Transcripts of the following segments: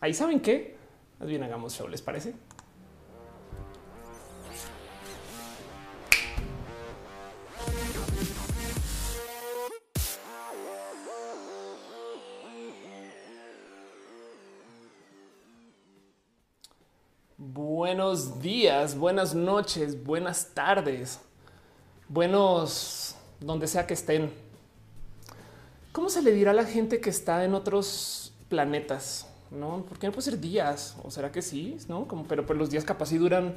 ahí saben que más bien hagamos show, ¿les parece? Buenos días, buenas noches, buenas tardes, buenos donde sea que estén. ¿Cómo se le dirá a la gente que está en otros planetas? No, porque no puede ser días o será que sí, no? Como, pero pues los días capaz si duran,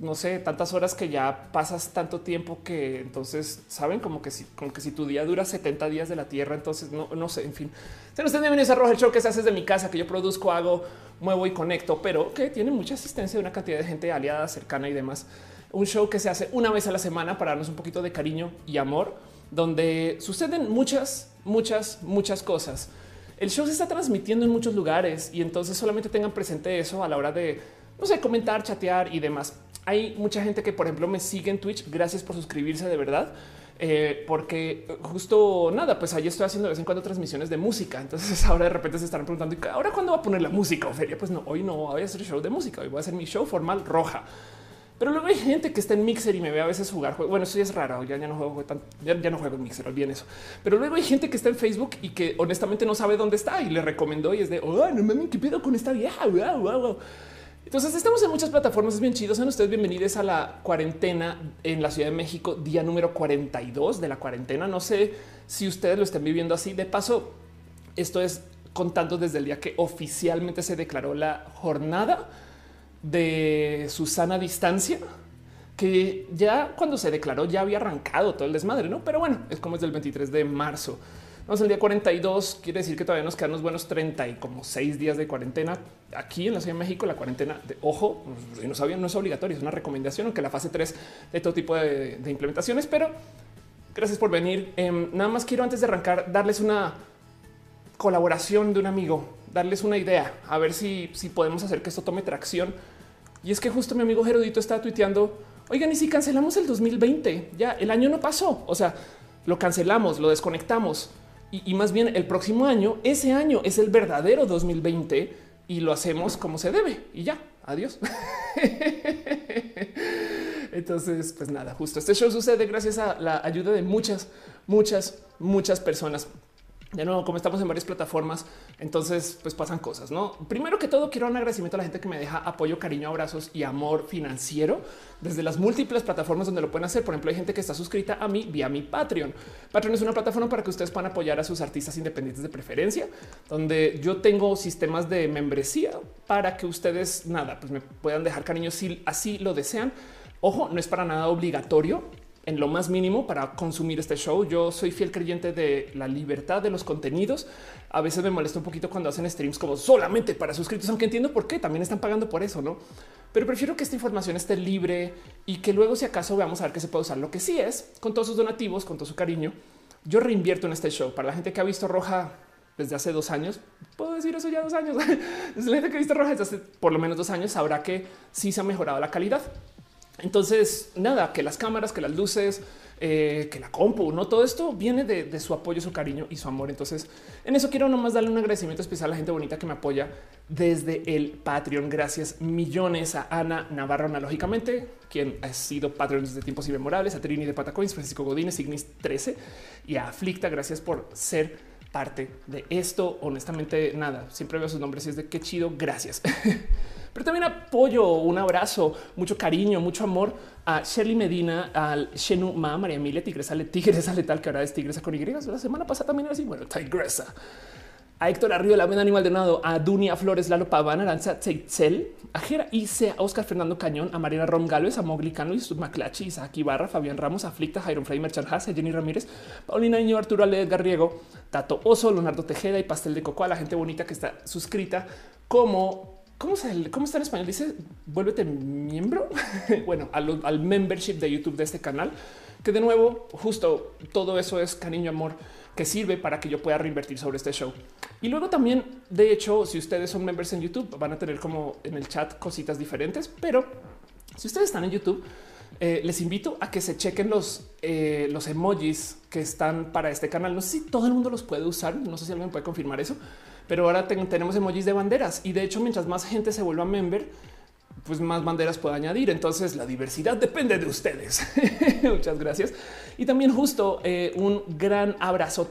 no sé, tantas horas que ya pasas tanto tiempo que entonces saben como que si, como que si tu día dura 70 días de la Tierra, entonces no, no sé. En fin, sean ustedes bienvenidos a Roja, el show que se hace desde mi casa, que yo produzco, hago muevo y conecto, pero que tiene mucha asistencia de una cantidad de gente aliada, cercana y demás. Un show que se hace una vez a la semana para darnos un poquito de cariño y amor, donde suceden muchas, muchas, muchas cosas. El show se está transmitiendo en muchos lugares y entonces solamente tengan presente eso a la hora de, no sé, comentar, chatear y demás. Hay mucha gente que, por ejemplo, me sigue en Twitch. Gracias por suscribirse de verdad. Eh, porque justo nada, pues ahí estoy haciendo de vez en cuando transmisiones de música. Entonces ahora de repente se estarán preguntando, ahora cuándo va a poner la música, Ofelia? Pues no, hoy no voy a hacer show de música, hoy voy a hacer mi show formal roja. Pero luego hay gente que está en Mixer y me ve a veces jugar. Bueno, eso es raro. Ya, no juego tan, ya, no juego en Mixer, olviden eso. Pero luego hay gente que está en Facebook y que honestamente no sabe dónde está y le recomendó y es de, oh, no mames, qué pedo con esta vieja. Wow, wow, wow. Entonces estamos en muchas plataformas, es bien chido. Sean ustedes bienvenidos a la cuarentena en la Ciudad de México, día número 42 de la cuarentena. No sé si ustedes lo están viviendo así. De paso, esto es contando desde el día que oficialmente se declaró la jornada de Susana distancia, que ya cuando se declaró ya había arrancado todo el desmadre, ¿no? Pero bueno, es como es del 23 de marzo. Vamos al día 42, quiere decir que todavía nos quedan unos buenos 30 y como seis días de cuarentena. Aquí en la Ciudad de México, la cuarentena de ojo, no sabían, no es obligatorio, es una recomendación, aunque la fase 3 de todo tipo de, implementaciones, pero gracias por venir. Em, nada más quiero antes de arrancar darles una colaboración de un amigo, darles una idea, a ver si, si podemos hacer que esto tome tracción. Y es que justo mi amigo Gerudito está tuiteando, oigan, y si cancelamos el 2020, ya el año no pasó, o sea, lo cancelamos, lo desconectamos. Y, más bien el próximo año, ese año es el verdadero 2020 y lo hacemos como se debe. Y ya, adiós. Entonces, pues nada, justo este show sucede gracias a la ayuda de muchas, muchas, muchas personas de nuevo, como estamos en varias plataformas, entonces pues pasan cosas, ¿no? Primero que todo, quiero un agradecimiento a la gente que me deja apoyo, cariño, abrazos y amor financiero desde las múltiples plataformas donde lo pueden hacer. Por ejemplo, hay gente que está suscrita a mí vía mi Patreon. Patreon es una plataforma para que ustedes puedan apoyar a sus artistas independientes de preferencia, donde yo tengo sistemas de membresía para que ustedes, nada, pues me puedan dejar cariño si así lo desean. Ojo, no es para nada obligatorio en lo más mínimo para consumir este show. Yo soy fiel creyente de la libertad de los contenidos. A veces me molesta un poquito cuando hacen streams como solamente para suscritos, aunque entiendo por qué también están pagando por eso, no? Pero prefiero que esta información esté libre y que luego, si acaso, veamos a ver qué se puede usar. Lo que sí es con todos sus donativos, con todo su cariño. Yo reinvierto en este show para la gente que ha visto Roja desde hace dos años. Puedo decir eso ya dos años. La gente que ha visto Roja desde hace por lo menos dos años sabrá que sí se ha mejorado la calidad. Entonces, nada, que las cámaras, que las luces, eh, que la compu, no todo esto viene de, su apoyo, su cariño y su amor. Entonces, en eso quiero nomás darle un agradecimiento especial a la gente bonita que me apoya desde el Patreon. Gracias millones a Ana Navarro, analógicamente, quien ha sido Patreon desde tiempos inmemorables, a Trini de Patacoins, Francisco Godínez, Ignis 13 y a Aflicta. Gracias por ser parte de esto. Honestamente, nada, siempre veo sus nombres y es de qué chido. Gracias. pero también apoyo, un abrazo, mucho cariño, mucho amor a Shirley Medina, al Shenu Ma, María Emilia, Tigresa, Tigresa Letal, que ahora es Tigresa con Y. La semana pasada también era así. Bueno, Tigresa. A Héctor Arrio, la Vena Animal de Nado, a Dunia Flores, Lalo Paván, Aranza Tzeitzel, a Jera Ice, a Oscar Fernando Cañón, a Mariana Rom Gálvez, a Mogli Cano, Yusuf Maclachi, Isaac Ibarra, Fabián Ramos, Aflicta, Jairo Frey, Merchan Haas, a Jenny Ramírez, Paulina Niño, Arturo Ale, Edgar Riego, Tato Oso, Leonardo Tejeda y Pastel de Coco, a la gente bonita que está suscrita como ¿Cómo, ¿Cómo está en español? Dice vuélvete miembro. bueno, al, membership de YouTube de este canal, que de nuevo, justo todo eso es cariño, amor que sirve para que yo pueda reinvertir sobre este show. Y luego también, de hecho, si ustedes son members en YouTube, van a tener como en el chat cositas diferentes, pero si ustedes están en YouTube, eh, les invito a que se chequen los, eh, los emojis que están para este canal. No sé si todo el mundo los puede usar, no sé si alguien puede confirmar eso, pero ahora tenemos emojis de banderas. Y de hecho mientras más gente se vuelva member, pues más banderas puedo añadir. Entonces la diversidad depende de ustedes. Muchas gracias. Y también justo eh, un gran abrazo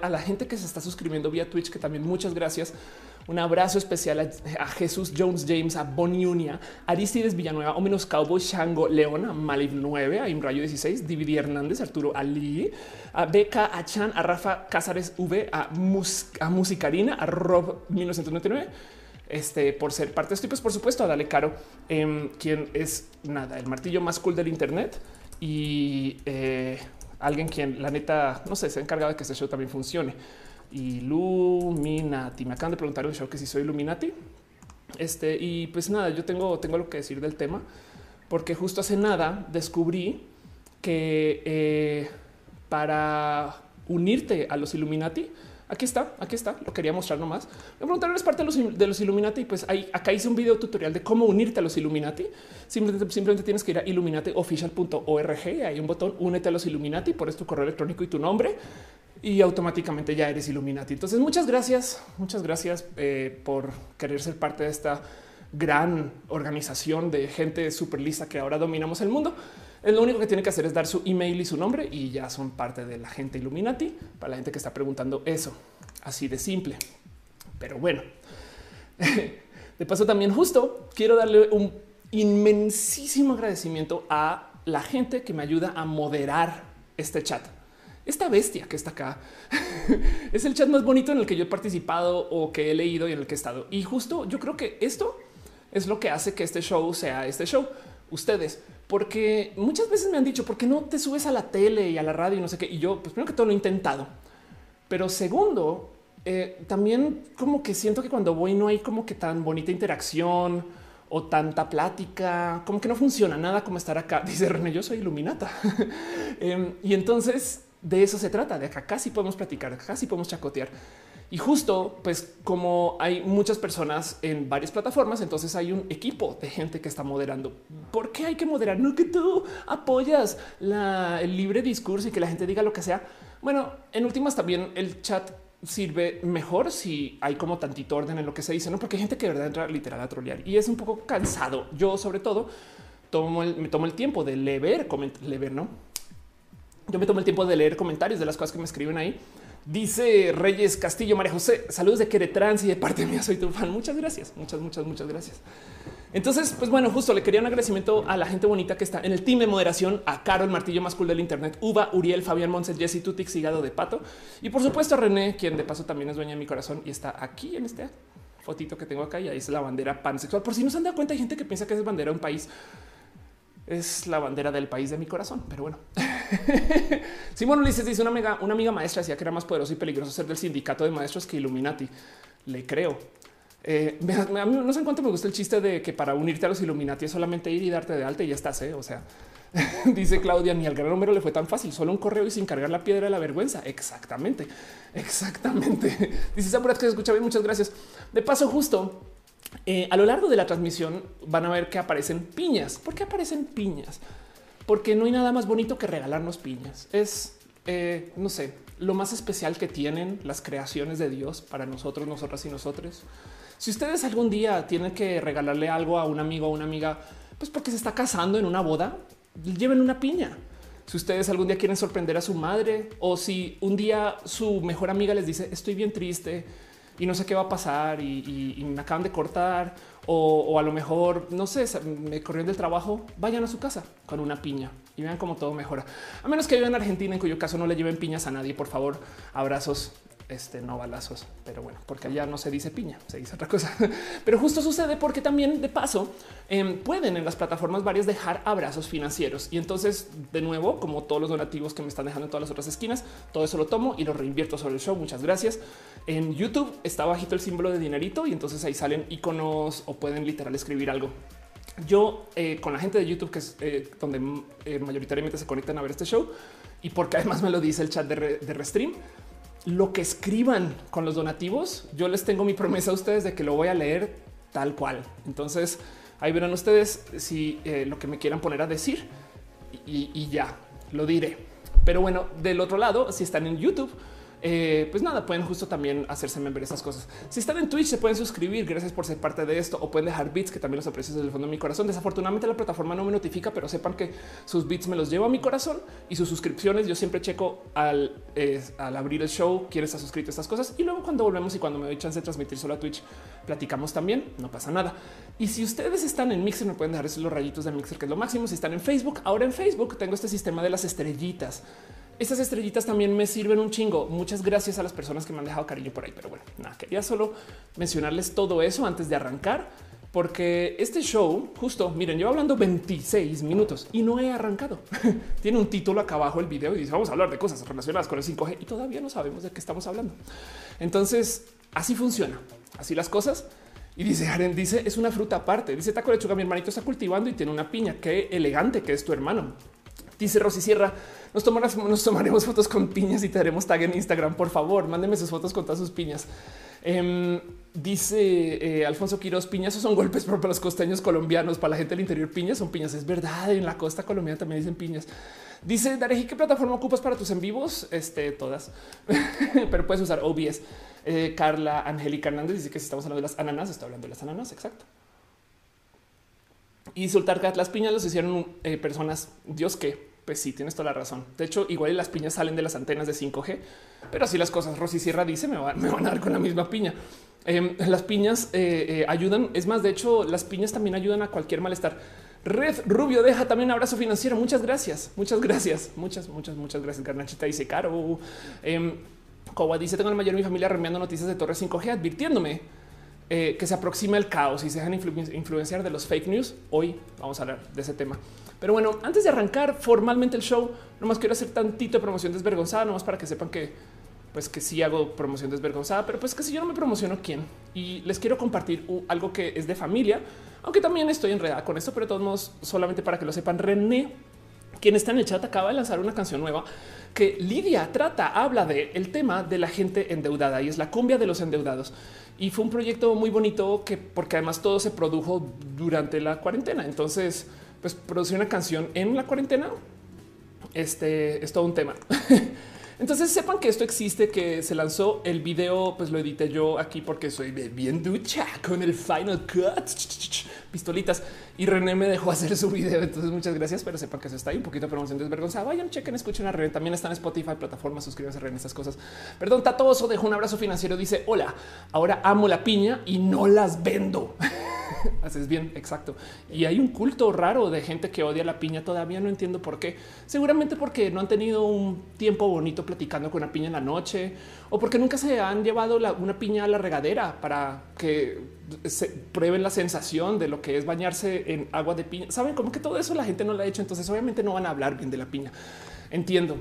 a la gente que se está suscribiendo vía Twitch, que también muchas gracias. Un abrazo especial a, Jesús Jones James, a Boniunia, Aristides Villanueva, Omenos Cowboy, Shango León, a Malib 9, a Imrayo 16, Dividi Hernández, Arturo Ali, a Beca, a Chan, a Rafa Cázares V, a, a Musicarina, a Rob 1999 este, por ser parte de esto. Y pues por supuesto Dale Caro, em, quien es nada, el martillo más cool del Internet y eh, alguien quien la neta, no sé, se ha encargado de que este show también funcione. Illuminati. Me acaban de preguntar un show que si soy Illuminati. Este, y pues nada, yo tengo, tengo lo que decir del tema, porque justo hace nada descubrí que eh, para unirte a los Illuminati, Aquí está, aquí está. Lo quería mostrar nomás. Me preguntaron, ¿es parte de los, de los Illuminati? Pues ahí, acá hice un video tutorial de cómo unirte a los Illuminati. Simplemente, tienes que ir a illuminatiofficial.org. Hay un botón únete a los Illuminati, pones tu correo electrónico y tu nombre y automáticamente ya eres Illuminati. Entonces, muchas gracias, muchas gracias eh, por querer ser parte de esta gran organización de gente súper lista que ahora dominamos el mundo. Lo único que tiene que hacer es dar su email y su nombre y ya son parte de la gente Illuminati para la gente que está preguntando eso. Así de simple. Pero bueno, de paso también justo quiero darle un inmensísimo agradecimiento a la gente que me ayuda a moderar este chat. Esta bestia que está acá es el chat más bonito en el que yo he participado o que he leído y en el que he estado. Y justo yo creo que esto es lo que hace que este show sea este show. Ustedes, porque muchas veces me han dicho, ¿por qué no te subes a la tele y a la radio y no sé qué? Y yo, pues primero que todo lo he intentado. Pero segundo, eh, también como que siento que cuando voy no hay como que tan bonita interacción o tanta plática, como que no funciona nada como estar acá. Dice René, yo soy iluminata. Em, y entonces de eso se trata, de acá casi podemos platicar, casi podemos chacotear. Y justo, pues como hay muchas personas en varias plataformas, entonces hay un equipo de gente que está moderando. ¿Por qué hay que moderar? No que tú apoyas el libre discurso y que la gente diga lo que sea. Bueno, en últimas también el chat sirve mejor si hay como tantito orden en lo que se dice, no? Porque hay gente que de verdad entra literal a trolear y es un poco cansado. Yo, sobre todo, me tomo el tiempo de leer, leer, no? Yo me tomo el tiempo de leer comentarios de las cosas que me escriben ahí Dice Reyes Castillo, María José, saludos de Queretrans y de parte mía soy tu fan. Muchas gracias, muchas, muchas, muchas gracias. Entonces, pues bueno, justo le quería un agradecimiento a la gente bonita que está en el team de moderación, a Carol, martillo más cool del Internet, Uva, Uriel, Fabián Monset, Jesse Tutix, Hígado de Pato y por supuesto a René, quien de paso también es dueña de mi corazón y está aquí en este fotito que tengo acá y ahí es la bandera pansexual. Por si no se han dado cuenta, hay gente que piensa que es bandera de un país es la bandera del país de mi corazón. Pero bueno, Simón Ulises dice una amiga, una amiga maestra decía que era más poderoso y peligroso ser del sindicato de maestros que Illuminati. Le creo. Eh, no sé en cuánto me gusta el chiste de que para unirte a los Illuminati es solamente ir y darte de alta y ya estás. ¿eh? O sea, dice Claudia, ni al gran número le fue tan fácil, solo un correo y sin cargar la piedra de la vergüenza. Exactamente, exactamente. Dice Samurat que se escucha bien. Muchas gracias. De paso, justo eh, a lo largo de la transmisión van a ver que aparecen piñas. ¿Por qué aparecen piñas? Porque no hay nada más bonito que regalarnos piñas. Es, eh, no sé, lo más especial que tienen las creaciones de Dios para nosotros, nosotras y nosotros. Si ustedes algún día tienen que regalarle algo a un amigo o una amiga, pues porque se está casando en una boda, lleven una piña. Si ustedes algún día quieren sorprender a su madre o si un día su mejor amiga les dice estoy bien triste, y no sé qué va a pasar y, me acaban de cortar o, a lo mejor, no sé, me corrieron del trabajo, vayan a su casa con una piña y vean cómo todo mejora. A menos que vivan en Argentina, en cuyo caso no le lleven piñas a nadie, por favor, abrazos este, no balazos, pero bueno, porque allá no se dice piña, se dice otra cosa. Pero justo sucede porque también de paso em, pueden en las plataformas varias dejar abrazos financieros. Y entonces, de nuevo, como todos los donativos que me están dejando en todas las otras esquinas, todo eso lo tomo y lo reinvierto sobre el show. Muchas gracias. En YouTube está bajito el símbolo de dinerito y entonces ahí salen iconos o pueden literal escribir algo. Yo eh, con la gente de YouTube, que es eh, donde eh, mayoritariamente se conectan a ver este show, y porque además me lo dice el chat de, de Restream, lo que escriban con los donativos, yo les tengo mi promesa a ustedes de que lo voy a leer tal cual. Entonces ahí verán ustedes si eh, lo que me quieran poner a decir y, ya lo diré. Pero bueno, del otro lado, si están en YouTube, eh, pues nada, pueden justo también hacerse ver esas cosas. Si están en Twitch, se pueden suscribir. Gracias por ser parte de esto o pueden dejar bits que también los aprecio desde el fondo de mi corazón. Desafortunadamente, la plataforma no me notifica, pero sepan que sus bits me los llevo a mi corazón y sus suscripciones. Yo siempre checo al, al abrir el show quién está suscrito a estas cosas y luego cuando volvemos y cuando me doy chance de transmitir solo a Twitch, platicamos también. No pasa nada. Y si ustedes están en Mixer, me pueden dejar esos los rayitos de Mixer, que es lo máximo. Si están en Facebook, ahora en Facebook tengo este sistema de las estrellitas. Estas estrellitas también me sirven un chingo. Muchas gracias a las personas que me han dejado cariño por ahí. Pero bueno, nada, quería solo mencionarles todo eso antes de arrancar, porque este show, justo miren, llevo hablando 26 minutos y no he arrancado. Tiene un título acá abajo el video y dice vamos a hablar de cosas relacionadas con el 5G y todavía no sabemos de qué estamos hablando. Entonces, así funciona, así las cosas. Y dice Aren, dice es una fruta aparte. Dice taco lechuga, mi hermanito está cultivando y tiene una piña. Qué elegante que es tu hermano. Dice Rosy Sierra, nos, nos tomaremos fotos con piñas y te haremos tag en Instagram. Por favor, mándeme sus fotos con todas sus piñas. Em, dice eh, Alfonso Quiroz, piñas son golpes para los costeños colombianos, para la gente del interior piñas son piñas. Es verdad, en la costa colombiana también dicen piñas. Dice Dareji, ¿qué plataforma ocupas para tus en vivos? Este, todas, pero puedes usar OBS. Eh, Carla Angélica Hernández dice que si estamos hablando de las ananas, está hablando de las ananas, exacto. Y soltar las piñas los hicieron eh, personas, Dios que pues sí, tienes toda la razón. De hecho, igual las piñas salen de las antenas de 5G, pero así las cosas. Rosy Sierra dice me, van a dar con la misma piña. Em, las piñas eh, eh, ayudan. Es más, de hecho, las piñas también ayudan a cualquier malestar. Red Rubio deja también un abrazo financiero. Muchas gracias, muchas gracias, muchas, muchas, muchas gracias. Garnachita dice caro. Eh, dice: Tengo la mayor de mi familia reenviando noticias de Torre 5G, advirtiéndome eh, que se aproxima el caos y se dejan influenciar de los fake news. Hoy vamos a hablar de ese tema. Pero bueno, antes de arrancar formalmente el show, nomás quiero hacer tantito de promoción desvergonzada, nomás para que sepan que pues que sí hago promoción desvergonzada, pero pues que si yo no me promociono, ¿quién? Y les quiero compartir algo que es de familia, aunque también estoy enredada con esto, pero de todos modos, solamente para que lo sepan, René, quien está en el chat, acaba de lanzar una canción nueva que Lidia trata, habla de el tema de la gente endeudada y es la cumbia de los endeudados. Y fue un proyecto muy bonito que, porque además todo se produjo durante la cuarentena. Entonces, pues producir una canción en la cuarentena, este es todo un tema. Entonces sepan que esto existe, que se lanzó el video, pues lo edité yo aquí porque soy bien ducha con el Final Cut, pistolitas y René me dejó hacer su video. Entonces muchas gracias, pero sepan que eso está ahí un poquito de promoción desvergonzada. Vayan, chequen, escuchen a René. También están en Spotify, plataformas, suscríbanse a René, estas cosas. Perdón, Tatoso dejó un abrazo financiero. Dice hola, ahora amo la piña y no las vendo. Haces bien, exacto. Y hay un culto raro de gente que odia la piña. Todavía no entiendo por qué. Seguramente porque no han tenido un tiempo bonito platicando con una piña en la noche o porque nunca se han llevado una piña a la regadera para que se prueben la sensación de lo que es bañarse en agua de piña. Saben como que todo eso la gente no lo ha hecho. Entonces, obviamente, no van a hablar bien de la piña. Entiendo.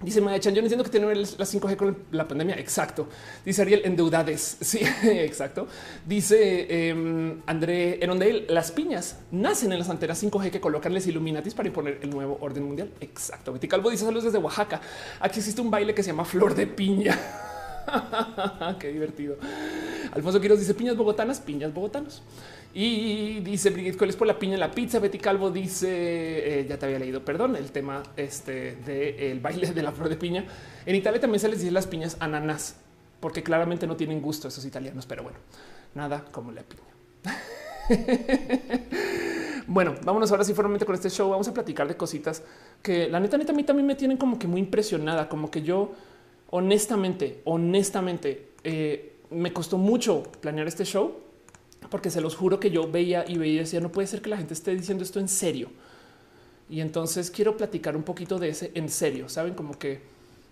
Dice Maya Chan, yo no entiendo que tiene la 5G con la pandemia. Exacto. Dice Ariel, endeudades. Sí, exacto. Dice eh, André Erondale, las piñas nacen en las antenas 5G que colocan les Illuminatis para imponer el nuevo orden mundial. Exacto. Betty Calvo dice saludos desde Oaxaca. Aquí existe un baile que se llama Flor de Piña. Qué divertido. Alfonso Quiroz dice piñas bogotanas, piñas bogotanos. Y dice Brigitte es por la piña en la pizza. Betty Calvo dice eh, ya te había leído, perdón, el tema este del baile de la flor de piña. En Italia también se les dice las piñas ananas, porque claramente no tienen gusto esos italianos, pero bueno, nada como la piña. bueno, vámonos ahora sí formalmente con este show. Vamos a platicar de cositas que la neta, neta, a mí también me tienen como que muy impresionada, como que yo honestamente, honestamente, eh, me costó mucho planear este show porque se los juro que yo veía y veía y decía, no puede ser que la gente esté diciendo esto en serio. Y entonces quiero platicar un poquito de ese en serio. Saben como que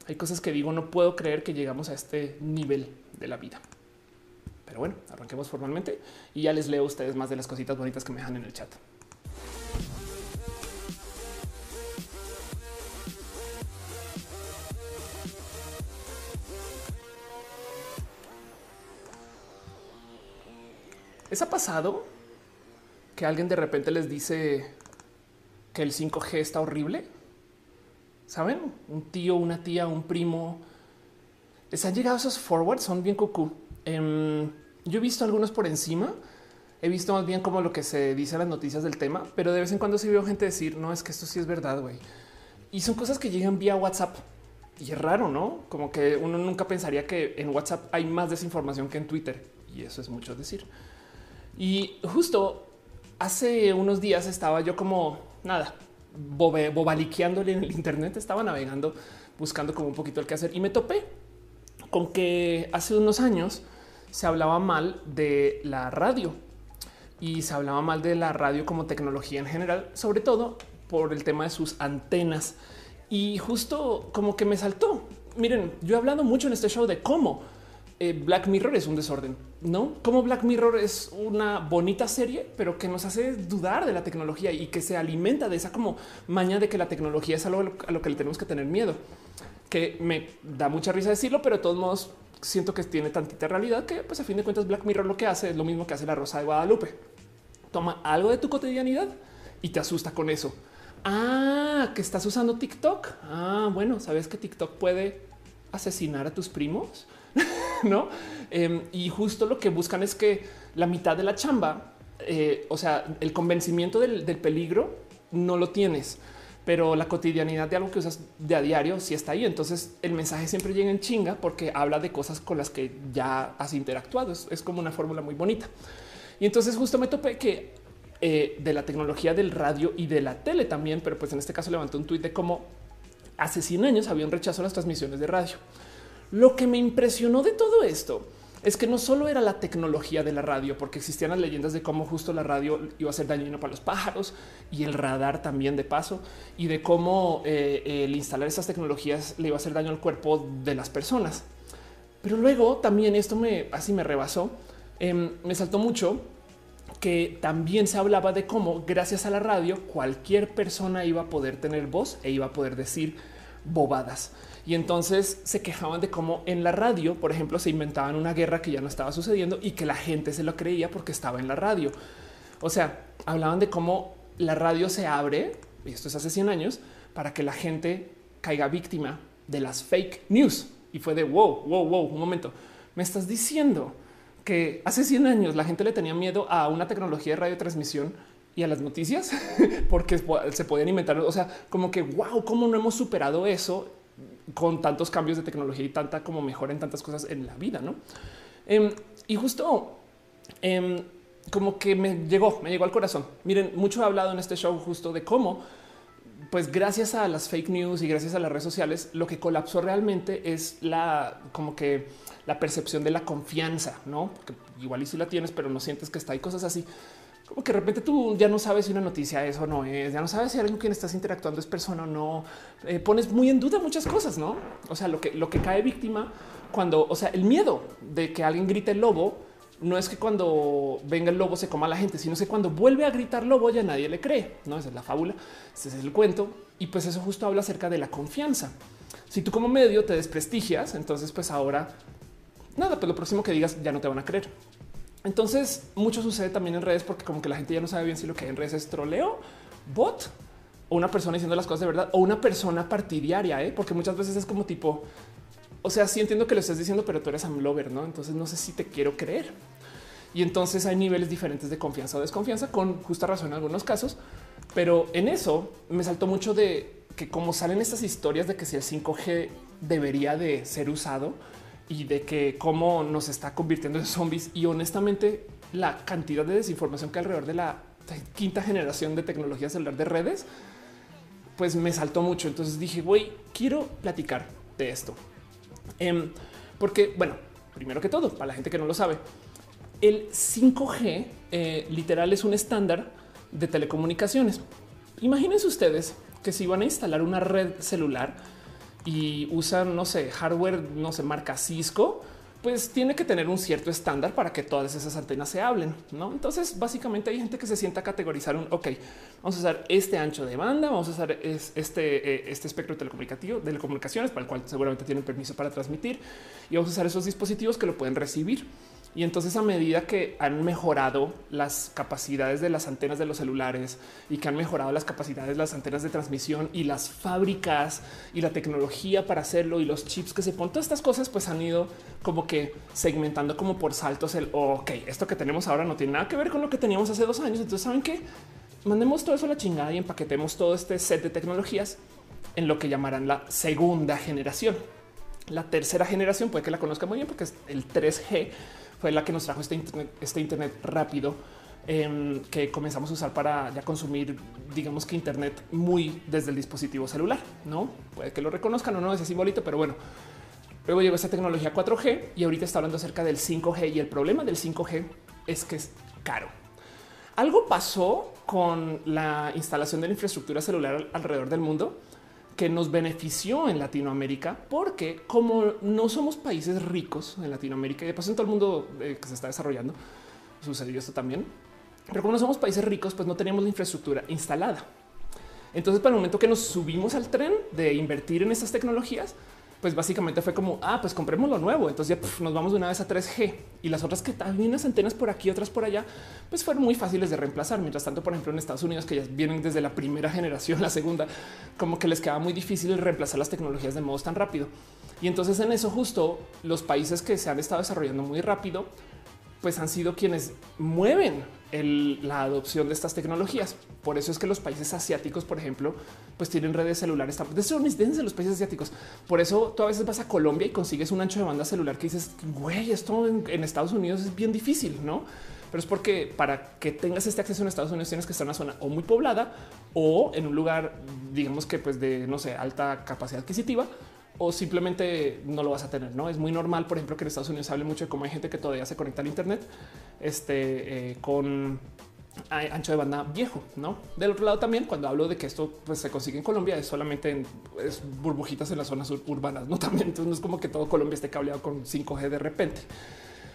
hay cosas que digo, no puedo creer que llegamos a este nivel de la vida. Pero bueno, arranquemos formalmente y ya les leo a ustedes más de las cositas bonitas que me dejan en el chat. ¿Les ha pasado que alguien de repente les dice que el 5G está horrible? ¿Saben? Un tío, una tía, un primo. Les han llegado esos forwards, son bien cucú. Em, yo he visto algunos por encima. He visto más bien como lo que se dice en las noticias del tema, pero de vez en cuando sí veo gente decir, no, es que esto sí es verdad, güey. Y son cosas que llegan vía WhatsApp. y es raro, ¿no? Como que uno nunca pensaría que en WhatsApp hay más desinformación que en Twitter. Y eso es mucho decir. Y justo hace unos días estaba yo como nada, bobaliqueándole en el Internet, estaba navegando, buscando como un poquito el que hacer y me topé con que hace unos años se hablaba mal de la radio y se hablaba mal de la radio como tecnología en general, sobre todo por el tema de sus antenas. Y justo como que me saltó. Miren, yo he hablado mucho en este show de cómo eh, Black Mirror es un desorden, ¿no? Como Black Mirror es una bonita serie, pero que nos hace dudar de la tecnología y que se alimenta de esa como maña de que la tecnología es algo a lo que le tenemos que tener miedo, que me da mucha risa decirlo, pero de todos modos siento que tiene tantita realidad que pues a fin de cuentas Black Mirror lo que hace es lo mismo que hace la Rosa de Guadalupe. Toma algo de tu cotidianidad y te asusta con eso. Ah, que estás usando TikTok. Ah, bueno, sabes que TikTok puede asesinar a tus primos, no? Em, y justo lo que buscan es que la mitad de la chamba, eh, o sea, el convencimiento del, del, peligro no lo tienes, pero la cotidianidad de algo que usas de a diario sí está ahí. Entonces el mensaje siempre llega en chinga porque habla de cosas con las que ya has interactuado. Es, es como una fórmula muy bonita. Y entonces justo me topé que eh, de la tecnología del radio y de la tele también, pero pues en este caso levantó un tuit de cómo hace 100 años había un rechazo a las transmisiones de radio. Lo que me impresionó de todo esto es que no solo era la tecnología de la radio, porque existían las leyendas de cómo justo la radio iba a ser dañino para los pájaros y el radar también de paso, y de cómo eh, el instalar esas tecnologías le iba a hacer daño al cuerpo de las personas. Pero luego también esto me así me rebasó, em, me saltó mucho que también se hablaba de cómo gracias a la radio cualquier persona iba a poder tener voz e iba a poder decir bobadas. Y entonces se quejaban de cómo en la radio, por ejemplo, se inventaban una guerra que ya no estaba sucediendo y que la gente se lo creía porque estaba en la radio. O sea, hablaban de cómo la radio se abre, y esto es hace 100 años, para que la gente caiga víctima de las fake news. Y fue de wow, wow, wow, un momento. Me estás diciendo que hace 100 años la gente le tenía miedo a una tecnología de radiotransmisión y a las noticias porque se podían inventar. O sea, como que wow, cómo no hemos superado eso con tantos cambios de tecnología y tanta como mejor en tantas cosas en la vida, no? Em, y justo em, como que me llegó, me llegó al corazón. Miren, mucho he hablado en este show justo de cómo, pues gracias a las fake news y gracias a las redes sociales, lo que colapsó realmente es la como que la percepción de la confianza, no? Porque igual y si la tienes, pero no sientes que está ahí cosas así. Como que de repente tú ya no sabes si una noticia es o no es, ya no sabes si alguien con quien estás interactuando es persona o no. Eh, pones muy en duda muchas cosas, no? O sea, lo que, lo que cae víctima cuando, o sea, el miedo de que alguien grite lobo no es que cuando venga el lobo se coma la gente, sino que cuando vuelve a gritar lobo ya nadie le cree. No, esa es la fábula, ese es el cuento. Y pues eso justo habla acerca de la confianza. Si tú como medio te desprestigias, entonces pues ahora nada, pues lo próximo que digas ya no te van a creer. Entonces, mucho sucede también en redes porque como que la gente ya no sabe bien si lo que hay en redes es troleo, bot o una persona diciendo las cosas de verdad o una persona partidaria, ¿eh? porque muchas veces es como tipo, o sea, sí entiendo que lo estés diciendo, pero tú eres amlover, ¿no? Entonces no sé si te quiero creer. Y entonces hay niveles diferentes de confianza o desconfianza con justa razón en algunos casos, pero en eso me saltó mucho de que como salen estas historias de que si el 5G debería de ser usado, y de que cómo nos está convirtiendo en zombies. Y honestamente, la cantidad de desinformación que alrededor de la quinta generación de tecnología celular de redes, pues me saltó mucho. Entonces dije, güey, quiero platicar de esto. Em, porque, bueno, primero que todo, para la gente que no lo sabe, el 5G eh, literal es un estándar de telecomunicaciones. Imagínense ustedes que si van a instalar una red celular, y usan, no sé, hardware, no sé, marca Cisco, pues tiene que tener un cierto estándar para que todas esas antenas se hablen. ¿no? Entonces, básicamente hay gente que se sienta a categorizar un, ok, vamos a usar este ancho de banda, vamos a usar este, eh, este espectro telecomunicativo, de telecomunicaciones, para el cual seguramente tienen permiso para transmitir, y vamos a usar esos dispositivos que lo pueden recibir. Y entonces a medida que han mejorado las capacidades de las antenas de los celulares y que han mejorado las capacidades de las antenas de transmisión y las fábricas y la tecnología para hacerlo y los chips que se ponen, todas estas cosas pues han ido como que segmentando como por saltos el, ok, esto que tenemos ahora no tiene nada que ver con lo que teníamos hace dos años. Entonces saben que mandemos todo eso a la chingada y empaquetemos todo este set de tecnologías en lo que llamarán la segunda generación. La tercera generación puede que la conozca muy bien porque es el 3G fue la que nos trajo este internet, este internet rápido em, que comenzamos a usar para ya consumir, digamos que Internet muy desde el dispositivo celular. No puede que lo reconozcan o no ese simbolito, pero bueno. Luego llegó esta tecnología 4G y ahorita está hablando acerca del 5G y el problema del 5G es que es caro. Algo pasó con la instalación de la infraestructura celular alrededor del mundo que nos benefició en Latinoamérica, porque como no somos países ricos en Latinoamérica y de paso en todo el mundo eh, que se está desarrollando, sucedió esto también, pero como no somos países ricos, pues no teníamos la infraestructura instalada. Entonces, para el momento que nos subimos al tren de invertir en estas tecnologías, pues básicamente fue como, ah, pues compremos lo nuevo. Entonces ya nos vamos de una vez a 3G y las otras que también unas antenas por aquí, otras por allá, pues fueron muy fáciles de reemplazar. Mientras tanto, por ejemplo, en Estados Unidos, que ya vienen desde la primera generación, la segunda, como que les quedaba muy difícil reemplazar las tecnologías de modos tan rápido. Y entonces en eso justo los países que se han estado desarrollando muy rápido, pues han sido quienes mueven la adopción de estas tecnologías. Por eso es que los países asiáticos, por ejemplo, pues tienen redes celulares. Desde los países asiáticos. Por eso tú a veces vas a Colombia y consigues un ancho de banda celular que dices, güey, esto en, Estados Unidos es bien difícil, ¿no? Pero es porque para que tengas este acceso en Estados Unidos tienes que estar en una zona o muy poblada o en un lugar, digamos que pues de, no sé, alta capacidad adquisitiva o simplemente no lo vas a tener. No es muy normal, por ejemplo, que en Estados Unidos hable mucho de cómo hay gente que todavía se conecta al Internet este, eh, con ancho de banda viejo. No del otro lado, también cuando hablo de que esto pues, se consigue en Colombia, es solamente en burbujitas en las zonas urbanas. No también. No es como que todo Colombia esté cableado con 5G de repente.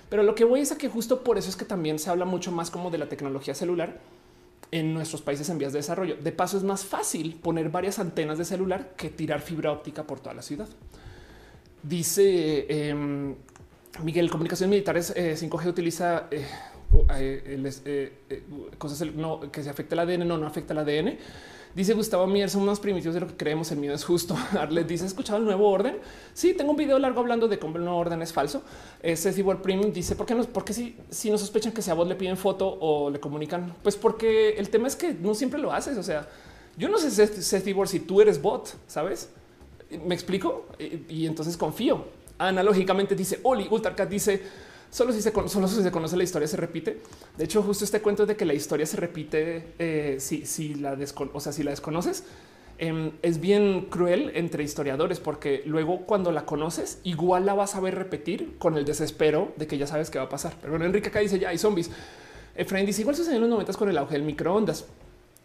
Pero lo que voy es a que justo por eso es que también se habla mucho más como de la tecnología celular en nuestros países en vías de desarrollo. De paso, es más fácil poner varias antenas de celular que tirar fibra óptica por toda la ciudad. Dice eh, Miguel, comunicaciones militares 5G eh, utiliza eh, eh, cosas que se afecta el ADN, no, no afecta el ADN. Dice Gustavo Mier, son más primitivos de lo que creemos. El miedo es justo. Arlet dice: escuchado el nuevo orden? Sí, tengo un video largo hablando de cómo el nuevo orden es falso. Ceci igual Premium dice: ¿Por qué no? Porque si, si no sospechan que si a vos le piden foto o le comunican, pues porque el tema es que no siempre lo haces. O sea, yo no sé, Ceci si tú eres bot, sabes? Me explico y, entonces confío. Analógicamente dice Oli Ultarcat dice Solo si se, solo si se conoce la historia se repite. De hecho, justo este cuento de que la historia se repite eh, si, la o sea, si la desconoces. Em, es bien cruel entre historiadores porque luego cuando la conoces igual la vas a ver repetir con el desespero de que ya sabes qué va a pasar. Pero bueno, Enrique acá dice ya hay zombies. Efraín dice igual sucedió en los 90 con el auge del microondas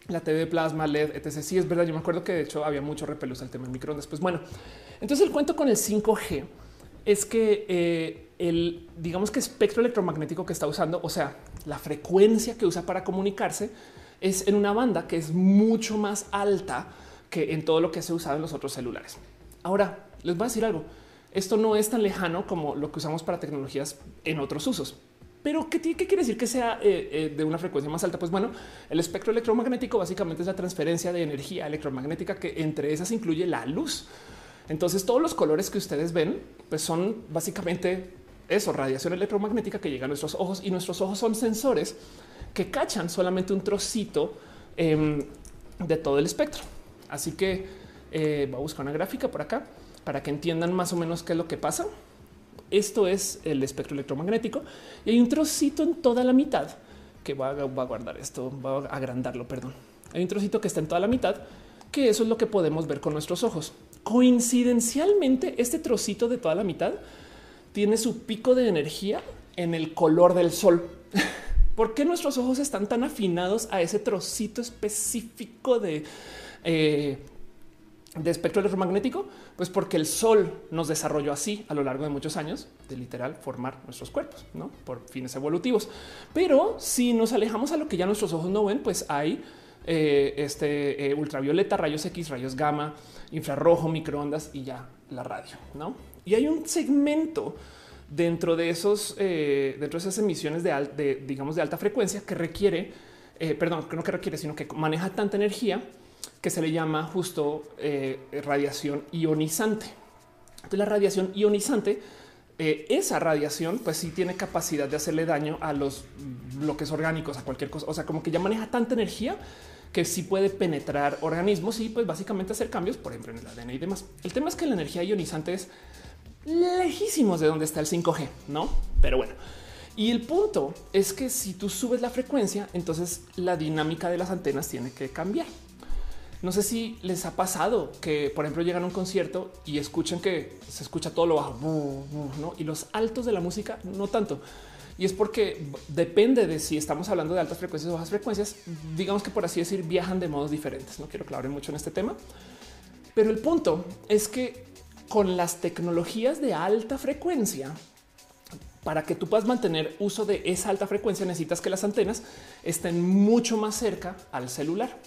la TV plasma, LED, etc. Sí, es verdad. Yo me acuerdo que de hecho había mucho repelús al tema del microondas. Pues bueno, entonces el cuento con el 5G es que eh, el, digamos que espectro electromagnético que está usando, o sea, la frecuencia que usa para comunicarse es en una banda que es mucho más alta que en todo lo que se ha usado en los otros celulares. Ahora, les voy a decir algo. Esto no es tan lejano como lo que usamos para tecnologías en otros usos. Pero ¿qué, quiere decir que sea eh, eh, de una frecuencia más alta? Pues bueno, el espectro electromagnético básicamente es la transferencia de energía electromagnética que entre esas incluye la luz. Entonces todos los colores que ustedes ven pues son básicamente eso, radiación electromagnética que llega a nuestros ojos y nuestros ojos son sensores que cachan solamente un trocito em, de todo el espectro. Así que eh, voy a buscar una gráfica por acá para que entiendan más o menos qué es lo que pasa. Esto es el espectro electromagnético y hay un trocito en toda la mitad que va va a guardar esto, va a agrandarlo, perdón. Hay un trocito que está en toda la mitad que eso es lo que podemos ver con nuestros ojos. Coincidencialmente, este trocito de toda la mitad tiene su pico de energía en el color del sol. ¿Por qué nuestros ojos están tan afinados a ese trocito específico de, eh, de espectro electromagnético? Pues porque el sol nos desarrolló así a lo largo de muchos años de literal formar nuestros cuerpos, no por fines evolutivos. Pero si nos alejamos a lo que ya nuestros ojos no ven, pues hay eh, este eh, ultravioleta, rayos X, rayos gamma, infrarrojo, microondas y ya la radio. No? Y hay un segmento dentro de esos, eh, dentro de esas emisiones de, digamos, de alta frecuencia que requiere, perdón, que no que requiere, sino que maneja tanta energía que se le llama justo radiación ionizante. Entonces, la radiación ionizante esa radiación pues sí tiene capacidad de hacerle daño a los bloques orgánicos, a cualquier cosa. O sea, como que ya maneja tanta energía que sí puede penetrar organismos y pues básicamente hacer cambios, por ejemplo, en el ADN y demás. El tema es que la energía ionizante es lejísimos de donde está el 5G, ¿no? Pero bueno. Y el punto es que si tú subes la frecuencia, entonces la dinámica de las antenas tiene que cambiar. No sé si les ha pasado que, por ejemplo, llegan a un concierto y escuchan que se escucha todo lo bajo ¿no? y los altos de la música no tanto. Y es porque depende de si estamos hablando de altas frecuencias o bajas frecuencias, digamos que por así decir, viajan de modos diferentes. No quiero clavar mucho en este tema, pero el punto es que con las tecnologías de alta frecuencia, para que tú puedas mantener uso de esa alta frecuencia, necesitas que las antenas estén mucho más cerca al celular.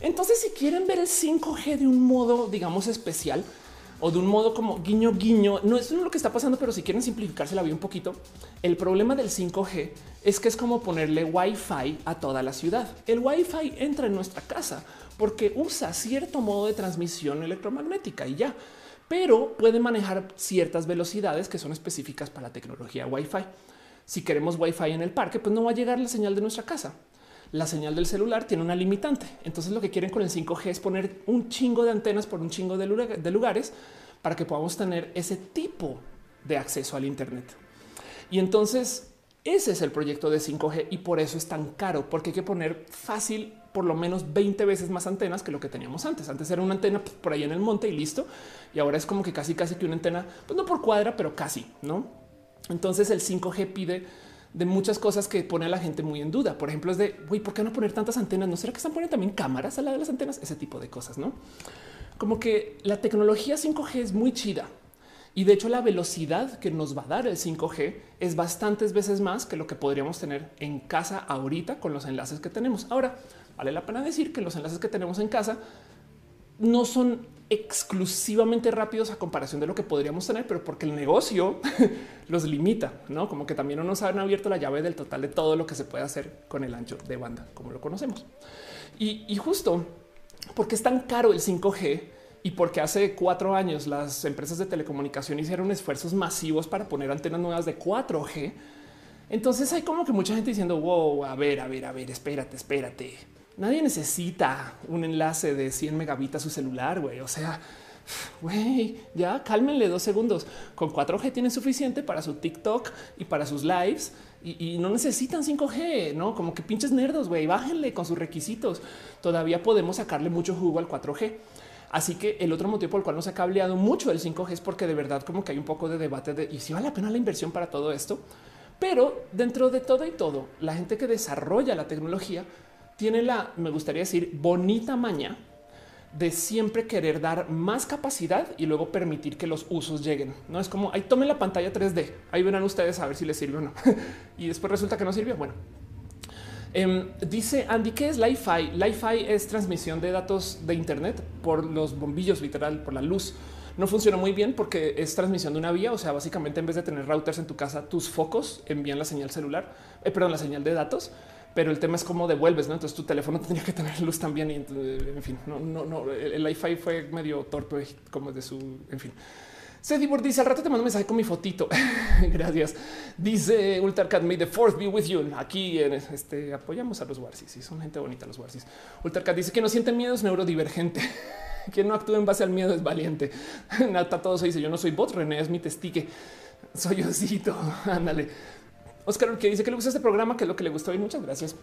Entonces, si quieren ver el 5G de un modo, digamos, especial o de un modo como guiño, guiño, no es lo que está pasando, pero si quieren simplificarse la vida un poquito, el problema del 5G es que es como ponerle Wi-Fi a toda la ciudad. El Wi-Fi entra en nuestra casa porque usa cierto modo de transmisión electromagnética y ya, pero puede manejar ciertas velocidades que son específicas para la tecnología Wi-Fi. Si queremos Wi-Fi en el parque, pues no va a llegar la señal de nuestra casa la señal del celular tiene una limitante. Entonces lo que quieren con el 5G es poner un chingo de antenas por un chingo de, lugares para que podamos tener ese tipo de acceso al Internet. Y entonces ese es el proyecto de 5G y por eso es tan caro, porque hay que poner fácil por lo menos 20 veces más antenas que lo que teníamos antes. Antes era una antena por ahí en el monte y listo. Y ahora es como que casi, casi que una antena, pues no por cuadra, pero casi, ¿no? Entonces el 5G pide de muchas cosas que pone a la gente muy en duda. Por ejemplo, es de, güey, ¿por qué no poner tantas antenas? ¿No será que están poniendo también cámaras a la de las antenas? Ese tipo de cosas, ¿no? Como que la tecnología 5G es muy chida. Y de hecho la velocidad que nos va a dar el 5G es bastantes veces más que lo que podríamos tener en casa ahorita con los enlaces que tenemos. Ahora, vale la pena decir que los enlaces que tenemos en casa no son exclusivamente rápidos a comparación de lo que podríamos tener, pero porque el negocio los limita, no como que también no nos han abierto la llave del total de todo lo que se puede hacer con el ancho de banda, como lo conocemos. Y, y justo porque es tan caro el 5G y porque hace cuatro años las empresas de telecomunicación hicieron esfuerzos masivos para poner antenas nuevas de 4G. Entonces hay como que mucha gente diciendo, wow, a ver, a ver, a ver, espérate, espérate Nadie necesita un enlace de 100 megabits a su celular, güey. O sea, güey, ya cálmenle dos segundos. Con 4G tienen suficiente para su TikTok y para sus lives y, no necesitan 5G, no como que pinches nerdos, güey. Bájenle con sus requisitos. Todavía podemos sacarle mucho jugo al 4G. Así que el otro motivo por el cual no se ha cableado mucho el 5G es porque de verdad como que hay un poco de debate de y si vale la pena la inversión para todo esto. Pero dentro de todo y todo, la gente que desarrolla la tecnología tiene la, me gustaría decir, bonita maña de siempre querer dar más capacidad y luego permitir que los usos lleguen. No es como ahí tomen la pantalla 3D. Ahí verán ustedes a ver si les sirve o no. y después resulta que no sirvió. Bueno, em, dice Andy, ¿qué es Li-Fi? Li-Fi es transmisión de datos de Internet por los bombillos, literal, por la luz. No funciona muy bien porque es transmisión de una vía. O sea, básicamente en vez de tener routers en tu casa, tus focos envían la señal celular, eh, perdón, la señal de datos pero el tema es cómo devuelves, ¿no? Entonces tu teléfono tendría que tener luz también y en fin, no, no, no, el iFi fue medio torpe como de su, en fin. Sedibor dice al rato te mando un mensaje con mi fotito. Gracias. Dice Ultracat, may the fourth be with you. Aquí en este apoyamos a los Warsis y son gente bonita los Warsis. Ultracat dice que no siente miedo es neurodivergente. Quien no actúa en base al miedo es valiente. Nata todo se dice yo no soy bot, René es mi testique. Soy osito. Ándale. Oscar que dice que le gusta este programa, que es lo que le gustó y muchas gracias.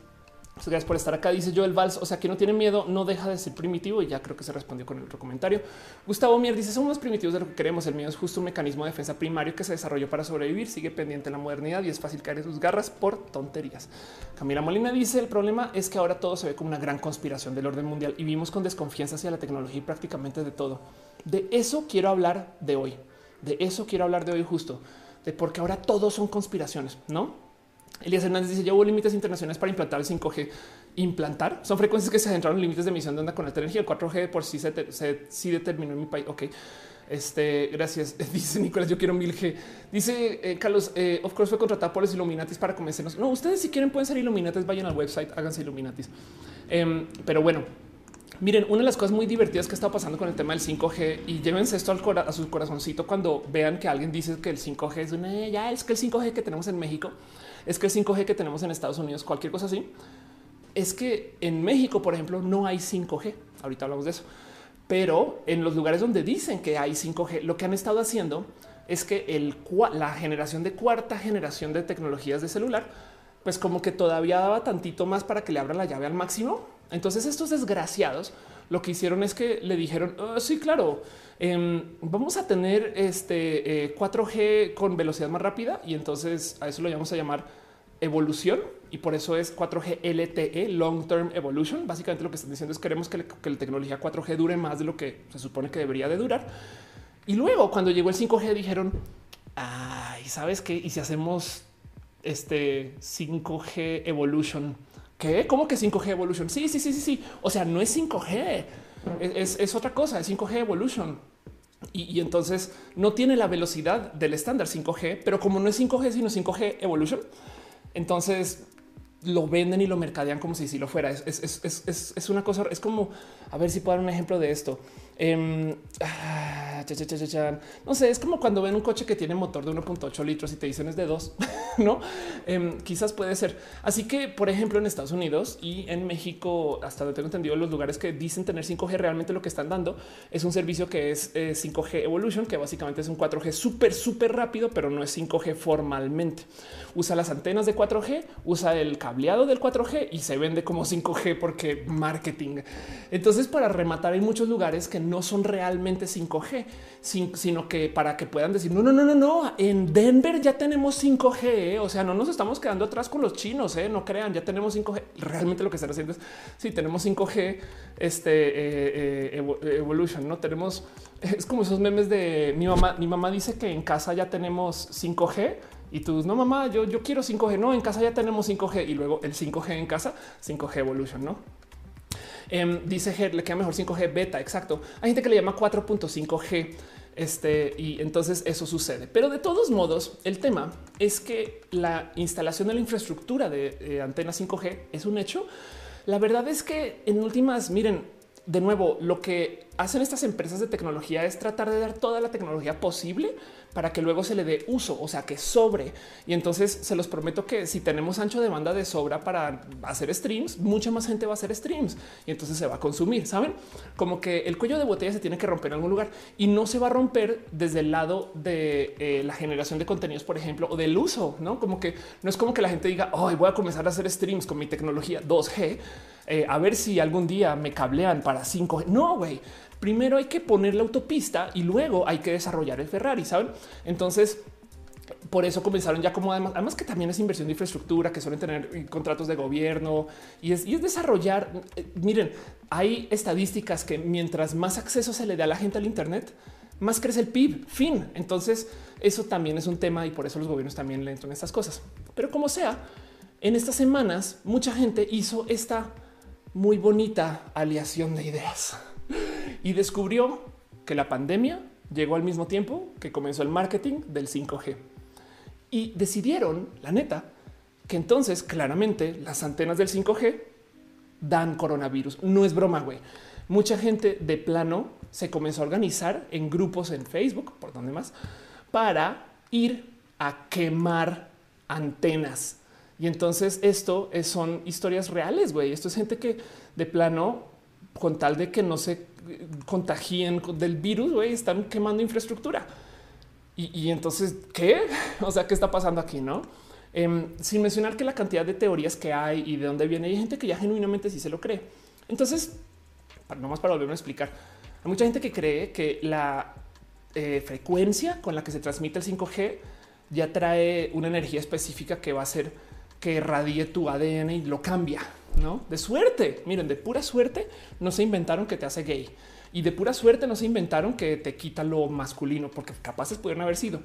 gracias por estar acá. Dice yo el vals, o sea que no tiene miedo, no deja de ser primitivo y ya creo que se respondió con el otro comentario. Gustavo Mier dice somos primitivos de lo que queremos. El miedo es justo un mecanismo de defensa primario que se desarrolló para sobrevivir, sigue pendiente en la modernidad y es fácil caer en sus garras por tonterías. Camila Molina dice el problema es que ahora todo se ve como una gran conspiración del orden mundial y vimos con desconfianza hacia la tecnología y prácticamente de todo. De eso quiero hablar de hoy. De eso quiero hablar de hoy justo de porque ahora todos son conspiraciones, ¿no? Elías Hernández dice, llevo límites internacionales para implantar el 5G. Implantar son frecuencias que se adentraron en límites de emisión de onda con alta energía. El 4G por sí se, sí determinó en mi país. Ok. Este, gracias. Dice Nicolás, yo quiero 1000G. Dice eh, Carlos, eh, of course fue contratado por los Illuminatis para convencernos. No, ustedes si quieren pueden ser Illuminatis, vayan al website, háganse Illuminatis. Em, pero bueno, Miren, una de las cosas muy divertidas que está pasando con el tema del 5G y llévense esto al a su corazoncito cuando vean que alguien dice que el 5G es una ya es que el 5G que tenemos en México es que el 5G que tenemos en Estados Unidos, cualquier cosa así. es que en México, por ejemplo, no hay 5G. Ahorita hablamos de eso. Pero en los lugares donde dicen que hay 5G, lo que han estado haciendo es que la generación de cuarta generación de tecnologías de celular, pues como que todavía daba tantito más para que le abran la llave al máximo. Entonces estos desgraciados lo que hicieron es que le dijeron, oh, sí, claro, em, vamos a tener este 4G eh, con velocidad más rápida y entonces a eso lo vamos a llamar evolución y por eso es 4G LTE, Long Term Evolution. Básicamente lo que están diciendo es queremos que, que la tecnología 4G dure más de lo que se supone que debería de durar. Y luego cuando llegó el 5G dijeron, ay, ¿sabes qué? Y si hacemos este 5G Evolution, ¿qué? ¿Cómo que 5G Evolution? Sí, sí, sí, sí, sí. O sea, no es 5G, es, es, otra cosa, es 5G Evolution. Y, y, entonces no tiene la velocidad del estándar 5G, pero como no es 5G, sino 5G Evolution, entonces lo venden y lo mercadean como si, si lo fuera. Es, es, es, es, una cosa, es como, a ver si puedo dar un ejemplo de esto. Eh, no sé, es como cuando ven un coche que tiene motor de 1.8 litros y te dicen es de dos, no? Eh, quizás puede ser. Así que, por ejemplo, en Estados Unidos y en México, hasta donde tengo entendido, los lugares que dicen tener 5G realmente lo que están dando es un servicio que es 5G eh, Evolution, que básicamente es un 4G súper, súper rápido, pero no es 5G formalmente. Usa las antenas de 4G, usa el cableado del 4G y se vende como 5G porque marketing. Entonces, para rematar, hay muchos lugares que no son realmente 5G, sino que para que puedan decir, no, no, no, no, no, en Denver ya tenemos 5G, ¿eh? o sea, no nos estamos quedando atrás con los chinos, ¿eh? no crean, ya tenemos 5G. Realmente lo que están haciendo es, sí, tenemos 5G, este, eh, Evolution, ¿no? Tenemos, es como esos memes de mi mamá, mi mamá dice que en casa ya tenemos 5G, y tú no mamá, yo, yo quiero 5G. No, en casa ya tenemos 5G y luego el 5G en casa, 5G Evolution, no? Em, dice Ger, le queda mejor 5G beta. Exacto. Hay gente que le llama 4.5G. Este y entonces eso sucede. Pero de todos modos, el tema es que la instalación de la infraestructura de eh, antenas 5G es un hecho. La verdad es que en últimas, miren, de nuevo, lo que hacen estas empresas de tecnología es tratar de dar toda la tecnología posible para que luego se le dé uso, o sea, que sobre. Y entonces se los prometo que si tenemos ancho de banda de sobra para hacer streams, mucha más gente va a hacer streams y entonces se va a consumir. Saben como que el cuello de botella se tiene que romper en algún lugar y no se va a romper desde el lado de eh, la generación de contenidos, por ejemplo, o del uso, no como que no es como que la gente diga hoy voy a comenzar a hacer streams con mi tecnología 2G. Eh, a ver si algún día me cablean para 5G. No, güey primero hay que poner la autopista y luego hay que desarrollar el Ferrari, ¿saben? Entonces, por eso comenzaron ya como además, además que también es inversión de infraestructura, que suelen tener contratos de gobierno y es, y es desarrollar. Eh, miren, hay estadísticas que mientras más acceso se le da a la gente al Internet, más crece el PIB. Fin. Entonces, eso también es un tema y por eso los gobiernos también le entran estas cosas. Pero como sea, en estas semanas, mucha gente hizo esta muy bonita aliación de ideas y descubrió que la pandemia llegó al mismo tiempo que comenzó el marketing del 5G. Y decidieron, la neta, que entonces claramente las antenas del 5G dan coronavirus. No es broma, güey. Mucha gente de plano se comenzó a organizar en grupos en Facebook, por donde más, para ir a quemar antenas. Y entonces esto son historias reales, güey. Esto es gente que de plano con tal de que no se contagien del virus, güey, están quemando infraestructura. Y, entonces, ¿qué? O sea, ¿qué está pasando aquí? No? Em, sin mencionar que la cantidad de teorías que hay y de dónde viene, hay gente que ya genuinamente sí se lo cree. Entonces, no más para volverme a explicar, hay mucha gente que cree que la eh, frecuencia con la que se transmite el 5G ya trae una energía específica que va a hacer que irradie tu ADN y lo cambia no de suerte. Miren, de pura suerte no se inventaron que te hace gay y de pura suerte no se inventaron que te quita lo masculino, porque capaces pudieron haber sido,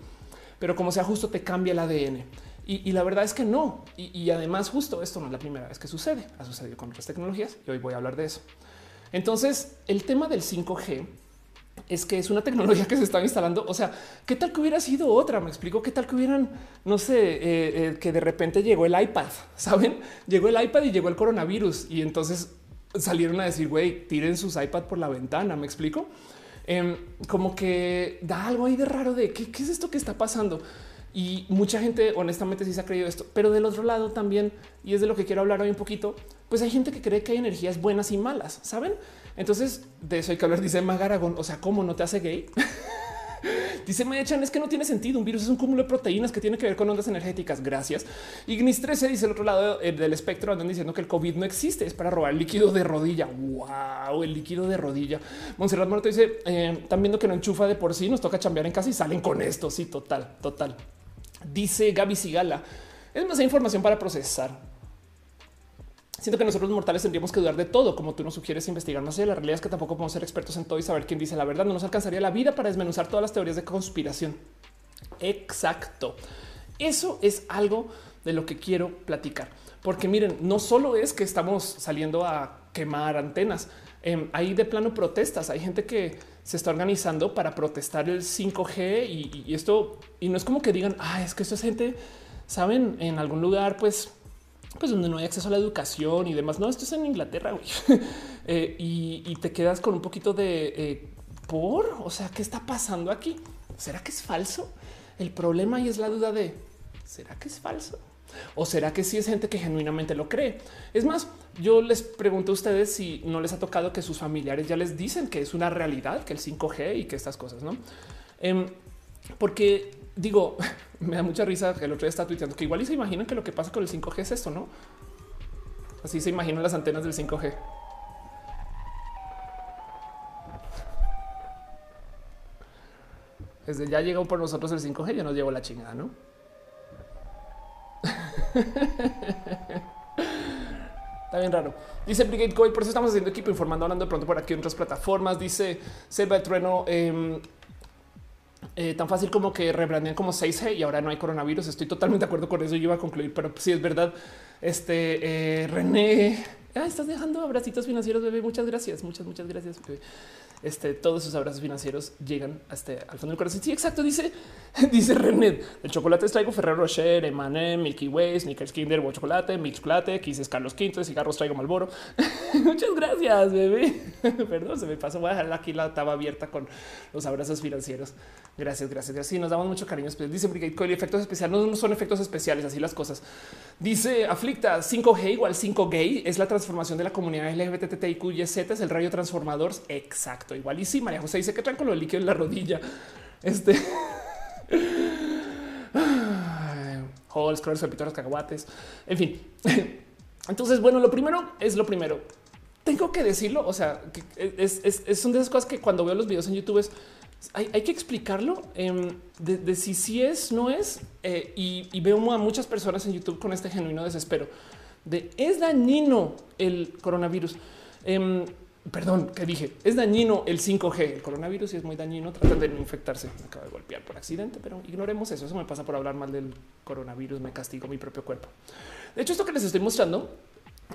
pero como sea justo te cambia el ADN. Y, la verdad es que no. Y, y, además, justo esto no es la primera vez que sucede. Ha sucedido con otras tecnologías y hoy voy a hablar de eso. Entonces, el tema del 5G es que es una tecnología que se está instalando. O sea, ¿qué tal que hubiera sido otra? Me explico qué tal que hubieran, no sé, eh, eh, que de repente llegó el iPad, saben? Llegó el iPad y llegó el coronavirus y entonces salieron a decir, güey, tiren sus iPad por la ventana. Me explico em, como que da algo ahí de raro de qué, qué es esto que está pasando. Y mucha gente honestamente sí se ha creído esto, pero del otro lado también, y es de lo que quiero hablar hoy un poquito, pues hay gente que cree que hay energías buenas y malas, ¿saben? Entonces, de eso hay que hablar, dice Magaragón. O sea, ¿cómo no te hace gay? Dice echan es que no tiene sentido. Un virus es un cúmulo de proteínas que tiene que ver con ondas energéticas. Gracias. Ignis 13 dice el otro lado eh, del espectro, andan diciendo que el COVID no existe, es para robar líquido de rodilla. Wow, el líquido de rodilla. Monserrat Muerto dice eh, están viendo que no enchufa de por sí, nos toca chambear en casa y salen con esto. Sí, total, total. Dice Gaby Sigala. Es más información para procesar. Siento que nosotros mortales tendríamos que dudar de todo, como tú nos sugieres investigar más allá. La realidad es que tampoco podemos ser expertos en todo y saber quién dice la verdad. No nos alcanzaría la vida para desmenuzar todas las teorías de conspiración. Exacto. Eso es algo de lo que quiero platicar, porque miren, no solo es que estamos saliendo a quemar antenas, em, hay de plano protestas. Hay gente que se está organizando para protestar el 5G y, y esto, y no es como que digan, ah, es que esto es gente, saben, en algún lugar, pues pues donde no hay acceso a la educación y demás. No, esto es en Inglaterra eh, y, te quedas con un poquito de eh, por, o sea, ¿qué está pasando aquí? ¿Será que es falso? El problema ahí es la duda de ¿será que es falso? ¿O será que sí es gente que genuinamente lo cree? Es más, yo les pregunto a ustedes si no les ha tocado que sus familiares ya les dicen que es una realidad, que el 5G y que estas cosas, ¿no? Em, porque digo, me da mucha risa que el otro día está tuiteando que igual y se imaginan que lo que pasa con el 5G es esto, ¿no? Así se imaginan las antenas del 5G. Desde ya llegó por nosotros el 5G, ya nos llevó la chingada, ¿no? Está bien raro. Dice Brigade Coy, por eso estamos haciendo equipo informando, hablando de pronto por aquí en otras plataformas. Dice Selva el Trueno. Eh, eh, tan fácil como que rebrandean como 6G y ahora no hay coronavirus. Estoy totalmente de acuerdo con eso. Yo iba a concluir, pero sí es verdad. Este eh, René, ah, estás dejando abracitos financieros, bebé. Muchas gracias, muchas, muchas gracias. Este, todos esos abrazos financieros llegan hasta al fondo del corazón. Sí, exacto. Dice, dice René. El chocolate traigo Ferrero Rocher, Emané, Milky Way, Snickers Kinder, Bo Chocolate, Mix Chocolate, Quises Carlos V, cigarros traigo Malboro. muchas gracias, bebé. Perdón, se me pasó. Voy a dejar aquí la taba abierta con los abrazos financieros. Gracias, gracias, gracias. Sí, nos damos mucho cariño. Dice Brigade Coil, efectos especiales no son efectos especiales, así las cosas. Dice Aflicta 5G igual 5 gay es la transformación de la comunidad LGBTTIQYZ, es el rayo transformador. Exacto, igual. Y sí, María José dice que traen con lo líquido en la rodilla. Este. Halls, Cross, los cacahuates. En fin. Entonces, bueno, lo primero es lo primero. Tengo que decirlo. O sea, es, es, son de esas cosas que cuando veo los videos en YouTube es hay, que explicarlo em, de, si sí es, no es. Eh, y, veo a muchas personas en YouTube con este genuino desespero de es dañino el coronavirus. Em, perdón, que dije es dañino el 5G. El coronavirus y es muy dañino. Tratan de no infectarse. Me acabo de golpear por accidente, pero ignoremos eso. Eso me pasa por hablar mal del coronavirus. Me castigo mi propio cuerpo. De hecho, esto que les estoy mostrando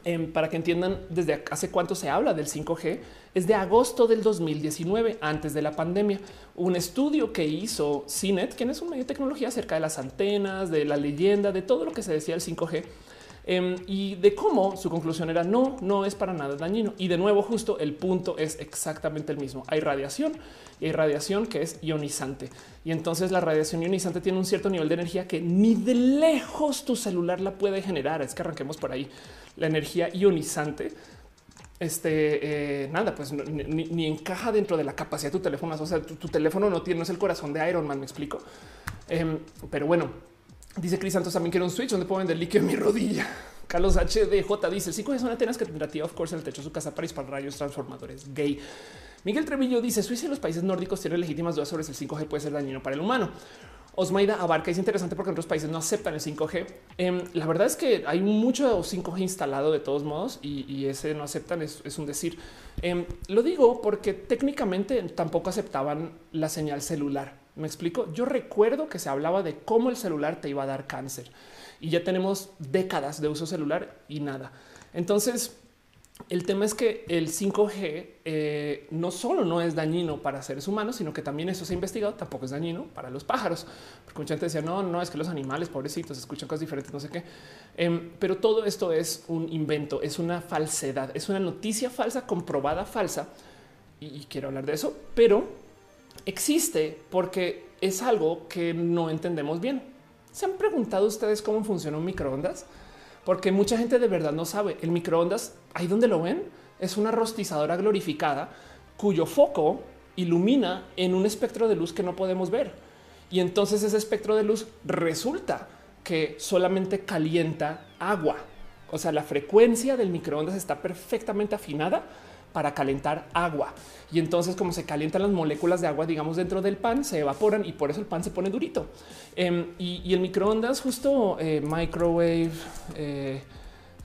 Em, para que entiendan desde hace cuánto se habla del 5G, es de agosto del 2019, antes de la pandemia. Un estudio que hizo CINET, quien es un medio de tecnología acerca de las antenas, de la leyenda, de todo lo que se decía del 5G. Em, y de cómo su conclusión era no, no es para nada dañino. Y de nuevo, justo el punto es exactamente el mismo. Hay radiación y hay radiación que es ionizante. Y entonces la radiación ionizante tiene un cierto nivel de energía que ni de lejos tu celular la puede generar. Es que arranquemos por ahí la energía ionizante, este eh, nada, pues ni, encaja dentro de la capacidad de tu teléfono. O sea, tu, teléfono no tiene, no es el corazón de Iron Man, me explico. Em, pero bueno, dice Cris Santos también quiero un switch donde puedo vender líquido en mi rodilla. Carlos HDJ dice: Sí, es una Atenas que tendrá of course, en el techo de su casa para disparar rayos transformadores gay. Miguel Trevillo dice: Suiza y los países nórdicos tienen legítimas dudas sobre si el 5G puede ser dañino para el humano. Osmaida abarca es interesante porque otros países no aceptan el 5G. Em, la verdad es que hay mucho 5G instalado de todos modos y, ese no aceptan es, un decir. Em, lo digo porque técnicamente tampoco aceptaban la señal celular. Me explico. Yo recuerdo que se hablaba de cómo el celular te iba a dar cáncer y ya tenemos décadas de uso celular y nada. Entonces, el tema es que el 5G eh, no solo no es dañino para seres humanos, sino que también eso se ha investigado, tampoco es dañino para los pájaros. Porque mucha gente decía, no, no, es que los animales pobrecitos escuchan cosas diferentes, no sé qué. Em, pero todo esto es un invento, es una falsedad, es una noticia falsa, comprobada falsa. Y, quiero hablar de eso, pero existe porque es algo que no entendemos bien. ¿Se han preguntado ustedes cómo funciona un microondas? porque mucha gente de verdad no sabe. El microondas, ahí donde lo ven, es una rostizadora glorificada cuyo foco ilumina en un espectro de luz que no podemos ver. Y entonces ese espectro de luz resulta que solamente calienta agua. O sea, la frecuencia del microondas está perfectamente afinada para calentar agua. Y entonces como se calientan las moléculas de agua, digamos, dentro del pan, se evaporan y por eso el pan se pone durito. Em, y, el microondas, justo eh, microwave, eh,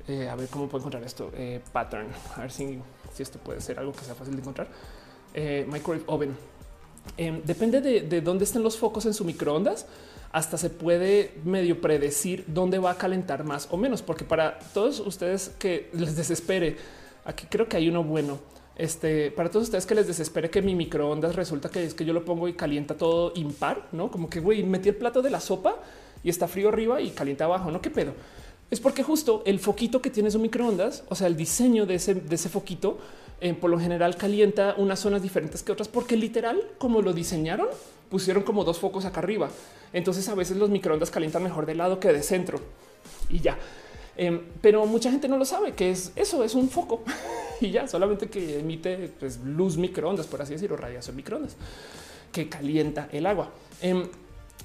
eh, a ver cómo puedo encontrar esto, pattern, a ver si, si, esto puede ser algo que sea fácil de encontrar. microwave oven. Em, depende de, de dónde estén los focos en su microondas hasta se puede medio predecir dónde va a calentar más o menos, porque para todos ustedes que les desespere, aquí creo que hay uno bueno. Este para todos ustedes que les desespere que mi microondas resulta que es que yo lo pongo y calienta todo impar, no como que güey, metí el plato de la sopa y está frío arriba y calienta abajo. No qué pedo. Es porque justo el foquito que tiene su microondas, o sea, el diseño de ese, de ese foquito, eh, por lo general calienta unas zonas diferentes que otras, porque literal, como lo diseñaron, pusieron como dos focos acá arriba. Entonces a veces los microondas calientan mejor de lado que de centro y ya. Em, pero mucha gente no lo sabe que es eso, es un foco y ya solamente que emite pues, luz microondas, por así decirlo, radiación microondas que calienta el agua. Em,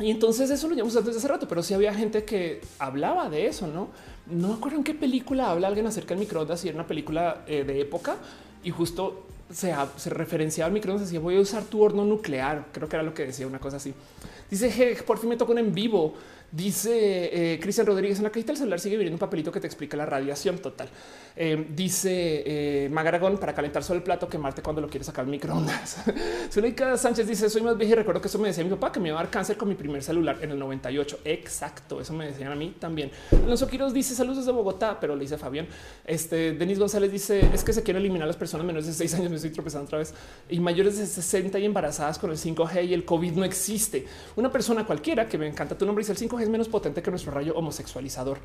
y entonces eso lo llevamos desde hace rato, pero sí había gente que hablaba de eso, no? No me acuerdo en qué película habla alguien acerca del microondas y era una película eh, de época y justo se, se referenciaba al microondas. Decía voy a usar tu horno nuclear. Creo que era lo que decía una cosa así. Dice por fin me tocó un en vivo. Dice eh, Cristian Rodríguez en la cajita del celular sigue viendo un papelito que te explica la radiación total. Eh, dice eh, Magaragón para calentar solo el plato, quemarte cuando lo quieres sacar microondas. Zuleika Sánchez dice soy más vieja y recuerdo que eso me decía mi papá que me iba a dar cáncer con mi primer celular en el 98. Exacto. Eso me decían a mí también. Alonso Quiroz dice saludos de Bogotá, pero le dice Fabián. Este Denis González dice es que se quieren eliminar a las personas menores de seis años. Me estoy tropezando otra vez y mayores de 60 y embarazadas con el 5G y el COVID no existe. Una persona cualquiera que me encanta tu nombre dice el 5G es menos potente que nuestro rayo homosexualizador.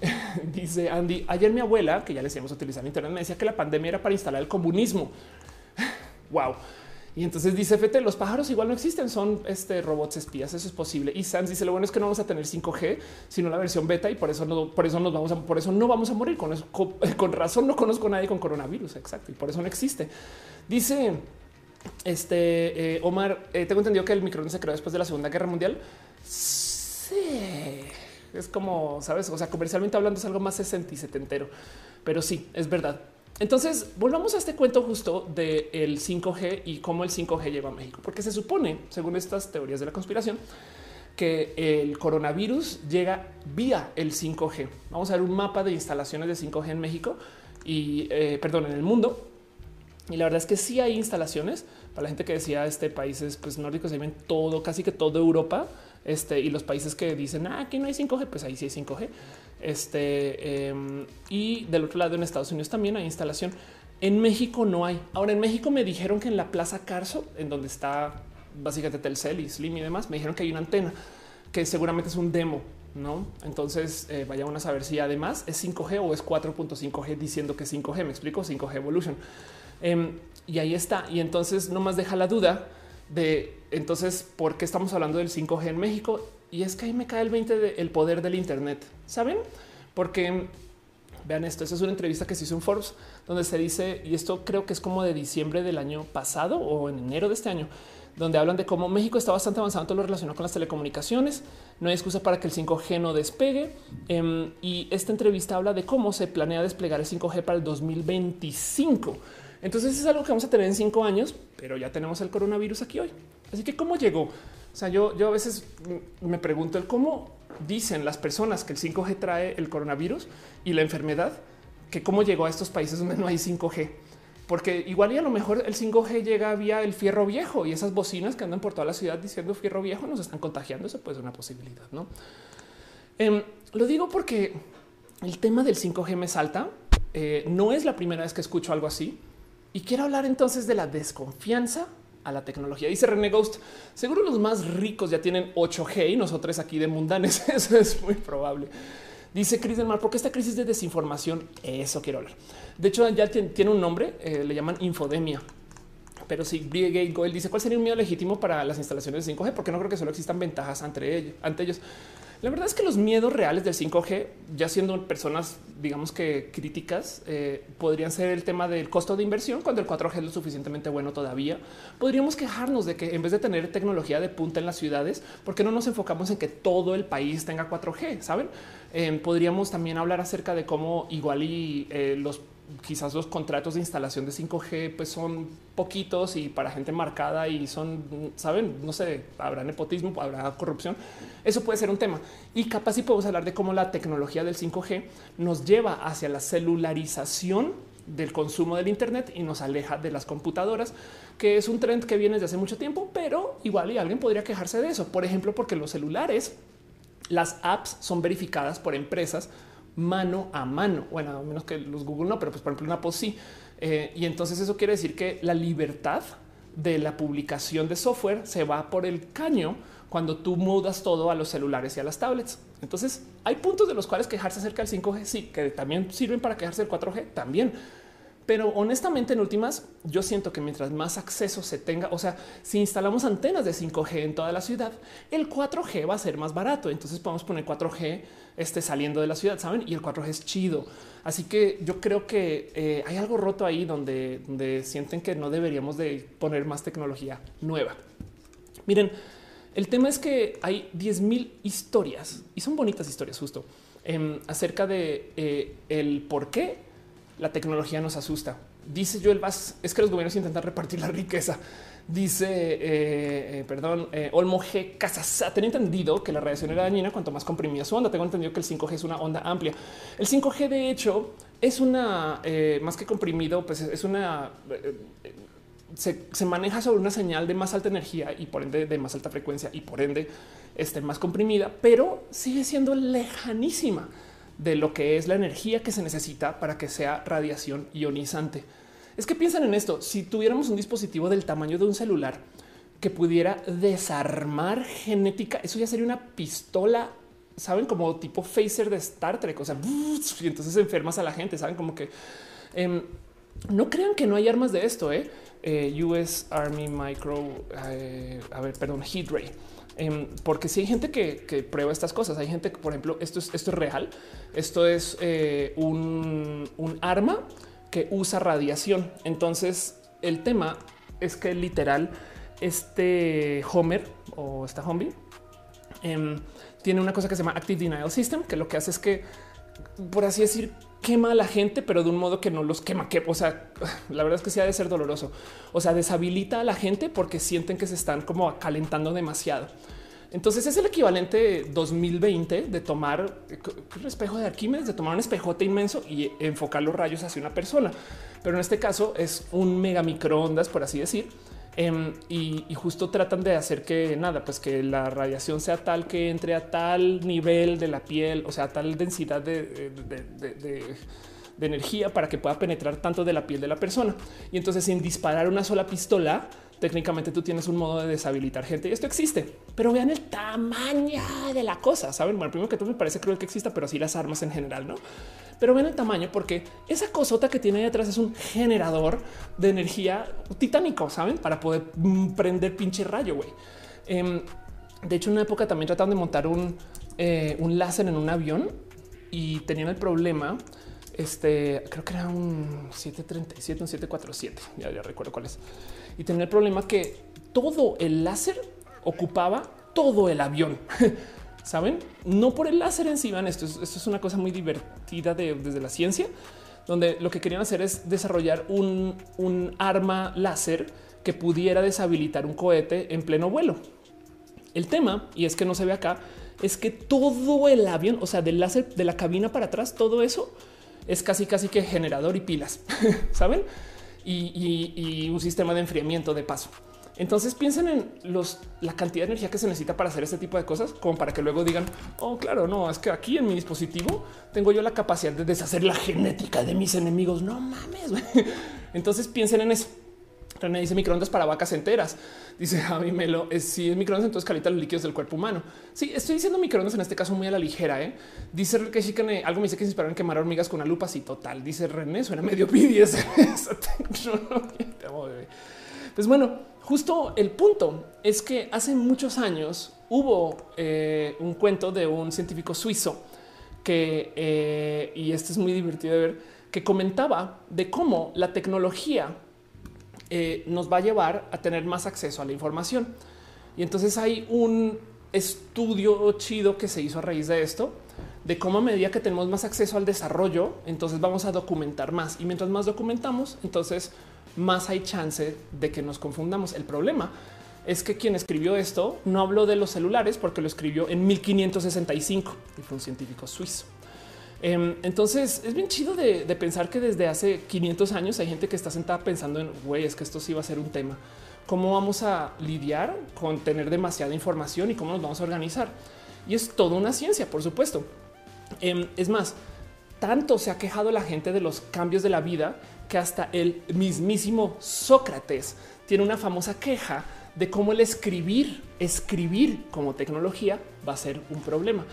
dice Andy, ayer mi abuela, que ya le decíamos utilizar internet, me decía que la pandemia era para instalar el comunismo. wow. Y entonces dice FT, los pájaros igual no existen, son este, robots espías, eso es posible. Y Sans dice, lo bueno es que no vamos a tener 5G, sino la versión beta y por eso no, por eso nos vamos a, por eso no vamos a morir. Con razón no conozco a nadie con coronavirus, exacto, y por eso no existe. Dice este eh, Omar, eh, tengo entendido que el microondas se creó después de la Segunda Guerra Mundial. Es como sabes, o sea, comercialmente hablando es algo más 60 y setentero, pero sí, es verdad. Entonces volvamos a este cuento justo del 5G y cómo el 5G llegó a México, porque se supone, según estas teorías de la conspiración, que el coronavirus llega vía el 5G. Vamos a ver un mapa de instalaciones de 5G en México y eh, perdón, en el mundo. Y la verdad es que sí hay instalaciones para la gente que decía este países pues, nórdicos, se ven todo, casi que toda Europa este, y los países que dicen ah, aquí no hay 5G, pues ahí sí hay 5G. Este, em, y del otro lado en Estados Unidos también hay instalación. En México no hay. Ahora en México me dijeron que en la Plaza Carso, en donde está básicamente Telcel y Slim y demás, me dijeron que hay una antena que seguramente es un demo, no? Entonces eh, vaya a saber si además es 5G o es 4.5G diciendo que es 5G. Me explico 5G Evolution. Em, y ahí está. Y entonces no más deja la duda de entonces, ¿por qué estamos hablando del 5G en México? Y es que ahí me cae el 20 del poder del Internet. ¿Saben? Porque vean esto, esa es una entrevista que se hizo en Forbes donde se dice, y esto creo que es como de diciembre del año pasado o en enero de este año, donde hablan de cómo México está bastante avanzado en todo lo relacionado con las telecomunicaciones. No hay excusa para que el 5G no despegue. Em, y esta entrevista habla de cómo se planea desplegar el 5G para el 2025. Entonces es algo que vamos a tener en cinco años, pero ya tenemos el coronavirus aquí hoy. Así que cómo llegó? O sea, yo, yo a veces me pregunto el cómo dicen las personas que el 5G trae el coronavirus y la enfermedad, que cómo llegó a estos países donde no hay 5G. Porque igual y a lo mejor el 5G llega vía el fierro viejo y esas bocinas que andan por toda la ciudad diciendo fierro viejo nos están contagiando. Eso puede ser una posibilidad, ¿no? Em, lo digo porque el tema del 5G me salta. Eh, no es la primera vez que escucho algo así. Y quiero hablar entonces de la desconfianza a la tecnología. Dice René Ghost, seguro los más ricos ya tienen 8G y nosotros aquí de mundanes. Eso es muy probable. Dice Chris del Mar, porque esta crisis de desinformación, eso quiero hablar. De hecho, ya tiene un nombre, eh, le llaman infodemia. Pero si Brigade Goel dice cuál sería un miedo legítimo para las instalaciones de 5G, porque no creo que solo existan ventajas. Ante ellos. La verdad es que los miedos reales del 5G, ya siendo personas, digamos que críticas, eh, podrían ser el tema del costo de inversión cuando el 4G es lo suficientemente bueno todavía. Podríamos quejarnos de que en vez de tener tecnología de punta en las ciudades, ¿por qué no nos enfocamos en que todo el país tenga 4G? Saben? Eh, podríamos también hablar acerca de cómo igual y eh, los quizás los contratos de instalación de 5G pues son poquitos y para gente marcada y son, saben, no sé, habrá nepotismo, habrá corrupción. Eso puede ser un tema. Y capaz si podemos hablar de cómo la tecnología del 5G nos lleva hacia la celularización del consumo del Internet y nos aleja de las computadoras, que es un trend que viene desde hace mucho tiempo, pero igual alguien podría quejarse de eso. Por ejemplo, porque los celulares, las apps son verificadas por empresas mano a mano. Bueno, a menos que los Google no, pero pues por ejemplo una post sí. Eh, y entonces eso quiere decir que la libertad de la publicación de software se va por el caño cuando tú mudas todo a los celulares y a las tablets. Entonces hay puntos de los cuales quejarse acerca del 5G, sí, que también sirven para quejarse del 4G, también. Pero honestamente, en últimas, yo siento que mientras más acceso se tenga, o sea, si instalamos antenas de 5G en toda la ciudad, el 4G va a ser más barato. Entonces podemos poner 4G este, saliendo de la ciudad, saben? Y el 4G es chido. Así que yo creo que eh, hay algo roto ahí donde, donde sienten que no deberíamos de poner más tecnología nueva. Miren, el tema es que hay 10 mil historias y son bonitas historias justo em, acerca de eh, el por qué la tecnología nos asusta. Dice Joel Vaz, es que los gobiernos intentan repartir la riqueza. Dice, eh, eh, perdón, eh, Olmo G. Casasa. Tenía entendido que la radiación era dañina cuanto más comprimida su onda. Tengo entendido que el 5G es una onda amplia. El 5G, de hecho, es una más que comprimido, pues es una se, maneja sobre una señal de más alta energía y por ende de más alta frecuencia y por ende este, más comprimida, pero sigue siendo lejanísima de lo que es la energía que se necesita para que sea radiación ionizante. Es que piensan en esto, si tuviéramos un dispositivo del tamaño de un celular que pudiera desarmar genética, eso ya sería una pistola, saben, como tipo phaser de Star Trek, o sea, y entonces enfermas a la gente, saben, como que em, no crean que no hay armas de esto, ¿eh? eh US Army Micro, eh, a ver, perdón, Heat Ray. Em, porque si hay gente que, prueba estas cosas, hay gente que, por ejemplo, esto es, real. Esto es eh, un, arma que usa radiación. Entonces, el tema es que literal este Homer o esta Hombi em, tiene una cosa que se llama Active Denial System, que lo que hace es que, por así decir, quema a la gente, pero de un modo que no los quema. Que, o sea, la verdad es que sí ha de ser doloroso. O sea, deshabilita a la gente porque sienten que se están como calentando demasiado. Entonces es el equivalente 2020 de tomar un espejo de Arquímedes, de tomar un espejote inmenso y enfocar los rayos hacia una persona. Pero en este caso es un mega microondas, por así decir. Em, y, justo tratan de hacer que nada, pues que la radiación sea tal que entre a tal nivel de la piel, o sea, tal densidad de, de energía para que pueda penetrar tanto de la piel de la persona. Y entonces sin disparar una sola pistola, técnicamente tú tienes un modo de deshabilitar gente y esto existe, pero vean el tamaño de la cosa. Saben, bueno, primero que todo me parece cruel que exista, pero así las armas en general, no? Pero vean el tamaño porque esa cosota que tiene ahí atrás es un generador de energía titánico, saben, para poder mm, prender pinche rayo. güey. Em, de hecho, en una época también trataron de montar un, eh, un láser en un avión y tenían el problema este creo que era un 737, un 747, ya, ya recuerdo cuál es. Y tenía el problema que todo el láser ocupaba todo el avión. Saben, no por el láser en sí, van. Esto es, esto es una cosa muy divertida desde la ciencia, donde lo que querían hacer es desarrollar un, un arma láser que pudiera deshabilitar un cohete en pleno vuelo. El tema, y es que no se ve acá, es que todo el avión, o sea, del láser de la cabina para atrás, todo eso es casi casi que generador y pilas, ¿saben? Y, un sistema de enfriamiento de paso. Entonces piensen en los, la cantidad de energía que se necesita para hacer este tipo de cosas, como para que luego digan, oh, claro, no, es que aquí en mi dispositivo tengo yo la capacidad de deshacer la genética de mis enemigos. No mames. Entonces piensen en eso. René dice microondas para vacas enteras. Dice Javi Melo, es, si es microondas, entonces calienta los líquidos del cuerpo humano. Sí, estoy diciendo microondas en este caso muy a la ligera. ¿eh? Dice que Shikane, algo me dice que se inspiraron quemar hormigas con una lupa. Sí, total. Dice René, suena medio pidies Pues bueno, justo el punto es que hace muchos años hubo eh, un cuento de un científico suizo que, eh, y esto es muy divertido de ver, que comentaba de cómo la tecnología eh, nos va a llevar a tener más acceso a la información. Y entonces hay un estudio chido que se hizo a raíz de esto, de cómo a medida que tenemos más acceso al desarrollo, entonces vamos a documentar más. Y mientras más documentamos, entonces más hay chance de que nos confundamos. El problema es que quien escribió esto no habló de los celulares porque lo escribió en 1565 y fue un científico suizo. Em, entonces es bien chido de, pensar que desde hace 500 años hay gente que está sentada pensando en güey, es que esto sí va a ser un tema. ¿Cómo vamos a lidiar con tener demasiada información y cómo nos vamos a organizar? Y es toda una ciencia, por supuesto. Em, es más, tanto se ha quejado la gente de los cambios de la vida que hasta el mismísimo Sócrates tiene una famosa queja de cómo el escribir, escribir como tecnología va a ser un problema.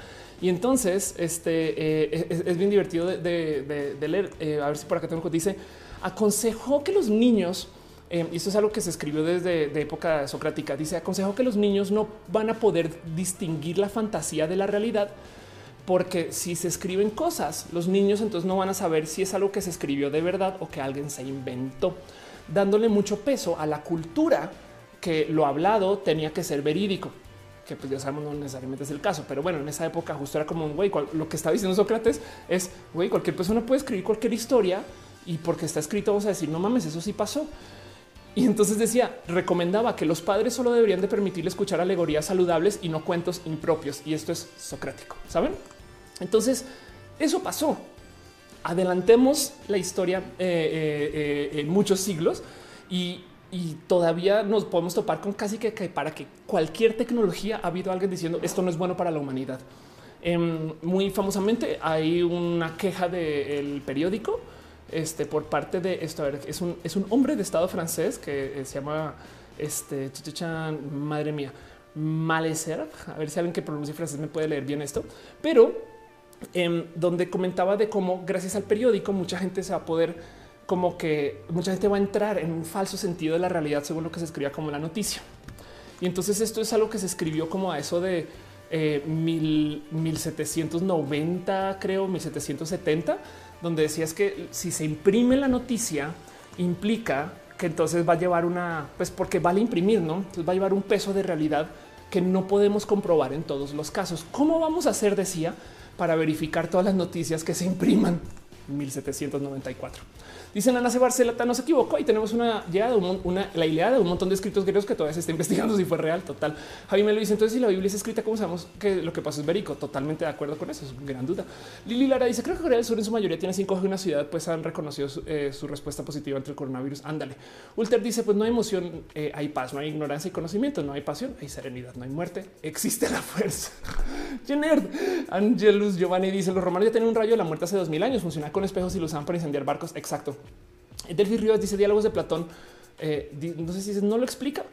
Y entonces este eh, es, bien divertido de, leer. Eh, a ver si por acá tengo dice aconsejó que los niños eh, y esto es algo que se escribió desde de época socrática. Dice aconsejó que los niños no van a poder distinguir la fantasía de la realidad porque si se escriben cosas, los niños entonces no van a saber si es algo que se escribió de verdad o que alguien se inventó, dándole mucho peso a la cultura que lo hablado tenía que ser verídico, que pues ya sabemos no necesariamente es el caso, pero bueno, en esa época justo era como un güey, lo que está diciendo Sócrates es, güey, cualquier persona puede escribir cualquier historia y porque está escrito vamos a decir, no mames, eso sí pasó. Y entonces decía, recomendaba que los padres solo deberían de permitirle escuchar alegorías saludables y no cuentos impropios. Y esto es socrático, ¿saben? Entonces, eso pasó. Adelantemos la historia eh, eh, eh, en muchos siglos y, todavía nos podemos topar con casi que, para que cualquier tecnología ha habido alguien diciendo esto no es bueno para la humanidad. Em, muy famosamente hay una queja del periódico este, por parte de esto. A ver, es un, es un hombre de estado francés que se llama este, madre mía, Maleser. A ver si alguien que pronuncia francés me puede leer bien esto, pero Em, donde comentaba de cómo gracias al periódico mucha gente se va a poder como que mucha gente va a entrar en un falso sentido de la realidad según lo que se escribía como la noticia. Y entonces esto es algo que se escribió como a eso de eh, mil, 1790, creo, 1770, donde decías que si se imprime la noticia implica que entonces va a llevar una, pues porque vale imprimir, ¿no? Entonces va a llevar un peso de realidad que no podemos comprobar en todos los casos. ¿Cómo vamos a hacer? Decía para verificar todas las noticias que se impriman. 1794. Dicen Ana C. Barcelata, no se equivocó y tenemos una llegada, una, la idea de un montón de escritos griegos que todavía se está investigando si fue real. Total. Javi me lo dice. Entonces, si la Biblia es escrita, ¿cómo sabemos que lo que pasó es verico? Totalmente de acuerdo con eso. Es una gran duda. Lili Lara dice: Creo que Corea del Sur en su mayoría tiene 5G en una ciudad, pues han reconocido eh, su, respuesta positiva ante el coronavirus. Ándale. Ulter dice: Pues no hay emoción, eh, hay paz, no hay ignorancia y conocimiento, no hay pasión, hay serenidad, no hay muerte, existe la fuerza. Jenner Angelus Giovanni dice: Los romanos ya tienen un rayo de la muerte hace dos mil años, funciona con espejos y lo usaban para incendiar barcos. Exacto. Delphi Rivas dice diálogos de Platón. Eh, no sé si no lo explica,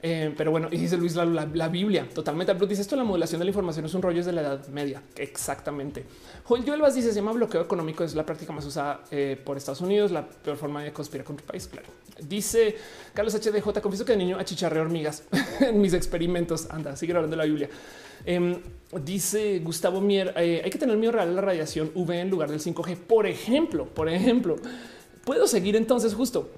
eh, pero bueno, y dice Luis la, Biblia totalmente. Dice esto: la modulación de la información es un rollo de la Edad Media. Exactamente. Joel Joel dice: se llama bloqueo económico, es la práctica más usada eh, por Estados Unidos, la peor forma de conspirar contra el país. Claro. Dice Carlos HDJ: confieso que de niño achicharré hormigas en mis experimentos. Anda, sigue hablando de la Biblia. Em, dice Gustavo Mier: hay que tener miedo real a la radiación UV en lugar del 5G. Por ejemplo, por ejemplo. Puedo seguir entonces justo.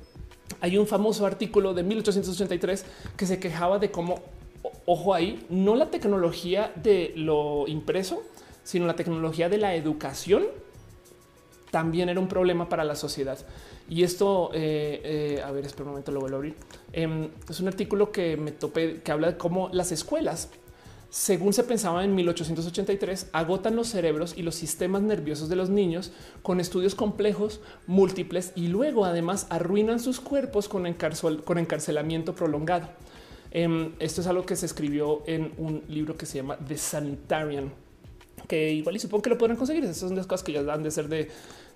Hay un famoso artículo de 1883 que se quejaba de cómo, ojo ahí, no la tecnología de lo impreso, sino la tecnología de la educación también era un problema para la sociedad. Y esto, eh, eh, a ver, espera un momento, lo vuelvo a abrir. Em, es un artículo que me topé que habla de cómo las escuelas según se pensaba en 1883, agotan los cerebros y los sistemas nerviosos de los niños con estudios complejos, múltiples y luego además arruinan sus cuerpos con, encarcelamiento prolongado. Em, esto es algo que se escribió en un libro que se llama The Sanitarian, que igual y supongo que lo podrán conseguir. Esas son las cosas que ya dan de ser de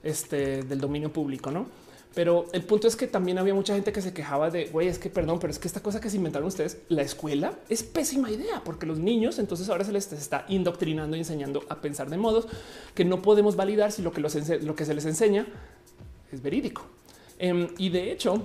este del dominio público, no? Pero el punto es que también había mucha gente que se quejaba de güey, es que perdón, pero es que esta cosa que se inventaron ustedes, la escuela es pésima idea porque los niños entonces ahora se les está indoctrinando y enseñando a pensar de modos que no podemos validar si lo que, lo que se les enseña es verídico. Em, y de hecho,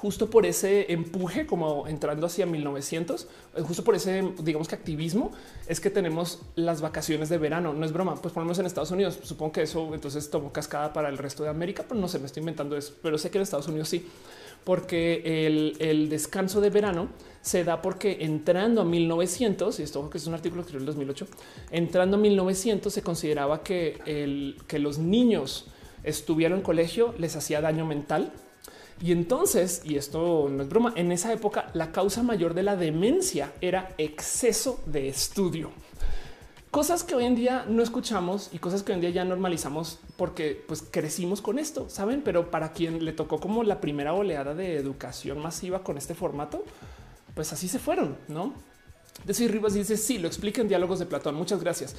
justo por ese empuje, como entrando hacia 1900, eh, justo por ese, digamos que activismo, es que tenemos las vacaciones de verano. No es broma, pues ponemos en Estados Unidos. Supongo que eso entonces tomó cascada para el resto de América, pero no sé, me estoy inventando eso, pero sé que en Estados Unidos sí, porque el, descanso de verano se da porque entrando a 1900, y esto que es un artículo que escribió en 2008, entrando a 1900 se consideraba que, el, que los niños estuvieron en colegio les hacía daño mental y entonces, y esto no es broma, en esa época la causa mayor de la demencia era exceso de estudio. Cosas que hoy en día no escuchamos y cosas que hoy en día ya normalizamos porque pues crecimos con esto, saben? Pero para quien le tocó como la primera oleada de educación masiva con este formato, pues así se fueron, ¿no? Decir Rivas dice sí, lo explica en diálogos de Platón. Muchas gracias.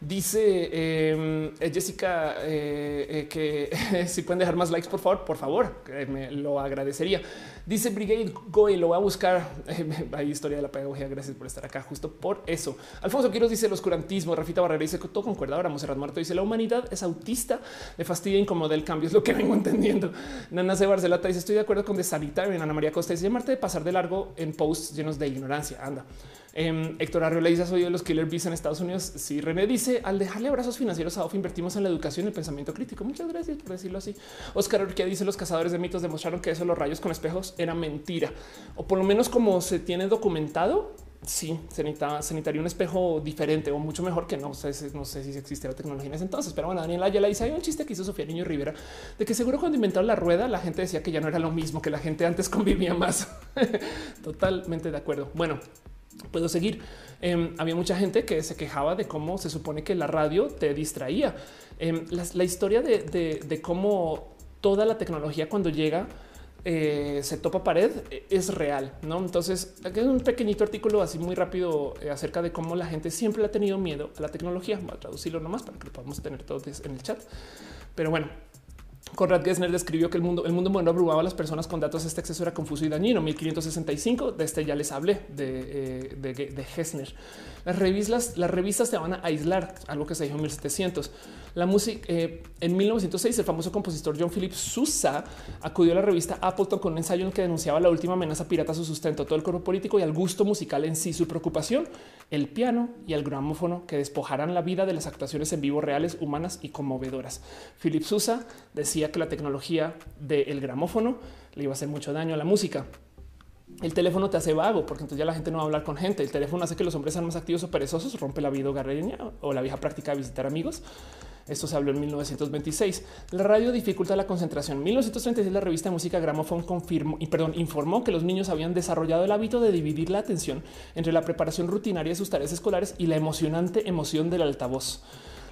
Dice em, eh, Jessica eh, eh, que si pueden dejar más likes, por favor, por favor, me lo agradecería. Dice Brigade Goy, lo voy a buscar. Hay historia de la pedagogía. Gracias por estar acá, justo por eso. Alfonso Quiroz dice el oscurantismo. Rafita Barrera dice que todo concuerda. Ahora Monserrat Muerto dice la humanidad es autista, le fastidia, incomoda el cambio. Es lo que vengo entendiendo. Nana C. Barcelata dice estoy de acuerdo con en Ana María Costa dice llamarte de pasar de largo en posts llenos de ignorancia. Anda. Eh, Héctor Arreola dice soy de los killer bees en Estados Unidos. Si René dice al dejarle abrazos financieros a Off invertimos en la educación y el pensamiento crítico. Muchas gracias por decirlo así. Oscar Urquía dice los cazadores de mitos demostraron que eso los rayos con espejos era mentira o por lo menos como se tiene documentado. Sí, se, necesitaría un espejo diferente o mucho mejor que no sé, no sé si existe la tecnología en ese entonces. Pero bueno, Daniel Ayala dice hay un chiste que hizo Sofía Niño Rivera de que seguro cuando inventaron la rueda la gente decía que ya no era lo mismo, que la gente antes convivía más. Totalmente de acuerdo. Bueno, puedo seguir. Em, había mucha gente que se quejaba de cómo se supone que la radio te distraía. Em, la, historia de, cómo toda la tecnología cuando llega eh, se topa pared e, es real, ¿no? Entonces, aquí es un pequeñito artículo así muy rápido eh, acerca de cómo la gente siempre ha tenido miedo a la tecnología. Voy a traducirlo nomás para que lo podamos tener todos en el chat. Pero bueno, Conrad Gessner describió que el mundo, el mundo moderno abrumaba a las personas con datos. Este exceso era confuso y dañino. 1565 de este ya les hablé de, eh, de, Gessner. Las revistas, las te van a aislar, algo que se dijo en 1700. La música eh, en 1906, el famoso compositor John Philip Sousa acudió a la revista Appleton con un ensayo en que denunciaba la última amenaza pirata a su sustento, todo el cuerpo político y al gusto musical en sí. Su preocupación, el piano y el gramófono que despojarán la vida de las actuaciones en vivo reales, humanas y conmovedoras. Philip Sousa decía que la tecnología del gramófono le iba a hacer mucho daño a la música. El teléfono te hace vago porque entonces ya la gente no va a hablar con gente. El teléfono hace que los hombres sean más activos o perezosos, rompe la vida hogareña o la vieja práctica de visitar amigos. Esto se habló en 1926. La radio dificulta la concentración. En 1936 la revista de música Gramophone confirmó y perdón, informó que los niños habían desarrollado el hábito de dividir la atención entre la preparación rutinaria de sus tareas escolares y la emocionante emoción del altavoz.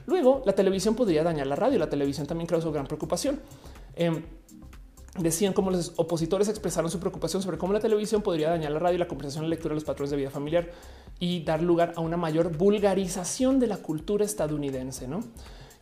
Luego, la televisión podría dañar la radio. La televisión también causó gran preocupación. Em, decían cómo los opositores expresaron su preocupación sobre cómo la televisión podría dañar la radio y la conversación, la lectura de los patrones de vida familiar y dar lugar a una mayor vulgarización de la cultura estadounidense. ¿no?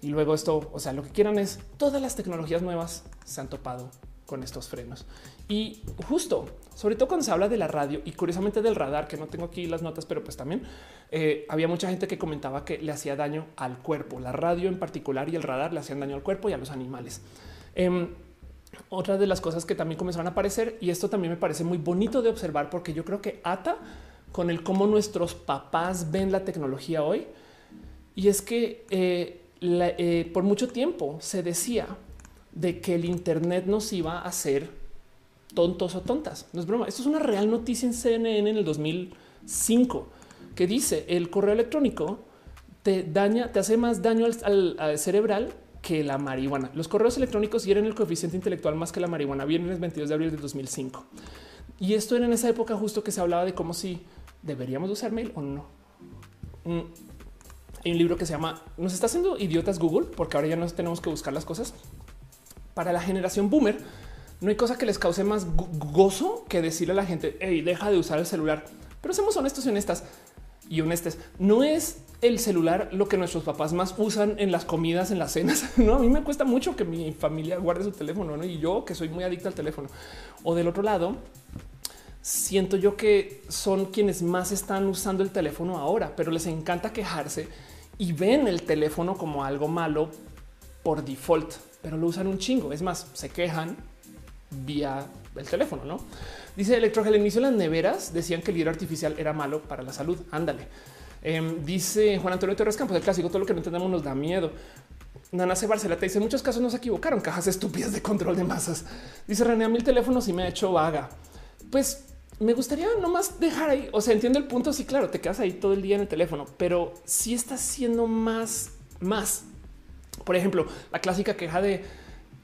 Y luego esto, o sea, lo que quieran es todas las tecnologías nuevas se han topado con estos frenos. Y justo, sobre todo cuando se habla de la radio y curiosamente del radar, que no tengo aquí las notas, pero pues también eh, había mucha gente que comentaba que le hacía daño al cuerpo. La radio en particular y el radar le hacían daño al cuerpo y a los animales. Em, otra de las cosas que también comenzaron a aparecer, y esto también me parece muy bonito de observar, porque yo creo que ata con el cómo nuestros papás ven la tecnología hoy. Y es que eh, eh, por mucho tiempo se decía de que el Internet nos iba a hacer tontos o tontas. No es broma. Esto es una real noticia en CNN en el 2005 que dice el correo electrónico te daña, te hace más daño al, cerebral que la marihuana. Los correos electrónicos hieren el coeficiente intelectual más que la marihuana. Viene el 22 de abril de 2005. Y esto era en esa época justo que se hablaba de cómo si deberíamos usar mail o no. Mm, hay un libro que se llama Nos está haciendo idiotas Google, porque ahora ya no tenemos que buscar las cosas. Para la generación boomer, no hay cosa que les cause más gozo que decirle a la gente, hey, deja de usar el celular. Pero seamos honestos y honestas y honestas. No es el celular lo que nuestros papás más usan en las comidas, en las cenas. No, a mí me cuesta mucho que mi familia guarde su teléfono y yo que soy muy adicta al teléfono. O del otro lado, siento yo que son quienes más están usando el teléfono ahora, pero les encanta quejarse y ven el teléfono como algo malo por default, pero lo usan un chingo. Es más, se quejan vía el teléfono, ¿no? Dice Electrogel, al inicio las neveras decían que el hierro artificial era malo para la salud. Ándale. Em, dice Juan Antonio Torres Campos, el clásico, todo lo que no entendemos nos da miedo. Nana C. Barcelata dice, en muchos casos no se equivocaron, cajas estúpidas de control de masas. Dice René, a mí el teléfono sí me ha hecho vaga. Pues me gustaría nomás dejar ahí, o sea, entiendo el punto, sí, claro, te quedas ahí todo el día en el teléfono, pero si estás siendo más, más. Por ejemplo, la clásica queja de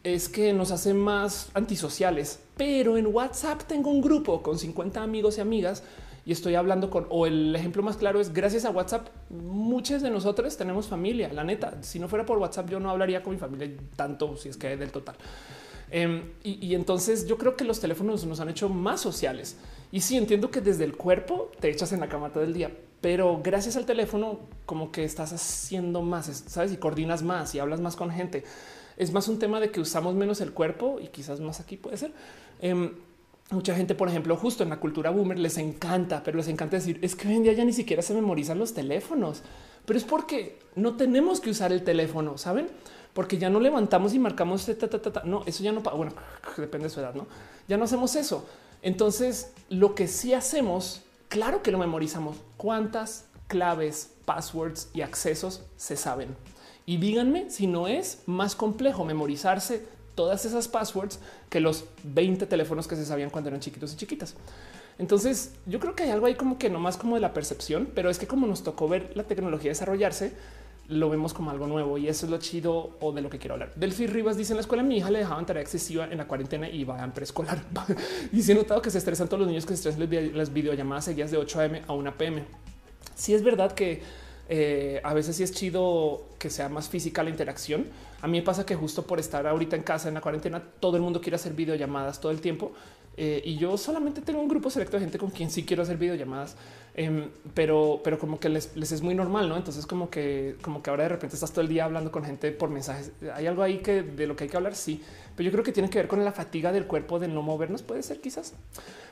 es que nos hace más antisociales, pero en WhatsApp tengo un grupo con 50 amigos y amigas y estoy hablando con, o el ejemplo más claro es gracias a WhatsApp, muchas de nosotros tenemos familia, la neta, si no fuera por WhatsApp yo no hablaría con mi familia tanto, si es que del total. Em, y, y, entonces yo creo que los teléfonos nos han hecho más sociales. Y sí, entiendo que desde el cuerpo te echas en la cama todo el día, pero gracias al teléfono como que estás haciendo más, sabes, y coordinas más y hablas más con gente. Es más un tema de que usamos menos el cuerpo y quizás más aquí puede ser. Em, mucha gente, por ejemplo, justo en la cultura boomer les encanta, pero les encanta decir es que hoy en día ya ni siquiera se memorizan los teléfonos, pero es porque no tenemos que usar el teléfono, saben? Porque ya no levantamos y marcamos. no, eso ya no. Bueno, depende de su edad, no? Ya no hacemos eso. Entonces, lo que sí hacemos, claro que lo memorizamos. ¿Cuántas claves, passwords y accesos se saben? Y díganme si no es más complejo memorizarse todas esas passwords que los 20 teléfonos que se sabían cuando eran chiquitos y chiquitas. Entonces, yo creo que hay algo ahí como que no más como de la percepción, pero es que como nos tocó ver la tecnología desarrollarse, lo vemos como algo nuevo y eso es lo chido o de lo que quiero hablar. Delphi Rivas dice en la escuela mi hija le dejaban tarea excesiva en la cuarentena y va en preescolar. y si he notado que se estresan todos los niños que se estresan las videollamadas seguidas de 8 a.m. a 1 p.m. Si es verdad que eh, a veces sí es chido que sea más física la interacción. A mí me pasa que justo por estar ahorita en casa en la cuarentena, todo el mundo quiere hacer videollamadas todo el tiempo. Eh, y yo solamente tengo un grupo selecto de gente con quien sí quiero hacer videollamadas, em, pero, pero como que les, es muy normal, no? Entonces, como que, como que ahora de repente estás todo el día hablando con gente por mensajes. Hay algo ahí que de lo que hay que hablar. Sí, yo creo que tiene que ver con la fatiga del cuerpo de no movernos. Puede ser quizás,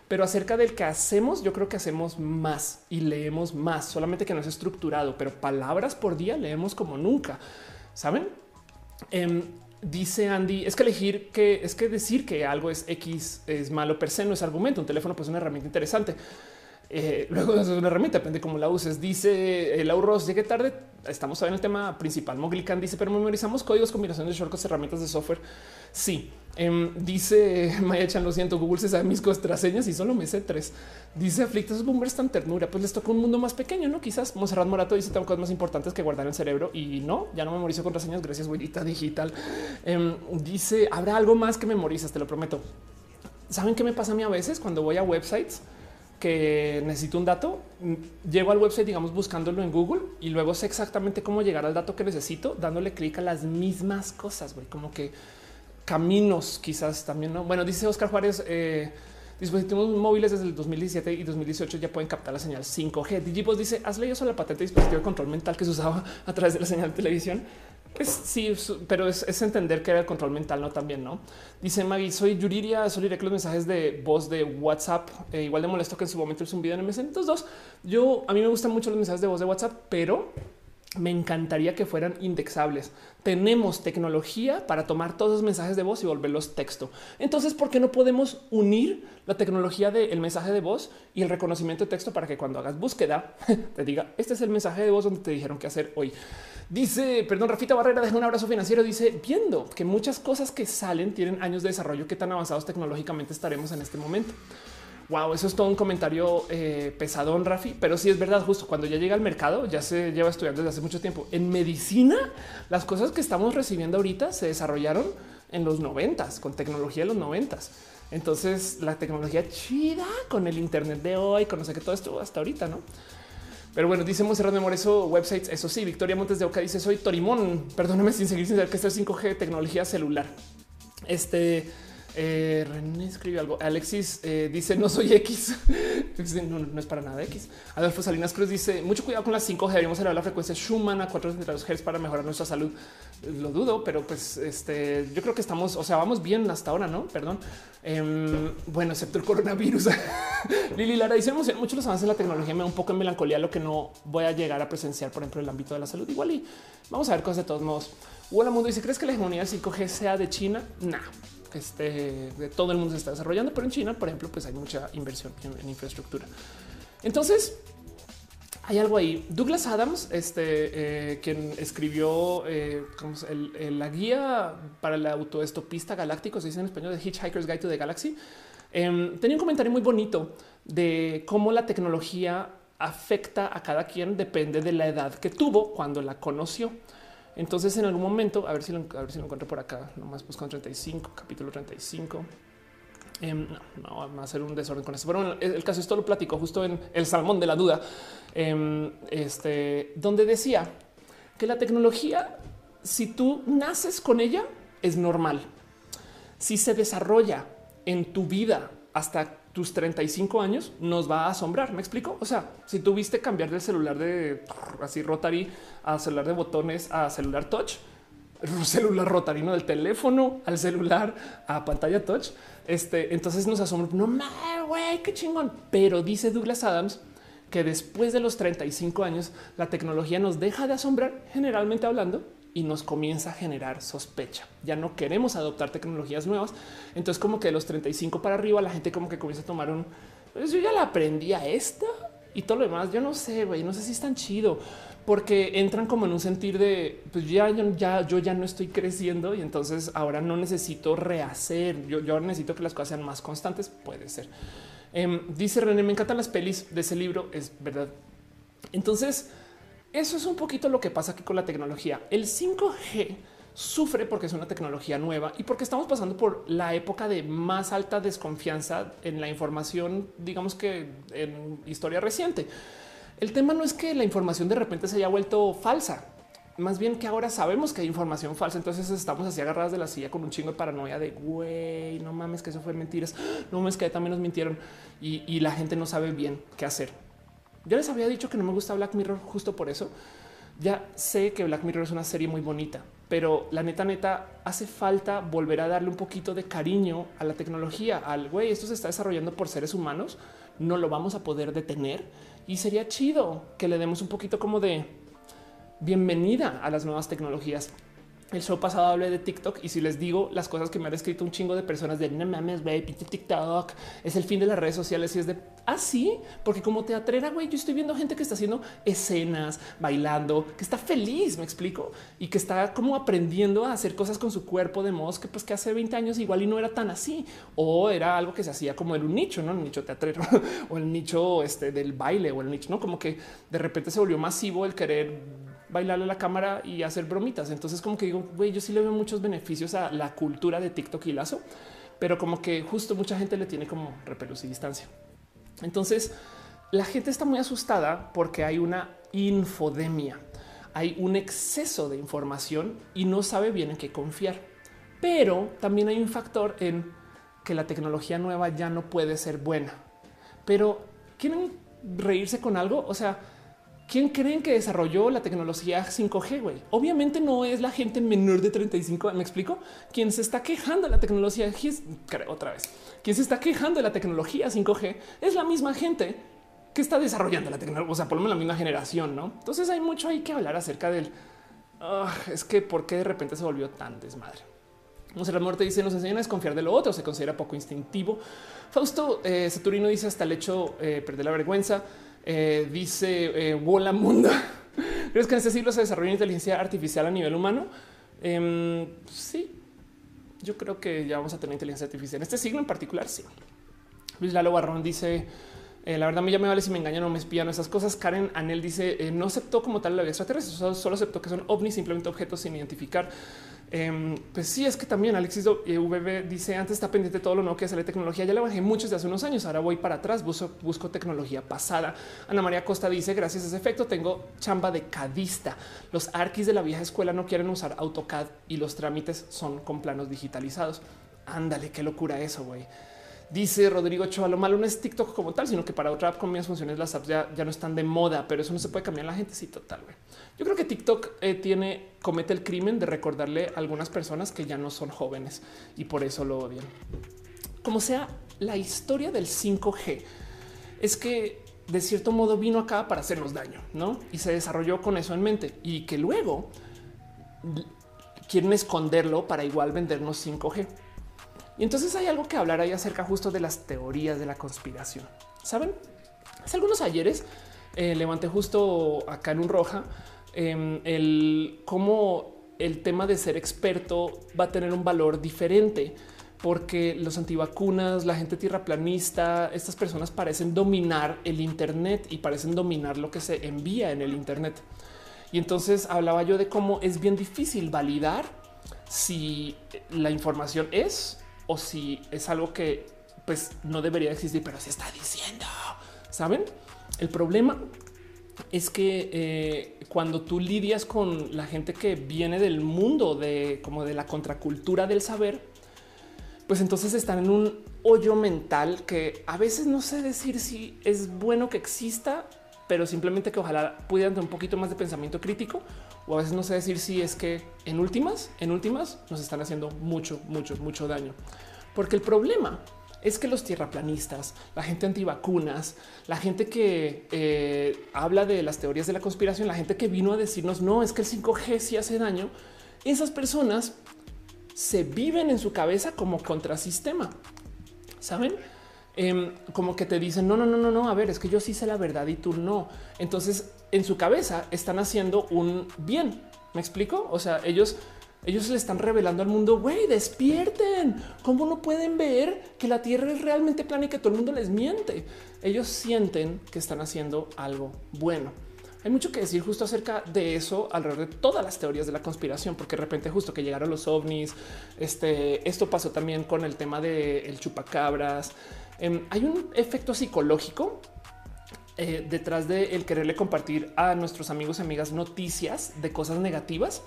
pero acerca del que hacemos, yo creo que hacemos más y leemos más, solamente que no es estructurado, pero palabras por día leemos como nunca. Saben? Em, dice Andy, es que elegir que es que decir que algo es X es malo per se no es argumento. Un teléfono pues es una herramienta interesante. Eh, luego es una herramienta, depende cómo la uses. Dice el Auros, llegué tarde. Estamos en el tema principal. Moglican dice, pero memorizamos códigos, combinaciones de shortcuts, herramientas de software. Sí, em, dice Maya Chan, lo siento, Google se sabe mis contraseñas y solo me sé tres. Dice Aflictos, esos boomers tan ternura, pues les toca un mundo más pequeño, ¿no? Quizás Monserrat Morato dice tengo cosas más importantes que guardar en el cerebro y no, ya no memorizo contraseñas, gracias, güeyita digital. Em, dice, habrá algo más que memorizas, te lo prometo. ¿Saben qué me pasa a mí a veces cuando voy a websites? Que necesito un dato, llego al website, digamos, buscándolo en Google y luego sé exactamente cómo llegar al dato que necesito, dándole clic a las mismas cosas, como que caminos quizás también, ¿no? Bueno, dice Oscar Juárez, eh, dispositivos móviles desde el 2017 y 2018 ya pueden captar la señal 5G. Digipos dice, ¿has leído sobre la patente de dispositivo de control mental que se usaba a través de la señal de televisión? Pues sí, pero es, entender que era el control mental, no también, no? Dice Maggie, soy Yuriria, que los mensajes de voz de WhatsApp, eh, igual de molesto que en su momento es un video en MSN. Entonces, dos, yo a mí me gustan mucho los mensajes de voz de WhatsApp, pero me encantaría que fueran indexables. Tenemos tecnología para tomar todos los mensajes de voz y volverlos texto. Entonces, ¿por qué no podemos unir la tecnología del mensaje de voz y el reconocimiento de texto para que cuando hagas búsqueda te diga este es el mensaje de voz donde te dijeron qué hacer hoy? Dice, perdón, Rafita Barrera, deja un abrazo financiero. Dice, viendo que muchas cosas que salen tienen años de desarrollo, qué tan avanzados tecnológicamente estaremos en este momento. Wow, eso es todo un comentario eh, pesadón, Rafi, pero sí es verdad, justo cuando ya llega al mercado, ya se lleva estudiando desde hace mucho tiempo. En medicina, las cosas que estamos recibiendo ahorita se desarrollaron en los noventas, con tecnología de los noventas. Entonces, la tecnología chida con el Internet de hoy, conoce que todo esto hasta ahorita, no? Pero bueno, dice Monserrat eso websites. Eso sí, Victoria Montes de Oca dice soy Torimón. Perdóname sin seguir sin saber que esto es 5G tecnología celular. Este eh, René escribe algo. Alexis eh, dice no soy X. no, es para nada X. Adolfo Salinas Cruz dice mucho cuidado con las 5G. Deberíamos elevar la frecuencia Schumann a 432 Hz para mejorar nuestra salud. Lo dudo, pero pues este yo creo que estamos, o sea, vamos bien hasta ahora, no? Perdón. Em, bueno, excepto el coronavirus. Lili Lara dice mucho los avances en la tecnología. Me da un poco en melancolía lo que no voy a llegar a presenciar, por ejemplo, el ámbito de la salud. Igual y vamos a ver cosas de todos modos. Hola Mundo dice: ¿Crees que la hegemonía del 5G sea de China? No, este, de todo el mundo se está desarrollando, pero en China, por ejemplo, pues hay mucha inversión en, infraestructura. Entonces, hay algo ahí. Douglas Adams, este, eh, quien escribió eh, la guía para el autoestopista galáctico, se dice en español, de Hitchhiker's Guide to the Galaxy, em, tenía un comentario muy bonito de cómo la tecnología afecta a cada quien, depende de la edad que tuvo cuando la conoció. Entonces, en algún momento, a ver si lo, a ver si lo encuentro por acá, nomás busco en 35, capítulo 35. Em, no, no, va a ser un desorden con eso. Pero bueno, el, caso esto lo platico justo en el salmón de la duda, em, este, donde decía que la tecnología, si tú naces con ella, es normal. Si se desarrolla en tu vida hasta tus 35 años nos va a asombrar. Me explico. O sea, si tuviste cambiar del celular de así Rotary a celular de botones a celular touch, celular Rotary, no del teléfono al celular a pantalla touch. Este entonces nos asombra. No mames, güey, qué chingón. Pero dice Douglas Adams que después de los 35 años la tecnología nos deja de asombrar, generalmente hablando, y nos comienza a generar sospecha. Ya no queremos adoptar tecnologías nuevas. Entonces, como que de los 35 para arriba, la gente como que comienza a tomar un pues yo ya la aprendí a esta y todo lo demás. Yo no sé, güey, no sé si es tan chido porque entran como en un sentir de pues ya, ya, yo ya no estoy creciendo y entonces ahora no necesito rehacer. Yo, yo necesito que las cosas sean más constantes. Puede ser. Em, dice René, me encantan las pelis de ese libro. Es verdad. Entonces, eso es un poquito lo que pasa aquí con la tecnología. El 5G sufre porque es una tecnología nueva y porque estamos pasando por la época de más alta desconfianza en la información, digamos que en historia reciente. El tema no es que la información de repente se haya vuelto falsa, más bien que ahora sabemos que hay información falsa, entonces estamos así agarradas de la silla con un chingo de paranoia de güey, no mames que eso fue mentiras, no mames que también nos mintieron y, y la gente no sabe bien qué hacer. Yo les había dicho que no me gusta Black Mirror justo por eso. Ya sé que Black Mirror es una serie muy bonita, pero la neta, neta, hace falta volver a darle un poquito de cariño a la tecnología, al güey, esto se está desarrollando por seres humanos, no lo vamos a poder detener y sería chido que le demos un poquito como de bienvenida a las nuevas tecnologías. El show pasado hablé de TikTok y si les digo las cosas que me han escrito un chingo de personas de no mames, güey, TikTok es el fin de las redes sociales y es de así, ah, porque como te atrera, güey, yo estoy viendo gente que está haciendo escenas, bailando, que está feliz, me explico, y que está como aprendiendo a hacer cosas con su cuerpo de modos que pues que hace 20 años igual y no era tan así, o era algo que se hacía como en un nicho, no el nicho teatrero o el nicho este del baile o el nicho, no como que de repente se volvió masivo el querer bailarle a la cámara y hacer bromitas. Entonces, como que digo, güey, yo sí le veo muchos beneficios a la cultura de TikTok y Lazo, pero como que justo mucha gente le tiene como repelús y distancia. Entonces, la gente está muy asustada porque hay una infodemia, hay un exceso de información y no sabe bien en qué confiar. Pero también hay un factor en que la tecnología nueva ya no puede ser buena. Pero quieren reírse con algo, o sea, ¿Quién creen que desarrolló la tecnología 5G? Güey? Obviamente no es la gente menor de 35. Me explico. Quien se está quejando de la tecnología, otra vez, quien se está quejando de la tecnología 5G es la misma gente que está desarrollando la tecnología, o sea, por lo menos la misma generación, no? Entonces hay mucho hay que hablar acerca del ah, es que por qué de repente se volvió tan desmadre. la muerte dice nos enseñan a desconfiar de lo otro, se considera poco instintivo. Fausto eh, Saturino dice hasta el hecho eh, perder la vergüenza. Eh, dice Wola eh, Munda. ¿Crees que en este siglo se desarrolla inteligencia artificial a nivel humano? Em, sí, yo creo que ya vamos a tener inteligencia artificial en este siglo en particular. Sí. Luis Lalo Barrón dice: eh, La verdad, me ya me vale si me engañan o me espían esas cosas. Karen Anel dice: No aceptó como tal la vida extraterrestre, solo aceptó que son ovnis, simplemente objetos sin identificar. Em, pues sí, es que también Alexis VB dice antes está pendiente de todo lo nuevo que la tecnología. Ya le bajé muchos de hace unos años. Ahora voy para atrás, busco, tecnología pasada. Ana María Costa dice gracias a ese efecto tengo chamba de cadista. Los arquis de la vieja escuela no quieren usar AutoCAD y los trámites son con planos digitalizados. Ándale, qué locura eso, güey. Dice Rodrigo Ochoa, lo malo no es TikTok como tal, sino que para otra app con mis funciones las apps ya, no están de moda, pero eso no se puede cambiar la gente. Sí, total. Yo creo que TikTok eh, tiene, comete el crimen de recordarle a algunas personas que ya no son jóvenes y por eso lo odian. Como sea, la historia del 5G es que de cierto modo vino acá para hacernos daño, ¿no? Y se desarrolló con eso en mente y que luego quieren esconderlo para igual vendernos 5G. Y entonces hay algo que hablar ahí acerca justo de las teorías de la conspiración. Saben, hace algunos ayeres eh, levanté justo acá en un roja em, el cómo el tema de ser experto va a tener un valor diferente porque los antivacunas, la gente tierraplanista, estas personas parecen dominar el Internet y parecen dominar lo que se envía en el Internet. Y entonces hablaba yo de cómo es bien difícil validar si la información es o si es algo que pues no debería existir, pero se está diciendo. Saben? El problema es que eh, cuando tú lidias con la gente que viene del mundo de como de la contracultura del saber, pues entonces están en un hoyo mental que a veces no sé decir si es bueno que exista, pero simplemente que ojalá pudieran tener un poquito más de pensamiento crítico o a veces no sé decir si es que en últimas, en últimas nos están haciendo mucho, mucho, mucho daño. Porque el problema es que los tierraplanistas, la gente antivacunas, la gente que eh, habla de las teorías de la conspiración, la gente que vino a decirnos no es que el 5G sí hace daño, esas personas se viven en su cabeza como contrasistema. Saben? Em, como que te dicen no, no, no, no, no. A ver, es que yo sí sé la verdad y tú no. Entonces en su cabeza están haciendo un bien. Me explico? O sea, ellos ellos le están revelando al mundo, güey, despierten. ¿Cómo no pueden ver que la Tierra es realmente plana y que todo el mundo les miente? Ellos sienten que están haciendo algo bueno. Hay mucho que decir justo acerca de eso alrededor de todas las teorías de la conspiración, porque de repente justo que llegaron los ovnis, este, esto pasó también con el tema del chupacabras. Em, hay un efecto psicológico eh, detrás de el quererle compartir a nuestros amigos y amigas noticias de cosas negativas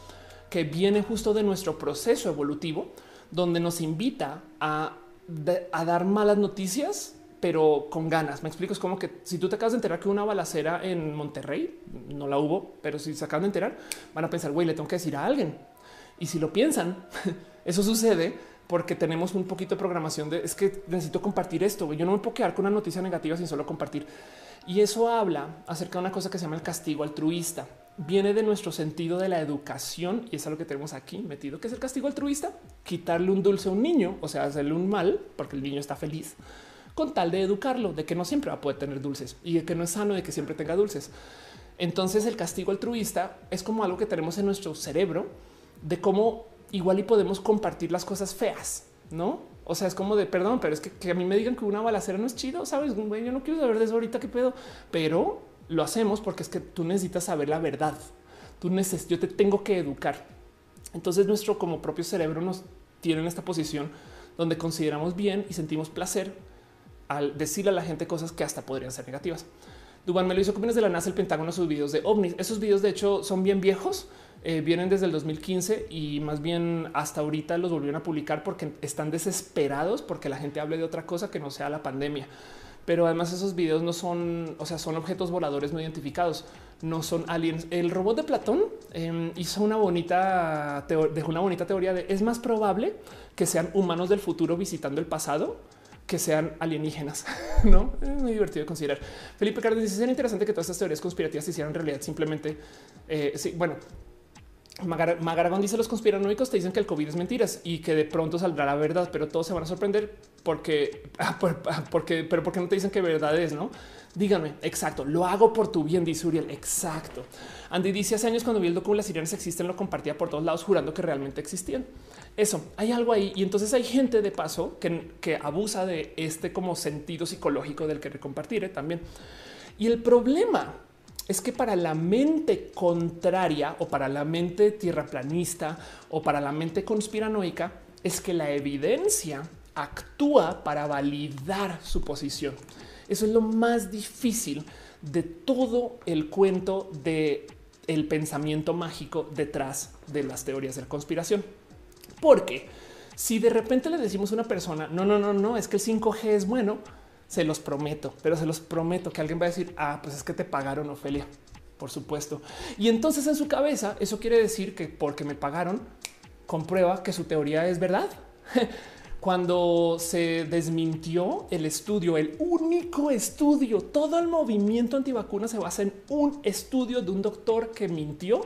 que viene justo de nuestro proceso evolutivo, donde nos invita a, dar malas noticias, pero con ganas. Me explico, es como que si tú te acabas de enterar que una balacera en Monterrey, no la hubo, pero si se acaban de enterar, van a pensar, güey, le tengo que decir a alguien. Y si lo piensan, eso sucede porque tenemos un poquito de programación de es que necesito compartir esto. Yo no me puedo quedar con una noticia negativa sin solo compartir. Y eso habla acerca de una cosa que se llama el castigo altruista viene de nuestro sentido de la educación y es algo que tenemos aquí metido, que es el castigo altruista, quitarle un dulce a un niño, o sea, hacerle un mal porque el niño está feliz con tal de educarlo, de que no siempre va a poder tener dulces y de que no es sano de que siempre tenga dulces. Entonces el castigo altruista es como algo que tenemos en nuestro cerebro de cómo igual y podemos compartir las cosas feas, ¿no? O sea, es como de perdón, pero es que, a mí me digan que una balacera no es chido, sabes? Yo no quiero saber de eso ahorita qué pedo, pero lo hacemos porque es que tú necesitas saber la verdad. Tú necesitas, yo te tengo que educar. Entonces nuestro como propio cerebro nos tiene en esta posición donde consideramos bien y sentimos placer al decirle a la gente cosas que hasta podrían ser negativas. Duban me lo hizo. ¿Qué de la NASA, el Pentágono, sus videos de ovnis? Esos videos, de hecho, son bien viejos. Eh, vienen desde el 2015 y más bien hasta ahorita los volvieron a publicar porque están desesperados porque la gente hable de otra cosa que no sea la pandemia pero además esos videos no son, o sea, son objetos voladores no identificados, no son aliens. El robot de Platón em, hizo una bonita, dejó una bonita teoría de es más probable que sean humanos del futuro visitando el pasado que sean alienígenas, no es muy divertido de considerar. Felipe Cárdenas dice: Sería interesante que todas estas teorías conspirativas se hicieran realidad. Simplemente, eh, sí, bueno, Magaragón dice los conspiranoicos te dicen que el COVID es mentiras y que de pronto saldrá la verdad, pero todos se van a sorprender porque, ah, ah, porque, pero porque no te dicen que verdad es, no? Díganme, exacto, lo hago por tu bien, dice Uriel. Exacto. Andy dice hace años cuando vi el documento las sirenas existen, lo compartía por todos lados jurando que realmente existían. Eso, hay algo ahí. Y entonces hay gente de paso que, que abusa de este como sentido psicológico del que compartir también. Y el problema es que para la mente contraria o para la mente tierraplanista o para la mente conspiranoica es que la evidencia actúa para validar su posición. Eso es lo más difícil de todo el cuento de el pensamiento mágico detrás de las teorías de la conspiración. Porque si de repente le decimos a una persona, no, no, no, no, es que el 5G es bueno, se los prometo, pero se los prometo que alguien va a decir, ah, pues es que te pagaron, Ofelia, por supuesto. Y entonces en su cabeza eso quiere decir que porque me pagaron, comprueba que su teoría es verdad. Cuando se desmintió el estudio, el único estudio, todo el movimiento antivacuna se basa en un estudio de un doctor que mintió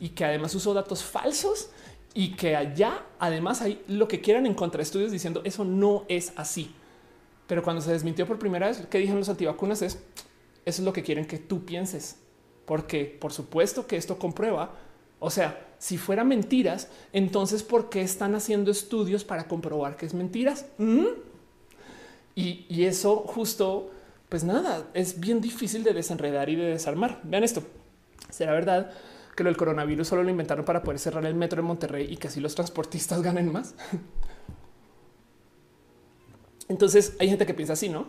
y que además usó datos falsos y que allá además hay lo que quieran en contraestudios diciendo eso no es así. Pero cuando se desmintió por primera vez, que dijeron los antivacunas es eso es lo que quieren que tú pienses, porque por supuesto que esto comprueba. O sea, si fuera mentiras, entonces ¿por qué están haciendo estudios para comprobar que es mentiras? ¿Mm? Y, y eso justo, pues nada, es bien difícil de desenredar y de desarmar. Vean esto. ¿Será verdad que lo del coronavirus solo lo inventaron para poder cerrar el metro de Monterrey y que así los transportistas ganen más? Entonces hay gente que piensa así, ¿no?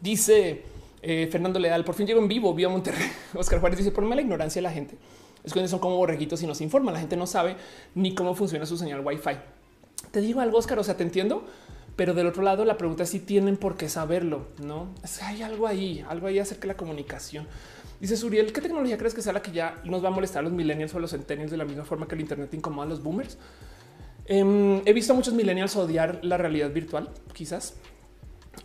Dice eh, Fernando Leal, por fin llego en vivo, vía Monterrey. Oscar Juárez dice, por la ignorancia de la gente. Es que son como borreguitos y nos informan. La gente no sabe ni cómo funciona su señal Wi-Fi. Te digo algo, Oscar, o sea, te entiendo, pero del otro lado la pregunta es si tienen por qué saberlo, ¿no? Hay algo ahí, algo ahí acerca de la comunicación. Dice Suriel, ¿qué tecnología crees que sea la que ya nos va a molestar a los millennials o a los centennials de la misma forma que el Internet incomoda a los boomers? Em, he visto a muchos millennials odiar la realidad virtual, quizás.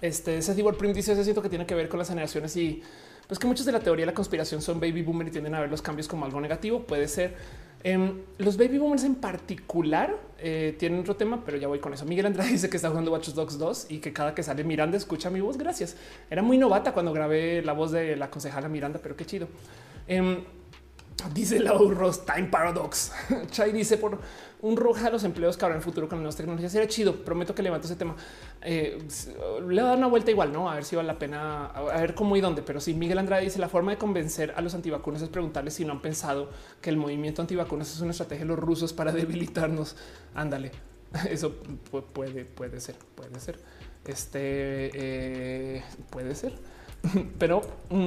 Este ese Prim dice: Se siento que tiene que ver con las generaciones y pues que muchos de la teoría de la conspiración son baby boomer y tienden a ver los cambios como algo negativo. Puede ser. Em, los baby boomers en particular eh, tienen otro tema, pero ya voy con eso. Miguel Andrade dice que está jugando Watch Dogs 2 y que cada que sale Miranda escucha mi voz. Gracias. Era muy novata cuando grabé la voz de la concejala Miranda, pero qué chido. Em, dice la Time Paradox. Chai dice por un roja a los empleos que habrá en el futuro con las nuevas tecnologías. Sería chido. Prometo que levanto ese tema. Eh, le va a dar una vuelta igual, no? A ver si vale la pena, a ver cómo y dónde. Pero si Miguel Andrade dice la forma de convencer a los antivacunas es preguntarles si no han pensado que el movimiento antivacunas es una estrategia de los rusos para debilitarnos. Ándale. Eso puede, puede ser, puede ser. Este eh, puede ser, pero mm,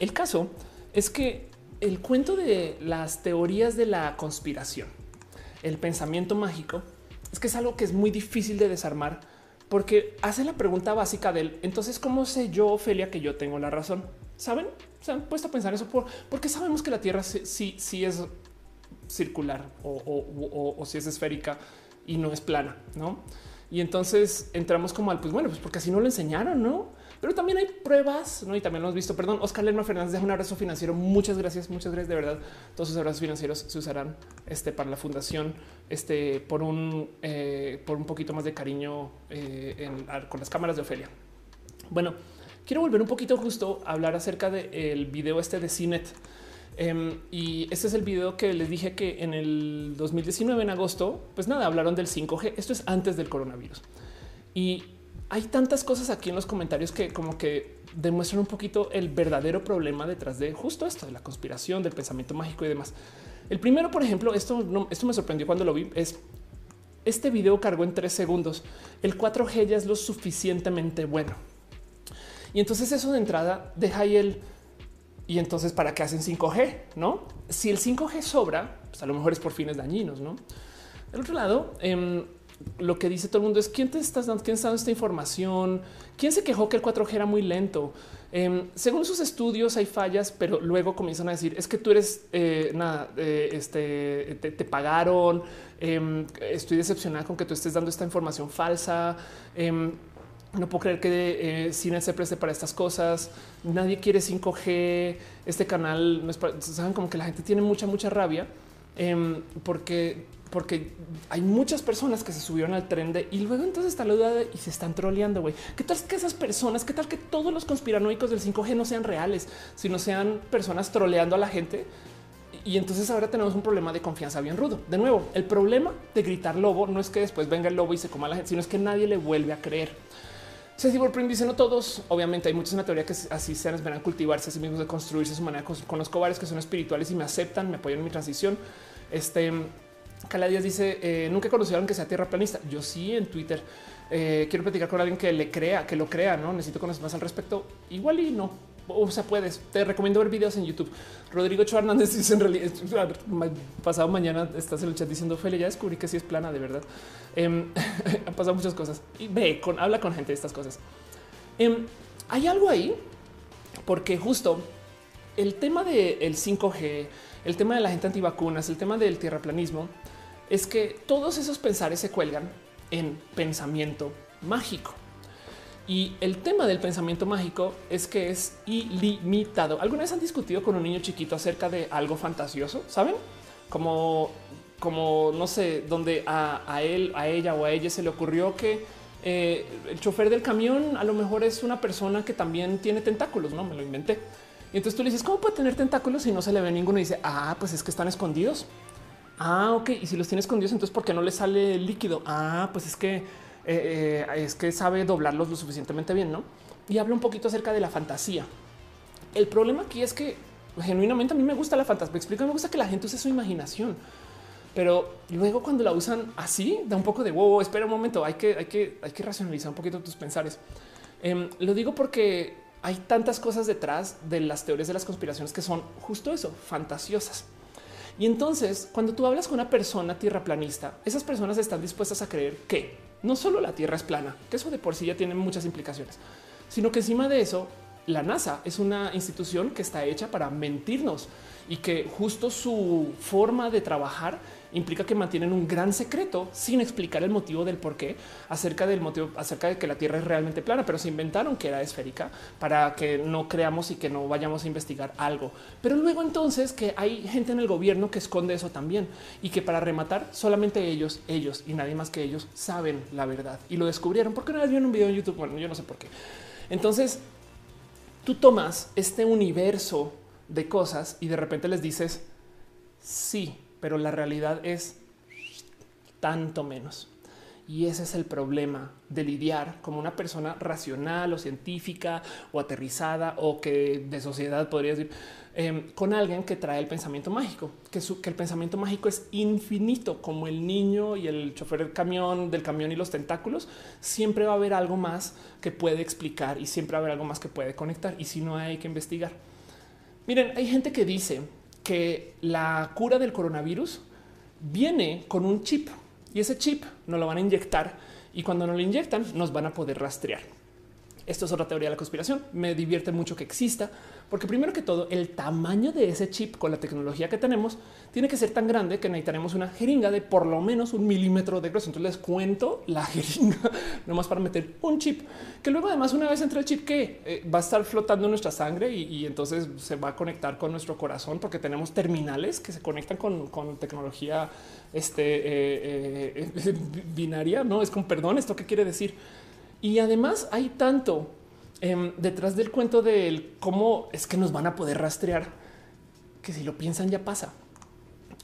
el caso es que el cuento de las teorías de la conspiración el pensamiento mágico es que es algo que es muy difícil de desarmar porque hace la pregunta básica del entonces, ¿cómo sé yo, Ofelia, que yo tengo la razón? ¿Saben? Se han puesto a pensar eso por porque sabemos que la Tierra sí, sí, es circular o, o, si es esférica y no es plana, no? Y entonces entramos como al pues bueno, pues porque así no lo enseñaron, no? Pero también hay pruebas, ¿no? Y también lo hemos visto. Perdón, Oscar Lerma Fernández deja un abrazo financiero. Muchas gracias, muchas gracias de verdad. Todos sus abrazos financieros se usarán este, para la fundación este, por, un, eh, por un poquito más de cariño eh, con las cámaras de Ofelia. Bueno, quiero volver un poquito justo a hablar acerca del video este de Cinet. Em, y este es el video que les dije que en el 2019, en agosto, pues nada, hablaron del 5G. Esto es antes del coronavirus. Y hay tantas cosas aquí en los comentarios que como que demuestran un poquito el verdadero problema detrás de justo esto, de la conspiración, del pensamiento mágico y demás. El primero, por ejemplo, esto, no, esto me sorprendió cuando lo vi, es este video cargó en tres segundos. El 4G ya es lo suficientemente bueno. Y entonces eso de entrada deja ahí el... Y entonces, ¿para qué hacen 5G? No? Si el 5G sobra, pues a lo mejor es por fines dañinos, ¿no? Del otro lado, eh, lo que dice todo el mundo es quién te estás dando, quién está dando esta información, quién se quejó que el 4G era muy lento. Em, según sus estudios hay fallas, pero luego comienzan a decir es que tú eres eh, nada, eh, este te, pagaron. Em, estoy decepcionada con que tú estés dando esta información falsa. Em, no puedo creer que eh, Cine se preste para estas cosas. Nadie quiere 5G. Este canal saben como que la gente tiene mucha, mucha rabia porque porque hay muchas personas que se subieron al tren de y luego entonces está la duda y se están troleando. güey. ¿Qué tal que esas personas, qué tal que todos los conspiranoicos del 5G no sean reales, sino sean personas troleando a la gente? Y entonces ahora tenemos un problema de confianza bien rudo. De nuevo, el problema de gritar lobo no es que después venga el lobo y se coma a la gente, sino es que nadie le vuelve a creer. Ceci Print dice no todos. Obviamente hay muchos en la teoría que así sean, esperan cultivarse a sí mismos, de construirse su manera. Conozco varios que son espirituales y me aceptan, me apoyan en mi transición. Este Cala Díaz dice eh, nunca conocieron que sea tierra planista. Yo sí en Twitter eh, quiero platicar con alguien que le crea, que lo crea. No necesito conocer más al respecto. Igual y no. O sea, puedes. Te recomiendo ver videos en YouTube. Rodrigo Cho Hernández dice en realidad pasado mañana estás en el chat diciendo Fele, ya descubrí que sí es plana de verdad. Eh, han pasado muchas cosas y ve con habla con gente de estas cosas. Em, hay algo ahí porque justo el tema del 5G, el tema de la gente antivacunas, el tema del tierraplanismo, es que todos esos pensares se cuelgan en pensamiento mágico. Y el tema del pensamiento mágico es que es ilimitado. ¿Alguna vez han discutido con un niño chiquito acerca de algo fantasioso? ¿Saben? Como como no sé, donde a, él, a ella o a ella se le ocurrió que eh, el chofer del camión a lo mejor es una persona que también tiene tentáculos, no me lo inventé. Y entonces tú le dices, ¿cómo puede tener tentáculos si no se le ve ninguno? Y dice, ah, pues es que están escondidos. Ah, ok. Y si los tiene escondidos, entonces ¿por qué no le sale el líquido? Ah, pues es que eh, eh, es que sabe doblarlos lo suficientemente bien, ¿no? Y habla un poquito acerca de la fantasía. El problema aquí es que genuinamente a mí me gusta la fantasía. Me explico, me gusta que la gente use su imaginación. Pero luego cuando la usan así, da un poco de wow, espera un momento, hay que, hay que, hay que racionalizar un poquito tus pensares. Em, lo digo porque hay tantas cosas detrás de las teorías de las conspiraciones que son justo eso, fantasiosas. Y entonces, cuando tú hablas con una persona tierraplanista, esas personas están dispuestas a creer que no solo la Tierra es plana, que eso de por sí ya tiene muchas implicaciones, sino que encima de eso, la NASA es una institución que está hecha para mentirnos y que justo su forma de trabajar implica que mantienen un gran secreto sin explicar el motivo del por qué acerca del motivo acerca de que la Tierra es realmente plana, pero se inventaron que era esférica para que no creamos y que no vayamos a investigar algo. Pero luego entonces que hay gente en el gobierno que esconde eso también y que para rematar solamente ellos, ellos y nadie más que ellos saben la verdad y lo descubrieron porque una vez vieron un video en YouTube. Bueno, yo no sé por qué. Entonces tú tomas este universo de cosas y de repente les dices sí, pero la realidad es tanto menos. Y ese es el problema de lidiar como una persona racional o científica o aterrizada o que de sociedad podría decir em, con alguien que trae el pensamiento mágico, que, que el pensamiento mágico es infinito, como el niño y el chofer del camión, del camión y los tentáculos. Siempre va a haber algo más que puede explicar y siempre va a haber algo más que puede conectar. Y si no hay que investigar. Miren, hay gente que dice que la cura del coronavirus viene con un chip y ese chip nos lo van a inyectar y cuando nos lo inyectan nos van a poder rastrear. Esto es otra teoría de la conspiración. Me divierte mucho que exista, porque primero que todo, el tamaño de ese chip con la tecnología que tenemos tiene que ser tan grande que necesitaremos una jeringa de por lo menos un milímetro de grueso. Entonces les cuento la jeringa nomás para meter un chip que luego, además, una vez entre el chip que eh, va a estar flotando nuestra sangre y, entonces se va a conectar con nuestro corazón, porque tenemos terminales que se conectan con, tecnología este, eh, eh, binaria. No es con perdón. Esto qué quiere decir? Y además hay tanto em, detrás del cuento de cómo es que nos van a poder rastrear que si lo piensan ya pasa.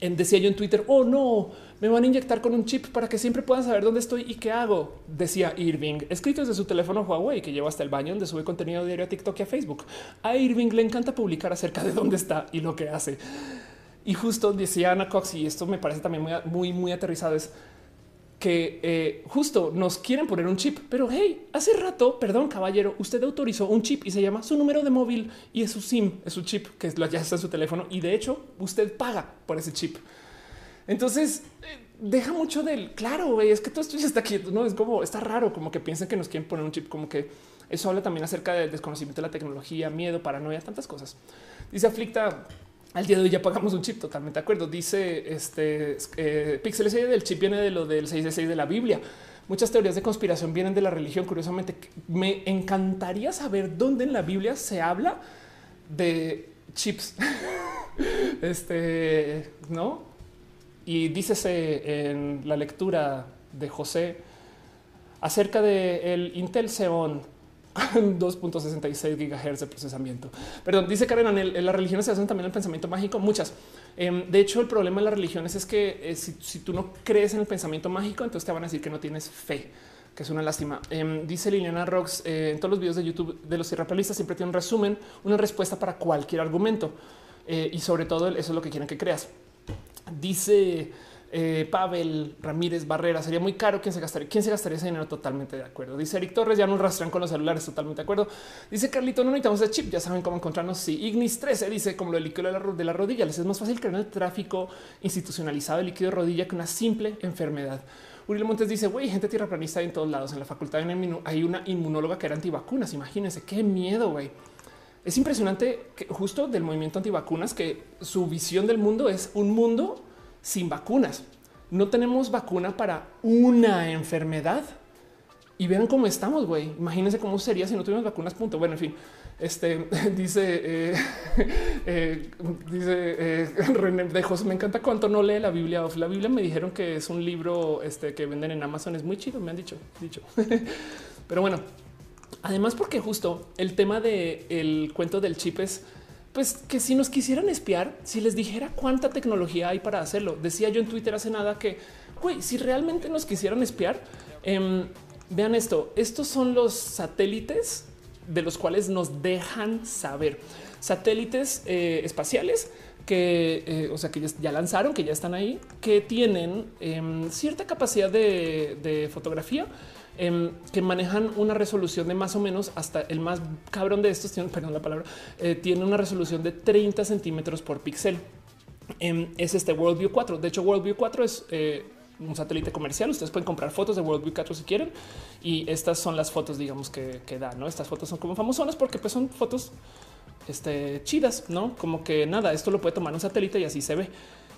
En, decía yo en Twitter, oh no, me van a inyectar con un chip para que siempre puedan saber dónde estoy y qué hago. Decía Irving, escrito desde su teléfono Huawei que lleva hasta el baño donde sube contenido diario a TikTok y a Facebook. A Irving le encanta publicar acerca de dónde está y lo que hace. Y justo decía Ana Cox, y esto me parece también muy, muy, muy aterrizado, es que eh, justo nos quieren poner un chip, pero hey, hace rato, perdón, caballero, usted autorizó un chip y se llama su número de móvil y es su SIM, es su chip que ya está en su teléfono y de hecho usted paga por ese chip. Entonces eh, deja mucho del claro, es que todo esto ya está quieto, no es como está raro, como que piensan que nos quieren poner un chip, como que eso habla también acerca del desconocimiento de la tecnología, miedo, paranoia, tantas cosas. Dice Aflicta, al día de hoy ya pagamos un chip, totalmente de acuerdo. Dice este eh, Pixel del chip viene de lo del 6 de la Biblia. Muchas teorías de conspiración vienen de la religión. Curiosamente, me encantaría saber dónde en la Biblia se habla de chips. este no. Y dícese en la lectura de José acerca de el Intel Xeon 2.66 gigahertz de procesamiento. Perdón, dice Karen, en, las religiones se hacen también el pensamiento mágico, muchas. Em, de hecho, el problema de las religiones es que eh, si, tú no crees en el pensamiento mágico, entonces te van a decir que no tienes fe, que es una lástima. Em, dice Liliana Rocks, eh, en todos los videos de YouTube de los tierraplanistas siempre tiene un resumen, una respuesta para cualquier argumento. Eh, y sobre todo eso es lo que quieren que creas. Dice... Eh, Pavel Ramírez Barrera. Sería muy caro. ¿Quién se gastaría? ¿Quién se gastaría ese dinero? Totalmente de acuerdo. Dice Eric Torres, ya nos rastrean con los celulares. Totalmente de acuerdo. Dice Carlito, no necesitamos el chip. Ya saben cómo encontrarnos. Sí, Ignis 13 dice como lo del líquido de la, rodilla. Les es más fácil crear el tráfico institucionalizado de líquido de rodilla que una simple enfermedad. Uriel Montes dice, güey, gente tierraplanista en todos lados. En la facultad hay una inmunóloga que era antivacunas. Imagínense qué miedo, güey. Es impresionante que justo del movimiento antivacunas que su visión del mundo es un mundo sin vacunas. No tenemos vacuna para una enfermedad. y vean cómo estamos, güey. Imagínense cómo sería si no tuviéramos vacunas. Punto. Bueno, en fin, este dice, eh, eh, dice eh, René. Me encanta cuánto no lee la Biblia. La Biblia me dijeron que es un libro este, que venden en Amazon. Es muy chido. Me han dicho, dicho, pero bueno, además, porque justo el tema del el cuento del chip es pues que si nos quisieran espiar, si les dijera cuánta tecnología hay para hacerlo, decía yo en Twitter hace nada que, güey, si realmente nos quisieran espiar, eh, Vean esto, estos son los satélites de los cuales nos dejan saber. Satélites eh, espaciales que, eh, o sea, que ya lanzaron, que ya están ahí, que tienen em, cierta capacidad de, fotografía, em, que manejan una resolución de más o menos hasta el más cabrón de estos, tiene, perdón la palabra, eh, tiene una resolución de 30 centímetros por píxel. Em, es este Worldview 4. De hecho, Worldview 4 es un satélite comercial. Ustedes pueden comprar fotos de World View 4 si quieren. Y estas son las fotos, digamos, que, que da, ¿no? Estas fotos son como famosonas porque pues son fotos este, chidas, ¿no? Como que nada, esto lo puede tomar un satélite y así se ve.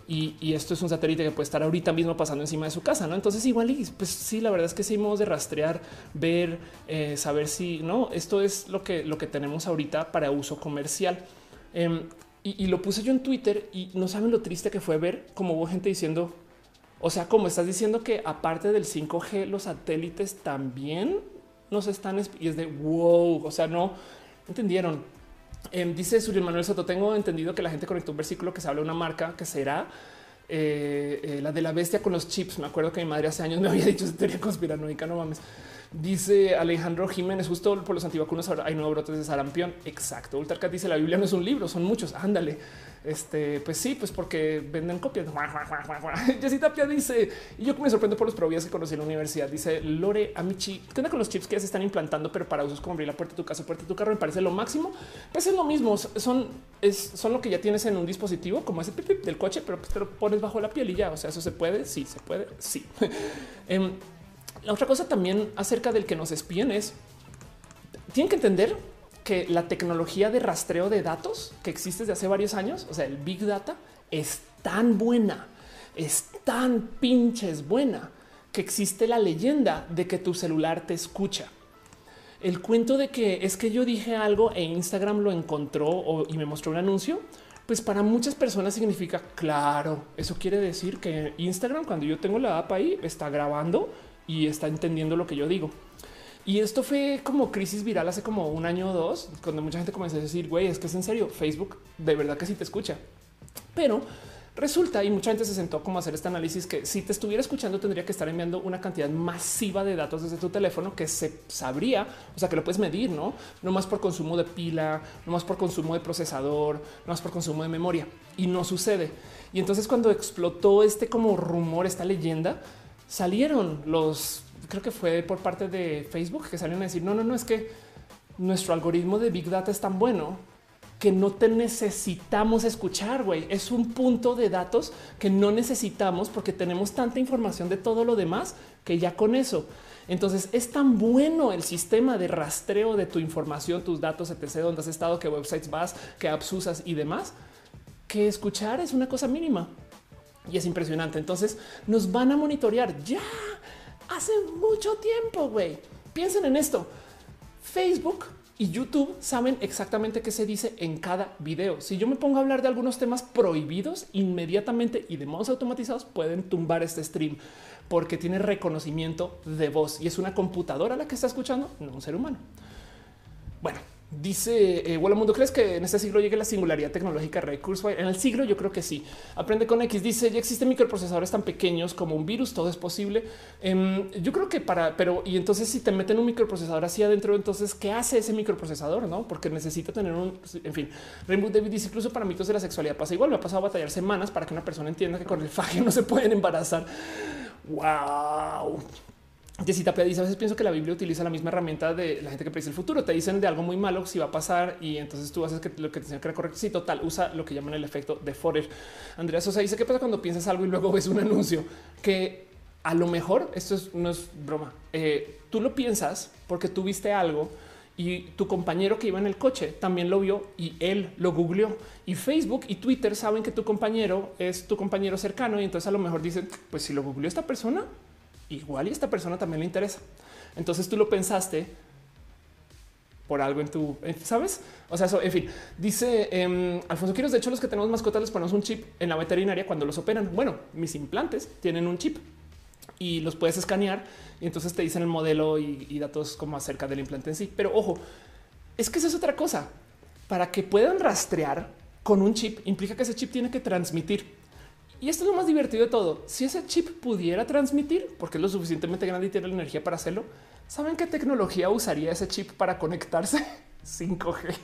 Y, esto es un satélite que puede estar ahorita mismo pasando encima de su casa, ¿no? Entonces igual, y pues sí, la verdad es que sí, modos de rastrear, ver, eh, saber si, ¿no? Esto es lo que, lo que tenemos ahorita para uso comercial. Em, y, lo puse yo en Twitter y no saben lo triste que fue ver cómo hubo gente diciendo, o sea, como estás diciendo que aparte del 5G, los satélites también nos están y es de wow. O sea, no entendieron. Em, dice Suri Manuel Soto. Tengo entendido que la gente conectó un versículo que se habla de una marca que será eh, eh, la de la bestia con los chips. Me acuerdo que mi madre hace años me había dicho teoría conspiranoica. No mames. Dice Alejandro Jiménez, justo por los antivacunas ahora hay nuevos brotes de sarampión. Exacto. Ultracat dice la Biblia no es un libro, son muchos. Ándale. Este, pues sí, pues porque venden copias. Jessy Tapia dice, y yo me sorprendo por los probias que conocí en la universidad. Dice Lore Amici, ¿qué onda con los chips que ya se están implantando, pero para usos como abrir la puerta de tu casa, puerta de tu carro? Me parece lo máximo. Pues es lo mismo, son, son lo que ya tienes en un dispositivo como ese del coche, pero pues te lo pones bajo la piel y ya. O sea, eso se puede. Sí, se puede. Sí. Em, la otra cosa también acerca del que nos espíen es tienen que entender que la tecnología de rastreo de datos que existe desde hace varios años, o sea, el Big Data, es tan buena, es tan pinches buena que existe la leyenda de que tu celular te escucha. El cuento de que es que yo dije algo e Instagram lo encontró y me mostró un anuncio, pues para muchas personas significa claro. Eso quiere decir que Instagram, cuando yo tengo la app ahí, está grabando y está entendiendo lo que yo digo. Y esto fue como crisis viral hace como un año o dos, cuando mucha gente comenzó a decir, güey, es que es en serio, Facebook de verdad que sí te escucha. Pero resulta, y mucha gente se sentó como a hacer este análisis, que si te estuviera escuchando tendría que estar enviando una cantidad masiva de datos desde tu teléfono que se sabría, o sea, que lo puedes medir, ¿no? No más por consumo de pila, no más por consumo de procesador, no más por consumo de memoria. Y no sucede. Y entonces cuando explotó este como rumor, esta leyenda, salieron los creo que fue por parte de Facebook que salieron a decir no, no, no es que nuestro algoritmo de Big Data es tan bueno que no te necesitamos escuchar, güey. Es un punto de datos que no necesitamos porque tenemos tanta información de todo lo demás que ya con eso. Entonces es tan bueno el sistema de rastreo de tu información, tus datos, etc., dónde has estado, qué websites vas, qué apps usas y demás, que escuchar es una cosa mínima y es impresionante. Entonces nos van a monitorear ya hace mucho tiempo, güey. Piensen en esto. Facebook y YouTube saben exactamente qué se dice en cada video. Si yo me pongo a hablar de algunos temas prohibidos, inmediatamente y de modos automatizados pueden tumbar este stream porque tiene reconocimiento de voz y es una computadora la que está escuchando, no un ser humano. Bueno, Dice eh, Mundo, ¿crees que en este siglo llegue la singularidad tecnológica recurso? En el siglo yo creo que sí. Aprende con X. Dice, ya existen microprocesadores tan pequeños como un virus, todo es posible. Em, yo creo que para, pero y entonces si te meten un microprocesador así adentro, entonces, ¿qué hace ese microprocesador? No, porque necesita tener un, en fin, Rainbow David dice, incluso para mitos de la sexualidad pasa igual. Me ha pasado a batallar semanas para que una persona entienda que con el fagio no se pueden embarazar. Wow. Jessita dice a veces pienso que la Biblia utiliza la misma herramienta de la gente que predice el futuro. Te dicen de algo muy malo si va a pasar y entonces tú haces que lo que te dicen que era correcto. Sí, total, usa lo que llaman el efecto de Forer. Andrea Sosa dice qué pasa cuando piensas algo y luego ves un anuncio que a lo mejor esto no es broma. Eh, tú lo piensas porque tú viste algo y tu compañero que iba en el coche también lo vio y él lo googleó y Facebook y Twitter saben que tu compañero es tu compañero cercano y entonces a lo mejor dicen pues si lo googleó esta persona igual y esta persona también le interesa. Entonces tú lo pensaste por algo en tu, ¿sabes? O sea, eso, en fin, dice eh, Alfonso Quiros, de hecho los que tenemos mascotas les ponemos un chip en la veterinaria cuando los operan. Bueno, mis implantes tienen un chip y los puedes escanear y entonces te dicen el modelo y, y datos como acerca del implante en sí. Pero ojo, es que esa es otra cosa. Para que puedan rastrear con un chip implica que ese chip tiene que transmitir. Y esto es lo más divertido de todo. Si ese chip pudiera transmitir, porque es lo suficientemente grande y tiene la energía para hacerlo, ¿Saben qué tecnología usaría ese chip para conectarse? 5G.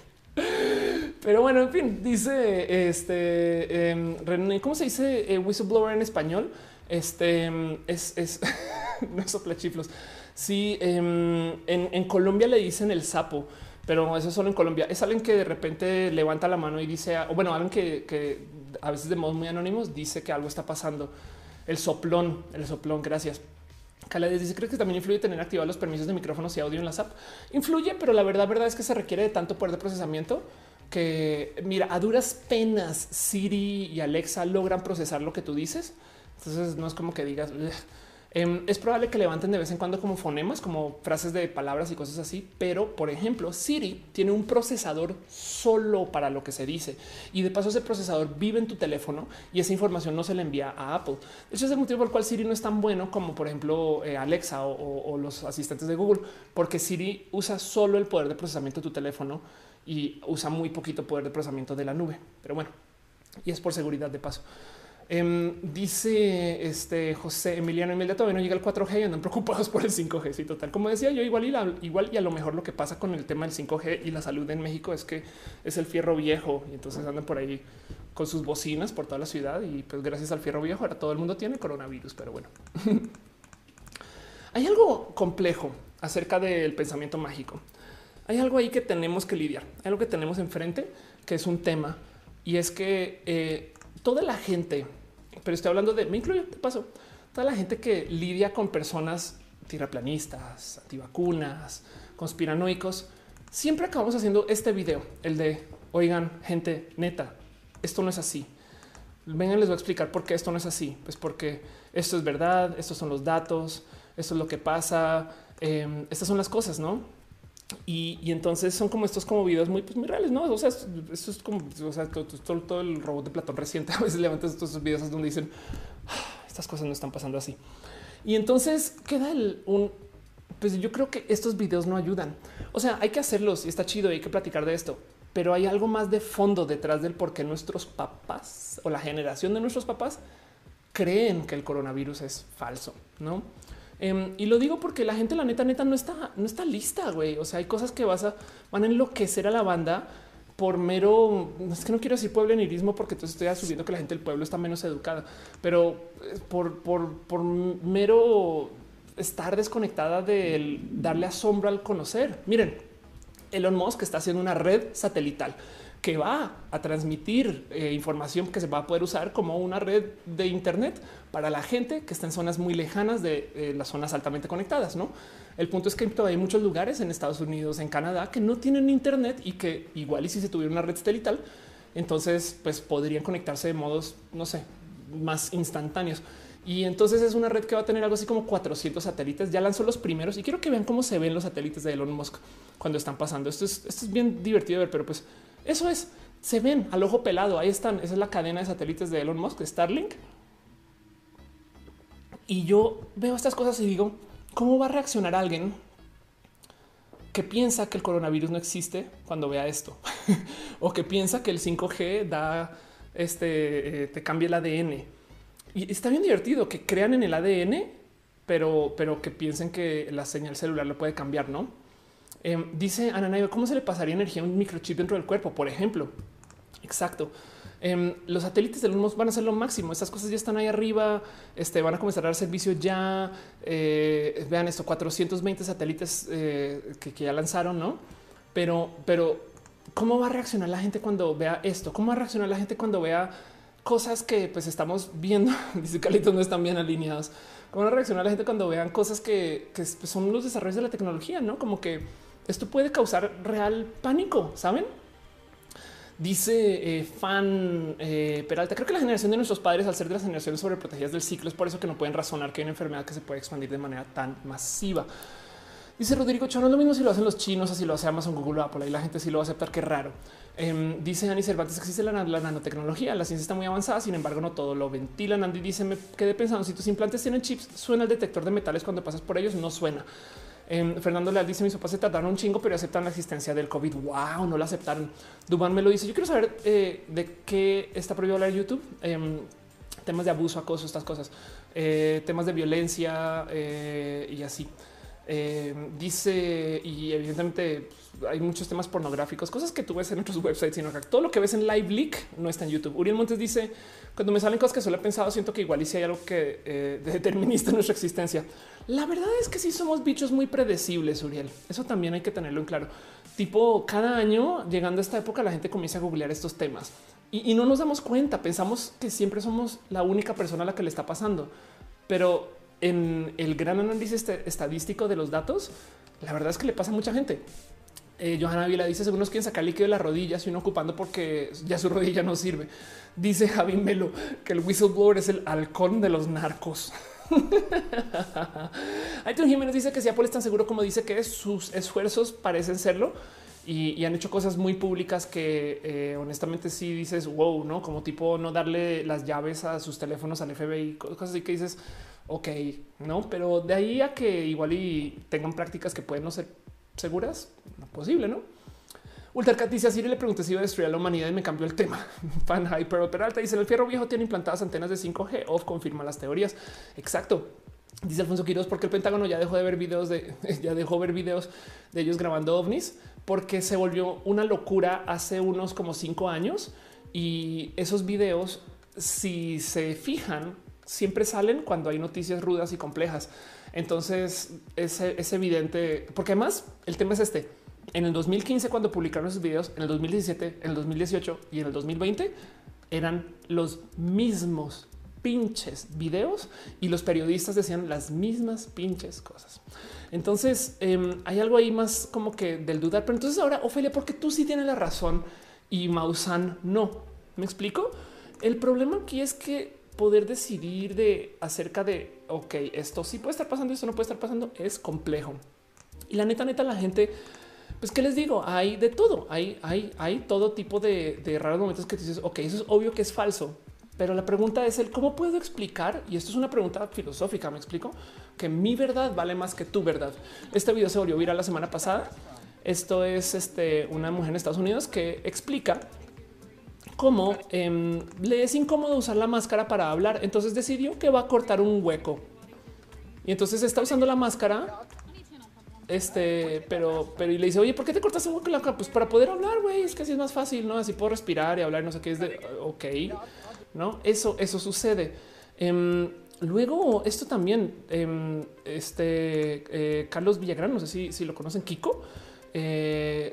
Pero bueno, en fin, dice este em, ¿cómo se dice eh, whistleblower en español? Este em, es, es no sopla chiflos. Sí, em, en, Colombia le dicen el sapo, pero eso es solo en Colombia. Es alguien que de repente levanta la mano y dice, o bueno, alguien que, que a veces de modo muy anónimos dice que algo está pasando. El soplón, el soplón, gracias. Calades dice, ¿crees que también influye tener activados los permisos de micrófonos y audio en la app? Influye, pero la verdad, verdad es que se requiere de tanto poder de procesamiento que, mira, a duras penas Siri y Alexa logran procesar lo que tú dices. Entonces no es como que digas, Em, es probable que levanten de vez en cuando como fonemas, como frases de palabras y cosas así, pero por ejemplo, Siri tiene un procesador solo para lo que se dice y de paso ese procesador vive en tu teléfono y esa información no se le envía a Apple. Eso es el motivo por el cual Siri no es tan bueno como por ejemplo eh, Alexa o, los asistentes de Google, porque Siri usa solo el poder de procesamiento de tu teléfono y usa muy poquito poder de procesamiento de la nube. Pero bueno, y es por seguridad de paso. Em, dice este José Emiliano Emilia todavía no llega el 4G y andan preocupados por el 5G. Sí, total. Como decía yo, igual y igual y a lo mejor lo que pasa con el tema del 5G y la salud en México es que es el fierro viejo y entonces andan por ahí con sus bocinas por toda la ciudad y pues gracias al fierro viejo ahora todo el mundo tiene coronavirus. Pero bueno, hay algo complejo acerca del pensamiento mágico. Hay algo ahí que tenemos que lidiar, hay algo que tenemos enfrente que es un tema y es que eh, toda la gente, pero estoy hablando de, me incluyo, de paso, toda la gente que lidia con personas tiraplanistas, antivacunas, conspiranoicos, siempre acabamos haciendo este video, el de, oigan, gente neta, esto no es así. Vengan, les voy a explicar por qué esto no es así. Pues porque esto es verdad, estos son los datos, esto es lo que pasa, eh, estas son las cosas, ¿no? Y, entonces son como estos como videos muy, pues, muy reales, ¿no? O sea, esto es como, o sea, todo, el robot de Platón reciente a veces levantan estos videos donde dicen, ah, estas cosas no están pasando así. Y entonces queda el, un, pues yo creo que estos videos no ayudan. O sea, hay que hacerlos y está chido hay que platicar de esto, pero hay algo más de fondo detrás del por qué nuestros papás o la generación de nuestros papás creen que el coronavirus es falso, ¿no? Em, y lo digo porque la gente, la neta, neta, no está, no está lista, güey. O sea, hay cosas que vas a, van a enloquecer a la banda por mero, es que no quiero decir pueblenirismo porque entonces estoy asumiendo que la gente del pueblo está menos educada, pero eh, por, por, por mero estar desconectada del darle asombro al conocer. Miren, Elon Musk está haciendo una red satelital que va a transmitir eh, información que se va a poder usar como una red de Internet para la gente que está en zonas muy lejanas de eh, las zonas altamente conectadas. No, el punto es que todavía hay muchos lugares en Estados Unidos, en Canadá, que no tienen Internet y que igual y si se tuviera una red satelital, entonces pues podrían conectarse de modos, no sé, más instantáneos. Y entonces es una red que va a tener algo así como 400 satélites. Ya lanzó los primeros y quiero que vean cómo se ven los satélites de Elon Musk cuando están pasando. Esto es, esto es bien divertido de ver, pero pues eso es, se ven al ojo pelado. Ahí están. Esa es la cadena de satélites de Elon Musk, Starlink. Y yo veo estas cosas y digo, ¿cómo va a reaccionar alguien que piensa que el coronavirus no existe cuando vea esto? o que piensa que el 5G da este, eh, te cambia el ADN. Y está bien divertido que crean en el ADN, pero, pero que piensen que la señal celular lo puede cambiar, ¿no? Em, dice Ana ¿cómo se le pasaría energía a un microchip dentro del cuerpo? Por ejemplo, exacto. Em, los satélites del mundo van a ser lo máximo. Estas cosas ya están ahí arriba. Este van a comenzar a dar servicio ya. Eh, vean esto: 420 satélites eh, que, ya lanzaron, no? Pero, pero, ¿cómo va a reaccionar la gente cuando vea esto? ¿Cómo va a reaccionar la gente cuando vea cosas que pues estamos viendo? Dice Calito, no están bien alineados. ¿Cómo va a reaccionar la gente cuando vean cosas que, que pues, son los desarrollos de la tecnología? No como que esto puede causar real pánico, ¿saben? Dice eh, fan eh, Peralta, creo que la generación de nuestros padres, al ser de las generaciones sobreprotegidas del ciclo, es por eso que no pueden razonar que hay una enfermedad que se puede expandir de manera tan masiva. Dice Rodrigo Chano, lo mismo si lo hacen los chinos, así lo hace Amazon, Google, Apple y la gente sí lo va a aceptar. Qué raro. Em, dice Ani Cervantes, existe la, nanotecnología, la ciencia está muy avanzada, sin embargo no todo lo ventilan. Andy dice, me quedé pensando, si tus implantes tienen chips, suena el detector de metales cuando pasas por ellos, no suena. Em, Fernando Leal dice, mis papás se tardaron un chingo, pero aceptan la existencia del COVID. Wow, no la aceptaron. Duban me lo dice, yo quiero saber eh, de qué está prohibido hablar YouTube. Em, temas de abuso, acoso, estas cosas, eh, temas de violencia eh, y así. dice, y evidentemente hay muchos temas pornográficos, cosas que tú ves en otros websites, sino que todo lo que ves en Live Leak no está en YouTube. Uriel Montes dice: Cuando me salen cosas que solo he pensado, siento que igual y hay algo que determinista nuestra existencia. La verdad es que sí somos bichos muy predecibles, Uriel. Eso también hay que tenerlo en claro. Tipo, cada año llegando a esta época, la gente comienza a googlear estos temas y, no nos damos cuenta. Pensamos que siempre somos la única persona a la que le está pasando, pero en el gran análisis este, estadístico de los datos, la verdad es que le pasa a mucha gente. Eh, Johanna Vila dice: Según nos quieren sacar líquido de las rodillas y uno ocupando porque ya su rodilla no sirve. Dice Javi Melo que el whistleblower es el halcón de los narcos. Aiton Jiménez dice que si Apple es tan seguro como dice que sus esfuerzos parecen serlo y, han hecho cosas muy públicas que eh, honestamente sí dices wow, no como tipo no darle las llaves a sus teléfonos al FBI, cosas así que dices ok, no, pero de ahí a que igual y tengan prácticas que pueden no ser seguras, no posible, ¿no? Ultercat dice así le pregunté si iba a destruir a la humanidad y me cambió el tema. Fan Hyper Peralta dice el fierro viejo tiene implantadas antenas de 5G. Off confirma las teorías. Exacto. Dice Alfonso Quiroz porque el Pentágono ya dejó de ver videos de ya dejó ver videos de ellos grabando ovnis porque se volvió una locura hace unos como cinco años y esos videos, si se fijan, siempre salen cuando hay noticias rudas y complejas. Entonces es, es evidente, porque además el tema es este. En el 2015, cuando publicaron esos videos, en el 2017, en el 2018 y en el 2020, eran los mismos pinches videos y los periodistas decían las mismas pinches cosas. Entonces em, hay algo ahí más como que del dudar. Pero entonces ahora, Ofelia, porque tú sí tienes la razón y Mausan no. ¿Me explico? El problema aquí es que poder decidir de acerca de, ok, esto sí puede estar pasando, esto no puede estar pasando, es complejo. Y la neta, neta, la gente, pues, ¿qué les digo? Hay de todo, hay, hay, hay todo tipo de, raros momentos que dices, ok, eso es obvio que es falso, pero la pregunta es el cómo puedo explicar, y esto es una pregunta filosófica, me explico, que mi verdad vale más que tu verdad. Este video se volvió viral la semana pasada. Esto es este, una mujer en Estados Unidos que explica cómo em, le es incómodo usar la máscara para hablar. Entonces decidió que va a cortar un hueco. Y entonces está usando la máscara. Este, pero, pero y le dice, oye, ¿por qué te cortas un hueco la cara? Pues para poder hablar, güey. Es que así es más fácil, no? Así puedo respirar y hablar. No sé qué es de ok, no? Eso, eso sucede. Em, luego, esto también, em, este eh, Carlos Villagrán, no sé si, si lo conocen, Kiko eh,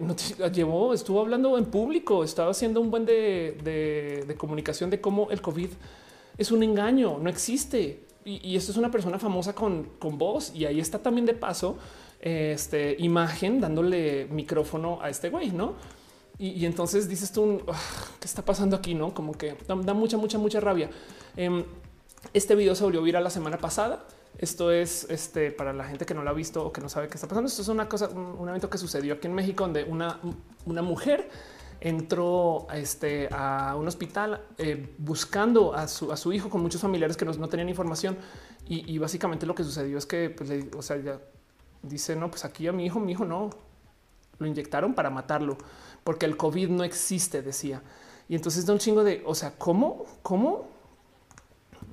llevó, estuvo hablando en público, estaba haciendo un buen de, comunicación de cómo el COVID es un engaño, no existe. Y, esto es una persona famosa con, con voz y ahí está también de paso este imagen dándole micrófono a este güey, no? Y, entonces dices tú, ¿qué está pasando aquí? No, como que da, mucha, mucha, mucha rabia. Em, este video se volvió viral la semana pasada. Esto es este para la gente que no lo ha visto o que no sabe qué está pasando. Esto es una cosa, un, evento que sucedió aquí en México, donde una, una mujer entró a, este, a un hospital eh, buscando a su, hijo con muchos familiares que no, tenían información. Y, básicamente lo que sucedió es que, pues, o sea, ya dice, no, pues aquí a mi hijo, mi hijo no, lo inyectaron para matarlo, porque el COVID no existe, decía. Y entonces da un chingo de, o sea, ¿cómo? ¿Cómo?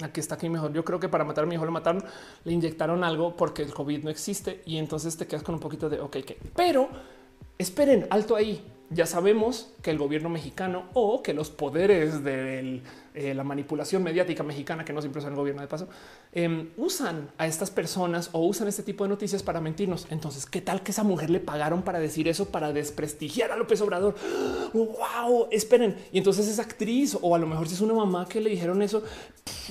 aquí está aquí mejor. Yo creo que para matar a mi hijo lo mataron, le inyectaron algo porque el COVID no existe y entonces te quedas con un poquito de ok, que pero esperen alto ahí ya sabemos que el gobierno mexicano o que los poderes de eh, la manipulación mediática mexicana, que no siempre usan el gobierno de paso, em, usan a estas personas o usan este tipo de noticias para mentirnos. Entonces, ¿qué tal que esa mujer le pagaron para decir eso, para desprestigiar a López Obrador? ¡Wow! Esperen. Y entonces esa actriz o a lo mejor si es una mamá que le dijeron eso,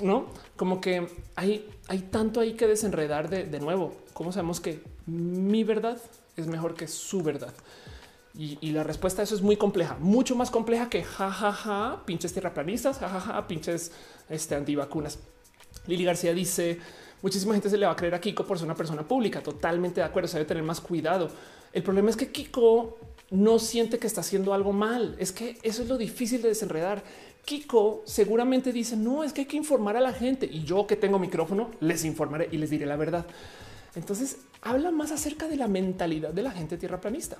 ¿no? Como que hay, hay tanto ahí que desenredar de, de nuevo. ¿Cómo sabemos que mi verdad es mejor que su verdad? Y, la respuesta a eso es muy compleja, mucho más compleja que jajaja, ja, ja, pinches tierraplanistas, jajaja, ja, pinches este, antivacunas. Lili García dice: muchísima gente se le va a creer a Kiko por ser una persona pública. Totalmente de acuerdo. Se debe tener más cuidado. El problema es que Kiko no siente que está haciendo algo mal. Es que eso es lo difícil de desenredar. Kiko seguramente dice no, es que hay que informar a la gente y yo que tengo micrófono les informaré y les diré la verdad. Entonces habla más acerca de la mentalidad de la gente tierraplanista.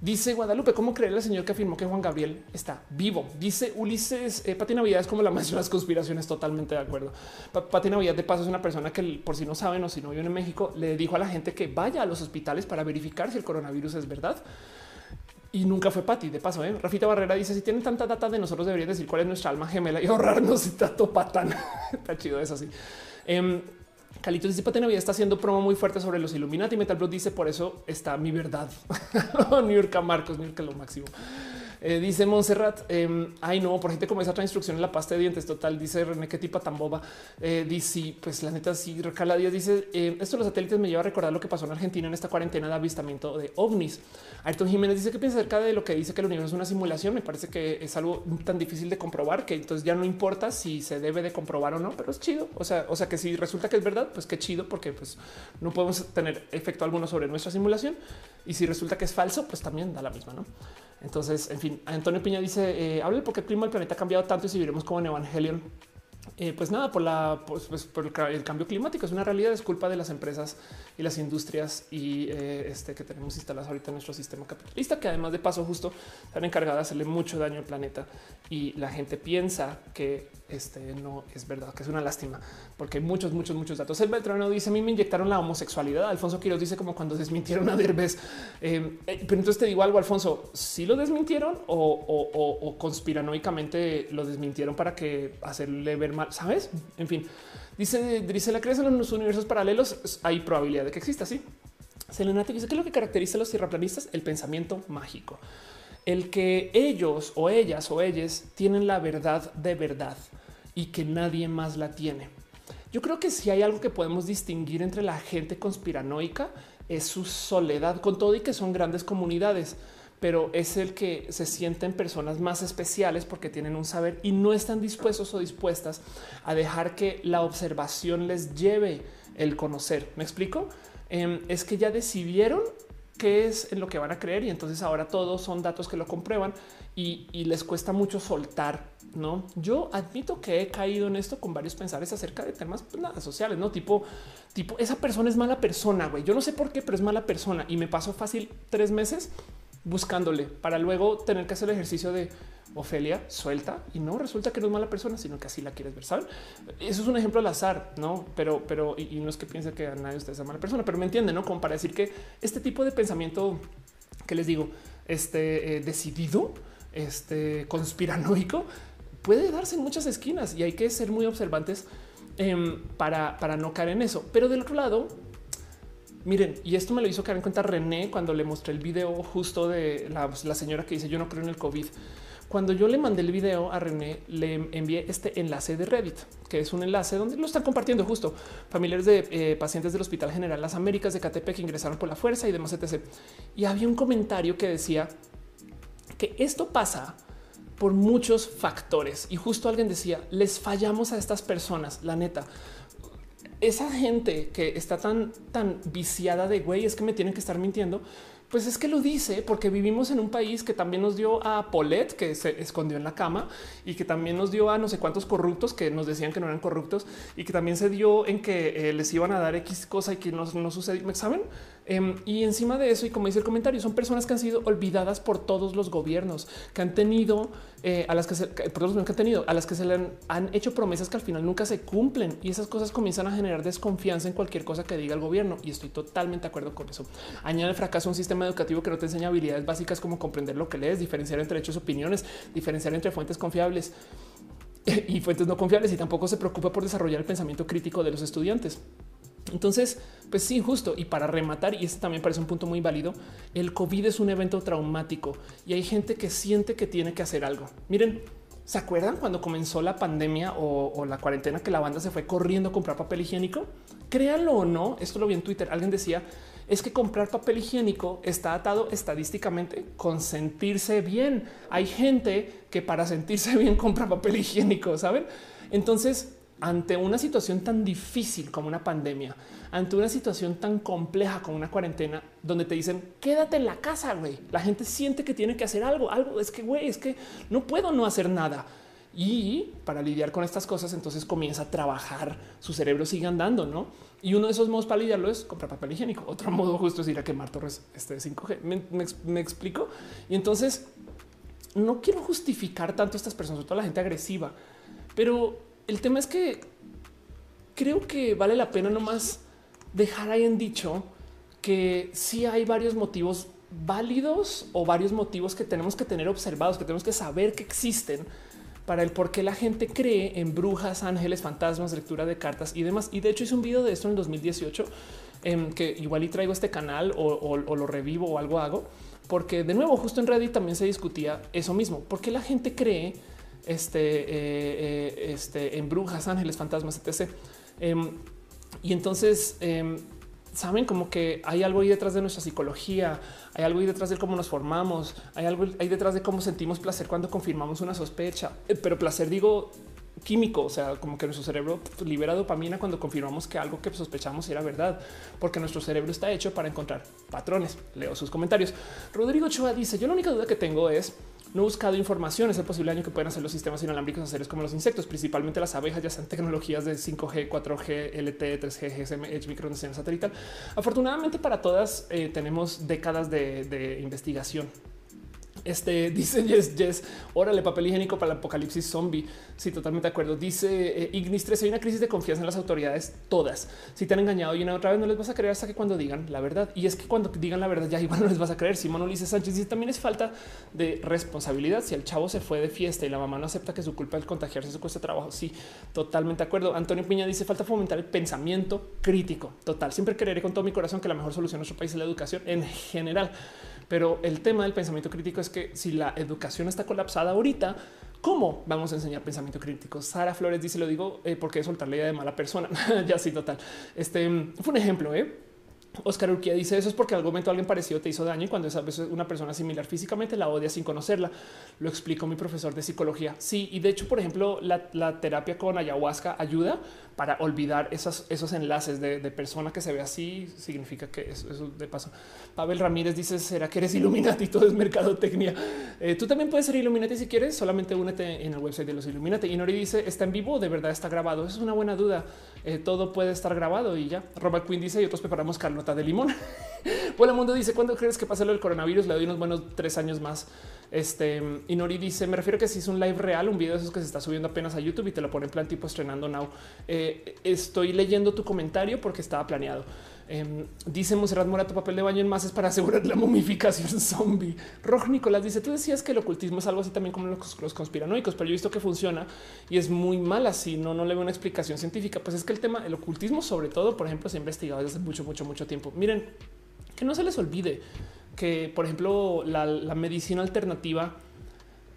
Dice Guadalupe, ¿cómo creer al señor que afirmó que Juan Gabriel está vivo? Dice Ulises, eh, Pati Navidad es como la maestra de las conspiraciones, totalmente de acuerdo. Pati Navidad de paso es una persona que por si no saben o si no viven en México, le dijo a la gente que vaya a los hospitales para verificar si el coronavirus es verdad. Y nunca fue Pati, de paso. ¿eh? Rafita Barrera dice: Si tienen tanta data de nosotros, deberían decir cuál es nuestra alma gemela y ahorrarnos tanto patán. Está chido, es así. Eh, Calitos dice Pati Navidad está haciendo promo muy fuerte sobre los Illuminati. Metal Bro dice por eso está mi verdad. New York Marcos, New York lo máximo. Eh, dice Montserrat, eh, ay no, por gente como esa otra instrucción en la pasta de dientes total, dice René, qué tipa tan boba. Eh, dice, pues la neta, sí, Recala Díaz dice, eh, esto los satélites me lleva a recordar lo que pasó en Argentina en esta cuarentena de avistamiento de ovnis. Ayrton Jiménez dice que piensa acerca de lo que dice que el universo es una simulación. Me parece que es algo tan difícil de comprobar que entonces ya no importa si se debe de comprobar o no, pero es chido. O sea, o sea que si resulta que es verdad, pues qué chido, porque pues no podemos tener efecto alguno sobre nuestra simulación. Y si resulta que es falso, pues también da la misma, ¿no? Entonces, en fin, Antonio Piña dice, eh, hable porque el clima del planeta ha cambiado tanto y si viviremos como en Evangelion. Eh, pues nada, por la pues, pues por el, cambio climático es una realidad, es culpa de las empresas y las industrias y eh, este que tenemos instaladas ahorita en nuestro sistema capitalista, que además de paso justo están encargadas de hacerle mucho daño al planeta y la gente piensa que este no es verdad, que es una lástima, porque hay muchos, muchos, muchos datos. El Beltrano dice: A mí me inyectaron la homosexualidad. Alfonso Quiroz dice, como cuando desmintieron a Derbez. Eh, eh, pero entonces te digo algo, Alfonso: si lo desmintieron o, conspiranoicamente lo desmintieron para que hacerle ver mal, sabes? En fin, dice: dice la creación en los universos paralelos. Hay probabilidad de que exista. Sí, Selena dice que lo que caracteriza a los tierraplanistas, el pensamiento mágico el que ellos o ellas o ellas tienen la verdad de verdad y que nadie más la tiene. Yo creo que si hay algo que podemos distinguir entre la gente conspiranoica es su soledad con todo y que son grandes comunidades, pero es el que se sienten personas más especiales porque tienen un saber y no están dispuestos o dispuestas a dejar que la observación les lleve el conocer. ¿Me explico? Em, es que ya decidieron qué es en lo que van a creer y entonces ahora todos son datos que lo comprueban y, les cuesta mucho soltar. No, yo admito que he caído en esto con varios pensares acerca de temas pues, nada, sociales, no tipo, tipo esa persona es mala persona. güey. Yo no sé por qué, pero es mala persona y me pasó fácil tres meses buscándole para luego tener que hacer el ejercicio de Ofelia suelta y no resulta que no es mala persona, sino que así la quieres ver. Saben? Eso es un ejemplo al azar, no? Pero, pero y, no es que piense que a nadie de ustedes es mala persona, pero me entienden, no? Como para decir que este tipo de pensamiento que les digo, este eh, decidido, este conspiranoico, puede darse en muchas esquinas y hay que ser muy observantes em, para, para no caer en eso. Pero del otro lado, Miren, y esto me lo hizo caer en cuenta René cuando le mostré el video justo de la, la, señora que dice yo no creo en el COVID. Cuando yo le mandé el video a René, le envié este enlace de Reddit, que es un enlace donde lo están compartiendo justo familiares de eh, pacientes del Hospital General Las Américas de KTP que ingresaron por la fuerza y demás, etc. Y había un comentario que decía que esto pasa por muchos factores. Y justo alguien decía, les fallamos a estas personas, la neta esa gente que está tan, tan viciada de güey, es que me tienen que estar mintiendo. Pues es que lo dice porque vivimos en un país que también nos dio a Polet, que se escondió en la cama, y que también nos dio a no sé cuántos corruptos que nos decían que no eran corruptos, y que también se dio en que eh, les iban a dar X cosa y que no, no sucedió. ¿Saben? Em, y encima de eso, y como dice el comentario, son personas que han sido olvidadas por todos los gobiernos, que han tenido, eh, a las que, se, los que han tenido, a las que se le han, hecho promesas que al final nunca se cumplen. Y esas cosas comienzan a generar desconfianza en cualquier cosa que diga el gobierno. Y estoy totalmente de acuerdo con eso. Añade el fracaso a un sistema educativo que no te enseña habilidades básicas como comprender lo que lees, diferenciar entre hechos, opiniones, diferenciar entre fuentes confiables y fuentes no confiables y tampoco se preocupa por desarrollar el pensamiento crítico de los estudiantes. Entonces, pues sí, justo. Y para rematar, y este también parece un punto muy válido, el COVID es un evento traumático y hay gente que siente que tiene que hacer algo. Miren, ¿se acuerdan cuando comenzó la pandemia o, la cuarentena que la banda se fue corriendo a comprar papel higiénico? Créanlo o no, esto lo vi en Twitter. Alguien decía, es que comprar papel higiénico está atado estadísticamente con sentirse bien. Hay gente que para sentirse bien compra papel higiénico, ¿saben? Entonces, ante una situación tan difícil como una pandemia, ante una situación tan compleja como una cuarentena, donde te dicen quédate en la casa, güey. La gente siente que tiene que hacer algo, algo. Es que, güey, es que no puedo no hacer nada. Y para lidiar con estas cosas, entonces comienza a trabajar, su cerebro sigue andando, ¿no? Y uno de esos modos para lidiarlo es comprar papel higiénico. Otro modo justo es ir a quemar torres este 5G. ¿Me, explico? Y entonces no quiero justificar tanto a estas personas, sobre todo la gente agresiva, pero el tema es que creo que vale la pena nomás dejar ahí en dicho que sí hay varios motivos válidos o varios motivos que tenemos que tener observados, que tenemos que saber que existen para el por qué la gente cree en brujas, ángeles, fantasmas, lectura de cartas y demás. Y de hecho hice un video de esto en el 2018 em, que igual y traigo este canal o, lo revivo o algo hago, porque de nuevo justo en Reddit también se discutía eso mismo. ¿Por qué la gente cree este, eh, eh, este, en brujas, ángeles, fantasmas, etc. Em, y entonces em, saben como que hay algo ahí detrás de nuestra psicología, hay algo ahí detrás de cómo nos formamos, hay algo ahí detrás de cómo sentimos placer cuando confirmamos una sospecha, eh, pero placer digo químico, o sea, como que nuestro cerebro libera dopamina cuando confirmamos que algo que sospechamos era verdad, porque nuestro cerebro está hecho para encontrar patrones. Leo sus comentarios. Rodrigo Choa dice, yo la única duda que tengo es no buscado información. Es el posible daño que pueden hacer los sistemas inalámbricos a seres como los insectos, principalmente las abejas, ya sean tecnologías de 5G, 4G, LTE, 3G, GSM, Edge, microondas satelital. Afortunadamente para todas eh, tenemos décadas de investigación este dice Yes, Yes, órale, papel higiénico para el apocalipsis zombie. Sí, totalmente de acuerdo. Dice eh, Ignis 3, hay una crisis de confianza en las autoridades, todas. Si te han engañado y una otra vez no les vas a creer hasta que cuando digan la verdad. Y es que cuando digan la verdad ya igual no les vas a creer. Simón Ulises Sánchez dice también es falta de responsabilidad. Si el chavo se fue de fiesta y la mamá no acepta que su culpa es contagiarse su cuesta trabajo. Sí, totalmente de acuerdo. Antonio Piña dice falta fomentar el pensamiento crítico. Total. Siempre creeré con todo mi corazón que la mejor solución en nuestro país es la educación en general. Pero el tema del pensamiento crítico es que si la educación está colapsada ahorita, ¿Cómo vamos a enseñar pensamiento crítico? Sara Flores dice, lo digo eh, porque soltar la idea de mala persona. ya sí, total. Este fue un ejemplo. ¿eh? Oscar Urquía dice eso es porque algún momento alguien parecido te hizo daño y cuando vez una persona similar físicamente la odia sin conocerla. Lo explicó mi profesor de psicología. Sí, y de hecho, por ejemplo, la, terapia con ayahuasca ayuda para olvidar esos, enlaces de, persona que se ve así. Significa que eso, de paso. Pavel Ramírez dice: ¿Será que eres Illuminati? Todo es mercadotecnia. Eh, tú también puedes ser Illuminati si quieres. Solamente únete en el website de los Illuminati. Y Nori dice: ¿Está en vivo? De verdad está grabado. Es una buena duda. Eh, todo puede estar grabado y ya. Robert Quinn dice: Y otros preparamos Carlos de limón. El mundo dice cuándo crees que pasa lo del coronavirus? Le doy unos buenos tres años más. Este y Nori dice: Me refiero a que si es un live real, un video de esos que se está subiendo apenas a YouTube y te lo pone en plan tipo estrenando now. Eh, estoy leyendo tu comentario porque estaba planeado. Eh, dice Monserrat Mora, tu papel de baño en más es para asegurar la momificación zombie. Roj Nicolás dice, tú decías que el ocultismo es algo así también como los, los, conspiranoicos, pero yo he visto que funciona y es muy mal así, no, no le veo una explicación científica. Pues es que el tema, el ocultismo sobre todo, por ejemplo, se ha investigado desde hace mucho, mucho, mucho tiempo. Miren, que no se les olvide que, por ejemplo, la, la medicina alternativa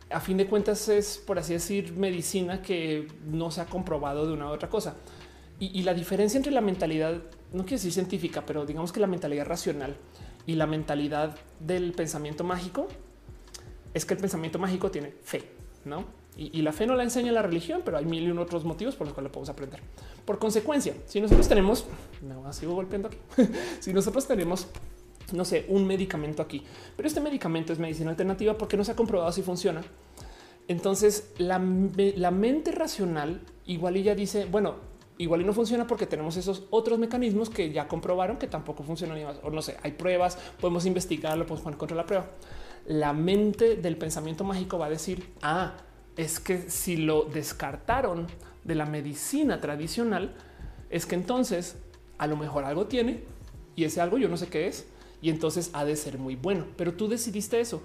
a fin de cuentas es, por así decir, medicina que no se ha comprobado de una u otra cosa. Y, la diferencia entre la mentalidad, no quiero decir científica, pero digamos que la mentalidad racional y la mentalidad del pensamiento mágico es que el pensamiento mágico tiene fe, ¿no? Y, la fe no la enseña la religión, pero hay mil y otros motivos por los cuales podemos aprender. Por consecuencia, si nosotros tenemos, no, sigo golpeando si nosotros tenemos no sé, un medicamento aquí, pero este medicamento es medicina alternativa porque no se ha comprobado si funciona. Entonces la, la mente racional igual ya dice, bueno, igual y no funciona porque tenemos esos otros mecanismos que ya comprobaron que tampoco funcionan. O no sé, hay pruebas, podemos investigarlo, podemos poner contra la prueba. La mente del pensamiento mágico va a decir, ah, es que si lo descartaron de la medicina tradicional, es que entonces a lo mejor algo tiene y ese algo yo no sé qué es y entonces ha de ser muy bueno. Pero tú decidiste eso,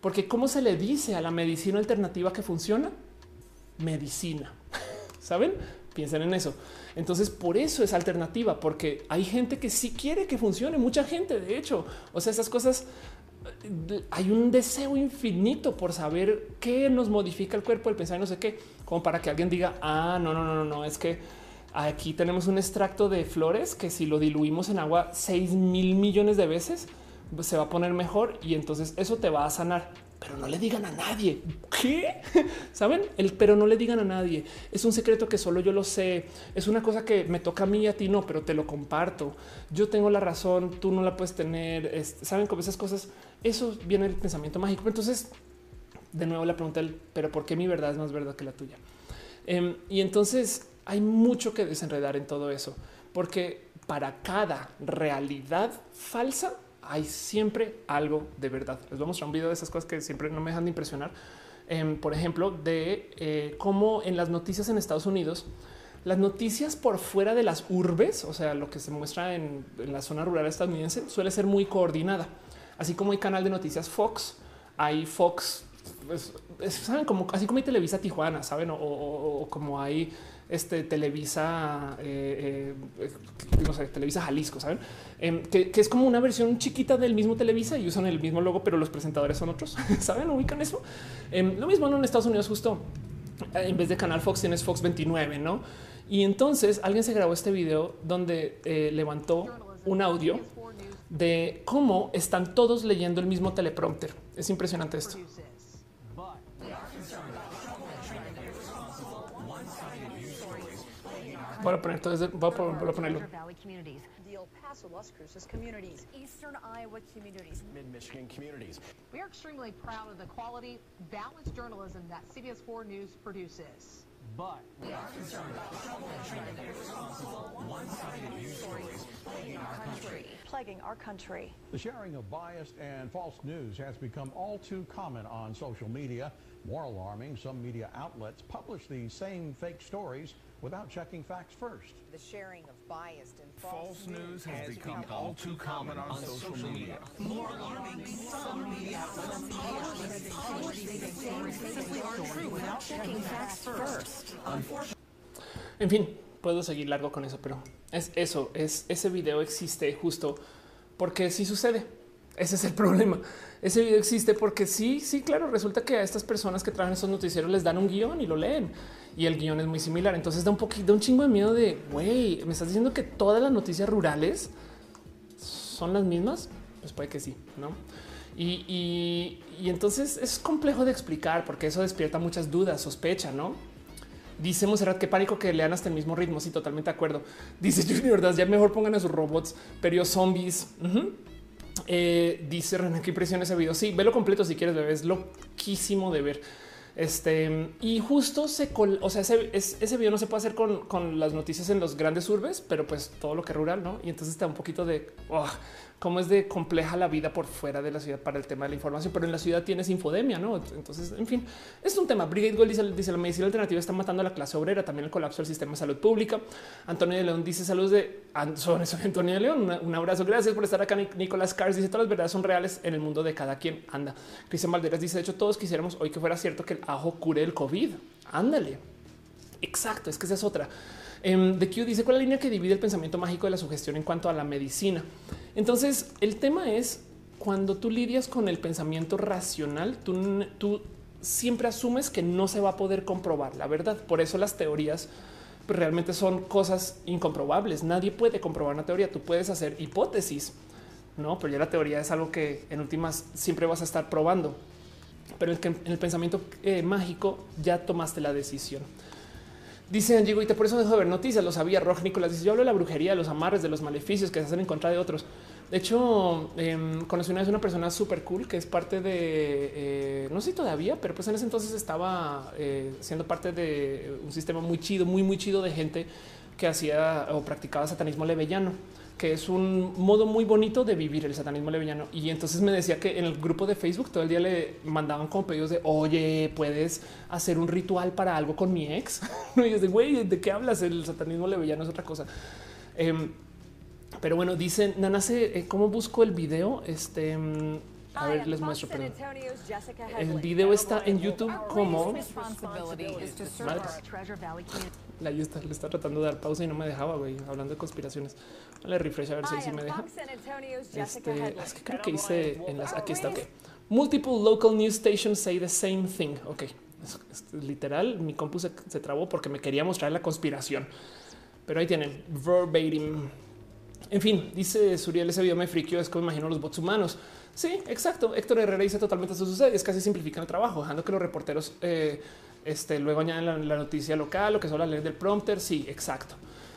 porque ¿cómo se le dice a la medicina alternativa que funciona? Medicina. ¿Saben? Piensen en eso. Entonces, por eso es alternativa, porque hay gente que sí quiere que funcione, mucha gente, de hecho. O sea, esas cosas, hay un deseo infinito por saber qué nos modifica el cuerpo, el pensar, no sé qué, como para que alguien diga, ah, no, no, no, no, no, es que aquí tenemos un extracto de flores que si lo diluimos en agua 6 mil millones de veces, pues, se va a poner mejor y entonces eso te va a sanar pero no le digan a nadie. ¿Qué? ¿Saben? El pero no le digan a nadie. Es un secreto que solo yo lo sé. Es una cosa que me toca a mí y a ti no, pero te lo comparto. Yo tengo la razón, tú no la puedes tener. ¿Saben? Como esas cosas, eso viene del pensamiento mágico. Entonces, de nuevo la pregunta, pero ¿por qué mi verdad es más verdad que la tuya? Em, y entonces hay mucho que desenredar en todo eso, porque para cada realidad falsa hay siempre algo de verdad. Les voy a mostrar un video de esas cosas que siempre no me dejan de impresionar. Em, por ejemplo, de eh, cómo en las noticias en Estados Unidos, las noticias por fuera de las urbes, o sea, lo que se muestra en, la zona rural estadounidense, suele ser muy coordinada. Así como hay canal de noticias Fox, hay Fox, pues, saben como así como hay Televisa Tijuana, saben, o como hay este Televisa, eh, eh, no sé, Televisa Jalisco, saben em, que, es como una versión chiquita del mismo Televisa y usan el mismo logo, pero los presentadores son otros. Saben, ubican eso. Em, lo mismo en Estados Unidos, justo eh, en vez de Canal Fox tienes Fox 29, no? Y entonces alguien se grabó este video donde levantó un audio de cómo están todos leyendo el mismo teleprompter. Es impresionante esto. Voy a poner entonces, voy a, voy a ponerlo. Las Cruces communities, Eastern Iowa communities, Mid Michigan communities. We are extremely proud of the quality, balanced journalism that CBS 4 News produces. But we are concerned about the trouble and trend of irresponsible, one-sided news stories plaguing our country. Plaguing our country. The sharing of biased and false news has become all too common on social media. More alarming, some media outlets publish these same fake stories without checking facts first. The sharing of biased and false, false news has, has become, become all too common on, on social, social media. More alarming, some media outlets publish these stories simply aren't true without checking facts first. En fin, puedo seguir largo con eso, pero es eso, es ese video existe justo porque sí sucede. Ese es el problema. Ese video existe porque sí, sí, claro, resulta que a estas personas que traen esos noticieros les dan un guion y lo leen y el guion es muy similar. Entonces da un poquito, un chingo de miedo de, güey, me estás diciendo que todas las noticias rurales son las mismas. Pues puede que sí, no? Y, entonces es complejo de explicar porque eso despierta muchas dudas, sospecha, no? Dice Monserrat que pánico que lean hasta el mismo ritmo. Sí, totalmente de acuerdo. Dice Junior, ya mejor pongan a sus robots, pero zombies. Eh, dice René, qué impresión ese video. Sí, velo completo si quieres, bebé. Es loquísimo de ver. Este y justo se, o sea, ese, ese, video no se puede hacer con, las noticias en los grandes urbes, pero pues todo lo que es rural, no? Y entonces está un poquito de oh, cómo es de compleja la vida por fuera de la ciudad para el tema de la información, pero en la ciudad tienes infodemia, no? Entonces, en fin, es un tema. Brigade Gold dice, dice la medicina alternativa está matando a la clase obrera, también el colapso del sistema de salud pública. Antonio de León dice saludos de Antonio de León. Un abrazo. Gracias por estar acá. Nicolás Cars dice todas las verdades son reales en el mundo de cada quien anda. Cristian Valderas dice de hecho todos quisiéramos hoy que fuera cierto que el ajo cure el COVID. Ándale. Exacto. Es que esa es otra. Em, de Q dice cuál es la línea que divide el pensamiento mágico de la sugestión en cuanto a la medicina. Entonces, el tema es cuando tú lidias con el pensamiento racional, tú, siempre asumes que no se va a poder comprobar la verdad. Por eso las teorías realmente son cosas incomprobables. Nadie puede comprobar una teoría. Tú puedes hacer hipótesis, no, pero ya la teoría es algo que en últimas siempre vas a estar probando. Pero en el pensamiento eh, mágico ya tomaste la decisión. Dice Angie y por eso dejo de ver noticias. Lo sabía Rock Nicolás. Dice yo hablo de la brujería, de los amarres, de los maleficios que se hacen en contra de otros. De hecho, eh, conocí una vez una persona súper cool que es parte de, eh, no sé todavía, pero pues en ese entonces estaba eh, siendo parte de un sistema muy chido, muy, muy chido de gente que hacía o practicaba satanismo levellano que es un modo muy bonito de vivir el satanismo levellano. Y entonces me decía que en el grupo de Facebook todo el día le mandaban como pedidos de oye, puedes hacer un ritual para algo con mi ex. y yo de güey, ¿de qué hablas? El satanismo levellano es otra cosa. Em, pero bueno, dicen Nana, eh, ¿cómo busco el video? Este mm, a ver, les muestro. Perdón. El video está en YouTube como la está, le está tratando de dar pausa y no me dejaba, güey, hablando de conspiraciones. Dale refresh a ver si, si me deja. Este, es que creo que hice en las. Aquí está, ok. Multiple local news stations say the same thing. Ok, es, literal. Mi compu se, se, trabó porque me quería mostrar la conspiración, pero ahí tienen verbatim. En fin, dice Suriel, ese video me friqueó, es como imagino los bots humanos. Sí, exacto. Héctor Herrera dice totalmente eso sucede. Es casi simplifican el trabajo, dejando que los reporteros eh, este, luego añaden la, noticia local, lo que son las leyes del prompter. Sí, exacto.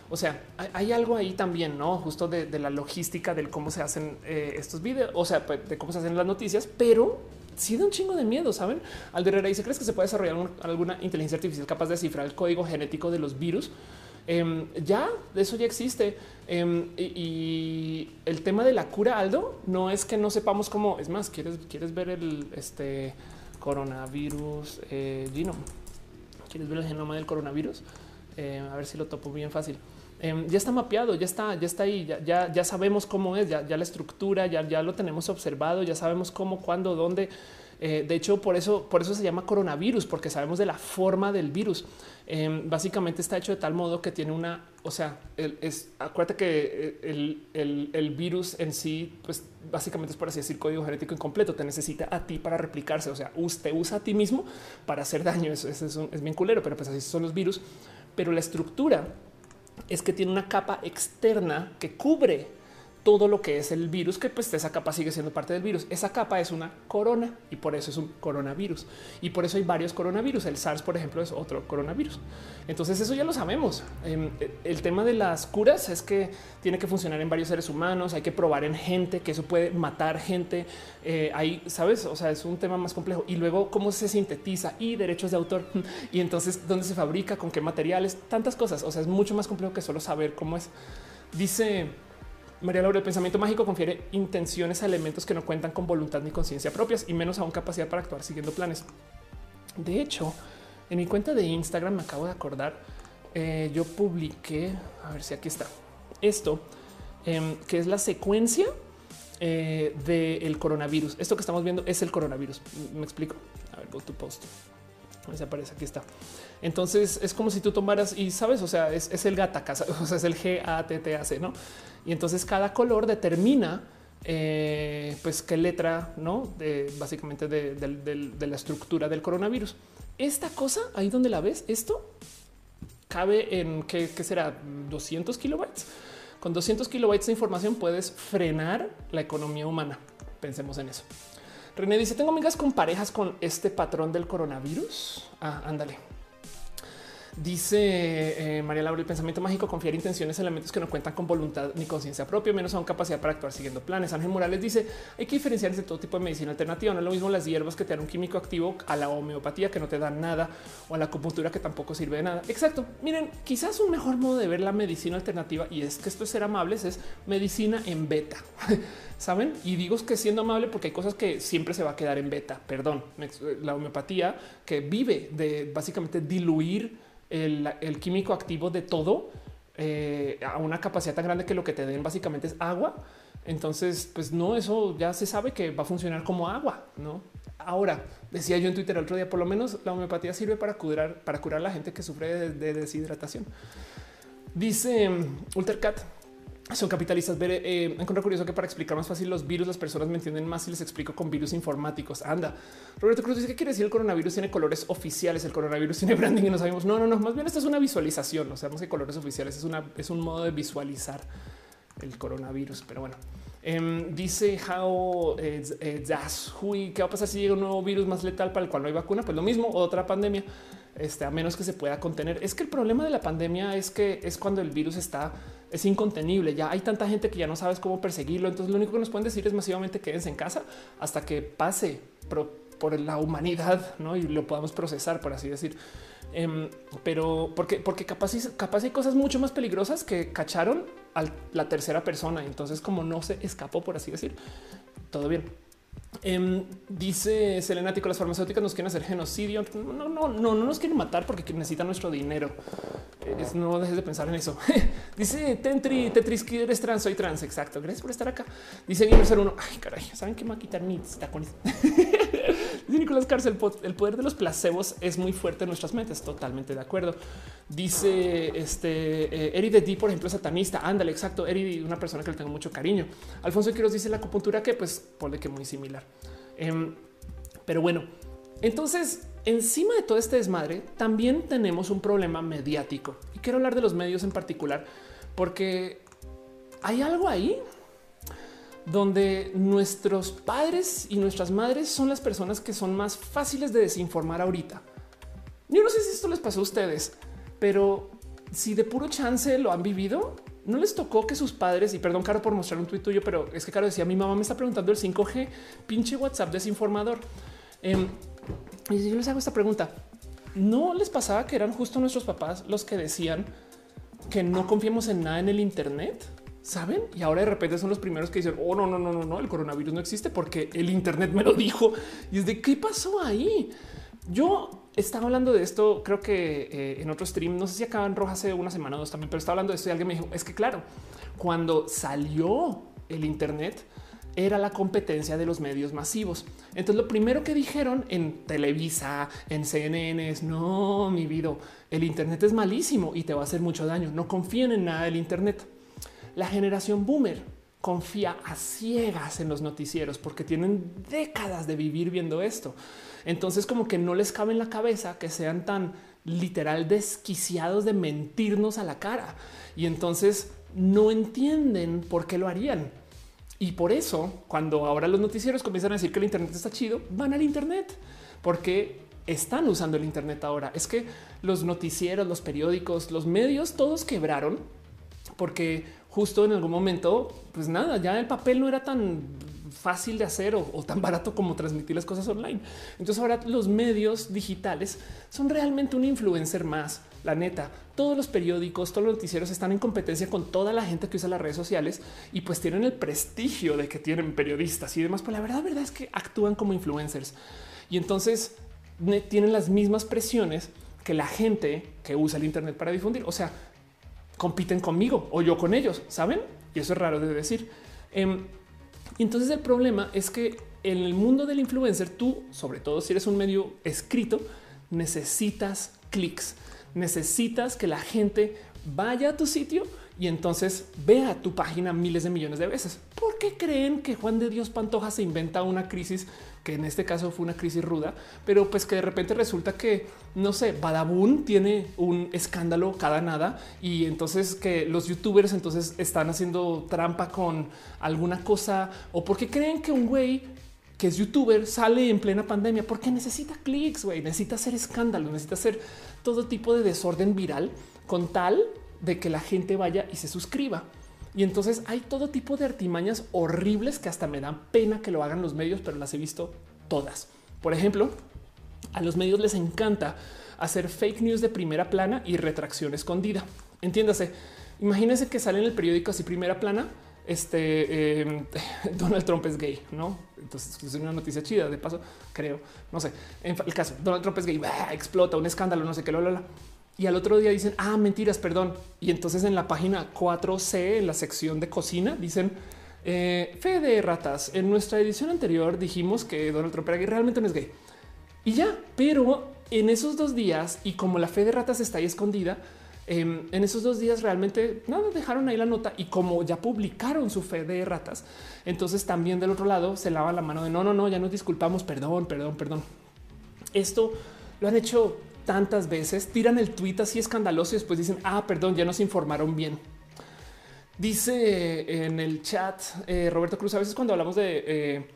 O sea, hay, algo ahí también, no justo de, la logística del cómo se hacen eh, estos videos, o sea, pues, de cómo se hacen las noticias, pero sí da un chingo de miedo. Saben, Alder Herrera dice: ¿Crees que se puede desarrollar alguna inteligencia artificial capaz de descifrar el código genético de los virus? Em, ya, eso ya existe. Em, y, el tema de la cura, Aldo, no es que no sepamos cómo. Es más, quieres, quieres ver el este coronavirus eh, genome. Quieres ver el genoma del coronavirus. Eh, a ver si lo topo bien fácil. Em, ya está mapeado, ya está, ya está ahí, ya, ya, sabemos cómo es, ya, ya la estructura, ya, ya lo tenemos observado, ya sabemos cómo, cuándo, dónde. Eh, de hecho, por eso, por eso se llama coronavirus, porque sabemos de la forma del virus. Em, básicamente está hecho de tal modo que tiene una, o sea, acuérdate que eh, el, virus en sí, pues básicamente es por así decir código genético incompleto, te necesita a ti para replicarse, o sea, usted usa a ti mismo para hacer daño, eso, es, es bien culero, pero pues así son los virus, pero la estructura es que tiene una capa externa que cubre todo lo que es el virus, que pues esa capa sigue siendo parte del virus. Esa capa es una corona y por eso es un coronavirus. Y por eso hay varios coronavirus. El SARS, por ejemplo, es otro coronavirus. Entonces eso ya lo sabemos. Em, el tema de las curas es que tiene que funcionar en varios seres humanos. Hay que probar en gente que eso puede matar gente. Eh, ahí, sabes, o sea, es un tema más complejo. Y luego cómo se sintetiza y derechos de autor. Y entonces dónde se fabrica, con qué materiales, tantas cosas. O sea, es mucho más complejo que solo saber cómo es. Dice María Laura, el pensamiento mágico confiere intenciones a elementos que no cuentan con voluntad ni conciencia propias y menos aún capacidad para actuar siguiendo planes. De hecho, en mi cuenta de Instagram me acabo de acordar, eh, yo publiqué, a ver si aquí está, esto, em, que es la secuencia eh, del coronavirus. Esto que estamos viendo es el coronavirus. Me explico. A ver, go to post. Se aparece, aquí está. Entonces es como si tú tomaras y sabes, o sea, es, el gata, o sea, es el G A T A C, no? Y entonces cada color determina eh, pues qué letra, no? De, básicamente de, la estructura del coronavirus. Esta cosa ahí donde la ves, esto cabe en qué, será 200 kilobytes. Con 200 kilobytes de información puedes frenar la economía humana. Pensemos en eso. René dice: Tengo amigas con parejas con este patrón del coronavirus. Ah, ándale. Dice eh, María Laura, el pensamiento mágico, confiar intenciones, elementos que no cuentan con voluntad ni conciencia propia, menos aún capacidad para actuar siguiendo planes. Ángel Morales dice, hay que diferenciar entre todo tipo de medicina alternativa. No es lo mismo las hierbas que te dan un químico activo a la homeopatía que no te dan nada o a la acupuntura que tampoco sirve de nada. Exacto. Miren, quizás un mejor modo de ver la medicina alternativa y es que esto es ser amables es medicina en beta. Saben? Y digo que siendo amable porque hay cosas que siempre se va a quedar en beta. Perdón, la homeopatía que vive de básicamente diluir el, químico activo de todo eh, a una capacidad tan grande que lo que te den básicamente es agua. Entonces, pues no, eso ya se sabe que va a funcionar como agua, ¿no? Ahora, decía yo en Twitter el otro día, por lo menos la homeopatía sirve para curar, para curar a la gente que sufre de, deshidratación. Dice um, Ultercat, son capitalistas. Ver, eh, encuentro curioso que para explicar más fácil los virus, las personas me entienden más si les explico con virus informáticos. Anda, Roberto Cruz dice que quiere decir el coronavirus tiene colores oficiales, el coronavirus tiene branding y no sabemos. No, no, no, más bien esto es una visualización. No sabemos que colores oficiales es una, es un modo de visualizar el coronavirus, pero bueno. Em, dice How eh, eh ¿qué va a pasar si llega un nuevo virus más letal para el cual no hay vacuna? Pues lo mismo, otra pandemia, este, a menos que se pueda contener. Es que el problema de la pandemia es que es cuando el virus está es incontenible. Ya hay tanta gente que ya no sabes cómo perseguirlo. Entonces lo único que nos pueden decir es masivamente quédense en casa hasta que pase por, la humanidad ¿no? y lo podamos procesar, por así decir. Em, pero porque, porque capaz, capaz hay cosas mucho más peligrosas que cacharon a la tercera persona. Entonces, como no se escapó, por así decir, todo bien. Em, dice Selenático, las farmacéuticas nos quieren hacer genocidio. No, no, no, no nos quieren matar porque necesitan nuestro dinero. no dejes de pensar en eso. dice Tentri, Tetris, que eres trans, soy trans. Exacto. Gracias por estar acá. Dice Gamer uno. Ay, caray, saben que me va a quitar mis tacones. dice Nicolás Cárcel, el poder de los placebos es muy fuerte en nuestras mentes. Totalmente de acuerdo. Dice este eh, Eri de D, por ejemplo, satanista. Ándale, exacto. Eri, una persona que le tengo mucho cariño. Alfonso Quiroz dice la acupuntura que pues que muy similar. Em, pero bueno, entonces encima de todo este desmadre también tenemos un problema mediático y quiero hablar de los medios en particular porque hay algo ahí donde nuestros padres y nuestras madres son las personas que son más fáciles de desinformar ahorita. Yo no sé si esto les pasó a ustedes, pero si de puro chance lo han vivido, no les tocó que sus padres, y perdón, Caro, por mostrar un tuit tuyo, pero es que Caro decía, mi mamá me está preguntando el 5G, pinche WhatsApp desinformador. Em, y yo les hago esta pregunta, ¿no les pasaba que eran justo nuestros papás los que decían que no confiemos en nada en el Internet? ¿Saben? Y ahora de repente son los primeros que dicen, oh, no, no, no, no, no, el coronavirus no existe porque el Internet me lo dijo. Y es de, ¿qué pasó ahí? Yo estaba hablando de esto, creo que eh, en otro stream, no sé si acaban roja hace una semana o dos también, pero estaba hablando de esto y alguien me dijo, es que claro, cuando salió el Internet, era la competencia de los medios masivos. Entonces lo primero que dijeron en Televisa, en CNN es no, mi vida, el Internet es malísimo y te va a hacer mucho daño. No confíen en nada del Internet. La generación boomer confía a ciegas en los noticieros porque tienen décadas de vivir viendo esto. Entonces como que no les cabe en la cabeza que sean tan literal desquiciados de mentirnos a la cara. Y entonces no entienden por qué lo harían. Y por eso, cuando ahora los noticieros comienzan a decir que el Internet está chido, van al Internet porque están usando el Internet ahora. Es que los noticieros, los periódicos, los medios, todos quebraron porque justo en algún momento, pues nada, ya el papel no era tan fácil de hacer o, tan barato como transmitir las cosas online. Entonces ahora los medios digitales son realmente un influencer más. La neta, todos los periódicos, todos los noticieros están en competencia con toda la gente que usa las redes sociales y pues tienen el prestigio de que tienen periodistas y demás. Pero la verdad, verdad es que actúan como influencers y entonces tienen las mismas presiones que la gente que usa el Internet para difundir. O sea, compiten conmigo o yo con ellos, saben? Y eso es raro de decir. Em, entonces el problema es que en el mundo del influencer, tú, sobre todo si eres un medio escrito, necesitas clics, necesitas que la gente vaya a tu sitio y entonces vea tu página miles de millones de veces. ¿Por qué creen que Juan de Dios Pantoja se inventa una crisis que en este caso fue una crisis ruda, pero pues que de repente resulta que no sé, Badabun tiene un escándalo cada nada y entonces que los youtubers entonces están haciendo trampa con alguna cosa o porque creen que un güey que es youtuber sale en plena pandemia porque necesita clics, güey, necesita hacer escándalo, necesita hacer todo tipo de desorden viral con tal de que la gente vaya y se suscriba. Y entonces hay todo tipo de artimañas horribles que hasta me dan pena que lo hagan los medios, pero las he visto todas. Por ejemplo, a los medios les encanta hacer fake news de primera plana y retracción escondida. Entiéndase, imagínense que sale en el periódico así primera plana. Este em, Donald Trump es gay, no? Entonces es una noticia chida. De paso, creo, no sé. En el caso, Donald Trump es gay, explota un escándalo, no sé qué, lo, lo, y al otro día dicen, ah, mentiras, perdón. Y entonces en la página 4C, en la sección de cocina, dicen, eh, fe de ratas, en nuestra edición anterior dijimos que Donald Trump era gay, realmente no es gay. Y ya, pero en esos dos días, y como la fe de ratas está ahí escondida, em, en esos dos días realmente nada, dejaron ahí la nota y como ya publicaron su fe de ratas, entonces también del otro lado se lava la mano de no, no, no, ya nos disculpamos, perdón, perdón, perdón. Esto lo han hecho tantas veces, tiran el tweet así escandaloso y después dicen, ah, perdón, ya nos informaron bien. Dice en el chat eh, Roberto Cruz, a veces cuando hablamos de eh,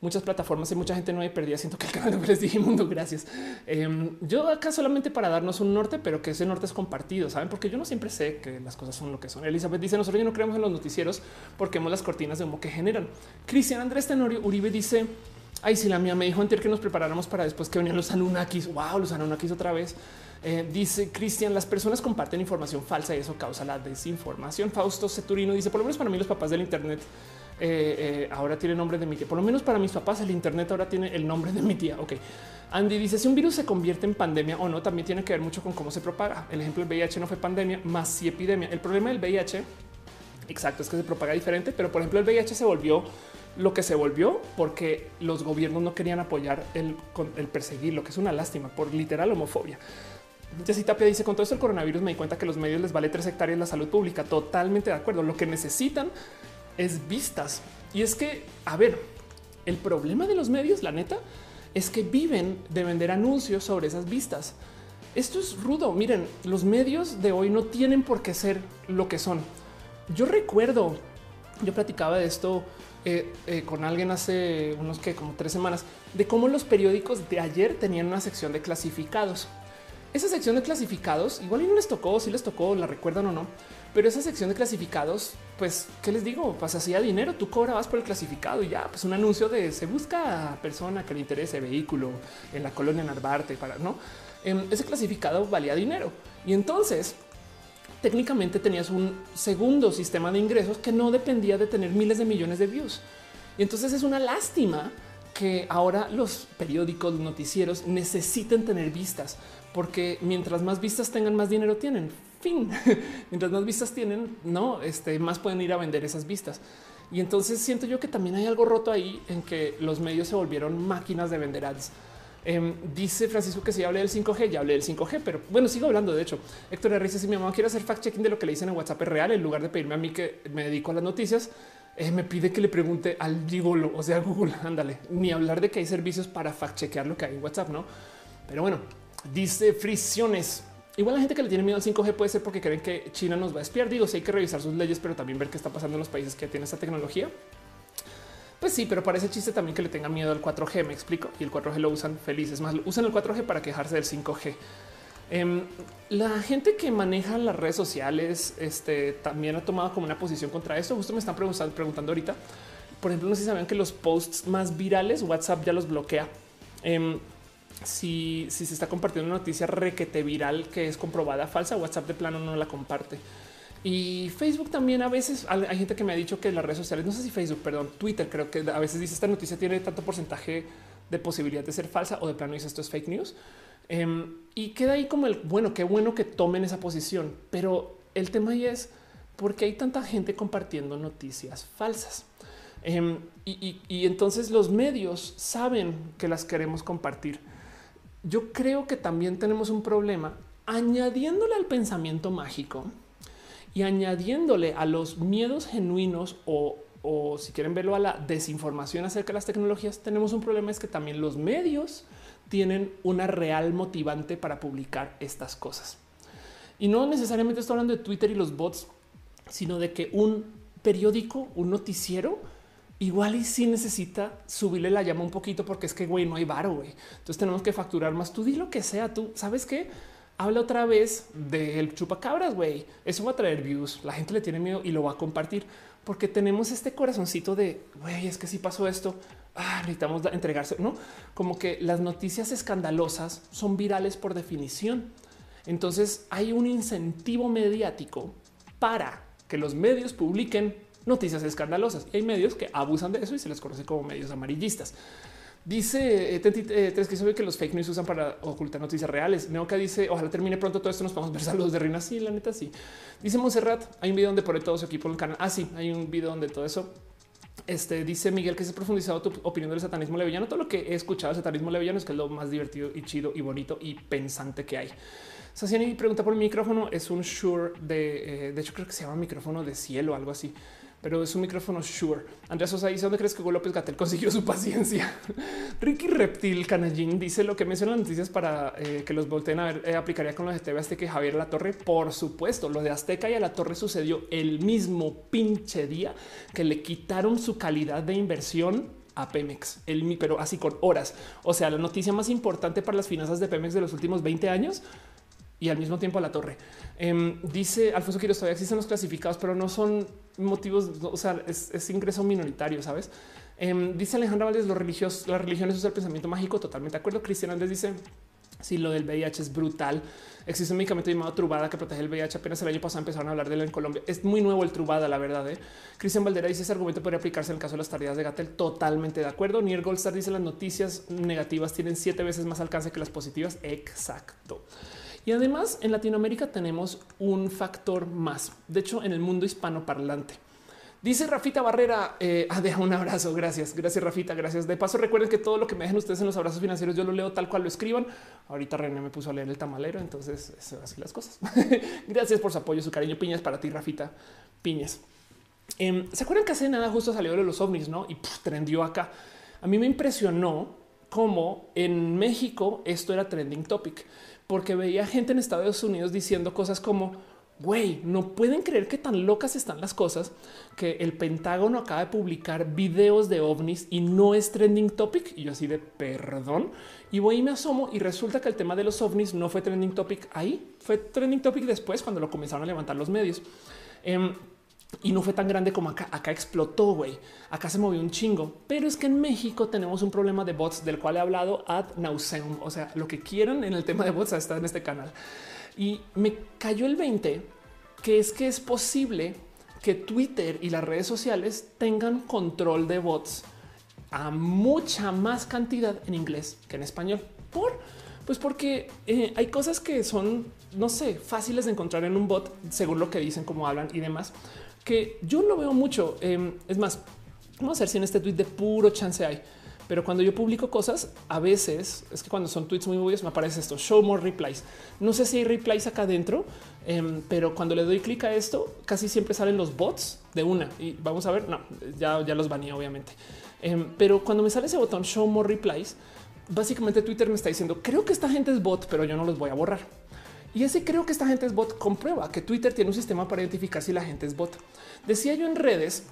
muchas plataformas y mucha gente no hay perdida, siento que el canal de les dije gracias. Em, yo acá solamente para darnos un norte, pero que ese norte es compartido, ¿saben? Porque yo no siempre sé que las cosas son lo que son. Elizabeth dice, nosotros ya no creemos en los noticieros porque vemos las cortinas de humo que generan. Cristian Andrés Tenorio Uribe dice, Ay, si la mía me dijo antes que nos preparáramos para después que venían los Anunnakis. Wow, los Anunnakis otra vez. Eh, dice Cristian, las personas comparten información falsa y eso causa la desinformación. Fausto Ceturino dice, por lo menos para mí los papás del Internet eh, eh, ahora tiene nombre de mi tía. Por lo menos para mis papás el Internet ahora tiene el nombre de mi tía. Ok. Andy dice, si un virus se convierte en pandemia o no, también tiene que ver mucho con cómo se propaga. El ejemplo del VIH no fue pandemia, más si epidemia. El problema del VIH, exacto, es que se propaga diferente, pero por ejemplo el VIH se volvió lo que se volvió porque los gobiernos no querían apoyar el, perseguir, lo que es una lástima por literal homofobia. Jessy Tapia dice con todo esto el coronavirus me di cuenta que los medios les vale tres hectáreas la salud pública. Totalmente de acuerdo. Lo que necesitan es vistas. Y es que, a ver, el problema de los medios, la neta, es que viven de vender anuncios sobre esas vistas. Esto es rudo. Miren, los medios de hoy no tienen por qué ser lo que son. Yo recuerdo, yo platicaba de esto eh, eh, con alguien hace unos que como tres semanas de cómo los periódicos de ayer tenían una sección de clasificados. Esa sección de clasificados igual y no les tocó, si les tocó, la recuerdan o no, pero esa sección de clasificados, pues, ¿qué les digo? Pues hacía dinero, tú cobrabas por el clasificado y ya, pues un anuncio de se busca a persona que le interese vehículo en la colonia Narvarte para no. Em, ese clasificado valía dinero y entonces técnicamente tenías un segundo sistema de ingresos que no dependía de tener miles de millones de views. Y entonces es una lástima que ahora los periódicos, los noticieros necesiten tener vistas, porque mientras más vistas tengan, más dinero tienen. Fin. mientras más vistas tienen, no, este, más pueden ir a vender esas vistas. Y entonces siento yo que también hay algo roto ahí en que los medios se volvieron máquinas de vender ads. Em, dice Francisco que si hablé del 5G, ya hablé del 5G, pero bueno, sigo hablando. De hecho, Héctor Herrera dice: Si mi mamá quiere hacer fact checking de lo que le dicen en WhatsApp real, en lugar de pedirme a mí que me dedico a las noticias, eh, me pide que le pregunte al gigolo, o sea, Google, ándale, ni hablar de que hay servicios para fact chequear lo que hay en WhatsApp, no? Pero bueno, dice Frisiones. Igual la gente que le tiene miedo al 5G puede ser porque creen que China nos va a espiar. Digo, si hay que revisar sus leyes, pero también ver qué está pasando en los países que tienen esta tecnología. Pues sí, pero parece chiste también que le tengan miedo al 4G, me explico. Y el 4G lo usan felices, más usan el 4G para quejarse del 5G. Em, la gente que maneja las redes sociales este, también ha tomado como una posición contra esto. Justo me están preguntando, ahorita. Por ejemplo, no sé si saben que los posts más virales WhatsApp ya los bloquea. Em, si, si se está compartiendo una noticia requete viral que es comprobada falsa, WhatsApp de plano no la comparte. Y Facebook también a veces hay gente que me ha dicho que las redes sociales, no sé si Facebook, perdón, Twitter, creo que a veces dice esta noticia tiene tanto porcentaje de posibilidad de ser falsa o de plano dice esto es fake news. Em, y queda ahí como el bueno, qué bueno que tomen esa posición. Pero el tema ahí es por qué hay tanta gente compartiendo noticias falsas. Em, y entonces los medios saben que las queremos compartir. Yo creo que también tenemos un problema añadiéndole al pensamiento mágico y añadiéndole a los miedos genuinos o, si quieren verlo a la desinformación acerca de las tecnologías, tenemos un problema es que también los medios tienen una real motivante para publicar estas cosas. Y no necesariamente estoy hablando de Twitter y los bots, sino de que un periódico, un noticiero, igual y si necesita subirle la llama un poquito porque es que güey no hay varo, güey. Entonces tenemos que facturar más. Tú di lo que sea, tú sabes que habla otra vez del chupacabras, güey. Eso va a traer views. La gente le tiene miedo y lo va a compartir porque tenemos este corazoncito de güey, es que si pasó esto, ah, necesitamos entregarse, no como que las noticias escandalosas son virales por definición. Entonces hay un incentivo mediático para que los medios publiquen noticias escandalosas. Y hay medios que abusan de eso y se les conoce como medios amarillistas. Dice eh, eh, tres que sabe que los fake news usan para ocultar noticias reales. Neoca dice ojalá termine pronto todo esto. Nos podemos ver saludos de Reina. Sí, la neta, sí. Dice Monserrat. Hay un video donde pone todo su equipo en el canal. Ah, sí, hay un video donde todo eso. Este dice Miguel que se ha profundizado tu opinión del satanismo levillano. Todo lo que he escuchado del satanismo levillano es que es lo más divertido y chido y bonito y pensante que hay. Saciani pregunta por el micrófono. Es un Shure de, eh, de hecho, creo que se llama micrófono de cielo o algo así pero es un micrófono Shure. Andrés Sosa dice dónde crees que Hugo López Gatel consiguió su paciencia. Ricky Reptil Canallín dice lo que menciona las noticias para eh, que los volteen a ver. Eh, aplicaría con los de TV Azteca y Javier La Torre. Por supuesto, lo de Azteca y a La Torre sucedió el mismo pinche día que le quitaron su calidad de inversión a Pemex, el, pero así con horas. O sea, la noticia más importante para las finanzas de Pemex de los últimos 20 años y al mismo tiempo a la torre. Em, dice Alfonso Quiroz, todavía existen los clasificados, pero no son motivos, o sea, es, ingreso minoritario, ¿sabes? Em, dice Alejandra Valdés, los religiosos, las religiones usan el pensamiento mágico, totalmente de acuerdo. Cristian Andrés dice, si lo del VIH es brutal. Existe un medicamento llamado Trubada que protege el VIH. Apenas el año pasado empezaron a hablar de él en Colombia. Es muy nuevo el Trubada, la verdad. ¿eh? Cristian Valdera dice ese argumento podría aplicarse en el caso de las tareas de Gatel. Totalmente de acuerdo. Nier Goldstar dice las noticias negativas tienen siete veces más alcance que las positivas. Exacto. Y además en Latinoamérica tenemos un factor más. De hecho, en el mundo hispano parlante. Dice Rafita Barrera, eh, ah, deja un abrazo. Gracias, gracias Rafita, gracias. De paso, recuerden que todo lo que me dejen ustedes en los abrazos financieros yo lo leo tal cual lo escriban. Ahorita René me puso a leer el tamalero, entonces es así las cosas. gracias por su apoyo, su cariño. Piñas para ti, Rafita. Piñas. Em, ¿Se acuerdan que hace nada justo salió de los ovnis, no? Y trendió acá. A mí me impresionó cómo en México esto era trending topic porque veía gente en Estados Unidos diciendo cosas como güey, no pueden creer que tan locas están las cosas que el Pentágono acaba de publicar videos de ovnis y no es trending topic. Y yo así de perdón. Y voy y me asomo y resulta que el tema de los ovnis no fue trending topic ahí, fue trending topic después cuando lo comenzaron a levantar los medios. Em, y no fue tan grande como acá. Acá explotó, güey. Acá se movió un chingo. Pero es que en México tenemos un problema de bots del cual he hablado ad nauseum. O sea, lo que quieran en el tema de bots está en este canal. Y me cayó el 20, que es que es posible que Twitter y las redes sociales tengan control de bots a mucha más cantidad en inglés que en español. ¿Por? Pues porque eh, hay cosas que son, no sé, fáciles de encontrar en un bot, según lo que dicen, cómo hablan y demás, que yo lo veo mucho. Em, es más, vamos a ver si en este tweet de puro chance hay. Pero cuando yo publico cosas, a veces es que cuando son tweets muy obvios me aparece esto, show more replies. No sé si hay replies acá adentro, em, pero cuando le doy clic a esto, casi siempre salen los bots de una. Y vamos a ver, no, ya, ya los baneé obviamente. Em, pero cuando me sale ese botón show more replies, básicamente Twitter me está diciendo, creo que esta gente es bot, pero yo no los voy a borrar. Y ese creo que esta gente es bot comprueba que Twitter tiene un sistema para identificar si la gente es bot. Decía yo en redes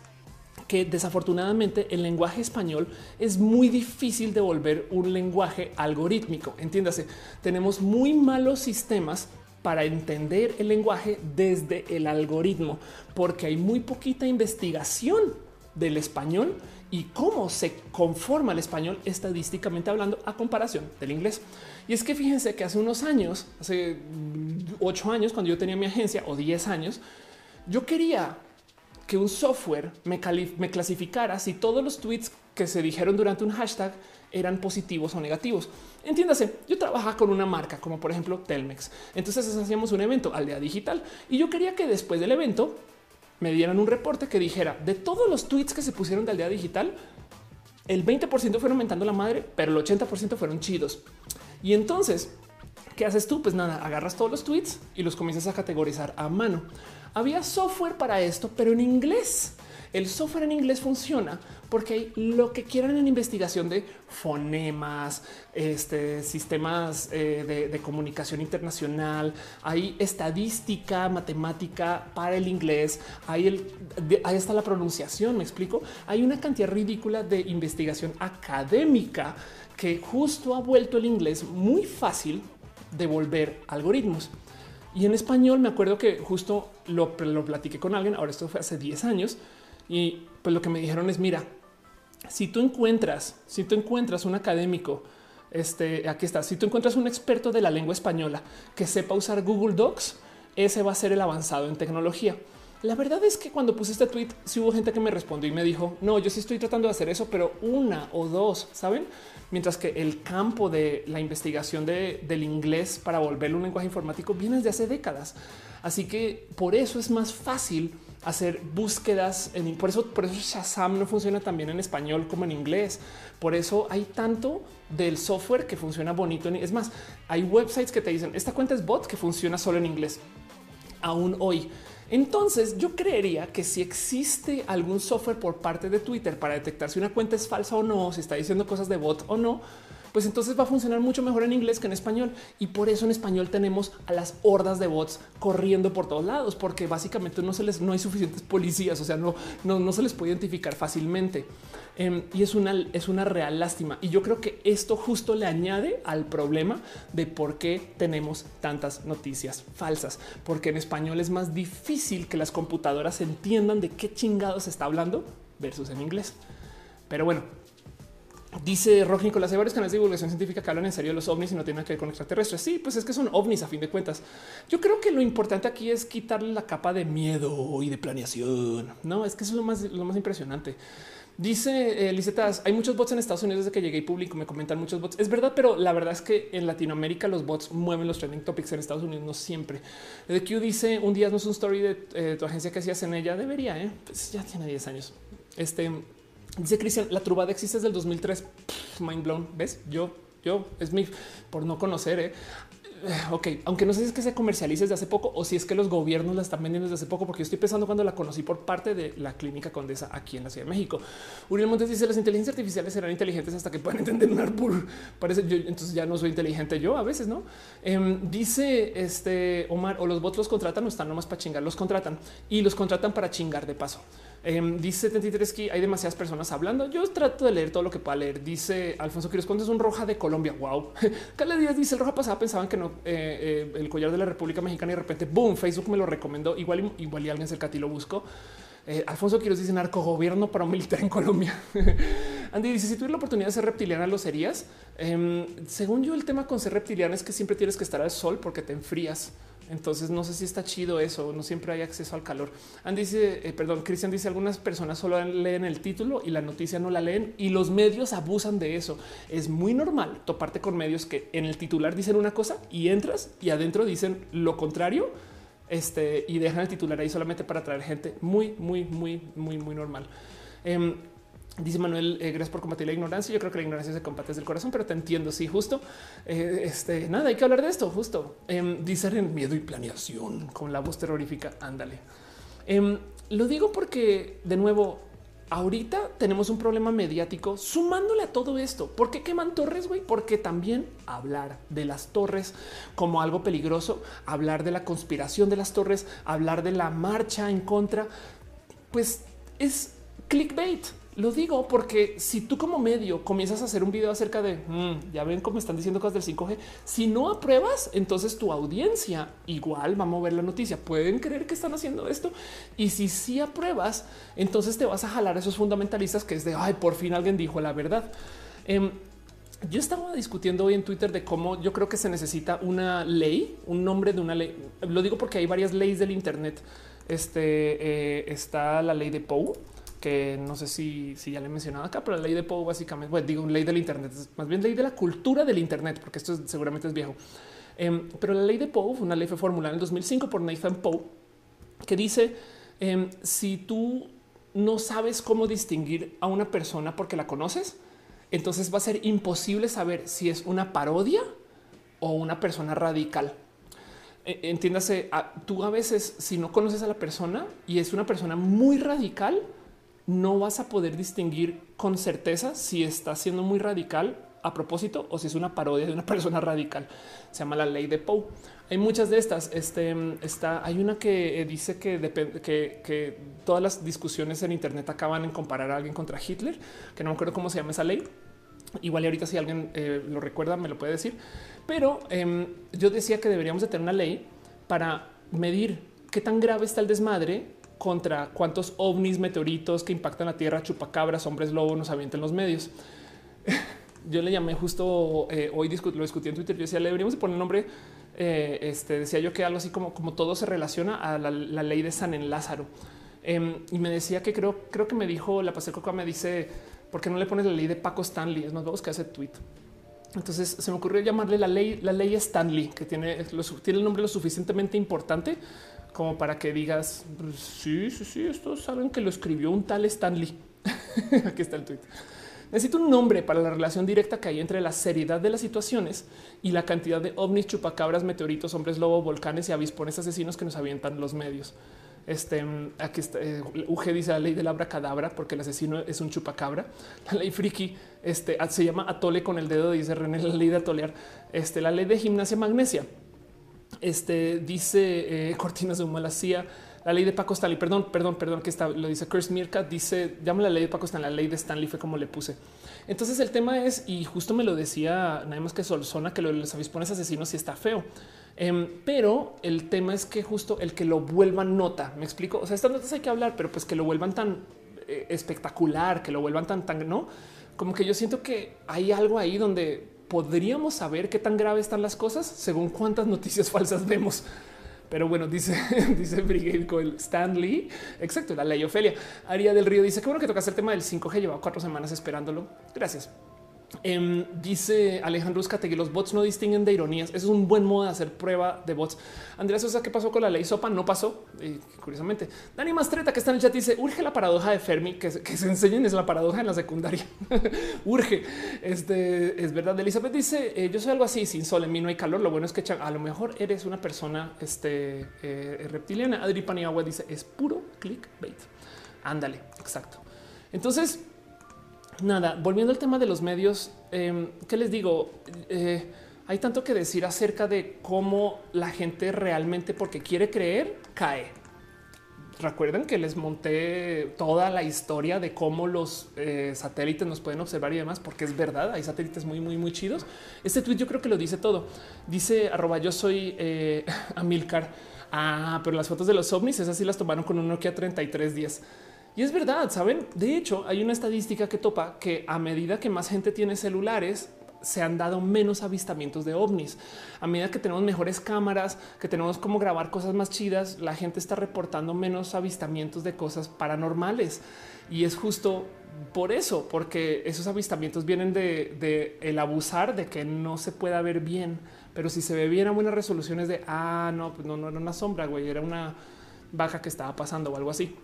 que desafortunadamente el lenguaje español es muy difícil de volver un lenguaje algorítmico. Entiéndase, tenemos muy malos sistemas para entender el lenguaje desde el algoritmo, porque hay muy poquita investigación del español y cómo se conforma el español estadísticamente hablando a comparación del inglés. Y es que fíjense que hace unos años, hace ocho años, cuando yo tenía mi agencia o diez años, yo quería que un software me, me clasificara si todos los tweets que se dijeron durante un hashtag eran positivos o negativos. Entiéndase, yo trabajaba con una marca como por ejemplo Telmex. Entonces hacíamos un evento, aldea digital, y yo quería que después del evento me dieran un reporte que dijera de todos los tweets que se pusieron de aldea digital, el 20% fueron aumentando la madre, pero el 80% fueron chidos. Y entonces, ¿qué haces tú? Pues nada, agarras todos los tweets y los comienzas a categorizar a mano. Había software para esto, pero en inglés. El software en inglés funciona porque hay lo que quieran en investigación de fonemas, este, sistemas eh, de, comunicación internacional, hay estadística, matemática para el inglés, hay el, ahí está la pronunciación, me explico. Hay una cantidad ridícula de investigación académica que justo ha vuelto el inglés muy fácil de volver algoritmos. Y en español me acuerdo que justo lo, lo platiqué con alguien, ahora esto fue hace 10 años, y pues lo que me dijeron es, mira, si tú encuentras, si tú encuentras un académico, este, aquí está, si tú encuentras un experto de la lengua española que sepa usar Google Docs, ese va a ser el avanzado en tecnología. La verdad es que cuando puse este tweet, sí hubo gente que me respondió y me dijo, no, yo sí estoy tratando de hacer eso, pero una o dos, ¿saben? Mientras que el campo de la investigación del inglés para volverlo un lenguaje informático viene desde hace décadas. Así que por eso es más fácil hacer búsquedas. En, por eso, por eso Shazam no funciona tan bien en español como en inglés. Por eso hay tanto del software que funciona bonito. Es más, hay websites que te dicen esta cuenta es bot que funciona solo en inglés. Aún hoy. Entonces yo creería que si existe algún software por parte de Twitter para detectar si una cuenta es falsa o no, si está diciendo cosas de bot o no, pues entonces va a funcionar mucho mejor en inglés que en español. Y por eso en español tenemos a las hordas de bots corriendo por todos lados, porque básicamente no se les no hay suficientes policías, o sea, no, no, no se les puede identificar fácilmente. Em, y es una, es una real lástima. Y yo creo que esto justo le añade al problema de por qué tenemos tantas noticias falsas, porque en español es más difícil que las computadoras entiendan de qué chingados está hablando versus en inglés. Pero bueno, Dice Roger Nicolás, hay varios canales de divulgación científica que hablan en serio de los ovnis y no tienen que ver con extraterrestres. Sí, pues es que son ovnis a fin de cuentas. Yo creo que lo importante aquí es quitarle la capa de miedo y de planeación. No, es que eso es lo más, lo más impresionante. Dice eh, hay muchos bots en Estados Unidos desde que llegué y público me comentan muchos bots. Es verdad, pero la verdad es que en Latinoamérica los bots mueven los trending topics en Estados Unidos, no siempre. De Q dice un día no es un story de eh, tu agencia que hacías en ella. Debería, ¿eh? pues ya tiene 10 años. Este Dice Cristian, la trubada existe desde el 2003. mind blown. ¿Ves? Yo, yo, es mi por no conocer. ¿eh? ok, aunque no sé si es que se comercialice desde hace poco o si es que los gobiernos la están vendiendo desde hace poco, porque yo estoy pensando cuando la conocí por parte de la clínica Condesa aquí en la Ciudad de México. Uriel Montes dice las inteligencias artificiales serán inteligentes hasta que puedan entender un árbol. Parece yo, entonces ya no soy inteligente yo a veces, no? Em, dice este Omar o los bots los contratan o están nomás para chingar, los contratan y los contratan para chingar de paso. Eh, dice 73 que hay demasiadas personas hablando. Yo trato de leer todo lo que pueda leer. Dice Alfonso Quiroz, ¿cuándo es un roja de Colombia? Wow. Cada día dice el roja pasada pensaban que no eh, eh, el collar de la República Mexicana y de repente boom, Facebook me lo recomendó. Igual, igual y alguien cerca a ti lo buscó. Eh, Alfonso Quiroz dice narco gobierno para un militar en Colombia. Andy dice si tuviera la oportunidad de ser reptiliana lo serías. Em, según yo el tema con ser reptiliana es que siempre tienes que estar al sol porque te enfrías. Entonces no sé si está chido eso, no siempre hay acceso al calor. Andy dice, eh, perdón, Cristian dice, algunas personas solo leen el título y la noticia no la leen y los medios abusan de eso. Es muy normal toparte con medios que en el titular dicen una cosa y entras y adentro dicen lo contrario este, y dejan el titular ahí solamente para atraer gente muy, muy, muy, muy, muy normal. Em, Dice Manuel, eh, gracias por combatir la ignorancia. Yo creo que la ignorancia se combate desde el corazón, pero te entiendo. Sí, justo. Eh, este nada, hay que hablar de esto. Justo eh, dice miedo y planeación con la voz terrorífica. Ándale. Em, lo digo porque, de nuevo, ahorita tenemos un problema mediático sumándole a todo esto. ¿Por qué queman torres? Güey? Porque también hablar de las torres como algo peligroso, hablar de la conspiración de las torres, hablar de la marcha en contra, pues es clickbait lo digo porque si tú como medio comienzas a hacer un video acerca de mm, ya ven cómo están diciendo cosas del 5G, si no apruebas, entonces tu audiencia igual va a mover la noticia. Pueden creer que están haciendo esto. Y si sí apruebas, entonces te vas a jalar a esos fundamentalistas que es de ay, por fin alguien dijo la verdad. Em, yo estaba discutiendo hoy en Twitter de cómo yo creo que se necesita una ley, un nombre de una ley. Lo digo porque hay varias leyes del Internet. Este eh, está la ley de Poe que no sé si, ya le he mencionado acá, pero la ley de Poe básicamente, bueno, digo ley del Internet, más bien ley de la cultura del Internet, porque esto seguramente es viejo. Em, pero la ley de Poe fue una ley fue formulada en 2005 por Nathan Poe, que dice, em, si tú no sabes cómo distinguir a una persona porque la conoces, entonces va a ser imposible saber si es una parodia o una persona radical. E, entiéndase, tú a veces si no conoces a la persona y es una persona muy radical, no vas a poder distinguir con certeza si está siendo muy radical a propósito o si es una parodia de una persona radical. Se llama la ley de Poe. Hay muchas de estas. Este está. Hay una que eh, dice que depende que, todas las discusiones en Internet acaban en comparar a alguien contra Hitler, que no me acuerdo cómo se llama esa ley. Igual y ahorita si alguien eh, lo recuerda me lo puede decir. Pero em, yo decía que deberíamos de tener una ley para medir qué tan grave está el desmadre contra cuántos ovnis, meteoritos que impactan la Tierra, chupacabras, hombres lobo nos avientan los medios. Yo le llamé justo eh, hoy lo discutí en Twitter. Yo decía, le deberíamos poner nombre. Eh, este decía yo que algo así como, como todo se relaciona a la, ley de San en Lázaro. Em, y me decía que creo, creo que me dijo la pasé Coca, me dice, ¿por qué no le pones la ley de Paco Stanley? Es más, vamos que hace tweet. Entonces se me ocurrió llamarle la ley, la ley Stanley, que tiene, tiene el nombre lo suficientemente importante como para que digas, pues, sí, sí, sí, estos saben que lo escribió un tal Stanley. Aquí está el tweet. Necesito un nombre para la relación directa que hay entre la seriedad de las situaciones y la cantidad de ovnis, chupacabras, meteoritos, hombres lobo, volcanes y avispones asesinos que nos avientan los medios. Este aquí está. Eh, UG dice la ley del abracadabra porque el asesino es un chupacabra. La ley friki este, se llama atole con el dedo, dice René, la ley de atolear. Este, la ley de gimnasia magnesia este dice eh, Cortinas de Humo, la CIA, la ley de Paco Stanley. Perdón, perdón, perdón, que está, lo dice Chris Mirka. Dice, llama la ley de Paco Stanley, la ley de Stanley fue como le puse. Entonces el tema es, y justo me lo decía nada más que Solzona, que lo de los avispones asesinos sí está feo. Em, pero el tema es que justo el que lo vuelvan nota, me explico. O sea, estas notas hay que hablar, pero pues que lo vuelvan tan eh, espectacular, que lo vuelvan tan, tan, no como que yo siento que hay algo ahí donde podríamos saber qué tan grave están las cosas según cuántas noticias falsas vemos. Pero bueno, dice, dice Brigade Coyle Stanley. Exacto, la ley Ofelia. Aria del Río dice que bueno que tocas el tema del 5G. Lleva cuatro semanas esperándolo. Gracias. Em, dice Alejandro que los bots no distinguen de ironías. es un buen modo de hacer prueba de bots. Andrea Sosa, ¿qué pasó con la ley SOPA? No pasó. Eh, curiosamente, Dani Mastreta, que está en el chat, dice urge la paradoja de Fermi, que, se enseñen es la paradoja en la secundaria. urge. Este es verdad. Elizabeth dice: eh, Yo soy algo así, sin sol en mí no hay calor. Lo bueno es que a lo mejor eres una persona este, eh, reptiliana. Adri Paniagua dice: Es puro clickbait. Ándale, exacto. Entonces, nada, volviendo al tema de los medios, eh, ¿qué les digo? Eh, hay tanto que decir acerca de cómo la gente realmente, porque quiere creer, cae. Recuerden que les monté toda la historia de cómo los eh, satélites nos pueden observar y demás, porque es verdad, hay satélites muy, muy, muy chidos. Este tweet yo creo que lo dice todo. Dice arroba yo soy eh, Amilcar. Ah, pero las fotos de los ovnis, esas sí las tomaron con un Nokia 3310. Y es verdad, saben. De hecho, hay una estadística que topa que a medida que más gente tiene celulares, se han dado menos avistamientos de ovnis. A medida que tenemos mejores cámaras, que tenemos como grabar cosas más chidas, la gente está reportando menos avistamientos de cosas paranormales. Y es justo por eso, porque esos avistamientos vienen de, el abusar de que no se pueda ver bien. Pero si se ve bien a buenas resoluciones de, ah, no, pues no, no era una sombra, güey, era una baja que estaba pasando o algo así.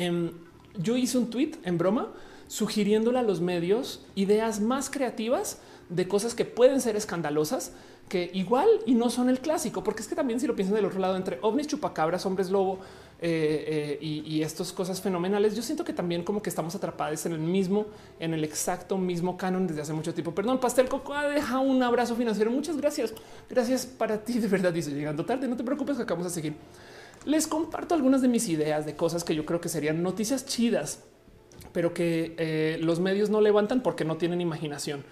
Em, yo hice un tweet en broma sugiriéndole a los medios ideas más creativas de cosas que pueden ser escandalosas, que igual y no son el clásico, porque es que también si lo piensan del otro lado, entre ovnis, chupacabras, hombres lobo eh, eh, y, estas cosas fenomenales, yo siento que también como que estamos atrapados en el mismo, en el exacto mismo canon desde hace mucho tiempo. Perdón, Pastel Coco, deja un abrazo financiero. Muchas gracias. Gracias para ti, de verdad. Dice llegando tarde. No te preocupes que acabamos a seguir les comparto algunas de mis ideas de cosas que yo creo que serían noticias chidas, pero que eh, los medios no levantan porque no tienen imaginación.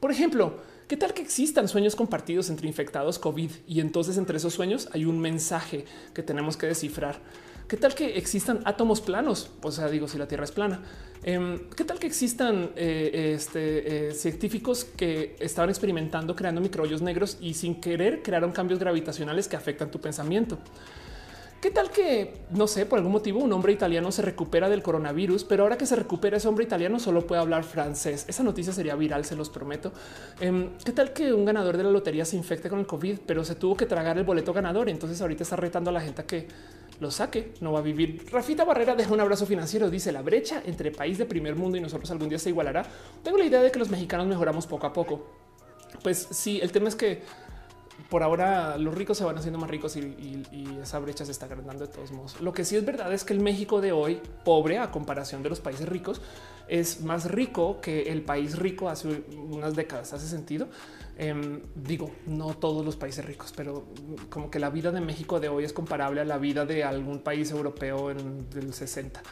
Por ejemplo, ¿qué tal que existan sueños compartidos entre infectados COVID y entonces entre esos sueños hay un mensaje que tenemos que descifrar? ¿Qué tal que existan átomos planos? O sea, digo, si la Tierra es plana. Em, ¿Qué tal que existan eh, este, eh, científicos que estaban experimentando creando microhoyos negros y sin querer crearon cambios gravitacionales que afectan tu pensamiento? ¿Qué tal que, no sé, por algún motivo un hombre italiano se recupera del coronavirus, pero ahora que se recupera ese hombre italiano solo puede hablar francés? Esa noticia sería viral, se los prometo. Em, ¿Qué tal que un ganador de la lotería se infecte con el COVID, pero se tuvo que tragar el boleto ganador? Entonces ahorita está retando a la gente a que lo saque, no va a vivir. Rafita Barrera deja un abrazo financiero. Dice la brecha entre país de primer mundo y nosotros algún día se igualará. Tengo la idea de que los mexicanos mejoramos poco a poco. Pues sí, el tema es que por ahora los ricos se van haciendo más ricos y, esa brecha se está agrandando de todos modos. Lo que sí es verdad es que el México de hoy, pobre a comparación de los países ricos, es más rico que el país rico hace unas décadas. Hace sentido. Em, digo, no todos los países ricos, pero como que la vida de México de hoy es comparable a la vida de algún país europeo en el 60.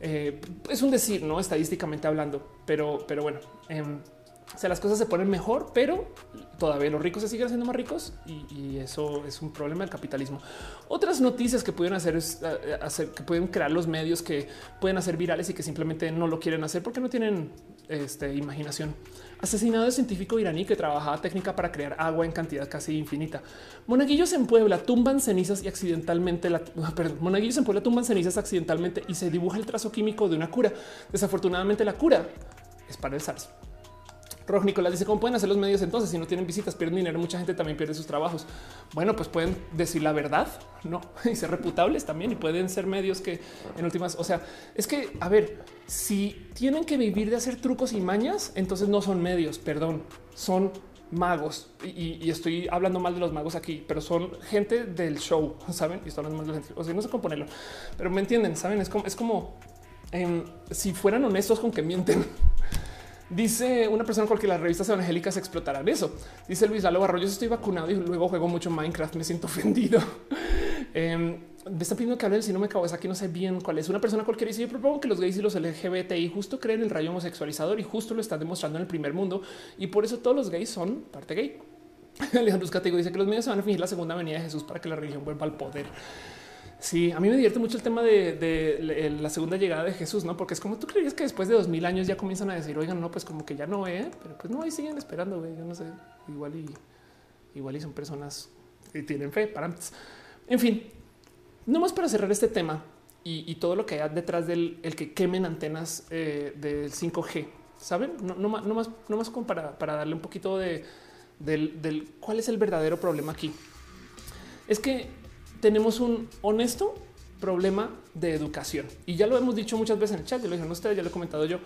Eh, es un decir, no estadísticamente hablando, pero, pero bueno. Em, o sea, las cosas se ponen mejor, pero todavía los ricos se siguen haciendo más ricos y, eso es un problema del capitalismo. Otras noticias que pueden hacer es eh, hacer que pueden crear los medios que pueden hacer virales y que simplemente no lo quieren hacer porque no tienen este, imaginación. Asesinado de científico iraní que trabajaba técnica para crear agua en cantidad casi infinita. Monaguillos en Puebla tumban cenizas y accidentalmente la perdón, monaguillos en Puebla tumban cenizas accidentalmente y se dibuja el trazo químico de una cura. Desafortunadamente la cura es para el SARS. Rojo Nicolás dice cómo pueden hacer los medios entonces si no tienen visitas, pierden dinero, mucha gente también pierde sus trabajos. Bueno, pues pueden decir la verdad, no y ser reputables también y pueden ser medios que en últimas, o sea, es que a ver, si tienen que vivir de hacer trucos y mañas, entonces no son medios, perdón, son magos y, estoy hablando mal de los magos aquí, pero son gente del show, saben? Y estoy hablando de gente. O sea, no sé cómo ponerlo, pero me entienden. Saben? Es como, es como em, si fueran honestos con que mienten. Dice una persona con que las revistas evangélicas explotarán eso. Dice Luis Lalo Barro, yo estoy vacunado y luego juego mucho Minecraft, me siento ofendido. eh, me está pidiendo que hable si no me es aquí, no sé bien cuál es. Una persona cualquiera dice, yo propongo que los gays y los LGBTI justo creen el rayo homosexualizador y justo lo están demostrando en el primer mundo y por eso todos los gays son parte gay. Alejandro Escatego dice que los medios se van a fingir la segunda venida de Jesús para que la religión vuelva al poder. Sí, a mí me divierte mucho el tema de, la segunda llegada de Jesús, no? Porque es como tú creías que después de dos mil años ya comienzan a decir, oigan, no, pues como que ya no, eh, pero pues no, ahí siguen esperando. Yo no sé, igual y igual y son personas que tienen fe para en fin, no más para cerrar este tema y, todo lo que hay detrás del el que quemen antenas eh, del 5G saben? No, no, más, no más como para, darle un poquito de del, cuál es el verdadero problema aquí. Es que tenemos un honesto problema de educación y ya lo hemos dicho muchas veces en el chat. Ya lo dijeron ustedes, ya lo he comentado yo.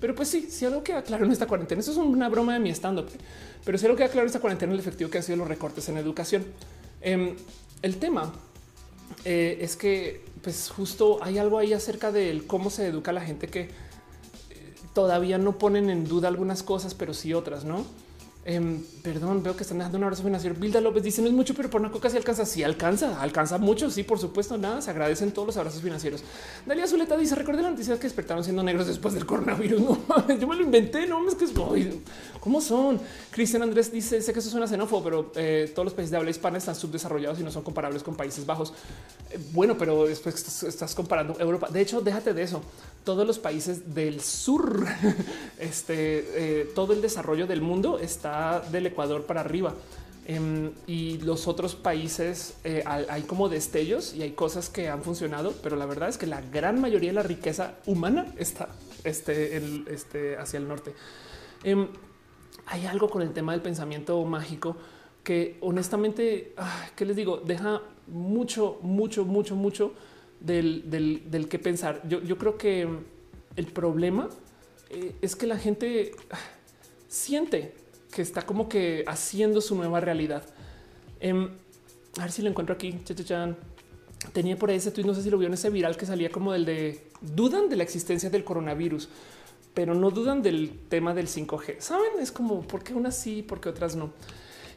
Pero pues sí, si algo queda claro en esta cuarentena, eso es una broma de mi stand-up, pero si algo queda claro en esta cuarentena, el efectivo que han sido los recortes en educación. Em, el tema eh, es que pues justo hay algo ahí acerca de cómo se educa a la gente que eh, todavía no ponen en duda algunas cosas, pero sí otras, ¿no? Em, perdón, veo que están dejando un abrazo financiero. Bilda López dice no es mucho, pero por una coca sí alcanza. Sí alcanza, alcanza mucho. Sí, por supuesto, nada. Se agradecen todos los abrazos financieros. Dalia Zuleta dice: Recuerden la noticia que despertaron siendo negros después del coronavirus. No, yo me lo inventé. No es que es cómo son. Cristian Andrés dice: Sé que eso suena xenófobo, pero eh, todos los países de habla hispana están subdesarrollados y no son comparables con Países Bajos. Eh, bueno, pero después estás, estás comparando Europa. De hecho, déjate de eso. Todos los países del sur, este, eh, todo el desarrollo del mundo está del Ecuador para arriba. Em, y los otros países eh, hay como destellos y hay cosas que han funcionado, pero la verdad es que la gran mayoría de la riqueza humana está este, este, hacia el norte. Em, hay algo con el tema del pensamiento mágico que honestamente, ¿qué les digo? Deja mucho, mucho, mucho, mucho del, del, que pensar. Yo, yo, creo que el problema eh, es que la gente siente que está como que haciendo su nueva realidad. Em, a ver si lo encuentro aquí. Tenía por ahí ese tweet, no sé si lo vio en ese viral que salía como del de dudan de la existencia del coronavirus, pero no dudan del tema del 5G. Saben, es como por qué unas sí, por qué otras no.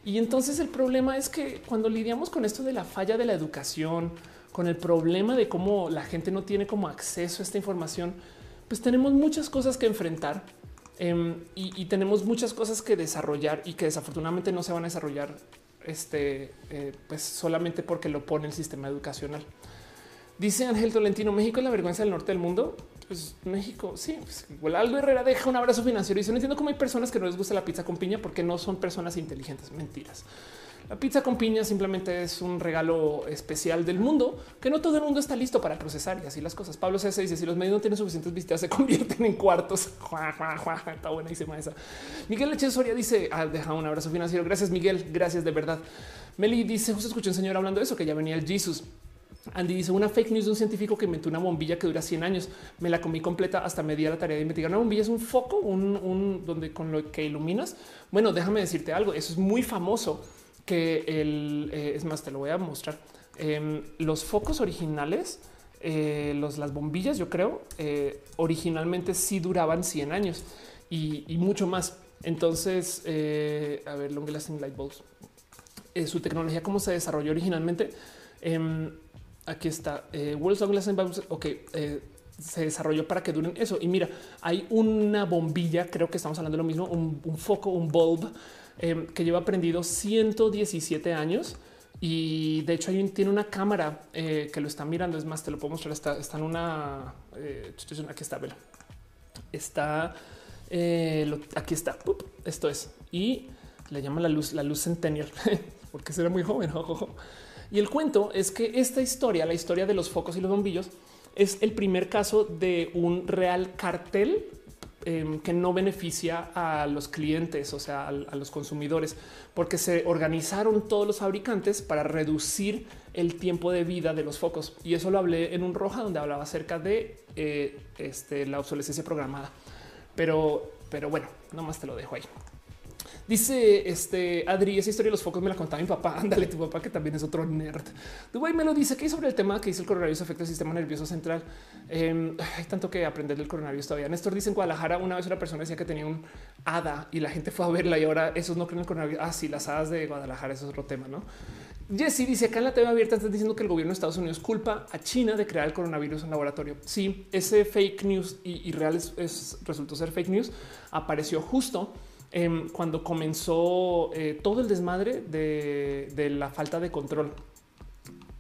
Y entonces el problema es que cuando lidiamos con esto de la falla de la educación, con el problema de cómo la gente no tiene como acceso a esta información, pues tenemos muchas cosas que enfrentar Em, y, tenemos muchas cosas que desarrollar y que desafortunadamente no se van a desarrollar este, eh, pues solamente porque lo pone el sistema educacional. Dice Ángel Tolentino, México es la vergüenza del norte del mundo. Pues México, sí, pues, igual Aldo Herrera deja un abrazo financiero y dice, no entiendo cómo hay personas que no les gusta la pizza con piña porque no son personas inteligentes. Mentiras. La pizza con piña simplemente es un regalo especial del mundo que no todo el mundo está listo para procesar y así las cosas. Pablo C6 dice si los medios no tienen suficientes visitas se convierten en cuartos. Está buenísima esa. Miguel Leche Soria dice ah, deja un abrazo financiero. Gracias Miguel. Gracias de verdad. Meli dice justo escuché un señor hablando de eso que ya venía el Jesus. Andy dice una fake news de un científico que inventó una bombilla que dura 100 años. Me la comí completa hasta media la tarea de investigar. Una bombilla es un foco, un donde con lo que iluminas. Bueno, déjame decirte algo. Eso es muy famoso que el eh, es más, te lo voy a mostrar. Em, los focos originales, eh, los, las bombillas, yo creo, eh, originalmente sí duraban 100 años y, mucho más. Entonces, a ver, long lasting light bulbs. su tecnología, cómo se desarrolló originalmente. Em, aquí está. World's long lasting bulbs. Ok, se desarrolló para que duren eso. Y mira, hay una bombilla, creo que estamos hablando de lo mismo, un, un foco, un bulb Em, que lleva prendido 117 años y de hecho hay tiene una cámara eh, que lo está mirando. Es más, te lo puedo mostrar. Está, está en una. Eh, aquí está, vela. Está eh, aquí está. esto es y le llama la luz, la luz centennial, porque será muy joven. Y el cuento es que esta historia, la historia de los focos y los bombillos, es el primer caso de un real cartel Em, que no beneficia a los clientes, o sea, a, los consumidores, porque se organizaron todos los fabricantes para reducir el tiempo de vida de los focos. Y eso lo hablé en un roja donde hablaba acerca de eh, este, la obsolescencia programada. Pero, pero bueno, nomás te lo dejo ahí. Dice este Adri, esa historia de los focos me la contaba mi papá. Ándale, tu papá, que también es otro nerd. Dubai me lo dice que sobre el tema que dice el coronavirus afecta el sistema nervioso central. Em, hay tanto que aprender del coronavirus todavía. Néstor dice en Guadalajara una vez una persona decía que tenía un hada y la gente fue a verla y ahora esos no creen el coronavirus. Ah, sí, las hadas de Guadalajara, es otro tema, no? Jesse dice acá en la TV abierta están diciendo que el gobierno de Estados Unidos culpa a China de crear el coronavirus en laboratorio. Sí, ese fake news y, real es, resultó ser fake news apareció justo Em, cuando comenzó eh, todo el desmadre de, la falta de control.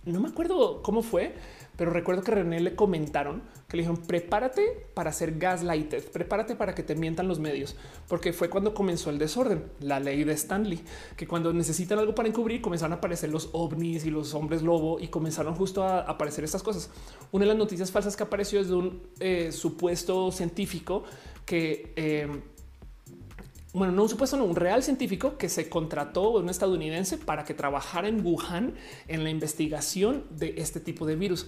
No me acuerdo cómo fue, pero recuerdo que René le comentaron que le dijeron prepárate para ser gaslighted, prepárate para que te mientan los medios, porque fue cuando comenzó el desorden, la ley de Stanley, que cuando necesitan algo para encubrir comenzaron a aparecer los ovnis y los hombres lobo y comenzaron justo a aparecer estas cosas. Una de las noticias falsas que apareció es de un eh, supuesto científico que eh, bueno, no un supuesto, no un real científico que se contrató un estadounidense para que trabajara en Wuhan en la investigación de este tipo de virus.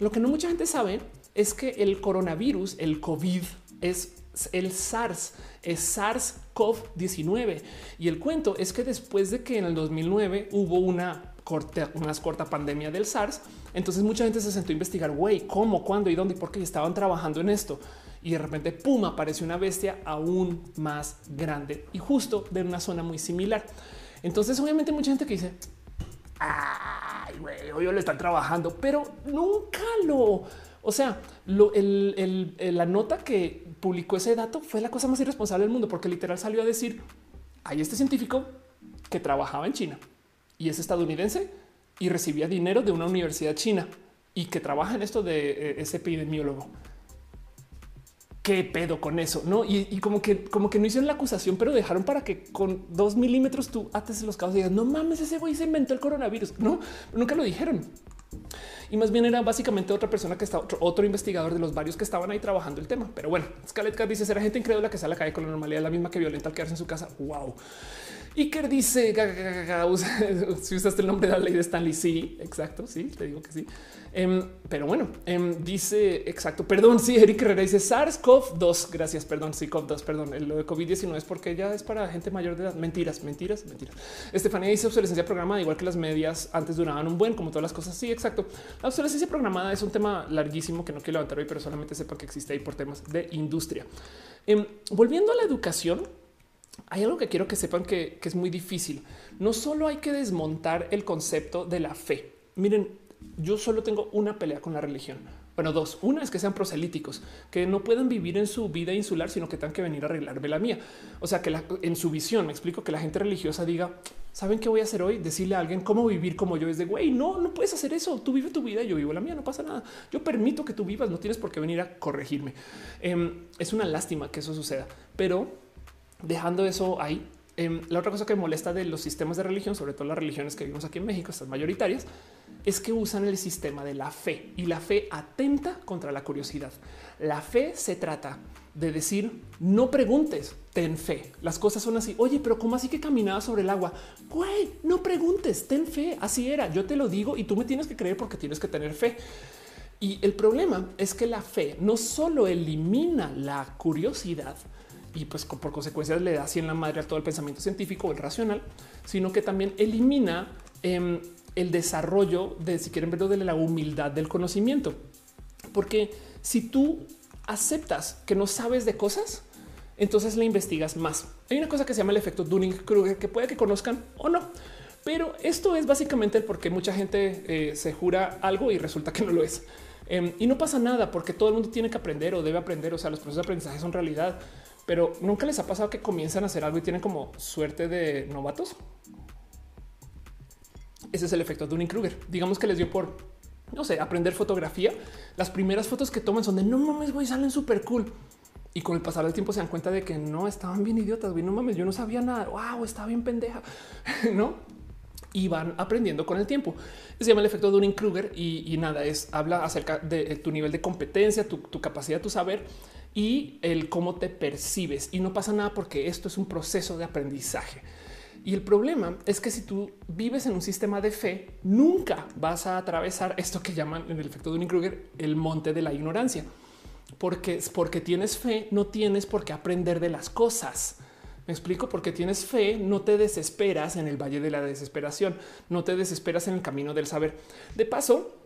Lo que no mucha gente sabe es que el coronavirus, el COVID, es el SARS, es SARS-CoV-19. Y el cuento es que después de que en el 2009 hubo una corta, una corta pandemia del SARS, entonces mucha gente se sentó a investigar, güey, cómo, cuándo y dónde y por qué estaban trabajando en esto y de repente, pum, aparece una bestia aún más grande y justo de una zona muy similar. Entonces, obviamente, mucha gente que dice, ay, güey, hoy lo están trabajando, pero nunca lo. O sea, la nota que publicó ese dato fue la cosa más irresponsable del mundo, porque literal salió a decir: hay este científico que trabajaba en China y es estadounidense y recibía dinero de una universidad china y que trabaja en esto de eh, ese epidemiólogo qué pedo con eso, no? Y, como que, como que no hicieron la acusación, pero dejaron para que con dos milímetros tú ates los cabos y digas, no mames, ese güey se inventó el coronavirus. No, nunca lo dijeron. Y más bien era básicamente otra persona que está otro, investigador de los varios que estaban ahí trabajando el tema. Pero bueno, Scarlett dice: será gente incrédula que sale a la calle con la normalidad, la misma que violenta al quedarse en su casa. Wow. Iker dice si usaste el nombre de la ley de Stanley. Sí, exacto. Sí, te digo que sí. Em, pero bueno, em, dice exacto. Perdón. Sí, Eric Herrera dice SARS-CoV-2. Gracias. Perdón. Sí, CoV-2. Perdón. Lo de COVID-19 es porque ya es para gente mayor de edad. Mentiras, mentiras, mentiras. Estefanía dice obsolescencia programada, igual que las medias antes duraban un buen, como todas las cosas. Sí, exacto. La obsolescencia programada es un tema larguísimo que no quiero levantar hoy, pero solamente sepa que existe ahí por temas de industria. Em, volviendo a la educación, hay algo que quiero que sepan que, es muy difícil. No solo hay que desmontar el concepto de la fe. Miren, yo solo tengo una pelea con la religión. Bueno, dos. Una es que sean proselíticos, que no puedan vivir en su vida insular, sino que tengan que venir a arreglarme la mía. O sea, que en su visión, me explico, que la gente religiosa diga, ¿saben qué voy a hacer hoy? Decirle a alguien cómo vivir como yo es de, güey, no, no puedes hacer eso. Tú vive tu vida, yo vivo la mía, no pasa nada. Yo permito que tú vivas, no tienes por qué venir a corregirme. Em, es una lástima que eso suceda, pero dejando eso ahí, em, la otra cosa que molesta de los sistemas de religión, sobre todo las religiones que vivimos aquí en México, estas mayoritarias, es que usan el sistema de la fe y la fe atenta contra la curiosidad. La fe se trata de decir no preguntes, ten fe. Las cosas son así. Oye, pero ¿cómo así que caminaba sobre el agua? Güey, no preguntes, ten fe. Así era. Yo te lo digo y tú me tienes que creer porque tienes que tener fe. Y el problema es que la fe no solo elimina la curiosidad, y pues por consecuencia le da así en la madre a todo el pensamiento científico o el racional, sino que también elimina em, el desarrollo de, si quieren verlo, de la humildad del conocimiento. Porque si tú aceptas que no sabes de cosas, entonces le investigas más. Hay una cosa que se llama el efecto Dunning-Kruger que puede que conozcan o no. Pero esto es básicamente el por qué mucha gente eh, se jura algo y resulta que no lo es. Em, y no pasa nada porque todo el mundo tiene que aprender o debe aprender. O sea, los procesos de aprendizaje son realidad pero nunca les ha pasado que comienzan a hacer algo y tienen como suerte de novatos. Ese es el efecto de un Kruger. Digamos que les dio por no sé, aprender fotografía. Las primeras fotos que toman son de no mames, güey, salen súper cool. Y con el pasar del tiempo se dan cuenta de que no estaban bien idiotas, güey. No mames, yo no sabía nada. Wow, estaba bien pendeja, no? Y van aprendiendo con el tiempo. Se llama el efecto de un Kruger y, nada, es habla acerca de tu nivel de competencia, tu, tu capacidad, tu saber y el cómo te percibes. Y no pasa nada porque esto es un proceso de aprendizaje. Y el problema es que si tú vives en un sistema de fe, nunca vas a atravesar esto que llaman en el efecto de Kruger el monte de la ignorancia. Porque, porque tienes fe, no tienes por qué aprender de las cosas. Me explico, porque tienes fe, no te desesperas en el valle de la desesperación, no te desesperas en el camino del saber. De paso,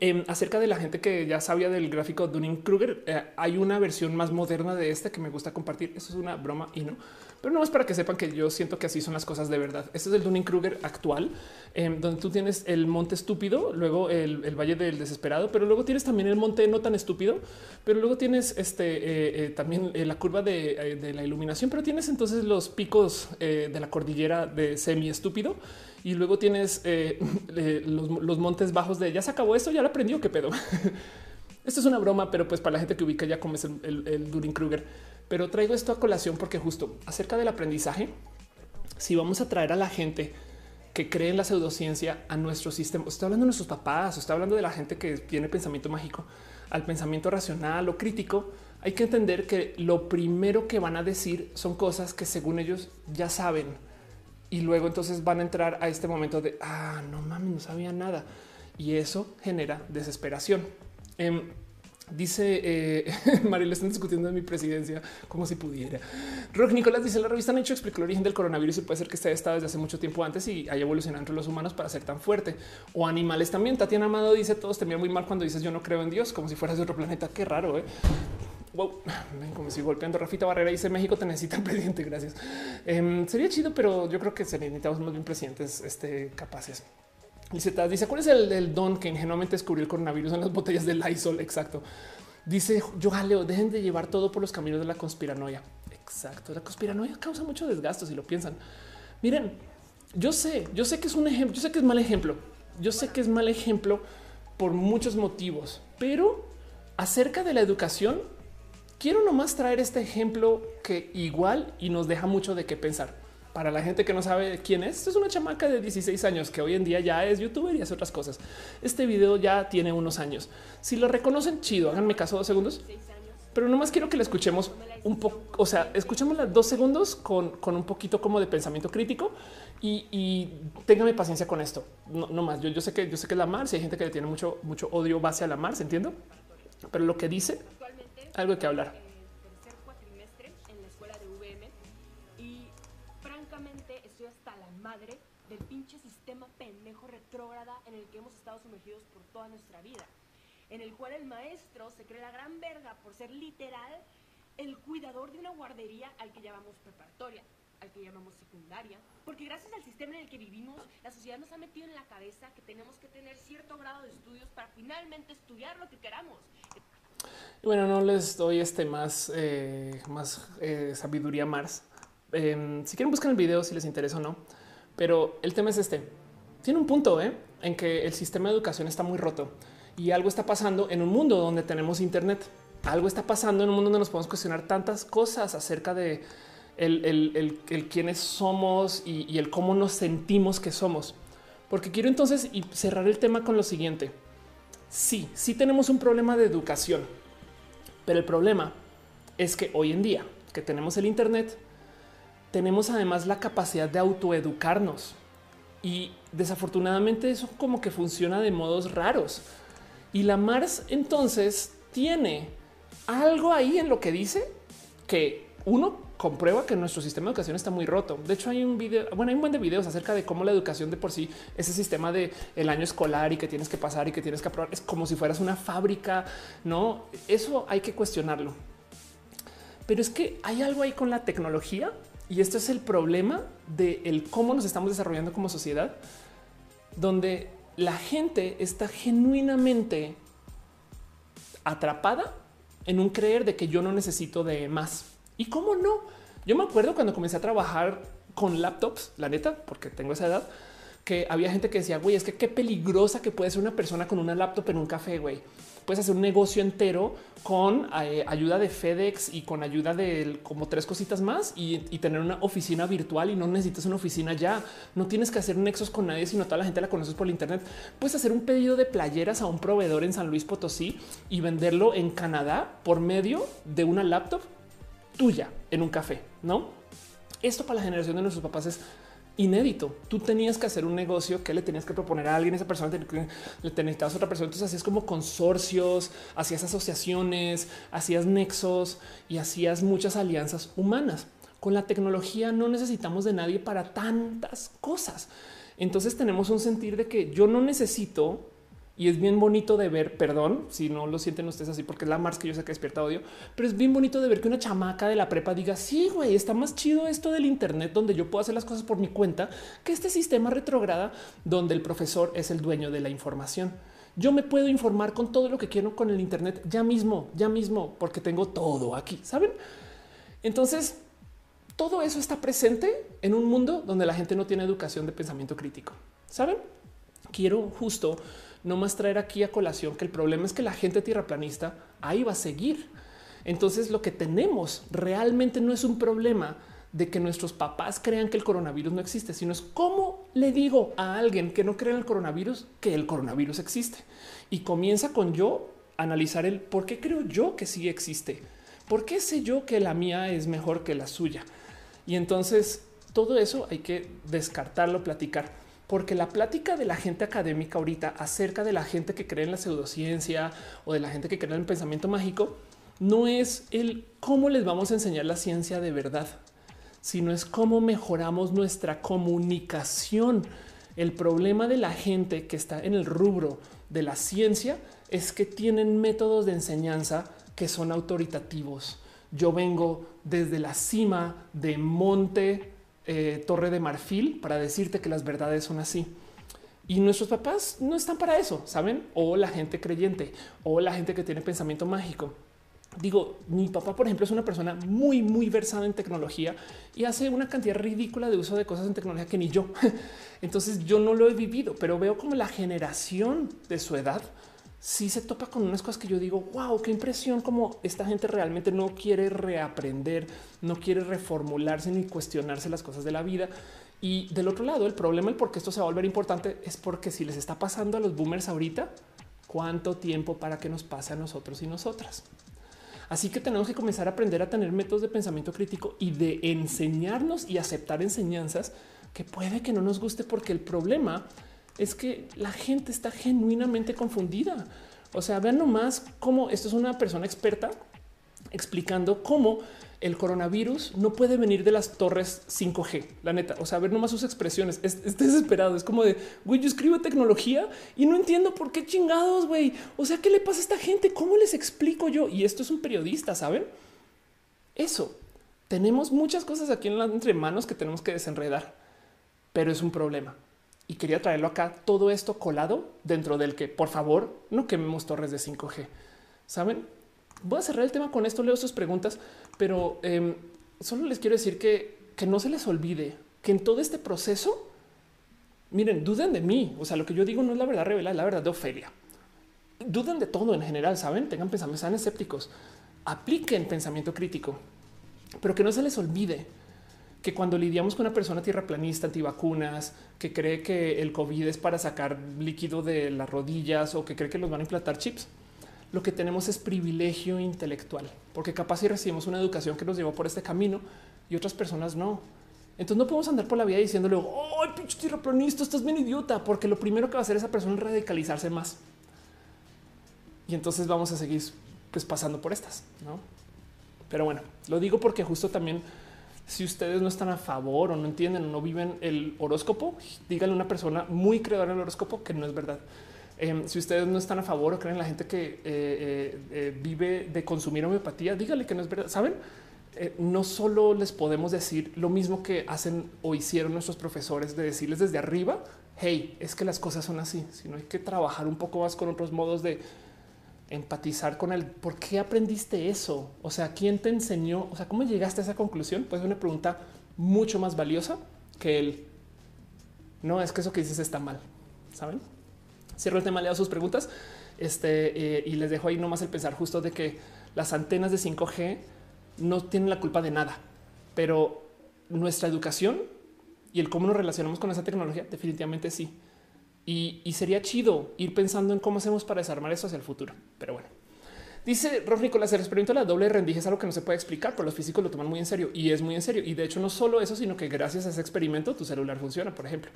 Em, acerca de la gente que ya sabía del gráfico Dunning Kruger, eh, hay una versión más moderna de este que me gusta compartir. Eso es una broma y no, pero no es para que sepan que yo siento que así son las cosas de verdad. Este es el Dunning Kruger actual, em, donde tú tienes el monte estúpido, luego el, valle del desesperado, pero luego tienes también el monte no tan estúpido, pero luego tienes este eh, eh, también la curva de, de, la iluminación, pero tienes entonces los picos de la cordillera de semi estúpido y luego tienes eh, los, montes bajos de ya se acabó esto, ya lo aprendió, qué pedo. esto es una broma, pero pues para la gente que ubica ya como es el, el, Durin Kruger. Pero traigo esto a colación porque justo acerca del aprendizaje, si vamos a traer a la gente que cree en la pseudociencia a nuestro sistema, estoy hablando de nuestros papás, estoy hablando de la gente que tiene pensamiento mágico al pensamiento racional o crítico, hay que entender que lo primero que van a decir son cosas que según ellos ya saben y luego entonces van a entrar a este momento de ah, no mames, no sabía nada y eso genera desesperación. Em, dice eh, le están discutiendo en mi presidencia como si pudiera. Rock Nicolás dice la revista hecho explicó el origen del coronavirus y puede ser que esté estado desde hace mucho tiempo antes y haya evolucionado entre los humanos para ser tan fuerte o animales también. Tatiana Amado dice todos te muy mal cuando dices yo no creo en Dios como si fueras de otro planeta. Qué raro. ¿eh? Wow, como si golpeando Rafita Barrera dice México te necesita un presidente. Gracias. Em, sería chido, pero yo creo que se necesitamos más bien presidentes este, capaces. Dice cuál es el, don que ingenuamente descubrió el coronavirus en las botellas de Lysol. Exacto. Dice yo jaleo, dejen de llevar todo por los caminos de la conspiranoia. Exacto. La conspiranoia causa mucho desgasto si lo piensan. Miren, yo sé, yo sé que es un ejemplo, yo sé que es mal ejemplo. Yo sé que es mal ejemplo por muchos motivos, pero acerca de la educación, quiero nomás traer este ejemplo que igual y nos deja mucho de qué pensar. Para la gente que no sabe quién es, es una chamaca de 16 años que hoy en día ya es youtuber y hace otras cosas. Este video ya tiene unos años. Si lo reconocen, chido, háganme caso dos segundos. Pero nomás quiero que la escuchemos un poco, o sea, escuchémosla dos segundos con, un poquito como de pensamiento crítico y, y téngame paciencia con esto. No, más, yo, yo sé que yo sé que la Mars, si hay gente que le tiene mucho, mucho odio base a la Mars, entiendo. Pero lo que dice algo que hablar. Tercer cuatrimestre en la escuela de y francamente estoy hasta la madre del pinche sistema pendejo retrógrada en el que hemos estado sumergidos por toda nuestra vida, en el cual el maestro se cree la gran verga por ser literal el cuidador de una guardería al que llamamos preparatoria, al que llamamos secundaria, porque gracias al sistema en el que vivimos, la sociedad nos ha metido en la cabeza que tenemos que tener cierto grado de estudios para finalmente estudiar lo que queramos. Y bueno, no les doy este más, eh, más eh, sabiduría Mars. Em, si quieren buscar el video si les interesa o no, pero el tema es este. Tiene un punto ¿eh? en que el sistema de educación está muy roto y algo está pasando en un mundo donde tenemos Internet. Algo está pasando en un mundo donde nos podemos cuestionar tantas cosas acerca de el, el, el, quiénes somos y el cómo nos sentimos que somos. Porque quiero entonces cerrar el tema con lo siguiente sí, sí tenemos un problema de educación, pero el problema es que hoy en día que tenemos el Internet, tenemos además la capacidad de autoeducarnos y desafortunadamente eso como que funciona de modos raros. Y la Mars entonces tiene algo ahí en lo que dice que uno comprueba que nuestro sistema de educación está muy roto. De hecho, hay un video, bueno, hay un buen de videos acerca de cómo la educación de por sí, ese sistema de el año escolar y que tienes que pasar y que tienes que aprobar, es como si fueras una fábrica. No, eso hay que cuestionarlo. Pero es que hay algo ahí con la tecnología y esto es el problema de cómo nos estamos desarrollando como sociedad, donde la gente está genuinamente atrapada en un creer de que yo no necesito de más y cómo no? Yo me acuerdo cuando comencé a trabajar con laptops, la neta, porque tengo esa edad, que había gente que decía, güey, es que qué peligrosa que puede ser una persona con una laptop en un café, güey. Puedes hacer un negocio entero con eh, ayuda de FedEx y con ayuda de como tres cositas más y, tener una oficina virtual y no necesitas una oficina ya. No tienes que hacer nexos con nadie, sino toda la gente la conoces por internet. Puedes hacer un pedido de playeras a un proveedor en San Luis Potosí y venderlo en Canadá por medio de una laptop tuya en un café, ¿no? Esto para la generación de nuestros papás es inédito. Tú tenías que hacer un negocio que le tenías que proponer a alguien, esa persona le tenías a otra persona. Entonces hacías como consorcios, hacías asociaciones, hacías nexos y hacías muchas alianzas humanas. Con la tecnología no necesitamos de nadie para tantas cosas. Entonces tenemos un sentir de que yo no necesito y es bien bonito de ver, perdón si no lo sienten ustedes así, porque es la Mars que yo sé que despierta odio, pero es bien bonito de ver que una chamaca de la prepa diga: Sí, güey, está más chido esto del Internet, donde yo puedo hacer las cosas por mi cuenta, que este sistema retrograda, donde el profesor es el dueño de la información. Yo me puedo informar con todo lo que quiero con el Internet ya mismo, ya mismo, porque tengo todo aquí, saben? Entonces, todo eso está presente en un mundo donde la gente no tiene educación de pensamiento crítico. Saben? Quiero justo no más traer aquí a colación que el problema es que la gente tierraplanista ahí va a seguir. Entonces lo que tenemos realmente no es un problema de que nuestros papás crean que el coronavirus no existe, sino es cómo le digo a alguien que no cree en el coronavirus que el coronavirus existe. Y comienza con yo analizar el por qué creo yo que sí existe. ¿Por qué sé yo que la mía es mejor que la suya? Y entonces todo eso hay que descartarlo, platicar, porque la plática de la gente académica ahorita acerca de la gente que cree en la pseudociencia o de la gente que cree en el pensamiento mágico no es el cómo les vamos a enseñar la ciencia de verdad sino es cómo mejoramos nuestra comunicación. El problema de la gente que está en el rubro de la ciencia es que tienen métodos de enseñanza que son autoritativos. Yo vengo desde la cima de Monte eh, Torre de Marfil para decirte que las verdades son así. Y nuestros papás no están para eso, ¿saben? O la gente creyente, o la gente que tiene pensamiento mágico digo, mi papá, por ejemplo, es una persona muy, muy versada en tecnología y hace una cantidad ridícula de uso de cosas en tecnología que ni yo. Entonces yo no lo he vivido, pero veo como la generación de su edad sí se topa con unas cosas que yo digo, wow, qué impresión como esta gente realmente no quiere reaprender, no quiere reformularse ni cuestionarse las cosas de la vida. Y del otro lado, el problema, el por qué esto se va a volver importante es porque si les está pasando a los boomers ahorita, cuánto tiempo para que nos pase a nosotros y nosotras. Así que tenemos que comenzar a aprender a tener métodos de pensamiento crítico y de enseñarnos y aceptar enseñanzas que puede que no nos guste porque el problema que la gente está genuinamente confundida. O sea, vean nomás cómo esto es una persona experta explicando cómo el coronavirus no puede venir de las torres 5G, la neta. O sea, ver nomás sus expresiones. Es, desesperado. Es como de güey, yo escribo tecnología y no entiendo por qué chingados, güey. O sea, ¿qué le pasa a esta gente? ¿Cómo les explico yo? Y esto es un periodista, saben? Eso tenemos muchas cosas aquí en entre manos que tenemos que desenredar, pero es un problema. Y quería traerlo acá, todo esto colado dentro del que, por favor, no quememos torres de 5G. Saben? Voy a cerrar el tema con esto, leo sus preguntas, pero em, solo les quiero decir que, que no se les olvide que en todo este proceso, miren, duden de mí. O sea, lo que yo digo no es la verdad revelada, es la verdad de Ofelia. Duden de todo en general, saben, tengan pensamientos, sean escépticos, apliquen pensamiento crítico, pero que no se les olvide que cuando lidiamos con una persona tierraplanista, antivacunas, que cree que el COVID es para sacar líquido de las rodillas o que cree que los van a implantar chips, lo que tenemos es privilegio intelectual, porque capaz si recibimos una educación que nos llevó por este camino y otras personas no. Entonces no podemos andar por la vida diciéndole, ay, pinche tierraplanista, estás bien idiota, porque lo primero que va a hacer esa persona es radicalizarse más. Y entonces vamos a seguir pues, pasando por estas, ¿no? Pero bueno, lo digo porque justo también si ustedes no están a favor o no entienden o no viven el horóscopo, díganle a una persona muy creadora del horóscopo que no es verdad. Em, si ustedes no están a favor o creen la gente que eh, eh, eh, vive de consumir homeopatía, dígale que no es verdad. Saben, no solo les podemos decir lo mismo que hacen o hicieron nuestros profesores de decirles desde arriba, hey, es que las cosas son así, sino hay que trabajar un poco más con otros modos de empatizar con el por qué aprendiste eso. O sea, quién te enseñó? O sea, cómo llegaste a esa conclusión? Pues es una pregunta mucho más valiosa que el no es que eso que dices está mal. Saben? Cierro el tema, leo sus preguntas este, eh, y les dejo ahí nomás el pensar justo de que las antenas de 5G no tienen la culpa de nada, pero nuestra educación y el cómo nos relacionamos con esa tecnología definitivamente sí. Y, sería chido ir pensando en cómo hacemos para desarmar eso hacia el futuro. Pero bueno, Dice Rob Nicolás, el experimento de la doble rendija es algo que no se puede explicar, pero los físicos lo toman muy en serio y es muy en serio. Y de hecho, no solo eso, sino que gracias a ese experimento tu celular funciona, por ejemplo.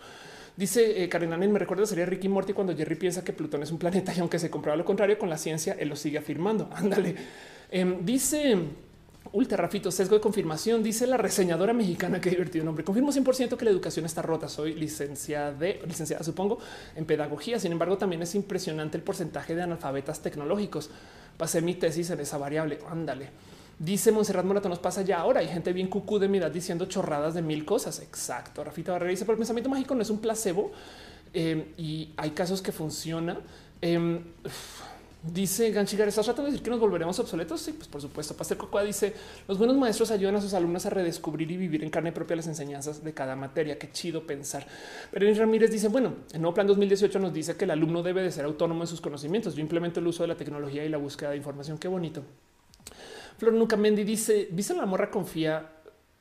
Dice eh, Karen me recuerda sería Ricky Morty cuando Jerry piensa que Plutón es un planeta y aunque se comprueba lo contrario con la ciencia, él lo sigue afirmando. Ándale. Em, dice Ultra Rafito, sesgo de confirmación. Dice la reseñadora mexicana que divertido nombre. Confirmo 100% que la educación está rota. Soy licenciada, de, licenciada, supongo, en pedagogía. Sin embargo, también es impresionante el porcentaje de analfabetas tecnológicos. Pasé mi tesis en esa variable. Ándale. Dice Monserrat Morato, nos pasa ya ahora. Hay gente bien cucú de mi edad diciendo chorradas de mil cosas. Exacto. Rafita Barrera dice, pero el pensamiento mágico no es un placebo eh, y hay casos que funciona. Em, Dice Ganchigar, ¿estás tratando de decir que nos volveremos obsoletos? Sí, pues por supuesto. Pastel Cocoa dice, los buenos maestros ayudan a sus alumnos a redescubrir y vivir en carne propia las enseñanzas de cada materia. Qué chido pensar. Pero Ramírez dice, bueno, el nuevo plan 2018 nos dice que el alumno debe de ser autónomo en sus conocimientos. Yo implemento el uso de la tecnología y la búsqueda de información. Qué bonito. Flor Nunca Mendy dice, ¿viste la morra confía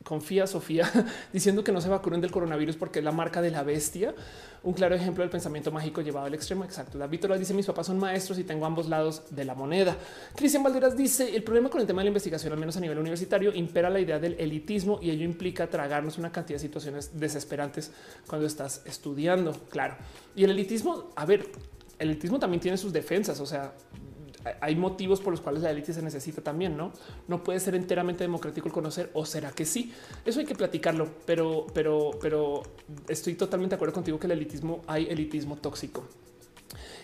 confía Sofía diciendo que no se vacunen del coronavirus porque es la marca de la bestia. Un claro ejemplo del pensamiento mágico llevado al extremo. Exacto. David Torres dice mis papás son maestros y tengo ambos lados de la moneda. Cristian Valderas dice el problema con el tema de la investigación, al menos a nivel universitario, impera la idea del elitismo y ello implica tragarnos una cantidad de situaciones desesperantes cuando estás estudiando. Claro. Y el elitismo, a ver, el elitismo también tiene sus defensas. O sea, hay motivos por los cuales la élite se necesita también, ¿no? No puede ser enteramente democrático el conocer, o será que sí? Eso hay que platicarlo, pero, pero, pero estoy totalmente de acuerdo contigo que el elitismo, hay elitismo tóxico.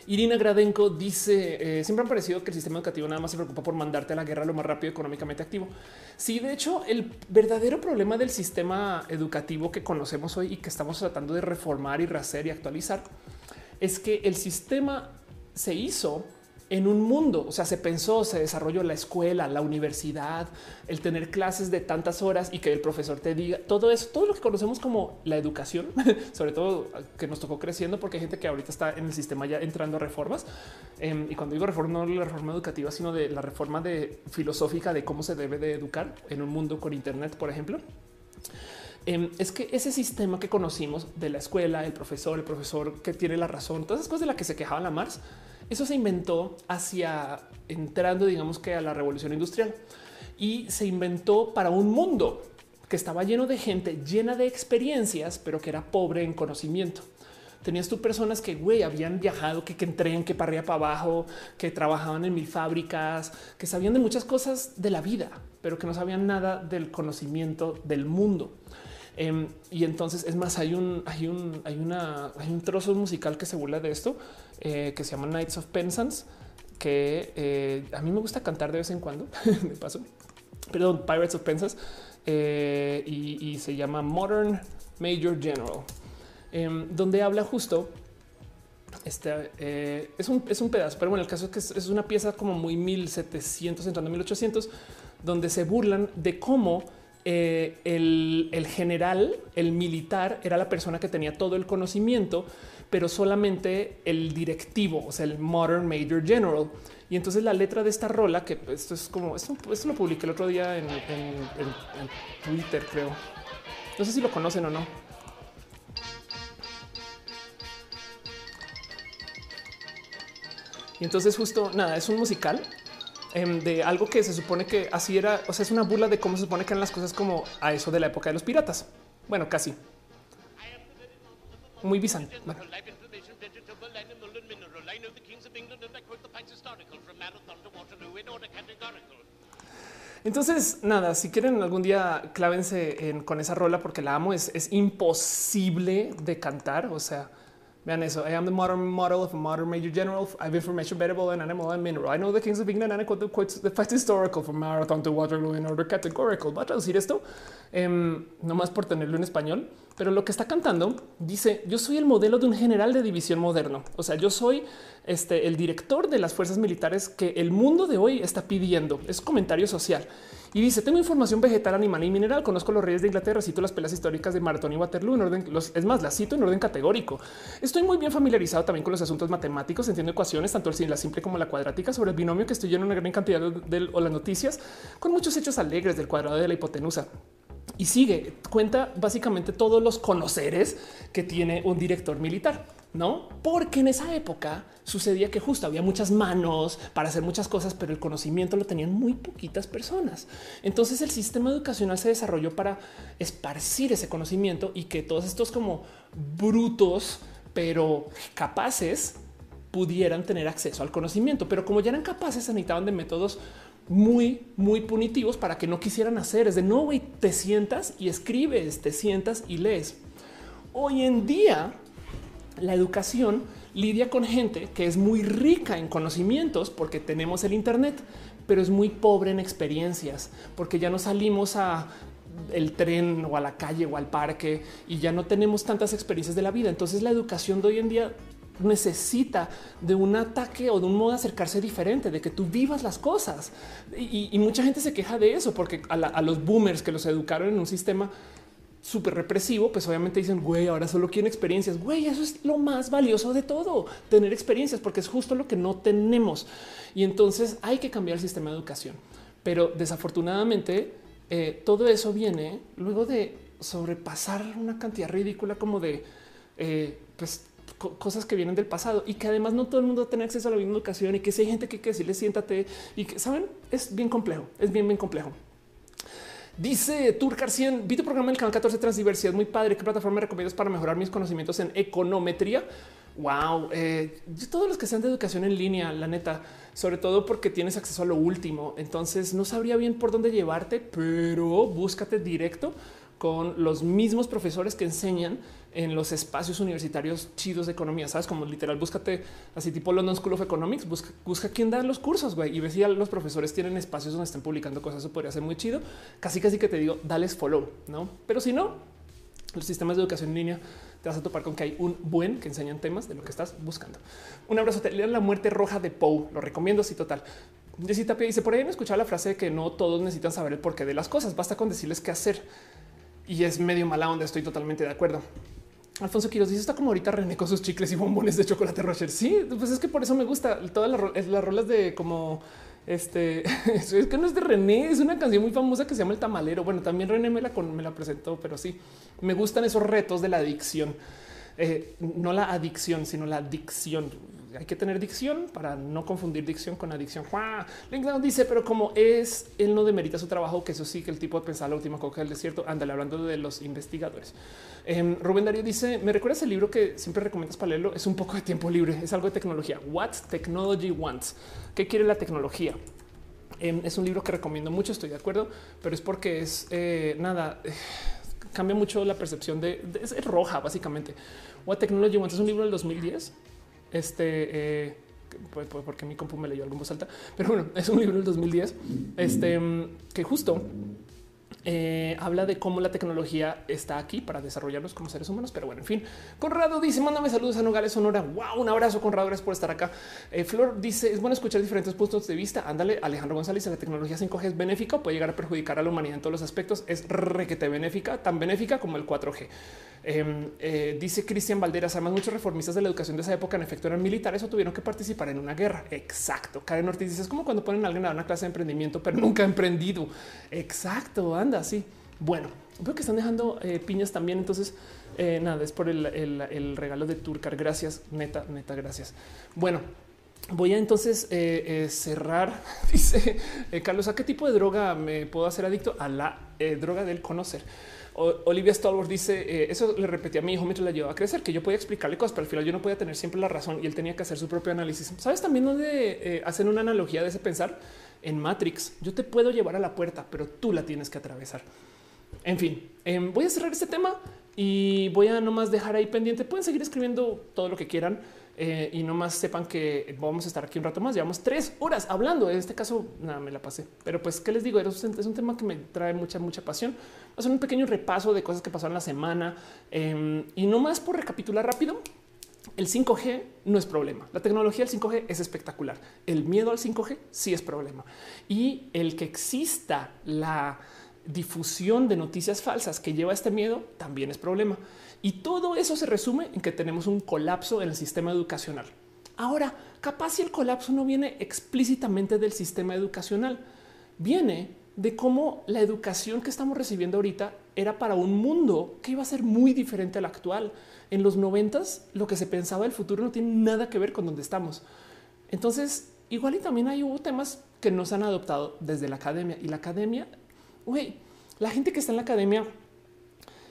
Irina Gradenko dice eh, siempre han parecido que el sistema educativo nada más se preocupa por mandarte a la guerra lo más rápido económicamente activo. Sí, de hecho, el verdadero problema del sistema educativo que conocemos hoy y que estamos tratando de reformar y rehacer y actualizar es que el sistema se hizo en un mundo. O sea, se pensó, se desarrolló la escuela, la universidad, el tener clases de tantas horas y que el profesor te diga todo eso, todo lo que conocemos como la educación, sobre todo que nos tocó creciendo, porque hay gente que ahorita está en el sistema ya entrando a reformas. Em, y cuando digo reforma, no la reforma educativa, sino de la reforma de filosófica de cómo se debe de educar en un mundo con Internet, por ejemplo em, es que ese sistema que conocimos de la escuela, el profesor, el profesor que tiene la razón, todas esas cosas de las que se quejaba la Mars, eso se inventó hacia entrando, digamos que a la revolución industrial y se inventó para un mundo que estaba lleno de gente llena de experiencias, pero que era pobre en conocimiento. Tenías tú personas que güey, habían viajado, que, que que para arriba para abajo, que trabajaban en mil fábricas, que sabían de muchas cosas de la vida, pero que no sabían nada del conocimiento del mundo. Em, y entonces es más, hay un, hay un, hay una, hay un trozo musical que se burla de esto eh, que se llama Knights of Penzance, que eh, a mí me gusta cantar de vez en cuando, de paso. Perdón, Pirates of Penzance eh, y, se llama Modern Major General, em, donde habla justo este es, un, es un pedazo, pero bueno, el caso es que es, una pieza como muy 1700, entrando 1800, donde se burlan de cómo eh, el, general, el militar, era la persona que tenía todo el conocimiento, pero solamente el directivo, o sea, el Modern Major General. Y entonces la letra de esta rola, que esto es como esto, lo publiqué el otro día en, Twitter, creo. No sé si lo conocen o no. Y entonces justo nada, es un musical Em, de algo que se supone que así era. O sea, es una burla de cómo se supone que eran las cosas como a eso de la época de los piratas. Bueno, casi muy bizante. Entonces, nada, si quieren algún día clávense con esa rola porque la amo, es, es imposible de cantar. O sea, Vean eso. I am the modern model of a modern major general. I have information vegetable and animal and mineral. I know the kings of England and I quote the quotes the fact historical from marathon to Waterloo in order categorical. Va a traducir esto eh, nomás por tenerlo en español. Pero lo que está cantando dice: Yo soy el modelo de un general de división moderno. O sea, yo soy este, el director de las fuerzas militares que el mundo de hoy está pidiendo. Es comentario social. Y dice, tengo información vegetal, animal y mineral, conozco los reyes de Inglaterra, cito las pelas históricas de Maratón y Waterloo en orden, es más, las cito en orden categórico. Estoy muy bien familiarizado también con los asuntos matemáticos, entiendo ecuaciones, tanto la simple como la cuadrática, sobre el binomio que estoy lleno una gran cantidad de, las noticias, con muchos hechos alegres del cuadrado de la hipotenusa. Y sigue, cuenta básicamente todos los conoceres que tiene un director militar no? Porque en esa época sucedía que justo había muchas manos para hacer muchas cosas, pero el conocimiento lo tenían muy poquitas personas. Entonces el sistema educacional se desarrolló para esparcir ese conocimiento y que todos estos como brutos, pero capaces pudieran tener acceso al conocimiento. Pero como ya eran capaces, se necesitaban de métodos muy, muy punitivos para que no quisieran hacer. Es de no, te sientas y escribes, te sientas y lees. Hoy en día, la educación lidia con gente que es muy rica en conocimientos porque tenemos el Internet, pero es muy pobre en experiencias porque ya no salimos a el tren o a la calle o al parque y ya no tenemos tantas experiencias de la vida. Entonces la educación de hoy en día necesita de un ataque o de un modo de acercarse diferente, de que tú vivas las cosas. Y, mucha gente se queja de eso porque a, los boomers que los educaron en un sistema súper represivo, pues obviamente dicen, güey, ahora solo quieren experiencias. Güey, eso es lo más valioso de todo, tener experiencias, porque es justo lo que no tenemos. Y entonces hay que cambiar el sistema de educación. Pero desafortunadamente, eh, todo eso viene luego de sobrepasar una cantidad ridícula como de eh, pues, cosas que vienen del pasado y que además no todo el mundo tiene acceso a la misma educación y que si hay gente que, que decirle siéntate y que saben, es bien complejo, es bien, bien complejo. Dice Turcar 100, vi tu programa en el canal 14 Transdiversidad, muy padre. ¿Qué plataforma recomiendas para mejorar mis conocimientos en econometría? Wow, eh, todos los que sean de educación en línea, la neta, sobre todo porque tienes acceso a lo último. Entonces no sabría bien por dónde llevarte, pero búscate directo con los mismos profesores que enseñan en los espacios universitarios chidos de economía, sabes, como literal, búscate así tipo London School of Economics, busca, busca quién da los cursos güey, y ves si los profesores tienen espacios donde estén publicando cosas. Eso podría ser muy chido. Casi, casi que te digo, dales follow, no? Pero si no, los sistemas de educación en línea te vas a topar con que hay un buen que enseñan temas de lo que estás buscando. Un abrazo. Te lean la muerte roja de Poe. Lo recomiendo. Sí, total. Jessy Tapia dice por ahí no escuchar la frase de que no todos necesitan saber el porqué de las cosas. Basta con decirles qué hacer y es medio mala onda. Estoy totalmente de acuerdo. Alfonso Quiroz dice está como ahorita René con sus chicles y bombones de chocolate Rocher. Sí, pues es que por eso me gusta todas las, las rolas de como este es que no es de René, es una canción muy famosa que se llama El Tamalero. Bueno, también René me la, me la presentó, pero sí me gustan esos retos de la adicción. Eh, no la adicción, sino la adicción hay que tener dicción para no confundir dicción con adicción. LinkedIn dice, pero como es, él no demerita su trabajo, que eso sí, que el tipo de pensar la última coca del desierto. Ándale, hablando de los investigadores. Em, Rubén Darío dice, ¿me recuerdas el libro que siempre recomiendas para leerlo? Es un poco de tiempo libre, es algo de tecnología. What Technology Wants. ¿Qué quiere la tecnología? Em, es un libro que recomiendo mucho, estoy de acuerdo, pero es porque es eh, nada, eh, cambia mucho la percepción de, es roja, básicamente. What Technology Wants es un libro del 2010 este, eh, pues, pues, porque mi compu me leyó algo en voz alta, pero bueno, es un libro del 2010, este, que justo eh, habla de cómo la tecnología está aquí para desarrollarnos como seres humanos. Pero bueno, en fin, Conrado dice: Mándame saludos a Nogales, Sonora. Wow, un abrazo, Conrado. Gracias por estar acá. Eh, Flor dice: Es bueno escuchar diferentes puntos de vista. Ándale, Alejandro González. La tecnología 5G es benéfica, puede llegar a perjudicar a la humanidad en todos los aspectos. Es requete benéfica, tan benéfica como el 4G. Em, eh, dice Cristian Valderas, además muchos reformistas de la educación de esa época en efecto eran militares o tuvieron que participar en una guerra. Exacto. Karen Ortiz dice, es como cuando ponen a alguien a una clase de emprendimiento, pero nunca ha emprendido. Exacto, anda, así. Bueno, veo que están dejando eh, piñas también, entonces eh, nada, es por el, regalo de Turcar. Gracias, neta, neta, gracias. Bueno, Voy a entonces cerrar. Dice Carlos, ¿a qué tipo de droga me puedo hacer adicto? A la droga del conocer. Olivia Stallworth dice eh, eso le repetí a mi hijo mientras la llevaba a crecer, que yo podía explicarle cosas, pero al final yo no podía tener siempre la razón y él tenía que hacer su propio análisis. Sabes también dónde eh, hacen una analogía de ese pensar en Matrix. Yo te puedo llevar a la puerta, pero tú la tienes que atravesar. En fin, em, voy a cerrar este tema y voy a nomás dejar ahí pendiente. Pueden seguir escribiendo todo lo que quieran. Eh, y no más sepan que vamos a estar aquí un rato más. Llevamos tres horas hablando. En este caso, nada, me la pasé. Pero pues, ¿qué les digo? Es un tema que me trae mucha, mucha pasión. Va a hacer un pequeño repaso de cosas que pasaron la semana. Em, y no más por recapitular rápido. El 5G no es problema. La tecnología del 5G es espectacular. El miedo al 5G sí es problema. Y el que exista la difusión de noticias falsas que lleva este miedo también es problema. Y todo eso se resume en que tenemos un colapso en el sistema educacional. Ahora, capaz si el colapso no viene explícitamente del sistema educacional, viene de cómo la educación que estamos recibiendo ahorita era para un mundo que iba a ser muy diferente al actual. En los noventas, lo que se pensaba del futuro no tiene nada que ver con donde estamos. Entonces, igual y también hay hubo temas que nos han adoptado desde la academia y la academia, güey, la gente que está en la academia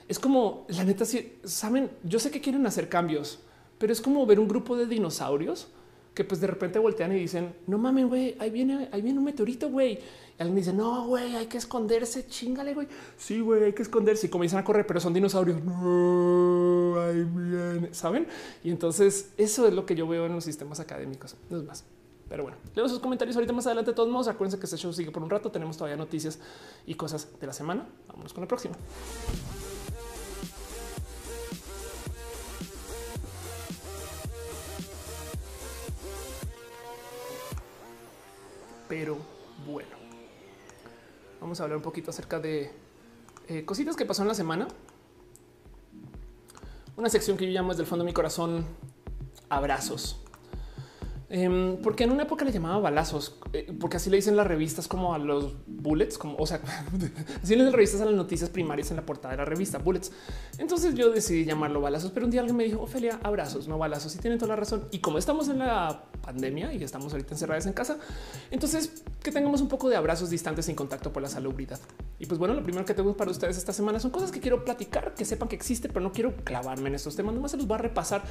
es como la neta, si saben, yo sé que quieren hacer cambios, pero es como ver un grupo de dinosaurios que pues de repente voltean y dicen, no mames, güey, ahí viene, ahí viene un meteorito, güey. Alguien dice, no, güey, hay que esconderse, chingale, güey. Sí, güey, hay que esconderse. Y comienzan a correr, pero son dinosaurios. No, ahí viene, ¿saben? Y entonces eso es lo que yo veo en los sistemas académicos. No es más. Pero bueno, leo sus comentarios ahorita más adelante. De todos modos, acuérdense que este show sigue por un rato. Tenemos todavía noticias y cosas de la semana. Vámonos con la próxima. Pero bueno. Vamos a hablar un poquito acerca de eh, cositas que pasó en la semana. Una sección que yo llamo desde el fondo de mi corazón abrazos. Em, porque en una época le llamaba balazos, eh, porque así le dicen las revistas como a los bullets, como o sea, así le dicen revistas a las noticias primarias en la portada de la revista bullets. Entonces yo decidí llamarlo balazos, pero un día alguien me dijo Ofelia, abrazos, no balazos. Y tienen toda la razón. Y como estamos en la pandemia y estamos ahorita encerradas en casa, entonces que tengamos un poco de abrazos distantes sin contacto por la salubridad. Y pues bueno, lo primero que tengo para ustedes esta semana son cosas que quiero platicar, que sepan que existe, pero no quiero clavarme en estos temas. Nomás se los va a repasar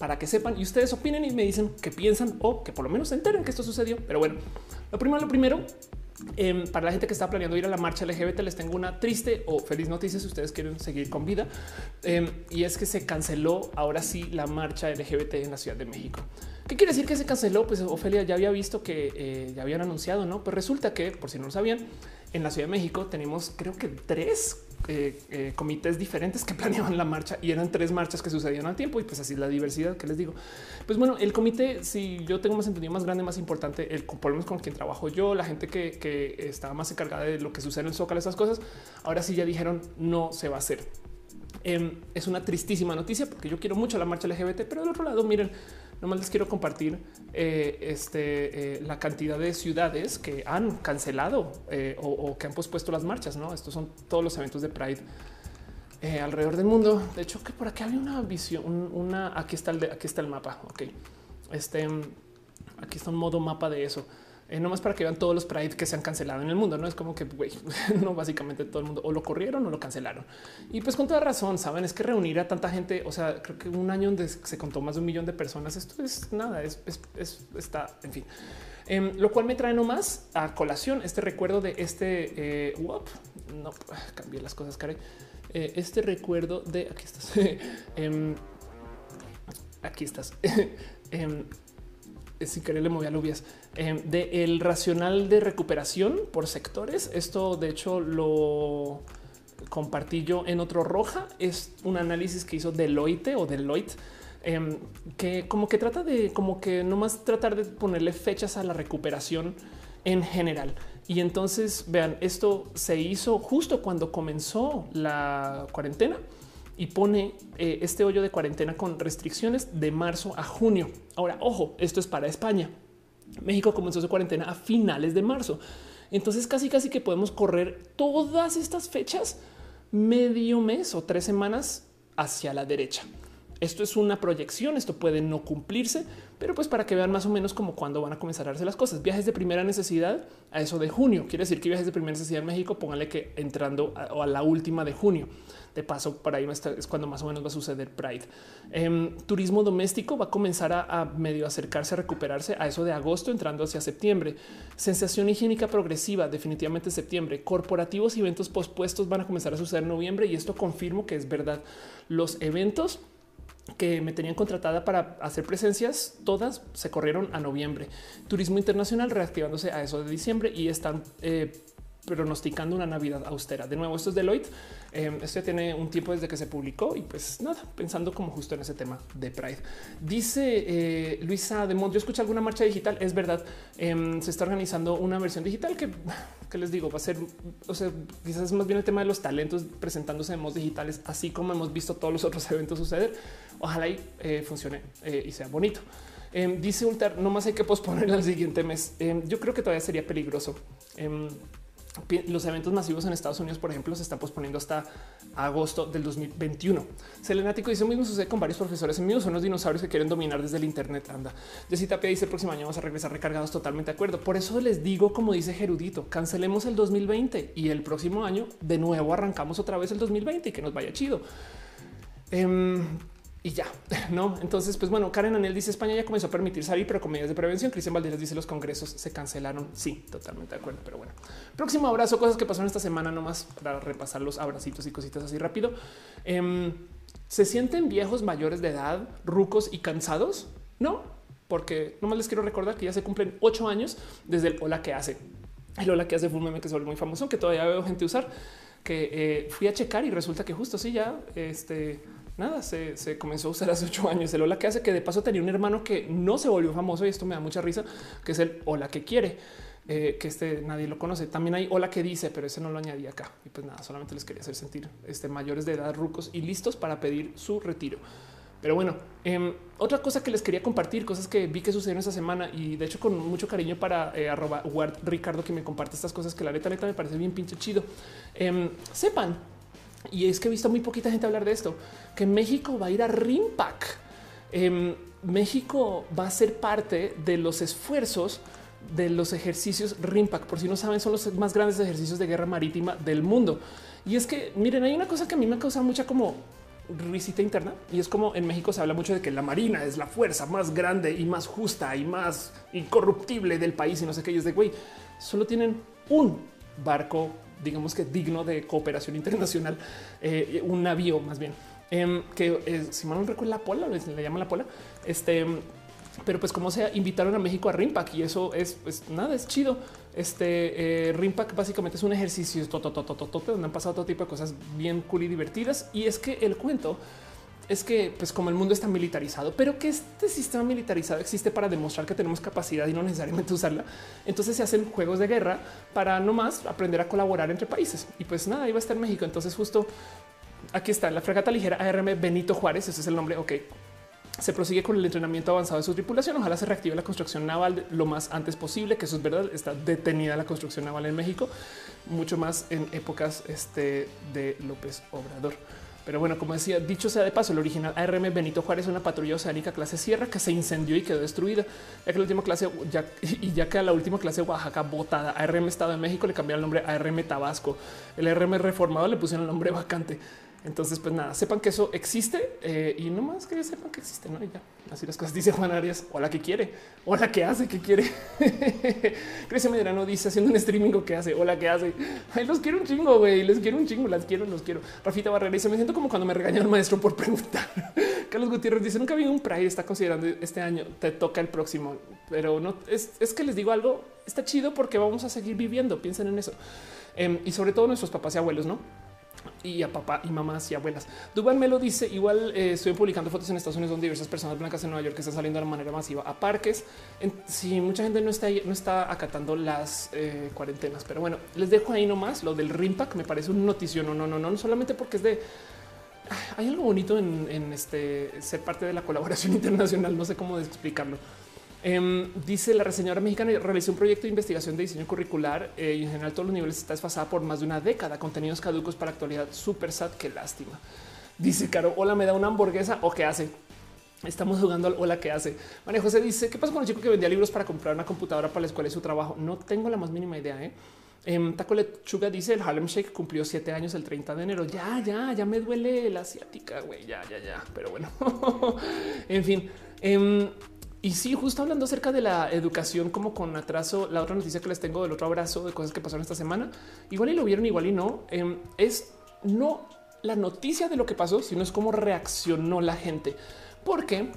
para que sepan y ustedes opinen y me dicen qué piensan que por lo menos se enteren que esto sucedió. Pero bueno, lo primero, lo primero, em, para la gente que está planeando ir a la marcha LGBT, les tengo una triste o feliz noticia si ustedes quieren seguir con vida. Em, y es que se canceló ahora sí la marcha LGBT en la Ciudad de México. ¿Qué quiere decir que se canceló? Pues Ofelia ya había visto que eh, ya habían anunciado, no? Pues resulta que, por si no lo sabían, en la Ciudad de México tenemos creo que tres eh, eh, comités diferentes que planeaban la marcha y eran tres marchas que sucedían al tiempo y pues así la diversidad que les digo. Pues bueno, el comité, si yo tengo más entendido más grande, más importante, el por con quien trabajo yo, la gente que, que estaba más encargada de lo que sucede en el Zócalo, esas cosas, ahora sí ya dijeron no se va a hacer. Em, es una tristísima noticia porque yo quiero mucho la marcha LGBT, pero del otro lado, miren, Nomás les quiero compartir eh, este, eh, la cantidad de ciudades que han cancelado eh, o, que han pospuesto las marchas. No, estos son todos los eventos de Pride alrededor del mundo. De hecho, que por aquí había una visión, una aquí está el de, aquí está el mapa. Ok, este aquí está un modo mapa de eso. Eh, no más para que vean todos los Pride que se han cancelado en el mundo. No es como que güey, no básicamente todo el mundo o lo corrieron o lo cancelaron. Y pues con toda razón, saben, es que reunir a tanta gente, o sea, creo que un año donde se contó más de un millón de personas, esto es nada, es, está, en fin. Em, lo cual me trae nomás a colación este recuerdo de este, eh, no cambié las cosas, Karen. Eh, este recuerdo de aquí estás. Em, aquí estás. Sin querer le moví alubias, eh, de el racional de recuperación por sectores. Esto de hecho lo compartí yo en otro roja. Es un análisis que hizo Deloitte o Deloitte em, que como que trata de como que no más tratar de ponerle fechas a la recuperación en general. Y entonces vean, esto se hizo justo cuando comenzó la cuarentena y pone eh, este hoyo de cuarentena con restricciones de marzo a junio. Ahora, ojo, esto es para España. México comenzó su cuarentena a finales de marzo. Entonces casi casi que podemos correr todas estas fechas medio mes o tres semanas hacia la derecha. Esto es una proyección, esto puede no cumplirse, pero pues para que vean más o menos como cuándo van a comenzar a darse las cosas. Viajes de primera necesidad a eso de junio. Quiere decir que viajes de primera necesidad en México, pónganle que entrando a, o a la última de junio. De paso, por ahí es cuando más o menos va a suceder Pride. Em, turismo doméstico va a comenzar a, medio acercarse a recuperarse a eso de agosto, entrando hacia septiembre. Sensación higiénica progresiva, definitivamente septiembre. Corporativos y eventos pospuestos van a comenzar a suceder en noviembre y esto confirmo que es verdad. Los eventos que me tenían contratada para hacer presencias, todas se corrieron a noviembre. Turismo internacional reactivándose a eso de diciembre y están eh, pronosticando una Navidad austera. De nuevo, esto es Deloitte. Eh, esto ya tiene un tiempo desde que se publicó y pues nada, pensando como justo en ese tema de Pride. Dice eh, Luisa de Mont, yo escuché alguna marcha digital, es verdad, em, se está organizando una versión digital que, que les digo, va a ser, o sea, quizás más bien el tema de los talentos presentándose en modos digitales, así como hemos visto todos los otros eventos suceder. Ojalá y eh, funcione y sea bonito. Em, dice Ultar, no más hay que posponer al siguiente mes. Em, yo creo que todavía sería peligroso los eventos masivos en Estados Unidos, por ejemplo, se están posponiendo hasta agosto del 2021. Selenático dice mismo sucede con varios profesores en míos, son los dinosaurios que quieren dominar desde el Internet. Anda, Jessy Tapia dice el próximo año vamos a regresar recargados. Totalmente de acuerdo. Por eso les digo, como dice Gerudito, cancelemos el 2020 y el próximo año de nuevo arrancamos otra vez el 2020 y que nos vaya chido. Em, y ya no. Entonces, pues bueno, Karen Anel dice España ya comenzó a permitir salir, pero con medidas de prevención. Cristian Valdez dice los congresos se cancelaron. Sí, totalmente de acuerdo. Pero bueno, próximo abrazo, cosas que pasaron esta semana, nomás para repasar los abracitos y cositas así rápido. Em, se sienten viejos mayores de edad, rucos y cansados? No, porque nomás les quiero recordar que ya se cumplen ocho años desde el hola que hace. El hola que hace fue un meme que es muy famoso, que todavía veo gente usar, que eh, fui a checar y resulta que justo así ya este nada, se, comenzó a usar hace ocho años. El hola que hace que de paso tenía un hermano que no se volvió famoso y esto me da mucha risa, que es el hola que quiere eh, que este nadie lo conoce. También hay hola que dice, pero ese no lo añadí acá. Y pues nada, solamente les quería hacer sentir este, mayores de edad, rucos y listos para pedir su retiro. Pero bueno, em, otra cosa que les quería compartir, cosas que vi que sucedieron esta semana y de hecho con mucho cariño para eh, arroba Ricardo que me comparte estas cosas que la neta neta me parece bien pinche chido. Em, sepan, y es que he visto muy poquita gente hablar de esto, que México va a ir a Rimpac. Em, México va a ser parte de los esfuerzos de los ejercicios RIMPAC. Por si no saben, son los más grandes ejercicios de guerra marítima del mundo. Y es que, miren, hay una cosa que a mí me ha causado mucha como risita interna y es como en México se habla mucho de que la Marina es la fuerza más grande y más justa y más incorruptible del país y no sé qué. Y es de güey, solo tienen un barco, digamos que digno de cooperación internacional, eh, un navío más bien, em, que eh, si mal no recuerdo la Pola, le llaman la Pola, este pero pues como sea, invitaron a México a Rimpac y eso es pues nada, es chido. Este eh, Rimpac básicamente es un ejercicio donde han pasado todo tipo de cosas bien cool y divertidas. Y es que el cuento es que pues como el mundo está militarizado, pero que este sistema militarizado existe para demostrar que tenemos capacidad y no necesariamente usarla. Entonces se hacen juegos de guerra para no más aprender a colaborar entre países. Y pues nada, iba a estar México. Entonces justo aquí está la fragata ligera ARM Benito Juárez. Ese es el nombre. Ok, se prosigue con el entrenamiento avanzado de su tripulación. Ojalá se reactive la construcción naval lo más antes posible, que eso es verdad. Está detenida la construcción naval en México, mucho más en épocas este, de López Obrador. Pero bueno, como decía, dicho sea de paso, el original ARM Benito Juárez una patrulla oceánica clase Sierra que se incendió y quedó destruida. Ya que la última clase ya, y ya que a la última clase Oaxaca botada ARM Estado de México le cambiaron el nombre ARM Tabasco. El ARM reformado le pusieron el nombre vacante. Entonces, pues nada, sepan que eso existe eh, y no más que sepan que existe, ¿no? Y ya, así las cosas. Dice Juan Arias, hola que quiere, hola que hace, que quiere. Grecia Medrano dice haciendo un streaming o que hace, hola que hace. Ay, los quiero un chingo, güey, les quiero un chingo, las quiero, los quiero. Rafita Barrera dice, me siento como cuando me regañó el maestro por preguntar. Carlos Gutiérrez dice, nunca vi un Pride, está considerando este año, te toca el próximo, pero no, es, es que les digo algo, está chido porque vamos a seguir viviendo, piensen en eso. Em, y sobre todo nuestros papás y abuelos, ¿no? Y a papá y mamás y abuelas. Duval me lo dice. Igual eh, estoy publicando fotos en Estados Unidos donde diversas personas blancas en Nueva York están saliendo de manera masiva a parques. si mucha gente no está, no está acatando las eh, cuarentenas, pero bueno, les dejo ahí nomás lo del Rimpac. Me parece un noticio. No, no, no, no, no solamente porque es de hay algo bonito en, en este ser parte de la colaboración internacional. No sé cómo explicarlo. Em, dice la reseñadora mexicana realizó un proyecto de investigación de diseño curricular eh, y en general todos los niveles está desfasada por más de una década. Contenidos caducos para actualidad. Súper sad. Qué lástima. Dice Caro, hola, me da una hamburguesa o qué hace. Estamos jugando al hola que hace. María José dice qué pasa con el chico que vendía libros para comprar una computadora para la escuela y su trabajo. No tengo la más mínima idea. ¿eh? Eh, Taco Lechuga dice el Harlem Shake cumplió siete años el 30 de enero. Ya, ya, ya me duele la asiática, güey. Ya, ya, ya. Pero bueno, en fin. Em, y sí, justo hablando acerca de la educación como con atraso, la otra noticia que les tengo del otro abrazo de cosas que pasaron esta semana, igual y lo vieron, igual y no, em, es no la noticia de lo que pasó, sino es cómo reaccionó la gente. Porque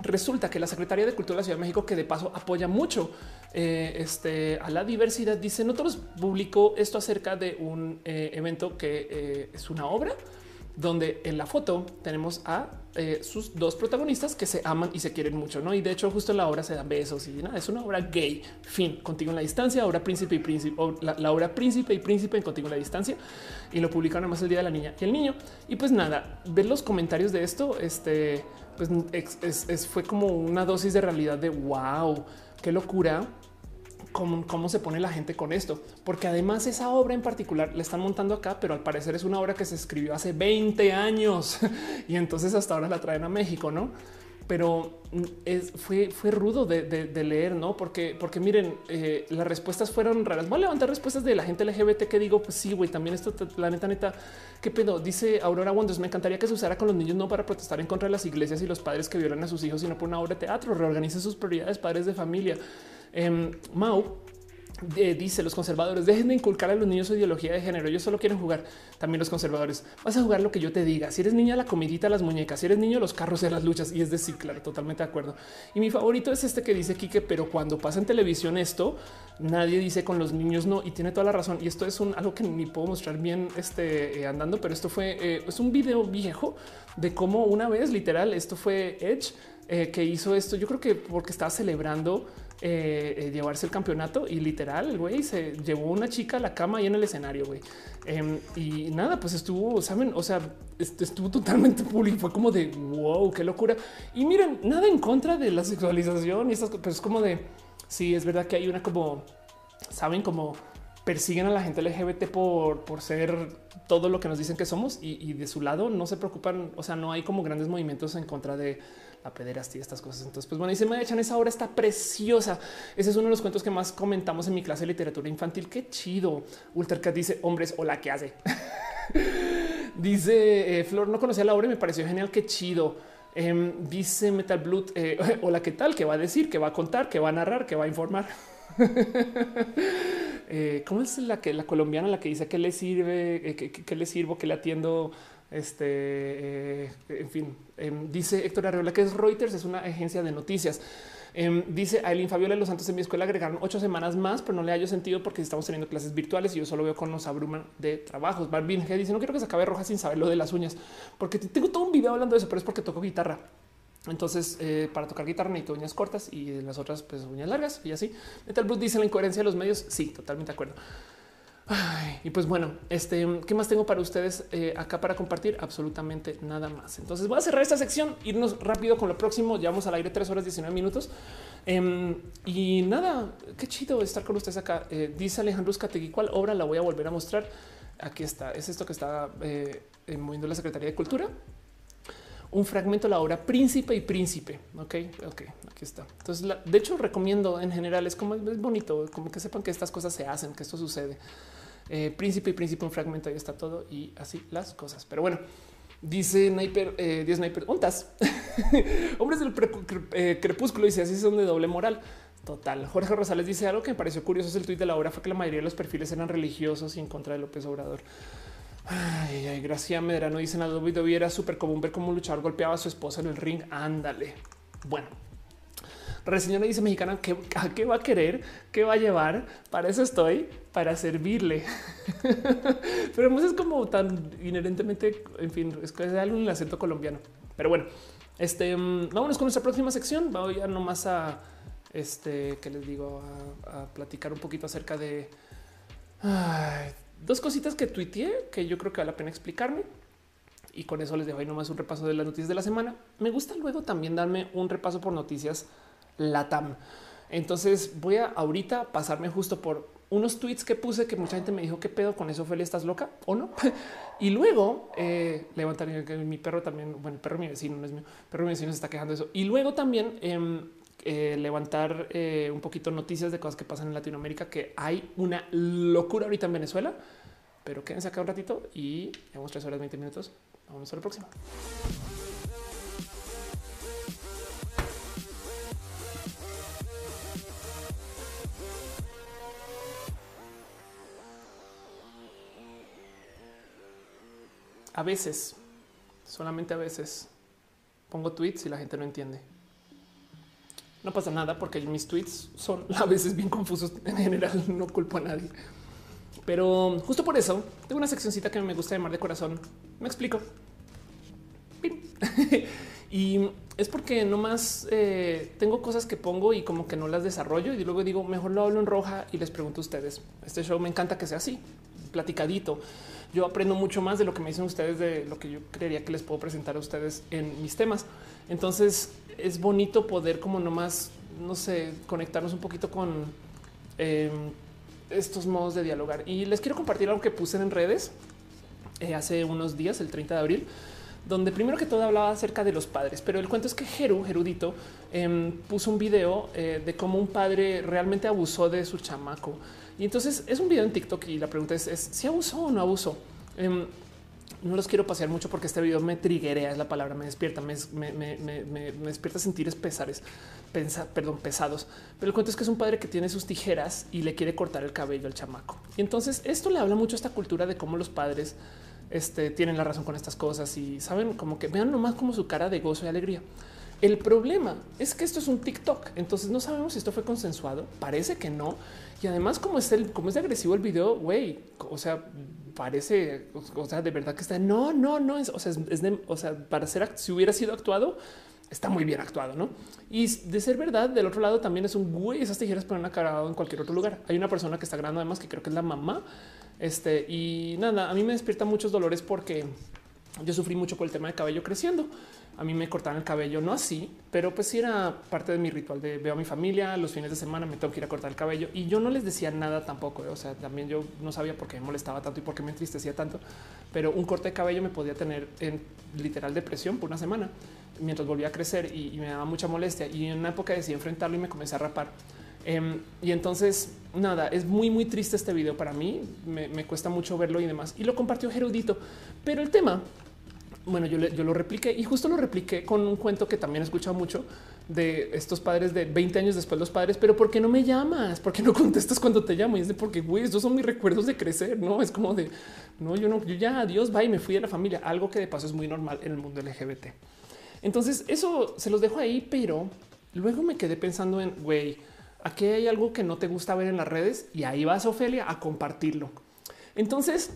resulta que la Secretaría de Cultura de la Ciudad de México, que de paso apoya mucho eh, este, a la diversidad, dice, nosotros publicó esto acerca de un eh, evento que eh, es una obra donde en la foto tenemos a eh, sus dos protagonistas que se aman y se quieren mucho, ¿no? Y de hecho justo en la obra se dan besos y nada, es una obra gay, fin, contigo en la distancia, obra príncipe y príncipe, la, obra príncipe y príncipe en contigo en la distancia y lo publicaron además el día de la niña y el niño. Y pues nada, ver los comentarios de esto, este, pues fue como una dosis de realidad de wow, qué locura cómo, se pone la gente con esto, porque además esa obra en particular la están montando acá, pero al parecer es una obra que se escribió hace 20 años y entonces hasta ahora la traen a México, no? Pero mm, es, fue, fue rudo de, leer, no? Porque, porque miren, eh, las respuestas fueron raras. Voy a levantar respuestas de la gente LGBT que digo, pues sí, güey, también esto, la neta, neta, qué pedo. Dice Aurora Wonders, me encantaría que se usara con los niños no para protestar en contra de las iglesias y los padres que violan a sus hijos, sino por una obra de teatro. Reorganice sus prioridades, padres de familia. Em, Mau eh, dice los conservadores dejen de inculcar a los niños su ideología de género. Ellos solo quieren jugar. También los conservadores vas a jugar lo que yo te diga. Si eres niña, la comidita, las muñecas. Si eres niño, los carros y las luchas. Y es decir, claro, totalmente de acuerdo. Y mi favorito es este que dice Kike, pero cuando pasa en televisión esto, nadie dice con los niños no. Y tiene toda la razón. Y esto es algo que ni puedo mostrar bien este, eh, andando, pero esto fue eh, es un video viejo de cómo una vez literal esto fue Edge que hizo esto. Yo creo que porque estaba celebrando eh, eh, llevarse el campeonato y literal, güey se llevó una chica a la cama y en el escenario, güey. Em, y nada, pues estuvo, saben, o sea, estuvo totalmente público. Fue como de wow, qué locura. Y miren, nada en contra de la sexualización y estas cosas, pero es como de sí, es verdad que hay una como saben, como persiguen a la gente LGBT por, por ser todo lo que nos dicen que somos y, de su lado no se preocupan. O sea, no hay como grandes movimientos en contra de la pederastía y estas cosas. Entonces, pues bueno, y se me echan esa obra está preciosa. Ese es uno de los cuentos que más comentamos en mi clase de literatura infantil. Qué chido. Ultercat dice hombres o la que hace. dice eh, Flor, no conocía la obra y me pareció genial. Qué chido. Em, dice Metal Blood, eh, hola, ¿qué tal? ¿Qué va a decir? ¿Qué va a contar? ¿Qué va a narrar? ¿Qué va a informar? Eh, ¿Cómo es la que la colombiana la que dice que le sirve, eh, que, le sirvo, que le atiendo? Este, eh, en fin, em, dice Héctor Arreola que es Reuters, es una agencia de noticias. Em, dice Aileen Fabiola de los Santos en mi escuela agregaron ocho semanas más, pero no le hallo sentido porque estamos teniendo clases virtuales y yo solo veo con los abruman de trabajos. Barbin G dice no quiero que se acabe roja sin saber lo de las uñas, porque tengo todo un video hablando de eso, pero es porque toco guitarra. Entonces, eh, para tocar guitarra necesito uñas cortas y las otras, pues uñas largas y así. Metal Blue dice la incoherencia de los medios. Sí, totalmente de acuerdo. Y pues bueno, este, ¿qué más tengo para ustedes eh, acá para compartir? Absolutamente nada más. Entonces voy a cerrar esta sección, irnos rápido con lo próximo. Llevamos al aire tres horas 19 minutos. Em, y nada, qué chido estar con ustedes acá. Eh, dice Alejandro Uzcategui, ¿cuál obra la voy a volver a mostrar? Aquí está, es esto que está moviendo la Secretaría de Cultura un fragmento de la obra Príncipe y Príncipe. Ok, ok, aquí está. Entonces, de hecho, recomiendo en general, es como es bonito, como que sepan que estas cosas se hacen, que esto sucede. Eh, príncipe y Príncipe, un fragmento, ahí está todo y así las cosas. Pero bueno, dice Sniper, eh, 10 Sniper, ¿ontas? Hombres del eh, crepúsculo, dice así son de doble moral. Total. Jorge Rosales dice algo que me pareció curioso. Es el tuit de la obra fue que la mayoría de los perfiles eran religiosos y en contra de López Obrador. Ay, ay, Gracia Medrano dice en WWE era súper común ver cómo un luchador golpeaba a su esposa en el ring. Ándale. Bueno, Reseñora dice mexicana que a qué va a querer, qué va a llevar. Para eso estoy, para servirle. Pero no es como tan inherentemente, en fin, es que algo en el acento colombiano. Pero bueno, este mm, vámonos con nuestra próxima sección. Voy a nomás a este que les digo a, platicar un poquito acerca de dos cositas que tuiteé que yo creo que vale la pena explicarme. Y con eso les dejo ahí nomás un repaso de las noticias de la semana. Me gusta luego también darme un repaso por noticias LATAM. Entonces voy a ahorita pasarme justo por unos tweets que puse que mucha gente me dijo qué pedo con eso, Ophelia, estás loca o no. y luego eh, levantar que mi perro también, bueno, el perro mi vecino no es mío, perro mi vecino se está quejando de eso. Y luego también em, eh, levantar eh, un poquito noticias de cosas que pasan en Latinoamérica, que hay una locura ahorita en Venezuela, pero quédense acá un ratito y llevamos tres horas 20 minutos. Vamos a la próxima. A veces, solamente a veces, pongo tweets y la gente no entiende. No pasa nada porque mis tweets son a veces bien confusos. En general no culpo a nadie. Pero justo por eso tengo una seccioncita que me gusta llamar de corazón. Me explico. y es porque nomás eh, tengo cosas que pongo y como que no las desarrollo y luego digo mejor lo hablo en roja y les pregunto a ustedes. Este show me encanta que sea así, platicadito. Yo aprendo mucho más de lo que me dicen ustedes de lo que yo creería que les puedo presentar a ustedes en mis temas. Entonces es bonito poder como nomás, no sé, conectarnos un poquito con em, estos modos de dialogar. Y les quiero compartir algo que puse en redes eh, hace unos días, el 30 de abril, donde primero que todo hablaba acerca de los padres, pero el cuento es que Jeru, Gerudito, em, puso un video eh, de cómo un padre realmente abusó de su chamaco. Y entonces es un video en TikTok y la pregunta es, si abusó o no abusó. Em, no los quiero pasear mucho porque este video me triguea, es la palabra, me despierta, me, despierta sentir pesares, perdón, pesados. Pero el cuento es que es un padre que tiene sus tijeras y le quiere cortar el cabello al chamaco. Y entonces esto le habla mucho a esta cultura de cómo los padres este, tienen la razón con estas cosas y saben como que vean nomás como su cara de gozo y alegría. El problema es que esto es un TikTok, entonces no sabemos si esto fue consensuado. Parece que no. Y además, como es el, como es agresivo el video, güey, o sea, parece, o sea, de verdad que está. No, no, no es, o sea, o sea, para ser, si hubiera sido actuado, está muy bien actuado, ¿no? Y de ser verdad, del otro lado también es un güey, esas tijeras ponen cara en cualquier otro lugar. Hay una persona que está grabando además que creo que es la mamá. Este y nada, a mí me despierta muchos dolores porque yo sufrí mucho por el tema de cabello creciendo. A mí me cortaban el cabello, no así, pero pues sí era parte de mi ritual de veo a mi familia los fines de semana, me tengo que ir a cortar el cabello y yo no les decía nada tampoco. ¿eh? O sea, también yo no sabía por qué me molestaba tanto y por qué me entristecía tanto, pero un corte de cabello me podía tener en literal depresión por una semana mientras volvía a crecer y, me daba mucha molestia. Y en una época decidí enfrentarlo y me comencé a rapar. Em, y entonces, nada, es muy, muy triste este video para mí. Me, me, cuesta mucho verlo y demás. Y lo compartió Gerudito. Pero el tema bueno, yo, yo, lo repliqué y justo lo repliqué con un cuento que también he escuchado mucho de estos padres de 20 años después los padres, pero ¿por qué no me llamas? ¿Por qué no contestas cuando te llamo? Y es de porque, güey, estos son mis recuerdos de crecer, ¿no? Es como de, no, yo no, yo ya, adiós, va y me fui de la familia, algo que de paso es muy normal en el mundo LGBT. Entonces, eso se los dejo ahí, pero luego me quedé pensando en, güey, aquí hay algo que no te gusta ver en las redes y ahí vas, Ofelia, a compartirlo. Entonces,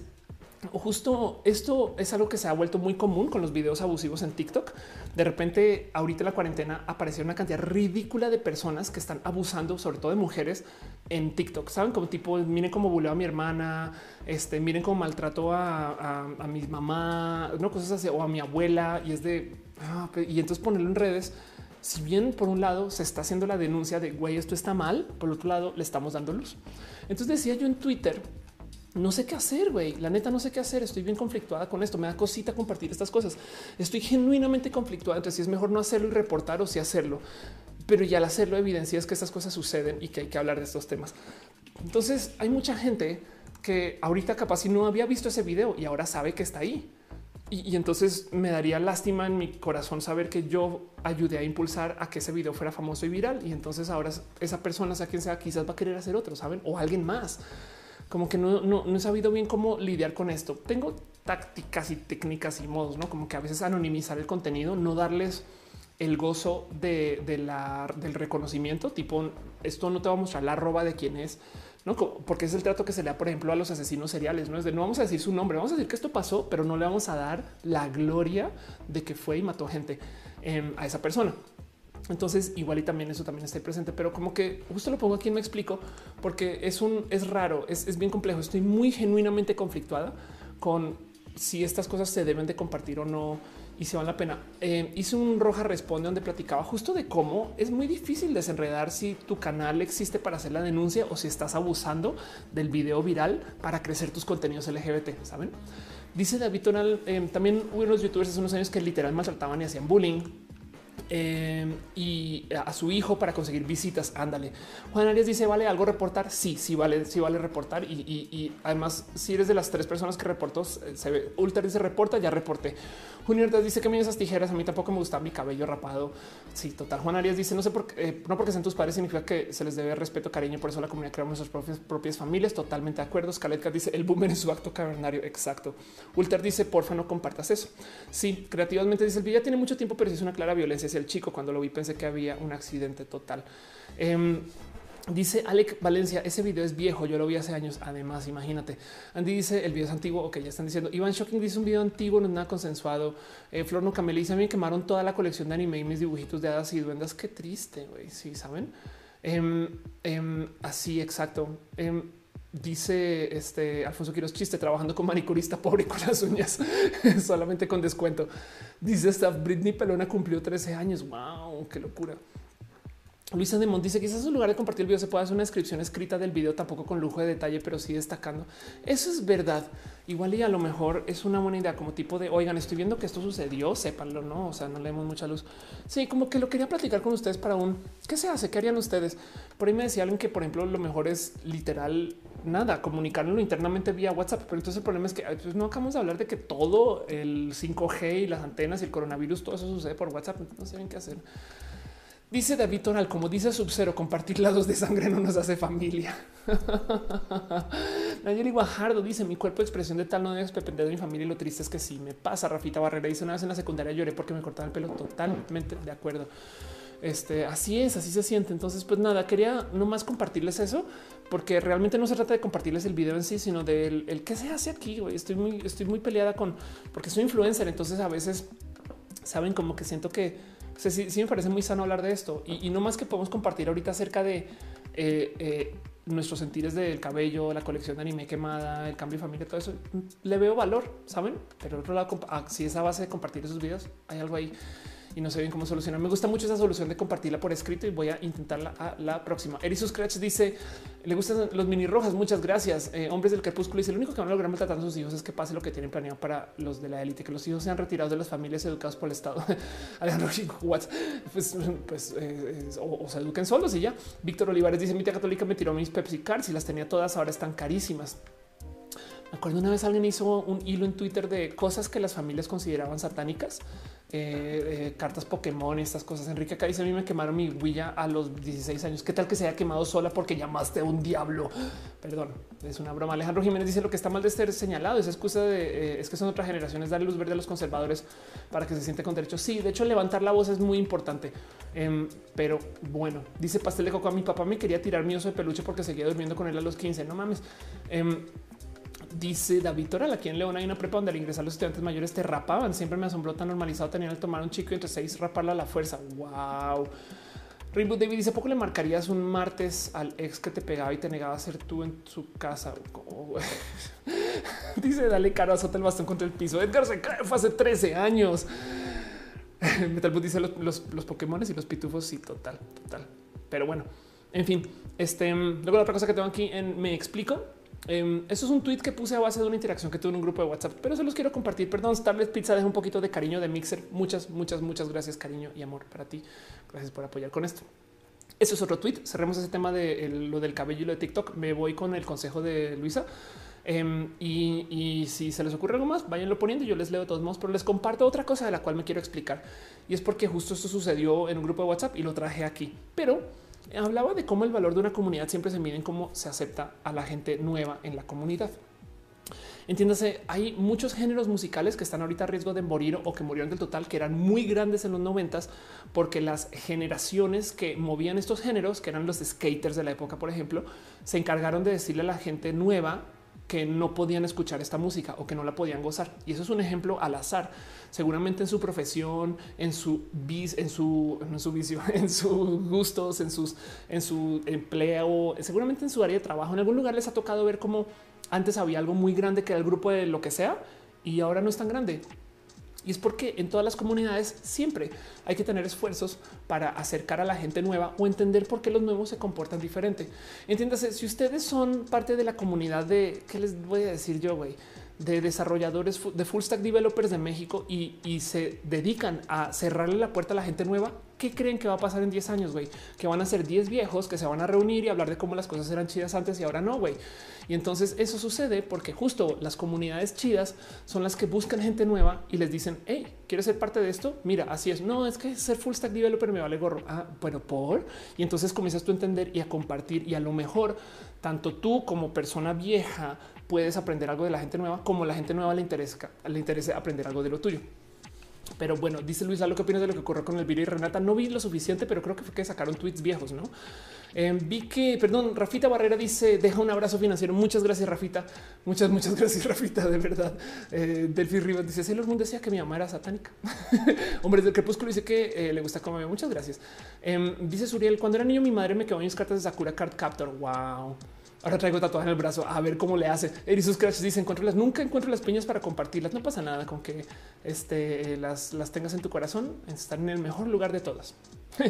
justo esto es algo que se ha vuelto muy común con los videos abusivos en TikTok. De repente, ahorita la cuarentena apareció una cantidad ridícula de personas que están abusando, sobre todo de mujeres, en TikTok. Saben como tipo, miren cómo buleo a mi hermana, este, miren cómo maltrató a, mi mamá, no cosas así, o a mi abuela. Y es de ah, y entonces ponerlo en redes. Si bien por un lado se está haciendo la denuncia de güey, esto está mal, por otro lado le estamos dando luz. Entonces decía yo en Twitter no sé qué hacer, güey. La neta no sé qué hacer. Estoy bien conflictuada con esto. Me da cosita compartir estas cosas. Estoy genuinamente conflictuada entre si es mejor no hacerlo y reportar o si hacerlo. Pero ya al hacerlo evidencia es que estas cosas suceden y que hay que hablar de estos temas. Entonces hay mucha gente que ahorita capaz si no había visto ese video y ahora sabe que está ahí. Y, y, entonces me daría lástima en mi corazón saber que yo ayudé a impulsar a que ese video fuera famoso y viral. Y entonces ahora esa persona, sea quien sea, quizás va a querer hacer otro, saben, o alguien más como que no, no, he sabido bien cómo lidiar con esto. Tengo tácticas y técnicas y modos, no como que a veces anonimizar el contenido, no darles el gozo de, la, del reconocimiento, tipo esto no te va a mostrar la arroba de quién es, no porque es el trato que se le da, por ejemplo, a los asesinos seriales. No es de no vamos a decir su nombre, vamos a decir que esto pasó, pero no le vamos a dar la gloria de que fue y mató gente em, a esa persona. Entonces, igual y también eso también está presente, pero como que justo lo pongo aquí, me explico, porque es un es raro, es, bien complejo. Estoy muy genuinamente conflictuada con si estas cosas se deben de compartir o no y si vale la pena. Eh, hice un roja responde donde platicaba justo de cómo es muy difícil desenredar si tu canal existe para hacer la denuncia o si estás abusando del video viral para crecer tus contenidos LGBT. Saben? Dice David Tonal. Eh, también hubo unos youtubers hace unos años que literal maltrataban y hacían bullying Em, y a su hijo para conseguir visitas. Ándale. Juan Arias dice: ¿Vale algo reportar? Sí, sí, vale, sí, vale reportar. Y, además, si eres de las tres personas que reportó, se ve. Ultra dice: Reporta, ya reporté. Junior dice que me esas tijeras. A mí tampoco me gusta mi cabello rapado. Sí, total. Juan Arias dice: No sé por qué, eh, no porque sean tus padres, significa que se les debe respeto, cariño. Por eso la comunidad creamos nuestras propias, familias. Totalmente de acuerdo. Scaletka dice: El boomer es su acto cavernario. Exacto. Ulter dice: Porfa, no compartas eso. Sí, creativamente dice: El video tiene mucho tiempo, pero es una clara violencia el chico. Cuando lo vi pensé que había un accidente total. Em, dice Alec Valencia, ese video es viejo, yo lo vi hace años. Además, imagínate. Andy dice el video es antiguo. Ok, ya están diciendo. Iván Shocking dice un video antiguo, no es nada consensuado. Eh, Flor no dice a mí quemaron toda la colección de anime y mis dibujitos de hadas y duendas. Qué triste, güey. Sí, saben. Em, em, así, exacto. Dice este Alfonso Quiroz chiste trabajando con manicurista pobre con las uñas solamente con descuento. Dice esta Britney Pelona cumplió 13 años. Wow, qué locura. Luisa Demont dice quizás en lugar de compartir el video se pueda hacer una descripción escrita del video, tampoco con lujo de detalle, pero sí destacando. Eso es verdad. Igual y a lo mejor es una buena idea como tipo de oigan, estoy viendo que esto sucedió, sépanlo, no? O sea, no leemos mucha luz. Sí, como que lo quería platicar con ustedes para un qué se hace, qué harían ustedes. Por ahí me decía alguien que, por ejemplo, lo mejor es literal nada, comunicarlo internamente vía WhatsApp. Pero entonces el problema es que pues, no acabamos de hablar de que todo el 5G y las antenas y el coronavirus, todo eso sucede por WhatsApp. No sé bien qué hacer. Dice David Tonal, como dice Subcero, compartir lados de sangre no nos hace familia. Nayeli Guajardo dice: Mi cuerpo de expresión de tal no debe depender de mi familia. Y lo triste es que sí me pasa. Rafita Barrera dice: Una vez en la secundaria lloré porque me cortaban el pelo. Totalmente de acuerdo. Este así es, así se siente. Entonces, pues nada, quería nomás compartirles eso, porque realmente no se trata de compartirles el video en sí, sino del el que se hace aquí. Estoy muy, estoy muy peleada con porque soy influencer. Entonces, a veces saben como que siento que sí, me parece muy sano hablar de esto. Y, no más que podemos compartir ahorita acerca de eh, eh, nuestros sentires del cabello, la colección de anime quemada, el cambio de familia, todo eso. Le veo valor, saben? Pero otro lado, ah, si base de compartir esos videos, hay algo ahí y no sé bien cómo solucionar. Me gusta mucho esa solución de compartirla por escrito y voy a intentarla a la próxima. Erisus Scratch dice le gustan los mini rojas. Muchas gracias. Eh, hombres del crepúsculo dice lo único que van a lograr maltratando a sus hijos es que pase lo que tienen planeado para los de la élite, que los hijos sean retirados de las familias educados por el Estado. Alejandro pues, pues eh, o, se eduquen solos y ya. Víctor Olivares dice mi tía católica me tiró mis Pepsi Cards y las tenía todas, ahora están carísimas. Me acuerdo una vez alguien hizo un hilo en Twitter de cosas que las familias consideraban satánicas eh, eh, cartas Pokémon estas cosas. Enrique acá dice a mí me quemaron mi huilla a los 16 años. ¿Qué tal que se haya quemado sola porque llamaste a un diablo? Perdón, es una broma. Alejandro Jiménez dice lo que está mal de ser señalado. Esa excusa de eh, es que son otras generaciones, darle luz verde a los conservadores para que se siente con derecho. Sí, de hecho, levantar la voz es muy importante. Em, pero bueno, dice Pastel de Coco a mi papá me quería tirar mi oso de peluche porque seguía durmiendo con él a los 15. No mames. Dice David Toral, aquí en León hay una prepa donde al ingresar los estudiantes mayores te rapaban. Siempre me asombró tan normalizado tener el tomar un chico y entre seis raparlo a la fuerza. Wow. Rainbow David dice: ¿Poco le marcarías un martes al ex que te pegaba y te negaba a ser tú en su casa? dice: Dale caro, azota el bastón contra el piso. Edgar se cae, fue hace 13 años. Metalbus dice: los, los, los Pokémon y los pitufos. Sí, total, total. Pero bueno, en fin, este luego la otra cosa que tengo aquí en me explico Em, eso es un tweet que puse a base de una interacción que tuve en un grupo de WhatsApp, pero se los quiero compartir. Perdón, Starlet Pizza deja un poquito de cariño de Mixer. Muchas, muchas, muchas gracias, cariño y amor para ti. Gracias por apoyar con esto. Eso es otro tweet. Cerremos ese tema de lo del cabello y lo de TikTok. Me voy con el consejo de Luisa. Em, y, si se les ocurre algo más, váyanlo poniendo. Yo les leo de todos modos, pero les comparto otra cosa de la cual me quiero explicar. Y es porque justo esto sucedió en un grupo de WhatsApp y lo traje aquí. Pero hablaba de cómo el valor de una comunidad siempre se mide en cómo se acepta a la gente nueva en la comunidad. Entiéndase, hay muchos géneros musicales que están ahorita a riesgo de morir o que murieron del total, que eran muy grandes en los noventas, porque las generaciones que movían estos géneros, que eran los skaters de la época, por ejemplo, se encargaron de decirle a la gente nueva que no podían escuchar esta música o que no la podían gozar. Y eso es un ejemplo al azar. Seguramente en su profesión, en su bis, en su, en su en sus gustos, en sus, en su empleo, seguramente en su área de trabajo, en algún lugar les ha tocado ver cómo antes había algo muy grande que era el grupo de lo que sea y ahora no es tan grande. Y es porque en todas las comunidades siempre hay que tener esfuerzos para acercar a la gente nueva o entender por qué los nuevos se comportan diferente. Entiéndase, si ustedes son parte de la comunidad de, ¿qué les voy a decir yo, güey? de desarrolladores de full stack developers de México y, y, se dedican a cerrarle la puerta a la gente nueva, ¿qué creen que va a pasar en 10 años, güey? Que van a ser 10 viejos que se van a reunir y hablar de cómo las cosas eran chidas antes y ahora no, güey. Y entonces eso sucede porque justo las comunidades chidas son las que buscan gente nueva y les dicen, hey, ¿quieres ser parte de esto? Mira, así es. No, es que ser full stack developer me vale gorro. Ah, bueno, por. Y entonces comienzas tú a entender y a compartir y a lo mejor tanto tú como persona vieja puedes aprender algo de la gente nueva, como la gente nueva le interesa, le interesa aprender algo de lo tuyo. Pero bueno, dice Luisa, ¿lo que opinas de lo que ocurrió con el video y Renata? No vi lo suficiente, pero creo que fue que sacaron tweets viejos, ¿no? Eh, vi que, perdón, Rafita Barrera dice, deja un abrazo financiero. Muchas gracias, Rafita. Muchas, muchas gracias, Rafita, de verdad. Eh, Delphi Rivas dice, Sailor Moon decía que mi mamá era satánica. Hombres del crepúsculo dice que eh, le gusta comer. Muchas gracias. Em, dice Suriel, cuando era niño mi madre me quedó mis cartas de Sakura Card Captor. Wow. Ahora traigo tatuaje en el brazo a ver cómo le hace. Erisus Crash dice encuentro nunca encuentro las piñas para compartirlas. No pasa nada con que este, las, las tengas en tu corazón. Están en el mejor lugar de todas.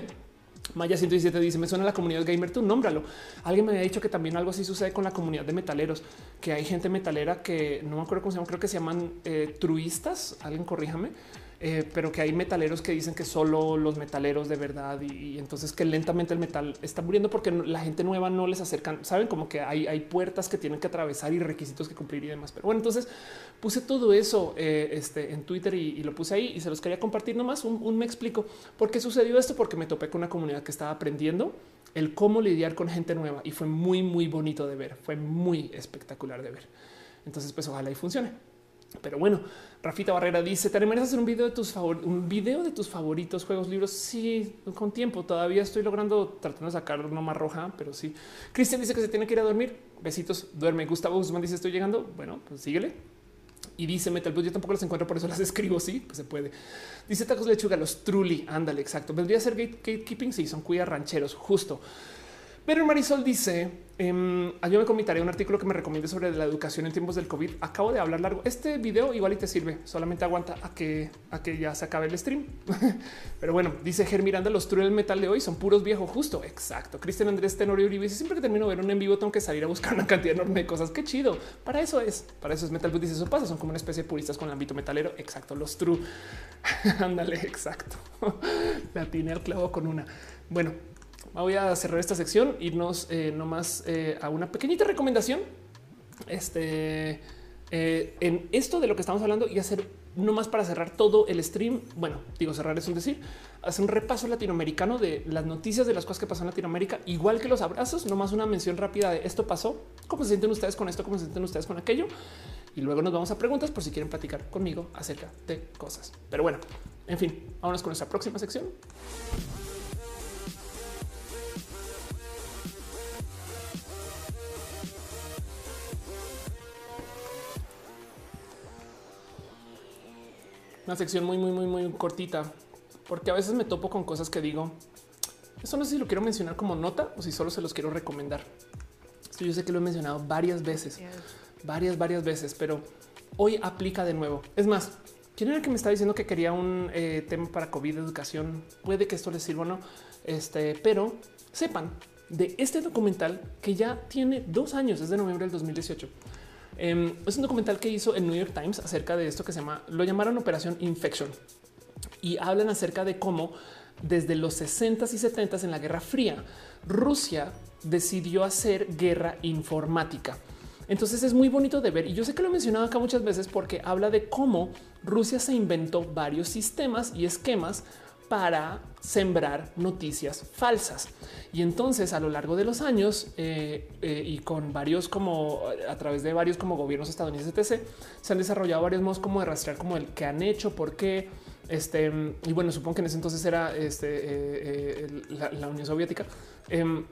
Maya 117 dice: Me suena la comunidad gamer. Tú nómbralo. Alguien me había dicho que también algo así sucede con la comunidad de metaleros, que hay gente metalera que no me acuerdo cómo se llama, creo que se llaman eh, truistas. Alguien corríjame eh, pero que hay metaleros que dicen que solo los metaleros de verdad y, entonces que lentamente el metal está muriendo porque la gente nueva no les acercan. Saben como que hay, hay puertas que tienen que atravesar y requisitos que cumplir y demás. Pero bueno, entonces puse todo eso eh, este, en Twitter y, lo puse ahí y se los quería compartir nomás. Un, me explico por qué sucedió esto, porque me topé con una comunidad que estaba aprendiendo el cómo lidiar con gente nueva y fue muy, muy bonito de ver. Fue muy espectacular de ver. Entonces, pues ojalá y funcione. Pero bueno, Rafita Barrera dice: ¿Te animarías a hacer un video de tus favoritos, un video de tus favoritos juegos, libros? Sí, con tiempo. Todavía estoy logrando tratando de sacar una más roja, pero sí. Cristian dice que se tiene que ir a dormir. Besitos, duerme. Gustavo Guzmán dice: Estoy llegando. Bueno, pues síguele. Y dice Metal, pues yo tampoco las encuentro, por eso las escribo. Sí, pues se puede. Dice tacos lechuga, los truly. Ándale, exacto. Vendría a ser gatekeeping. Sí, son cuida rancheros, justo. Pero Marisol dice: eh, Ayúdame con mi tarea, un artículo que me recomiende sobre la educación en tiempos del COVID. Acabo de hablar largo. Este video igual y te sirve, solamente aguanta a que, a que ya se acabe el stream. Pero bueno, dice Ger Miranda: Los true del metal de hoy son puros viejos, justo. Exacto. Cristian Andrés Tenorio Uribe dice: Siempre que termino de ver un en vivo, tengo que salir a buscar una cantidad enorme de cosas. Qué chido. Para eso es, para eso es metal. Dice: Eso pasa, son como una especie de puristas con el ámbito metalero. Exacto. Los true. Ándale, exacto. La tiene al clavo con una. Bueno, voy a cerrar esta sección, irnos eh, nomás eh, a una pequeñita recomendación. Este eh, en esto de lo que estamos hablando y hacer nomás para cerrar todo el stream. Bueno, digo cerrar es un decir, hacer un repaso latinoamericano de las noticias de las cosas que pasan en Latinoamérica, igual que los abrazos, nomás una mención rápida de esto pasó, cómo se sienten ustedes con esto, cómo se sienten ustedes con aquello. Y luego nos vamos a preguntas por si quieren platicar conmigo acerca de cosas. Pero bueno, en fin, vámonos con nuestra próxima sección. Una sección muy, muy, muy, muy cortita, porque a veces me topo con cosas que digo. Eso no sé si lo quiero mencionar como nota o si solo se los quiero recomendar. Esto yo sé que lo he mencionado varias veces, varias, varias veces, pero hoy aplica de nuevo. Es más, ¿quién era el que me está diciendo que quería un eh, tema para COVID educación? Puede que esto les sirva o no, este, pero sepan de este documental que ya tiene dos años, es de noviembre del 2018 Em, es un documental que hizo el New York Times acerca de esto que se llama, lo llamaron Operación Infection y hablan acerca de cómo desde los 60s y 70s en la Guerra Fría, Rusia decidió hacer guerra informática. Entonces es muy bonito de ver y yo sé que lo he mencionado acá muchas veces porque habla de cómo Rusia se inventó varios sistemas y esquemas para sembrar noticias falsas. Y entonces a lo largo de los años eh, eh, y con varios como a través de varios como gobiernos estadounidenses, etc., se han desarrollado varios modos como de rastrear como el que han hecho, por qué. Este, y bueno, supongo que en ese entonces era este, eh, la, Unión Soviética. Em,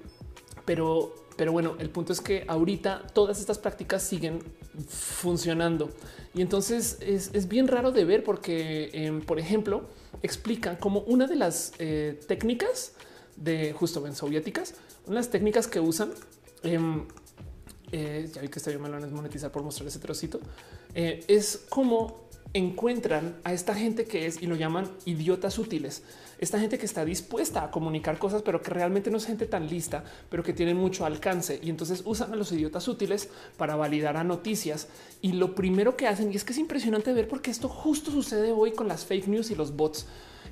pero, pero bueno, el punto es que ahorita todas estas prácticas siguen funcionando. Y entonces es, bien raro de ver porque, em, por ejemplo, explica como una de las eh, técnicas de justo en soviéticas, unas técnicas que usan. Em, eh, ya vi que está bien malo es monetizar por mostrar ese trocito. Eh, es como encuentran a esta gente que es y lo llaman idiotas útiles. Esta gente que está dispuesta a comunicar cosas, pero que realmente no es gente tan lista, pero que tienen mucho alcance. Y entonces usan a los idiotas útiles para validar a noticias. Y lo primero que hacen, y es que es impresionante ver porque esto justo sucede hoy con las fake news y los bots,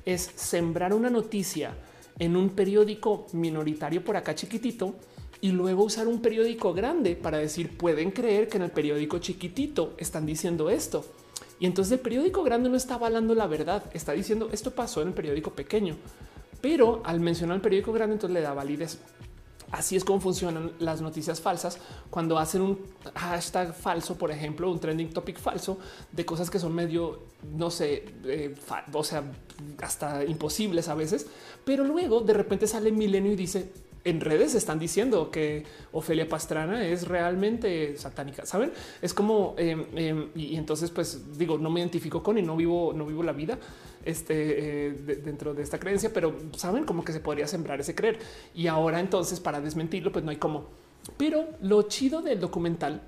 es sembrar una noticia en un periódico minoritario por acá chiquitito y luego usar un periódico grande para decir pueden creer que en el periódico chiquitito están diciendo esto. Y entonces el periódico grande no está avalando la verdad, está diciendo esto pasó en el periódico pequeño, pero al mencionar el periódico grande entonces le da validez. Así es como funcionan las noticias falsas cuando hacen un hashtag falso, por ejemplo, un trending topic falso de cosas que son medio, no sé, eh, o sea, hasta imposibles a veces, pero luego de repente sale Milenio y dice en redes están diciendo que Ofelia Pastrana es realmente satánica. Saben, es como em, em, y, entonces, pues digo, no me identifico con y no vivo, no vivo la vida este, eh, dentro de esta creencia, pero saben como que se podría sembrar ese creer. Y ahora, entonces, para desmentirlo, pues no hay cómo. Pero lo chido del documental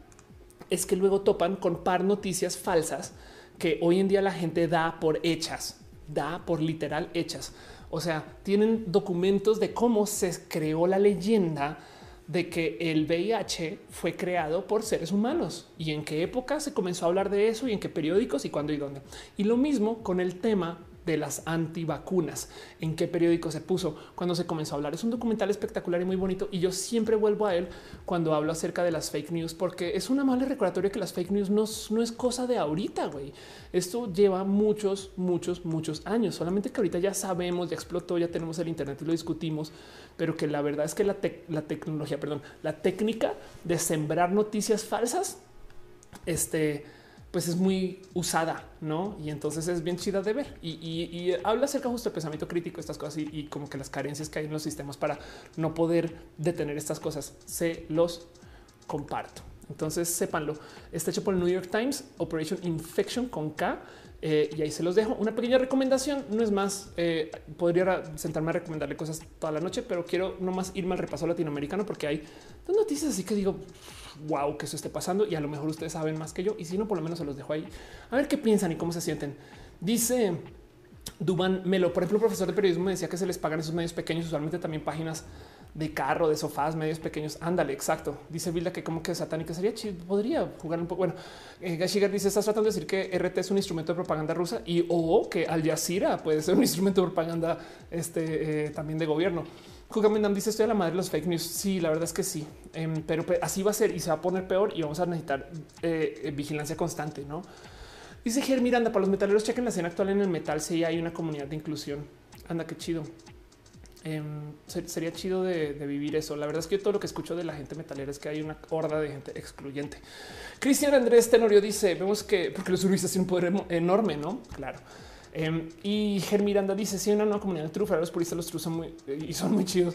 es que luego topan con par noticias falsas que hoy en día la gente da por hechas, da por literal hechas. O sea, tienen documentos de cómo se creó la leyenda de que el VIH fue creado por seres humanos y en qué época se comenzó a hablar de eso y en qué periódicos y cuándo y dónde. Y lo mismo con el tema de las antivacunas. ¿En qué periódico se puso cuando se comenzó a hablar? Es un documental espectacular y muy bonito y yo siempre vuelvo a él cuando hablo acerca de las fake news porque es una mala recordatoria que las fake news no, no es cosa de ahorita, güey. Esto lleva muchos, muchos, muchos años. Solamente que ahorita ya sabemos, ya explotó, ya tenemos el Internet y lo discutimos, pero que la verdad es que la, la tecnología, perdón, la técnica de sembrar noticias falsas, este, pues es muy usada, ¿no? Y entonces es bien chida de ver. Y, habla acerca justo del pensamiento crítico, estas cosas y, como que las carencias que hay en los sistemas para no poder detener estas cosas. Se los comparto. Entonces sépanlo. Está hecho por el New York Times, Operation Infection con K. Eh, y ahí se los dejo. Una pequeña recomendación, no es más, eh, podría sentarme a recomendarle cosas toda la noche, pero quiero nomás irme al repaso latinoamericano porque hay dos noticias así que digo, wow, que eso esté pasando y a lo mejor ustedes saben más que yo y si no, por lo menos se los dejo ahí. A ver qué piensan y cómo se sienten. Dice Duban Melo, por ejemplo, profesor de periodismo me decía que se les pagan esos medios pequeños, usualmente también páginas de carro, de sofás, medios pequeños. Ándale, exacto. Dice Vilda que como que satánica sería chido. Podría jugar un poco. Bueno, eh, Gashiger dice: Estás tratando de decir que RT es un instrumento de propaganda rusa y o que Al Jazeera puede ser un instrumento de propaganda este, eh, también de gobierno. Jugamendam dice: Estoy a la madre de los fake news. Sí, la verdad es que sí, em, pero así va a ser y se va a poner peor y vamos a necesitar eh, vigilancia constante. No dice Ger Miranda para los metaleros. Chequen la escena actual en el metal. Si hay una comunidad de inclusión. Anda, qué chido. Em, sería chido de, vivir eso. La verdad es que todo lo que escucho de la gente metalera es que hay una horda de gente excluyente. Cristian Andrés Tenorio dice: Vemos que porque los urbanistas tienen un poder enorme, no? Claro. Em, y Ger Miranda dice: Si hay una nueva comunidad de trufa, los puristas los trus son muy y son muy chidos.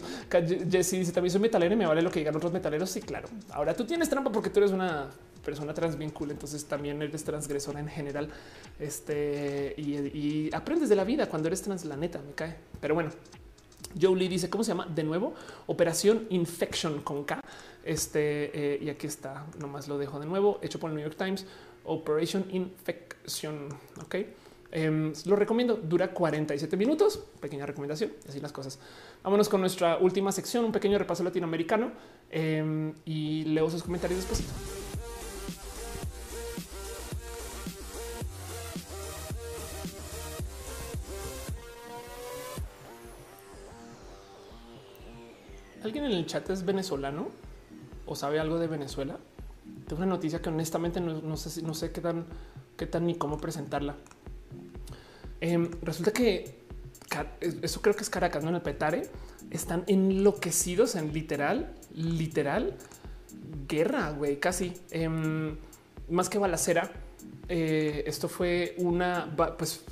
Jesse dice: También soy metalero y me vale lo que digan otros metaleros. Sí, claro. Ahora tú tienes trampa porque tú eres una persona trans bien cool, entonces también eres transgresora en general. Este y, y aprendes de la vida cuando eres trans, la neta me cae. Pero bueno, Joe Lee dice cómo se llama de nuevo Operación Infection con K. Este eh, y aquí está, nomás lo dejo de nuevo, hecho por el New York Times. Operation Infection. Ok, em, lo recomiendo. Dura 47 minutos. Pequeña recomendación. Así las cosas. Vámonos con nuestra última sección, un pequeño repaso latinoamericano em, y leo sus comentarios después. ¿Alguien en el chat es venezolano o sabe algo de Venezuela? Tengo una noticia que honestamente no, sé, no sé qué tan, qué tan ni cómo presentarla. Em, resulta que eso creo que es Caracas, no en el Petare, están enloquecidos en literal, literal guerra, güey, casi em, más que balacera. Eh, esto fue una, pues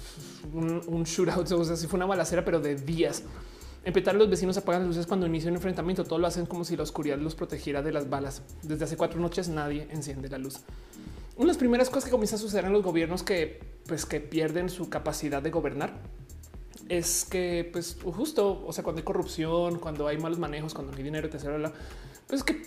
un, un shootout, o sea, sí fue una balacera, pero de días. En Petare los vecinos apagan las luces cuando inicia un enfrentamiento. Todo lo hacen como si la oscuridad los protegiera de las balas. Desde hace cuatro noches nadie enciende la luz. Una de las primeras cosas que comienza a suceder en los gobiernos que, pues, que pierden su capacidad de gobernar es que, pues, justo, o sea, cuando hay corrupción, cuando hay malos manejos, cuando no hay dinero, etcétera, pues es que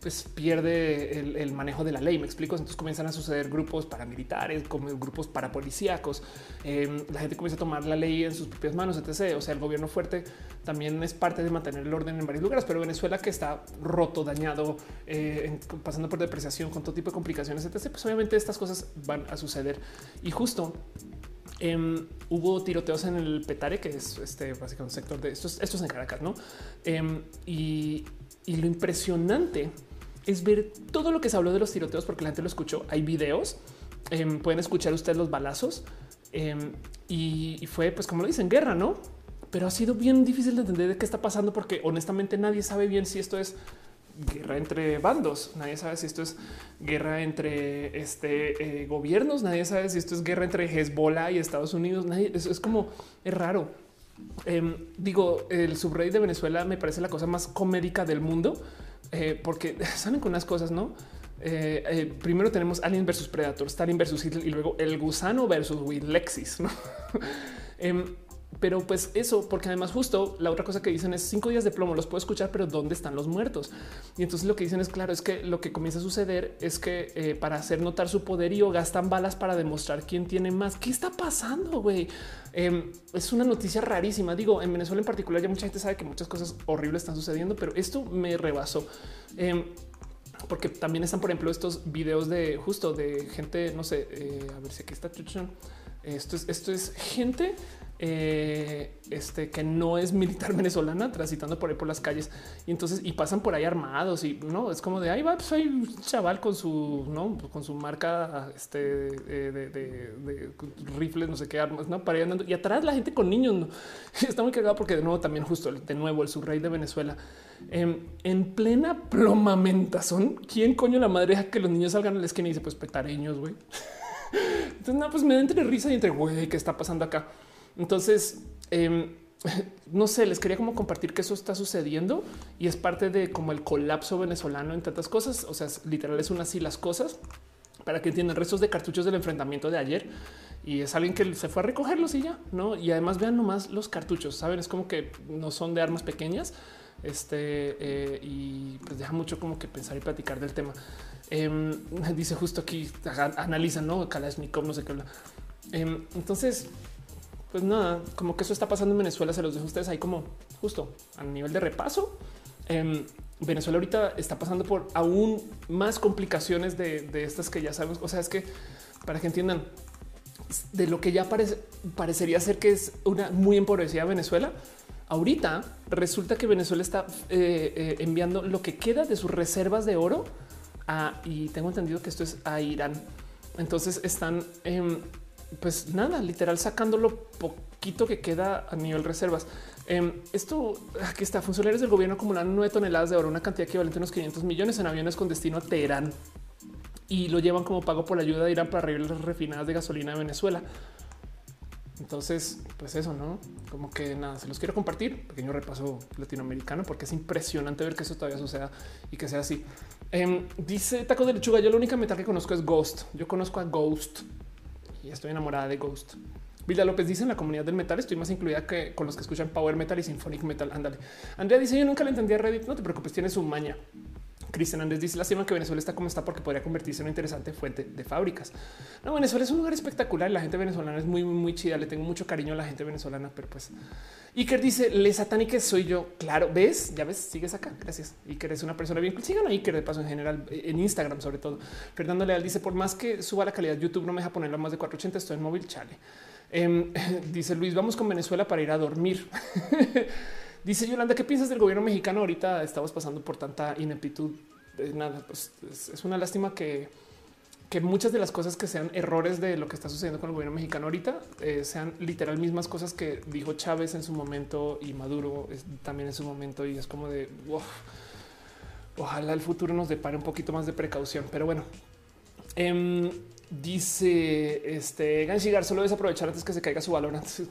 pues pierde el, manejo de la ley. Me explico. Entonces comienzan a suceder grupos paramilitares, como grupos parapolicíacos. Eh, la gente comienza a tomar la ley en sus propias manos, etc. O sea, el gobierno fuerte también es parte de mantener el orden en varios lugares, pero Venezuela que está roto, dañado, eh, pasando por depreciación, con todo tipo de complicaciones, etc. Pues obviamente estas cosas van a suceder. Y justo em, hubo tiroteos en el Petare, que es este básicamente un sector de estos, estos en Caracas, no? Em, y, lo impresionante es ver todo lo que se habló de los tiroteos, porque la gente lo escuchó. Hay videos, em, pueden escuchar ustedes los balazos em, y, fue, pues, como lo dicen, guerra, no? Pero ha sido bien difícil de entender de qué está pasando, porque honestamente nadie sabe bien si esto es guerra entre bandos. Nadie sabe si esto es guerra entre este, eh, gobiernos. Nadie sabe si esto es guerra entre Hezbollah y Estados Unidos. Nadie, es, es como es raro. Em, digo, el subrey de Venezuela me parece la cosa más comédica del mundo eh, porque salen con unas cosas, no? Eh, eh, primero tenemos Alien versus Predator, Stalin versus Hitler y luego el gusano versus Lexis. ¿no? Pero pues eso, porque además justo la otra cosa que dicen es cinco días de plomo, los puedo escuchar, pero ¿dónde están los muertos? Y entonces lo que dicen es claro, es que lo que comienza a suceder es que para hacer notar su poderío gastan balas para demostrar quién tiene más. ¿Qué está pasando, güey? Em, es una noticia rarísima. Digo, en Venezuela en particular ya mucha gente sabe que muchas cosas horribles están sucediendo, pero esto me rebasó. Em, porque también están, por ejemplo, estos videos de justo de gente, no sé, eh, a ver si aquí está. Esto es, esto es gente eh, este, que no es militar venezolana transitando por ahí por las calles y entonces y pasan por ahí armados y no es como de ahí va, pues hay un chaval con su no con su marca este, de, rifles, no sé qué armas, no para ir andando y atrás la gente con niños. Está muy cargado porque de nuevo también justo de nuevo el subrey de Venezuela em, en plena plomamentación. ¿Quién coño la madre deja que los niños salgan a la esquina y dice pues petareños, güey? Entonces, no, pues me da entre risa y entre güey, ¿qué está pasando acá? Entonces, em, no sé, les quería como compartir que eso está sucediendo y es parte de como el colapso venezolano en tantas cosas. O sea, literal es una así las cosas para que entiendan restos de cartuchos del enfrentamiento de ayer. Y es alguien que se fue a recogerlos y ya no. Y además vean nomás los cartuchos, saben, es como que no son de armas pequeñas. Este eh, y pues deja mucho como que pensar y platicar del tema. Em, dice justo aquí, analizan, no Kalashnikov, no sé qué habla. Em, entonces, pues nada, como que eso está pasando en Venezuela, se los dejo a ustedes ahí como justo a nivel de repaso. Em, Venezuela ahorita está pasando por aún más complicaciones de, estas que ya sabemos. O sea, es que para que entiendan de lo que ya parecería ser que es una muy empobrecida Venezuela. Ahorita resulta que Venezuela está eh, eh, enviando lo que queda de sus reservas de oro a, y tengo entendido que esto es a Irán. Entonces están pues nada, literal sacando lo poquito que queda a nivel reservas. Em, esto aquí está. Funcionarios del gobierno acumulan nueve toneladas de oro, una cantidad equivalente a unos 500 millones en aviones con destino a Teherán y lo llevan como pago por la ayuda de Irán para arreglar las refinadas de gasolina de Venezuela. Entonces, pues eso, no como que nada, se los quiero compartir. Pequeño repaso latinoamericano, porque es impresionante ver que eso todavía suceda y que sea así. Em, dice Taco de Lechuga. Yo la única metal que conozco es Ghost. Yo conozco a Ghost y estoy enamorada de Ghost. Villa López dice en la comunidad del metal estoy más incluida que con los que escuchan power metal y symphonic metal. Ándale. Andrea dice yo nunca le entendí a Reddit. No te preocupes, tiene su maña. Cristian Andrés dice lástima que Venezuela está como está porque podría convertirse en una interesante fuente de fábricas. No, Venezuela es un lugar espectacular. La gente venezolana es muy, muy chida. Le tengo mucho cariño a la gente venezolana, pero pues Iker dice le satánico soy yo. Claro, ves, ya ves, sigues acá. Gracias. Iker es una persona bien. Sigan a Iker de paso en general en Instagram, sobre todo. Fernando Leal dice por más que suba la calidad, YouTube no me deja ponerlo a más de 480. Estoy en móvil. Chale. Em, dice Luis, vamos con Venezuela para ir a dormir. dice Yolanda, ¿qué piensas del gobierno mexicano? Ahorita estamos pasando por tanta ineptitud. Eh, nada, pues es, una lástima que, que muchas de las cosas que sean errores de lo que está sucediendo con el gobierno mexicano ahorita eh, sean literal mismas cosas que dijo Chávez en su momento y Maduro también en su momento. Y es como de ojalá el futuro nos depare un poquito más de precaución. Pero bueno, em, Dice este Ganshigar, solo aprovechar antes que se caiga su valor, antes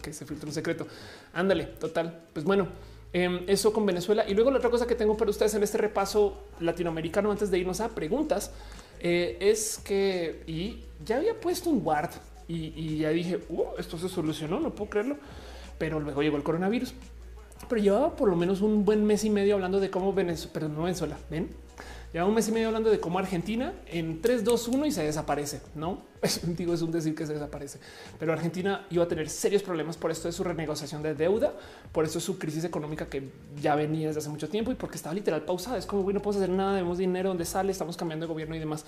que se filtre un secreto. Ándale, total. Pues bueno, em, eso con Venezuela. Y luego la otra cosa que tengo para ustedes en este repaso latinoamericano antes de irnos a preguntas eh, es que y ya había puesto un guard y, ya dije uh, esto se solucionó, no puedo creerlo. Pero luego llegó el coronavirus. Pero llevaba por lo menos un buen mes y medio hablando de cómo Venezuela, pero no Venezuela, ven Lleva un mes y medio hablando de cómo Argentina en 3, 2, 1 y se desaparece. No digo, es un decir que se desaparece, pero Argentina iba a tener serios problemas por esto de su renegociación de deuda, por eso es su crisis económica que ya venía desde hace mucho tiempo y porque estaba literal pausada. Es como, no podemos hacer nada, debemos dinero donde sale, estamos cambiando de gobierno y demás.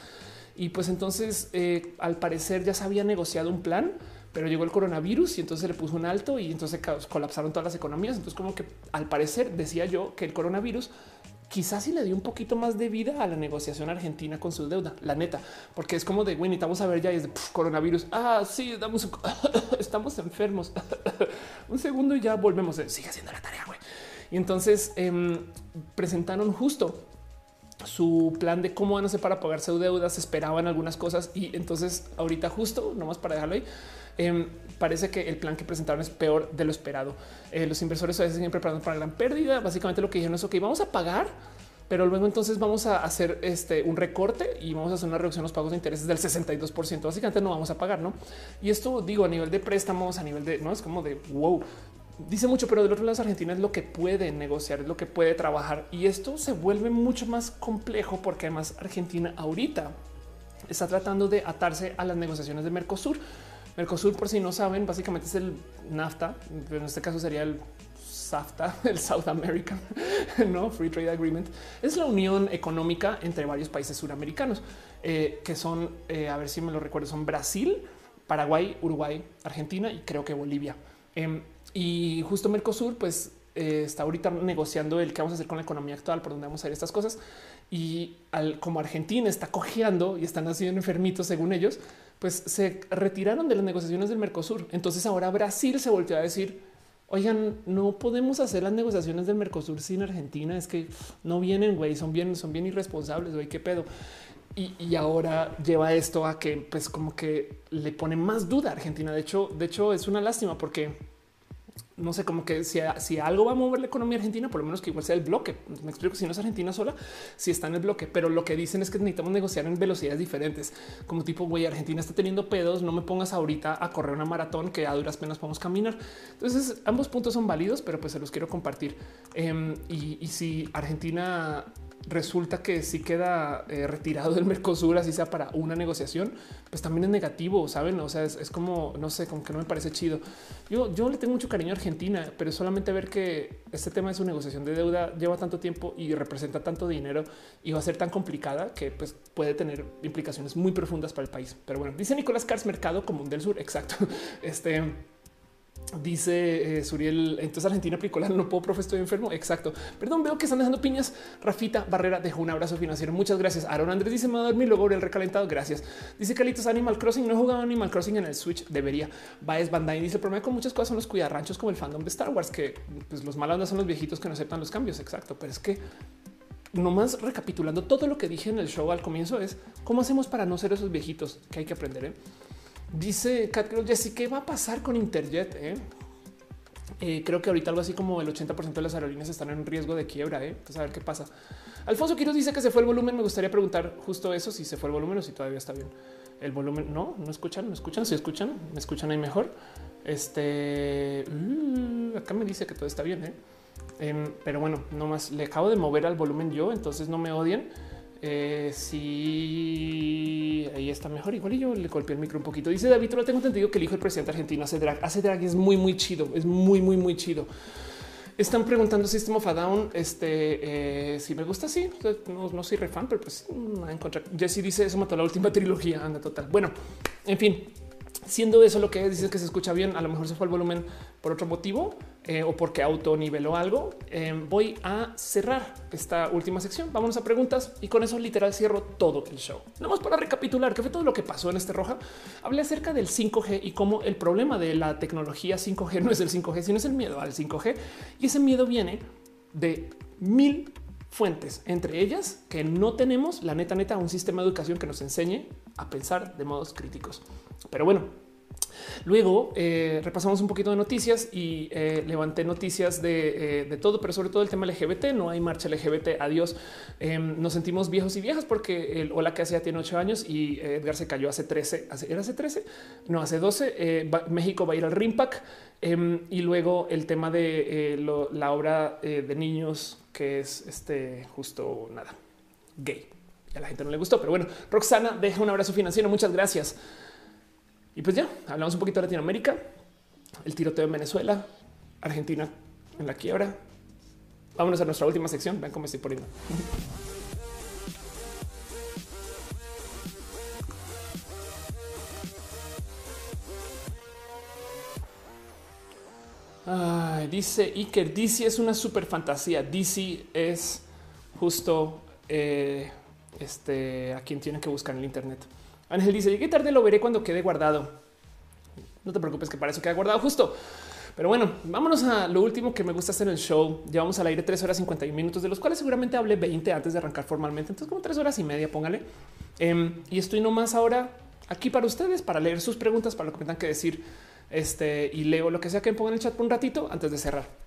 Y pues entonces, eh, al parecer, ya se había negociado un plan pero llegó el coronavirus y entonces le puso un alto y entonces colapsaron todas las economías. Entonces, como que al parecer decía yo que el coronavirus quizás si le dio un poquito más de vida a la negociación argentina con su deuda, la neta, porque es como de güey, necesitamos a ver ya es de coronavirus. Ah, sí, damos, estamos enfermos. un segundo y ya volvemos. Sigue haciendo la tarea, güey. Y entonces em, presentaron justo su plan de cómo van a hacer para pagar su deuda. Se esperaban algunas cosas y entonces ahorita justo nomás para dejarlo ahí Em, parece que el plan que presentaron es peor de lo esperado. Eh, los inversores a veces siguen preparando para gran pérdida. Básicamente lo que dijeron es ok, vamos a pagar, pero luego entonces vamos a hacer este un recorte y vamos a hacer una reducción en los pagos de intereses del 62 Básicamente no vamos a pagar, no? Y esto digo a nivel de préstamos, a nivel de no es como de wow. Dice mucho, pero del otro lado, Argentina es lo que puede negociar, es lo que puede trabajar. Y esto se vuelve mucho más complejo porque además Argentina ahorita está tratando de atarse a las negociaciones de Mercosur. Mercosur, por si no saben, básicamente es el NAFTA, pero en este caso sería el SAFTA, el South American no Free Trade Agreement. Es la unión económica entre varios países suramericanos eh, que son, eh, a ver si me lo recuerdo, son Brasil, Paraguay, Uruguay, Argentina y creo que Bolivia. Em, y justo Mercosur, pues eh, está ahorita negociando el qué vamos a hacer con la economía actual, por dónde vamos a hacer estas cosas. Y al, como Argentina está cojeando y están haciendo enfermitos según ellos, pues se retiraron de las negociaciones del Mercosur. Entonces ahora Brasil se volvió a decir, oigan, no podemos hacer las negociaciones del Mercosur sin Argentina, es que no vienen, güey, son bien, son bien irresponsables, güey, qué pedo. Y, ahora lleva esto a que, pues, como que le pone más duda a Argentina. De hecho, de hecho, es una lástima porque no sé, como que si, si, algo va a mover la economía argentina, por lo menos que igual sea el bloque. Me explico, si no es Argentina sola, si está en el bloque, pero lo que dicen es que necesitamos negociar en velocidades diferentes, como tipo, güey, Argentina está teniendo pedos, no me pongas ahorita a correr una maratón que a duras penas podemos caminar. Entonces, ambos puntos son válidos, pero pues se los quiero compartir. Em, y si Argentina resulta que si queda eh, retirado del Mercosur, así sea para una negociación, pues también es negativo, saben? O sea, es, como no sé, como que no me parece chido. Yo, yo le tengo mucho cariño a Argentina, pero solamente ver que este tema de su negociación de deuda lleva tanto tiempo y representa tanto dinero y va a ser tan complicada que pues, puede tener implicaciones muy profundas para el país. Pero bueno, dice Nicolás Cars Mercado Común del Sur. Exacto. Este Dice eh, Suriel, entonces Argentina aplicó no puedo, profe, estoy enfermo. Exacto. Perdón, veo que están dejando piñas. Rafita Barrera dejó un abrazo financiero. Muchas gracias. Aaron Andrés dice, me va a dormir luego el recalentado. Gracias. Dice Calitos Animal Crossing. No he jugado Animal Crossing en el Switch. Debería. Baez Bandai dice, el problema con muchas cosas son los cuidarranchos como el fandom de Star Wars, que pues, los malos son los viejitos que no aceptan los cambios. Exacto. Pero es que nomás recapitulando todo lo que dije en el show al comienzo es cómo hacemos para no ser esos viejitos que hay que aprender. Eh? Dice Cat Jessy, ¿qué va a pasar con Interjet? Eh? Eh, creo que ahorita algo así como el 80% de las aerolíneas están en riesgo de quiebra. ¿eh? Pues a ver qué pasa. Alfonso Quiroz dice que se fue el volumen. Me gustaría preguntar justo eso, si se fue el volumen o si todavía está bien. El volumen no, no escuchan, no escuchan, si escuchan, me escuchan ahí mejor. Este uh, acá me dice que todo está bien, ¿eh? em, pero bueno, nomás le acabo de mover al volumen yo, entonces no me odien. Eh, sí, ahí está mejor. Igual y yo le golpeé el micro un poquito. Dice David, lo tengo entendido que el hijo del presidente argentino hace drag. Hace drag es muy, muy chido. Es muy, muy, muy chido. Están preguntando System of a Down. Este eh, si me gusta, sí, no, no soy re fan, pero pues nada en contra. Jesse dice eso mató la última trilogía. Anda total. Bueno, en fin, Siendo eso lo que dice que se escucha bien, a lo mejor se fue el volumen por otro motivo eh, o porque auto niveló algo. Eh, voy a cerrar esta última sección. Vámonos a preguntas y con eso literal cierro todo el show. Vamos para recapitular qué fue todo lo que pasó en este roja. Hablé acerca del 5G y cómo el problema de la tecnología 5G no es el 5G, sino es el miedo al 5G. Y ese miedo viene de mil fuentes, entre ellas que no tenemos la neta neta un sistema de educación que nos enseñe a pensar de modos críticos. Pero bueno, Luego eh, repasamos un poquito de noticias y eh, levanté noticias de, eh, de, todo, pero sobre todo el tema LGBT. No hay marcha LGBT. Adiós. Em, nos sentimos viejos y viejas porque el hola que hacía tiene ocho años y Edgar se cayó hace 13. ¿Era hace 13? No, hace 12. México va a ir al RIMPAC em, y luego el tema de la obra de niños que es este justo nada gay. A la gente no le gustó, pero bueno, Roxana deja un abrazo financiero. Muchas gracias. Y pues ya hablamos un poquito de Latinoamérica, el tiroteo en Venezuela, Argentina en la quiebra. Vámonos a nuestra última sección. Vean cómo estoy poniendo. dice Iker, DC es una super fantasía. DC es justo eh, este a quien tiene que buscar en el Internet. Ángel dice llegué tarde, lo veré cuando quede guardado. No te preocupes que para eso queda guardado justo. Pero bueno, vámonos a lo último que me gusta hacer en el show. Llevamos al aire 3 horas 51 minutos, de los cuales seguramente hablé 20 antes de arrancar formalmente. Entonces, como tres horas y media, póngale. Em, y estoy nomás ahora aquí para ustedes, para leer sus preguntas, para lo que me tengan que decir. Este y leo lo que sea que me pongan en el chat por un ratito antes de cerrar.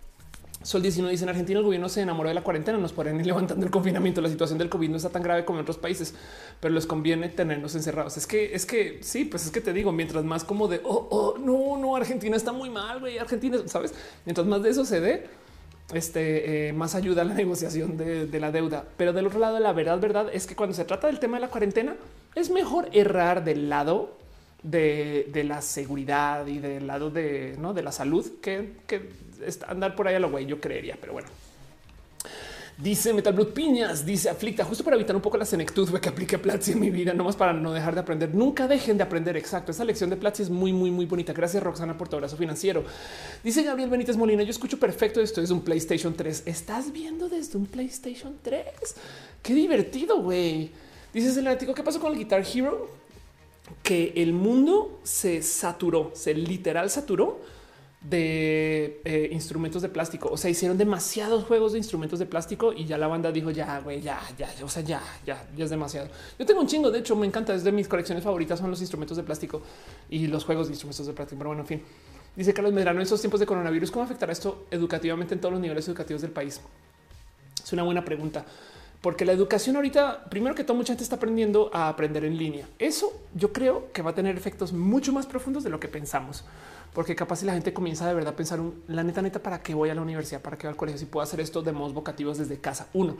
Sol 19 dice en Argentina el gobierno se enamoró de la cuarentena, nos ir levantando el confinamiento. La situación del COVID no está tan grave como en otros países, pero les conviene tenernos encerrados. Es que es que sí, pues es que te digo, mientras más como de oh, oh no, no, Argentina está muy mal, güey, Argentina, sabes? Mientras más de eso se dé, este eh, más ayuda a la negociación de, de, la deuda. Pero del otro lado, la verdad, verdad es que cuando se trata del tema de la cuarentena, es mejor errar del lado de, la seguridad y del lado de, ¿no? de la salud que, que andar por ahí a lo güey, yo creería, pero bueno. Dice Metal Blood Piñas, dice aflicta, justo para evitar un poco la senectud que aplique Platzi en mi vida, nomás para no dejar de aprender. Nunca dejen de aprender. Exacto. Esa lección de Platzi es muy, muy, muy bonita. Gracias, Roxana, por tu abrazo financiero. Dice Gabriel Benítez Molina. Yo escucho perfecto esto es un PlayStation 3. Estás viendo desde un PlayStation 3. Qué divertido, güey. Dices el artículo. ¿Qué pasó con el Guitar Hero? que el mundo se saturó, se literal saturó de eh, instrumentos de plástico. O sea, hicieron demasiados juegos de instrumentos de plástico y ya la banda dijo ya, güey, ya, ya, o sea, ya, ya, ya es demasiado. Yo tengo un chingo, de hecho, me encanta. Es de mis colecciones favoritas son los instrumentos de plástico y los juegos de instrumentos de plástico. Pero bueno, en fin. Dice Carlos Medrano, en estos tiempos de coronavirus, ¿cómo afectará esto educativamente en todos los niveles educativos del país? Es una buena pregunta, porque la educación ahorita, primero que todo, mucha gente está aprendiendo a aprender en línea. Eso yo creo que va a tener efectos mucho más profundos de lo que pensamos, porque capaz si la gente comienza de verdad a pensar la neta, neta, para qué voy a la universidad, para qué voy al colegio, si puedo hacer esto de modos vocativos desde casa. Uno,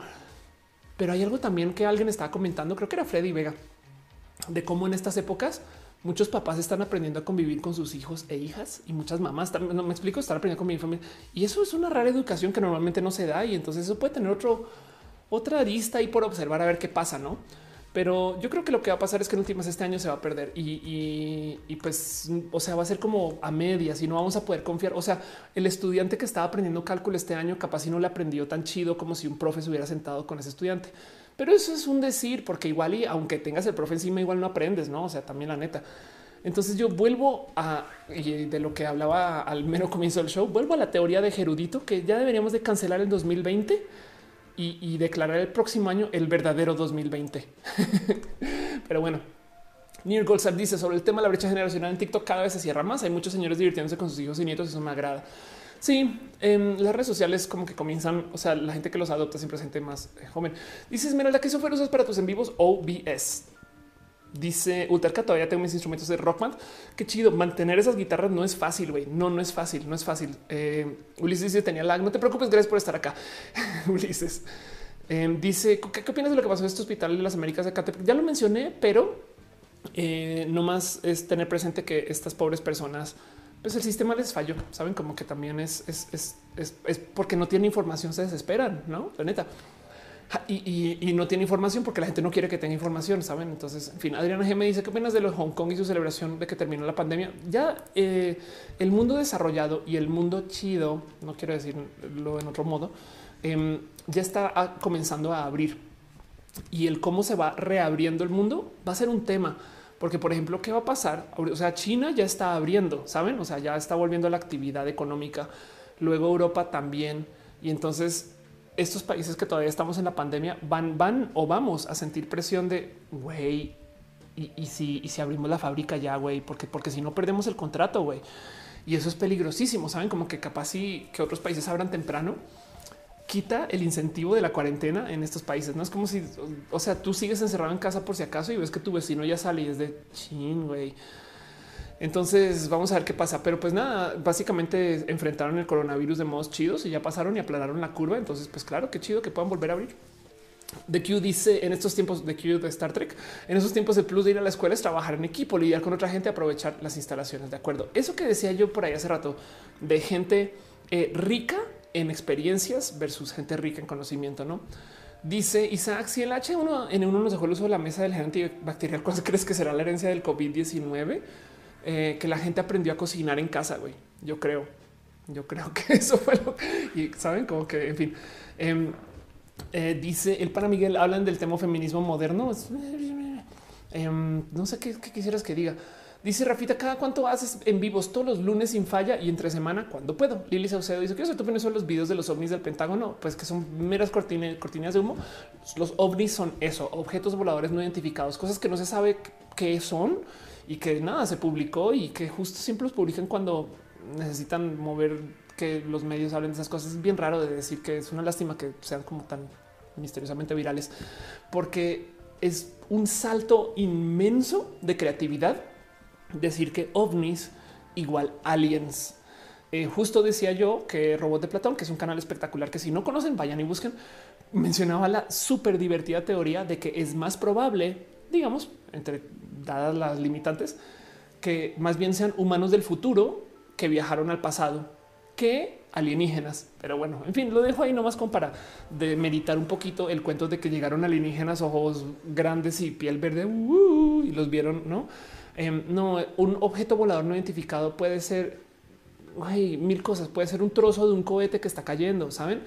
pero hay algo también que alguien estaba comentando, creo que era Freddy Vega, de cómo en estas épocas muchos papás están aprendiendo a convivir con sus hijos e hijas y muchas mamás también. No me explico, están aprendiendo con mi familia y eso es una rara educación que normalmente no se da. Y entonces eso puede tener otro, otra arista ahí por observar a ver qué pasa, no? Pero yo creo que lo que va a pasar es que en últimas este año se va a perder y, pues, o sea, va a ser como a medias y no vamos a poder confiar. O sea, el estudiante que estaba aprendiendo cálculo este año capaz si no le aprendió tan chido como si un profe se hubiera sentado con ese estudiante. Pero eso es un decir, porque igual y aunque tengas el profe encima, igual no aprendes, no? O sea, también la neta. Entonces yo vuelvo a de lo que hablaba al mero comienzo del show, vuelvo a la teoría de Gerudito que ya deberíamos de cancelar el 2020 y, declarar el próximo año el verdadero 2020. Pero bueno, Neil Goldstar dice sobre el tema de la brecha generacional en TikTok cada vez se cierra más. Hay muchos señores divirtiéndose con sus hijos y nietos eso me agrada. Sí, en las redes sociales como que comienzan, o sea, la gente que los adopta siempre es gente más eh, joven. Dices, Esmeralda, ¿qué software usas para tus en vivos? OBS. Dice Ulterca, todavía tengo mis instrumentos de Rockman. Qué chido. Mantener esas guitarras no es fácil, güey. No, no es fácil, no es fácil. Eh, Ulises dice tenía lag. No te preocupes, gracias por estar acá. Ulises eh, dice ¿qué, opinas de lo que pasó en este hospital de las Américas de Catepec? Ya lo mencioné, pero eh, no más es tener presente que estas pobres personas, pues el sistema les falló. Saben como que también es, es, es, es porque no tienen información, se desesperan, no? La neta y, no tiene información porque la gente no quiere que tenga información, saben? Entonces, en fin, Adriana G me dice que apenas de los Hong Kong y su celebración de que terminó la pandemia. Ya eh, el mundo desarrollado y el mundo chido, no quiero decirlo en otro modo, em, ya está comenzando a abrir y el cómo se va reabriendo el mundo va a ser un tema. Porque, por ejemplo, ¿qué va a pasar? O sea, China ya está abriendo, ¿saben? O sea, ya está volviendo a la actividad económica. Luego Europa también. Y entonces estos países que todavía estamos en la pandemia van, van o vamos a sentir presión de güey. Y, si, y si abrimos la fábrica ya, güey, porque, porque si no perdemos el contrato, güey. Y eso es peligrosísimo. Saben como que capaz y que otros países abran temprano quita el incentivo de la cuarentena en estos países. No es como si, o sea, tú sigues encerrado en casa por si acaso y ves que tu vecino ya sale y es de chin, güey. Entonces vamos a ver qué pasa. Pero pues nada, básicamente enfrentaron el coronavirus de modos chidos y ya pasaron y aplanaron la curva. Entonces, pues claro, qué chido que puedan volver a abrir. The Q dice en estos tiempos de Q de Star Trek, en esos tiempos el plus de ir a la escuela es trabajar en equipo, lidiar con otra gente, aprovechar las instalaciones. De acuerdo. Eso que decía yo por ahí hace rato de gente eh, rica en experiencias versus gente rica en conocimiento, no? Dice Isaac, si el H1 en uno nos dejó el uso de la mesa del gerente bacterial, ¿cuál crees que será la herencia del COVID-19? Eh, que la gente aprendió a cocinar en casa, güey. Yo creo, yo creo que eso fue lo y saben como que, en fin, em, eh, dice el para Miguel hablan del tema feminismo moderno. Em, no sé qué, quisieras que diga. Dice Rafita, cada cuánto haces en vivos todos los lunes sin falla y entre semana cuando puedo. Lili Saucedo dice que tú pones los videos de los ovnis del Pentágono, pues que son meras cortinas, cortinas de humo. Los ovnis son eso, objetos voladores no identificados, cosas que no se sabe qué son y que nada se publicó y que justo siempre los publican cuando necesitan mover que los medios hablen de esas cosas. Es bien raro de decir que es una lástima que sean como tan misteriosamente virales, porque es un salto inmenso de creatividad decir que ovnis igual aliens. Eh, justo decía yo que Robot de Platón, que es un canal espectacular que si no conocen, vayan y busquen, mencionaba la súper divertida teoría de que es más probable, digamos, entre dadas las limitantes, que más bien sean humanos del futuro que viajaron al pasado que alienígenas. Pero bueno, en fin, lo dejo ahí nomás como para de meditar un poquito el cuento de que llegaron alienígenas, ojos grandes y piel verde uh, y los vieron, no? Em, no, un objeto volador no identificado puede ser mil cosas, puede ser un trozo de un cohete que está cayendo, saben?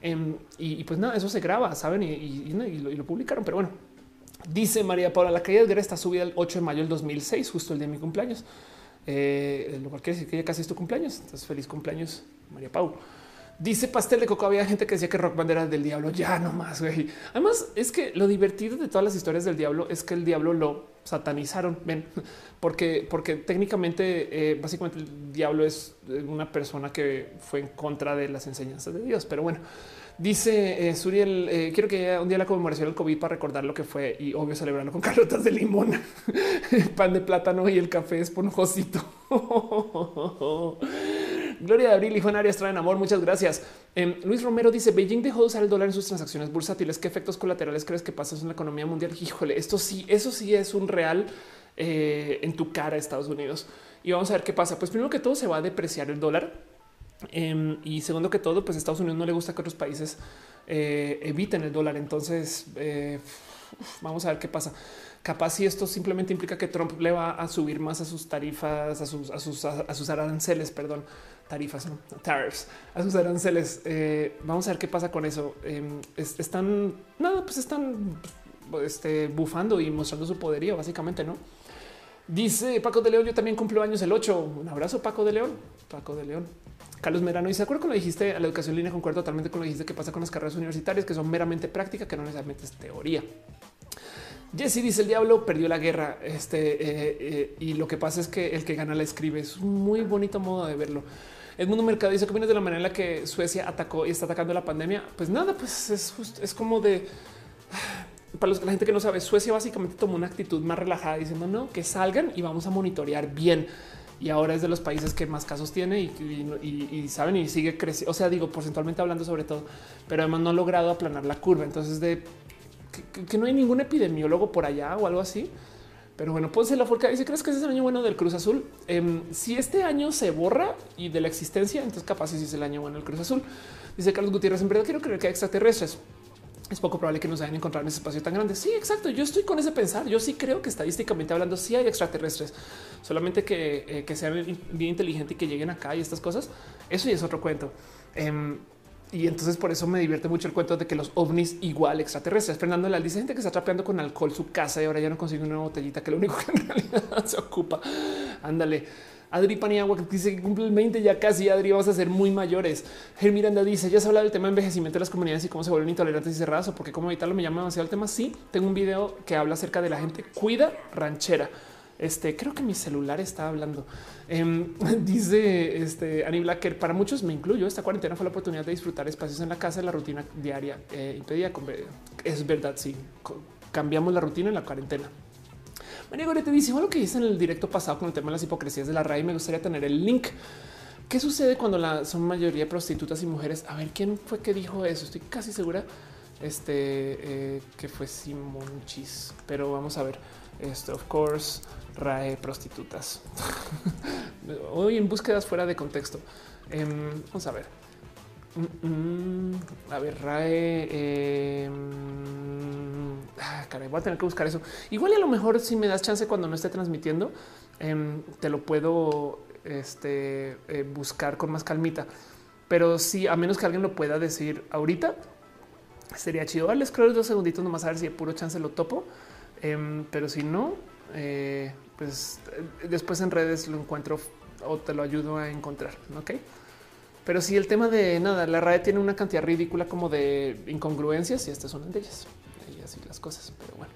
Em, y, pues nada, eso se graba, saben? Y lo publicaron, pero bueno, Dice María Paula, la caída de Guerra está subida el 8 de mayo del 2006, justo el día de mi cumpleaños. Eh, lo cual quiere decir que ya casi es tu cumpleaños. Entonces, feliz cumpleaños, María Pau. Dice pastel de coco. Había gente que decía que Rock Band era del diablo. Ya no más. Güey. Además, es que lo divertido de todas las historias del diablo es que el diablo lo satanizaron. Ven, porque, porque técnicamente, eh, básicamente, el diablo es una persona que fue en contra de las enseñanzas de Dios. Pero bueno, dice eh, Suriel, eh, quiero que un día la conmemoración del COVID para recordar lo que fue y obvio celebrarlo con carotas de limón, pan de plátano y el café esponjosito. Gloria de Abril y Juan Arias traen amor. Muchas gracias. Em, Luis Romero dice Beijing dejó de usar el dólar en sus transacciones bursátiles. ¿Qué efectos colaterales crees que pasan en la economía mundial? Híjole, esto sí, eso sí es un real eh, en tu cara, Estados Unidos. Y vamos a ver qué pasa. Pues primero que todo se va a depreciar el dólar. Em, y segundo que todo, pues Estados Unidos no le gusta que otros países eh, eviten el dólar. Entonces, eh, vamos a ver qué pasa capaz si esto simplemente implica que Trump le va a subir más a sus tarifas, a sus, a sus, a sus aranceles, perdón, tarifas, no tariffs, a sus aranceles. Eh, vamos a ver qué pasa con eso. Em, están nada, pues están este, bufando y mostrando su poderío, básicamente, no? Dice Paco de León, yo también cumplo años el 8. Un abrazo, Paco de León. Paco de León. Carlos Merano, y se acuerda cuando dijiste a la educación en línea, concuerdo totalmente con lo que dijiste que pasa con las carreras universitarias, que son meramente práctica, que no necesariamente es teoría. Jesse dice el diablo perdió la guerra. Este eh, eh, y lo que pasa es que el que gana la escribe. Es un muy bonito modo de verlo. El mundo mercado dice que viene de la manera en la que Suecia atacó y está atacando la pandemia. Pues nada, pues es, es como de para los, la gente que no sabe, Suecia básicamente tomó una actitud más relajada diciendo no, que salgan y vamos a monitorear bien. Y ahora es de los países que más casos tiene y, saben y sigue creciendo. O sea, digo porcentualmente hablando sobre todo, pero además no ha logrado aplanar la curva. Entonces de que, no hay ningún epidemiólogo por allá o algo así. Pero bueno, ponse la forca. Dice, ¿crees que ese es el año bueno del Cruz Azul? Em, si este año se borra y de la existencia, entonces capaz si es el año bueno del Cruz Azul. Dice Carlos Gutiérrez, en verdad quiero creer que hay extraterrestres. Es poco probable que nos hayan encontrado en ese espacio tan grande. Sí, exacto. Yo estoy con ese pensar. Yo sí creo que estadísticamente hablando, sí hay extraterrestres. Solamente que, eh, que sean bien inteligentes y que lleguen acá y estas cosas. Eso ya es otro cuento. Em, y entonces por eso me divierte mucho el cuento de que los ovnis igual extraterrestres. Fernando la dice gente que está trapeando con alcohol su casa y ahora ya no consigue una botellita que lo único que en realidad se ocupa. Ándale. Adri Paniagua que dice que cumple el 20 ya casi. Adri, vamos a ser muy mayores. Ger Miranda dice ya se habla del tema de envejecimiento de las comunidades y cómo se vuelven intolerantes y cerradas o porque cómo evitarlo me llama demasiado el tema. Sí, tengo un video que habla acerca de la gente cuida ranchera. Este creo que mi celular está hablando. Em, dice este Annie Blacker. Para muchos me incluyo. Esta cuarentena fue la oportunidad de disfrutar espacios en la casa, la rutina diaria eh, impedía. Es verdad. Sí, cambiamos la rutina en la cuarentena. María Gorete dice lo que hice en el directo pasado con el tema de las hipocresías de la RAI. Me gustaría tener el link. ¿Qué sucede cuando la son mayoría prostitutas y mujeres? A ver quién fue que dijo eso. Estoy casi segura este eh, que fue Simonchis, pero vamos a ver esto. Of course, RAE prostitutas. Hoy en búsquedas fuera de contexto. Em, vamos a ver. Mm, mm, a ver, RAE. Em, ah, caray, voy a tener que buscar eso. Igual a lo mejor si me das chance cuando no esté transmitiendo, em, te lo puedo este, eh, buscar con más calmita. Pero sí, a menos que alguien lo pueda decir ahorita, sería chido. Vale, creo dos segunditos nomás a ver si de puro chance lo topo. pero si no, eh, pues eh, después en redes lo encuentro o te lo ayudo a encontrar. Ok, pero si el tema de nada, la RAE tiene una cantidad ridícula como de incongruencias y estas son de ellas. Y así las cosas, pero bueno.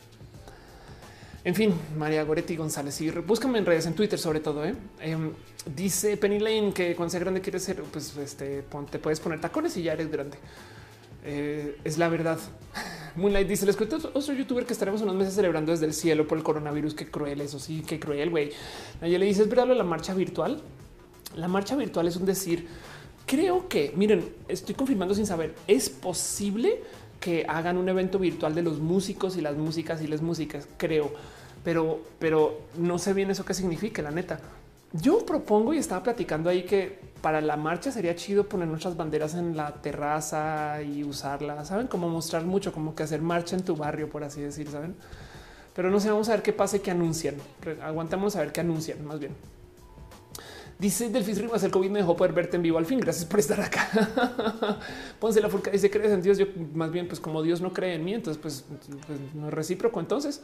En fin, María Goretti González y búscame en redes, en Twitter sobre todo. ¿eh? Em, dice Penny Lane que cuando sea grande quieres ser, pues este, te puedes poner tacones y ya eres grande. Eh, es la verdad. Moonlight dice: Les cuento otro youtuber que estaremos unos meses celebrando desde el cielo por el coronavirus. Qué cruel, eso sí, qué cruel, güey. Nadie le dice: Es verdad la marcha virtual. La marcha virtual es un decir. Creo que, miren, estoy confirmando sin saber, es posible que hagan un evento virtual de los músicos y las músicas y las músicas, creo, pero, pero no sé bien eso qué significa, la neta. Yo propongo y estaba platicando ahí que para la marcha sería chido poner nuestras banderas en la terraza y usarlas, saben cómo mostrar mucho, como que hacer marcha en tu barrio, por así decir, saben. Pero no sé, vamos a ver qué pasa y qué anuncian. Aguantamos a ver qué anuncian, más bien. Dice Delfis Rimas, el COVID me dejó poder verte en vivo al fin. Gracias por estar acá. Ponce la furca. Dice, ¿crees en Dios? Yo más bien, pues como Dios no cree en mí, entonces pues, pues no es recíproco. Entonces,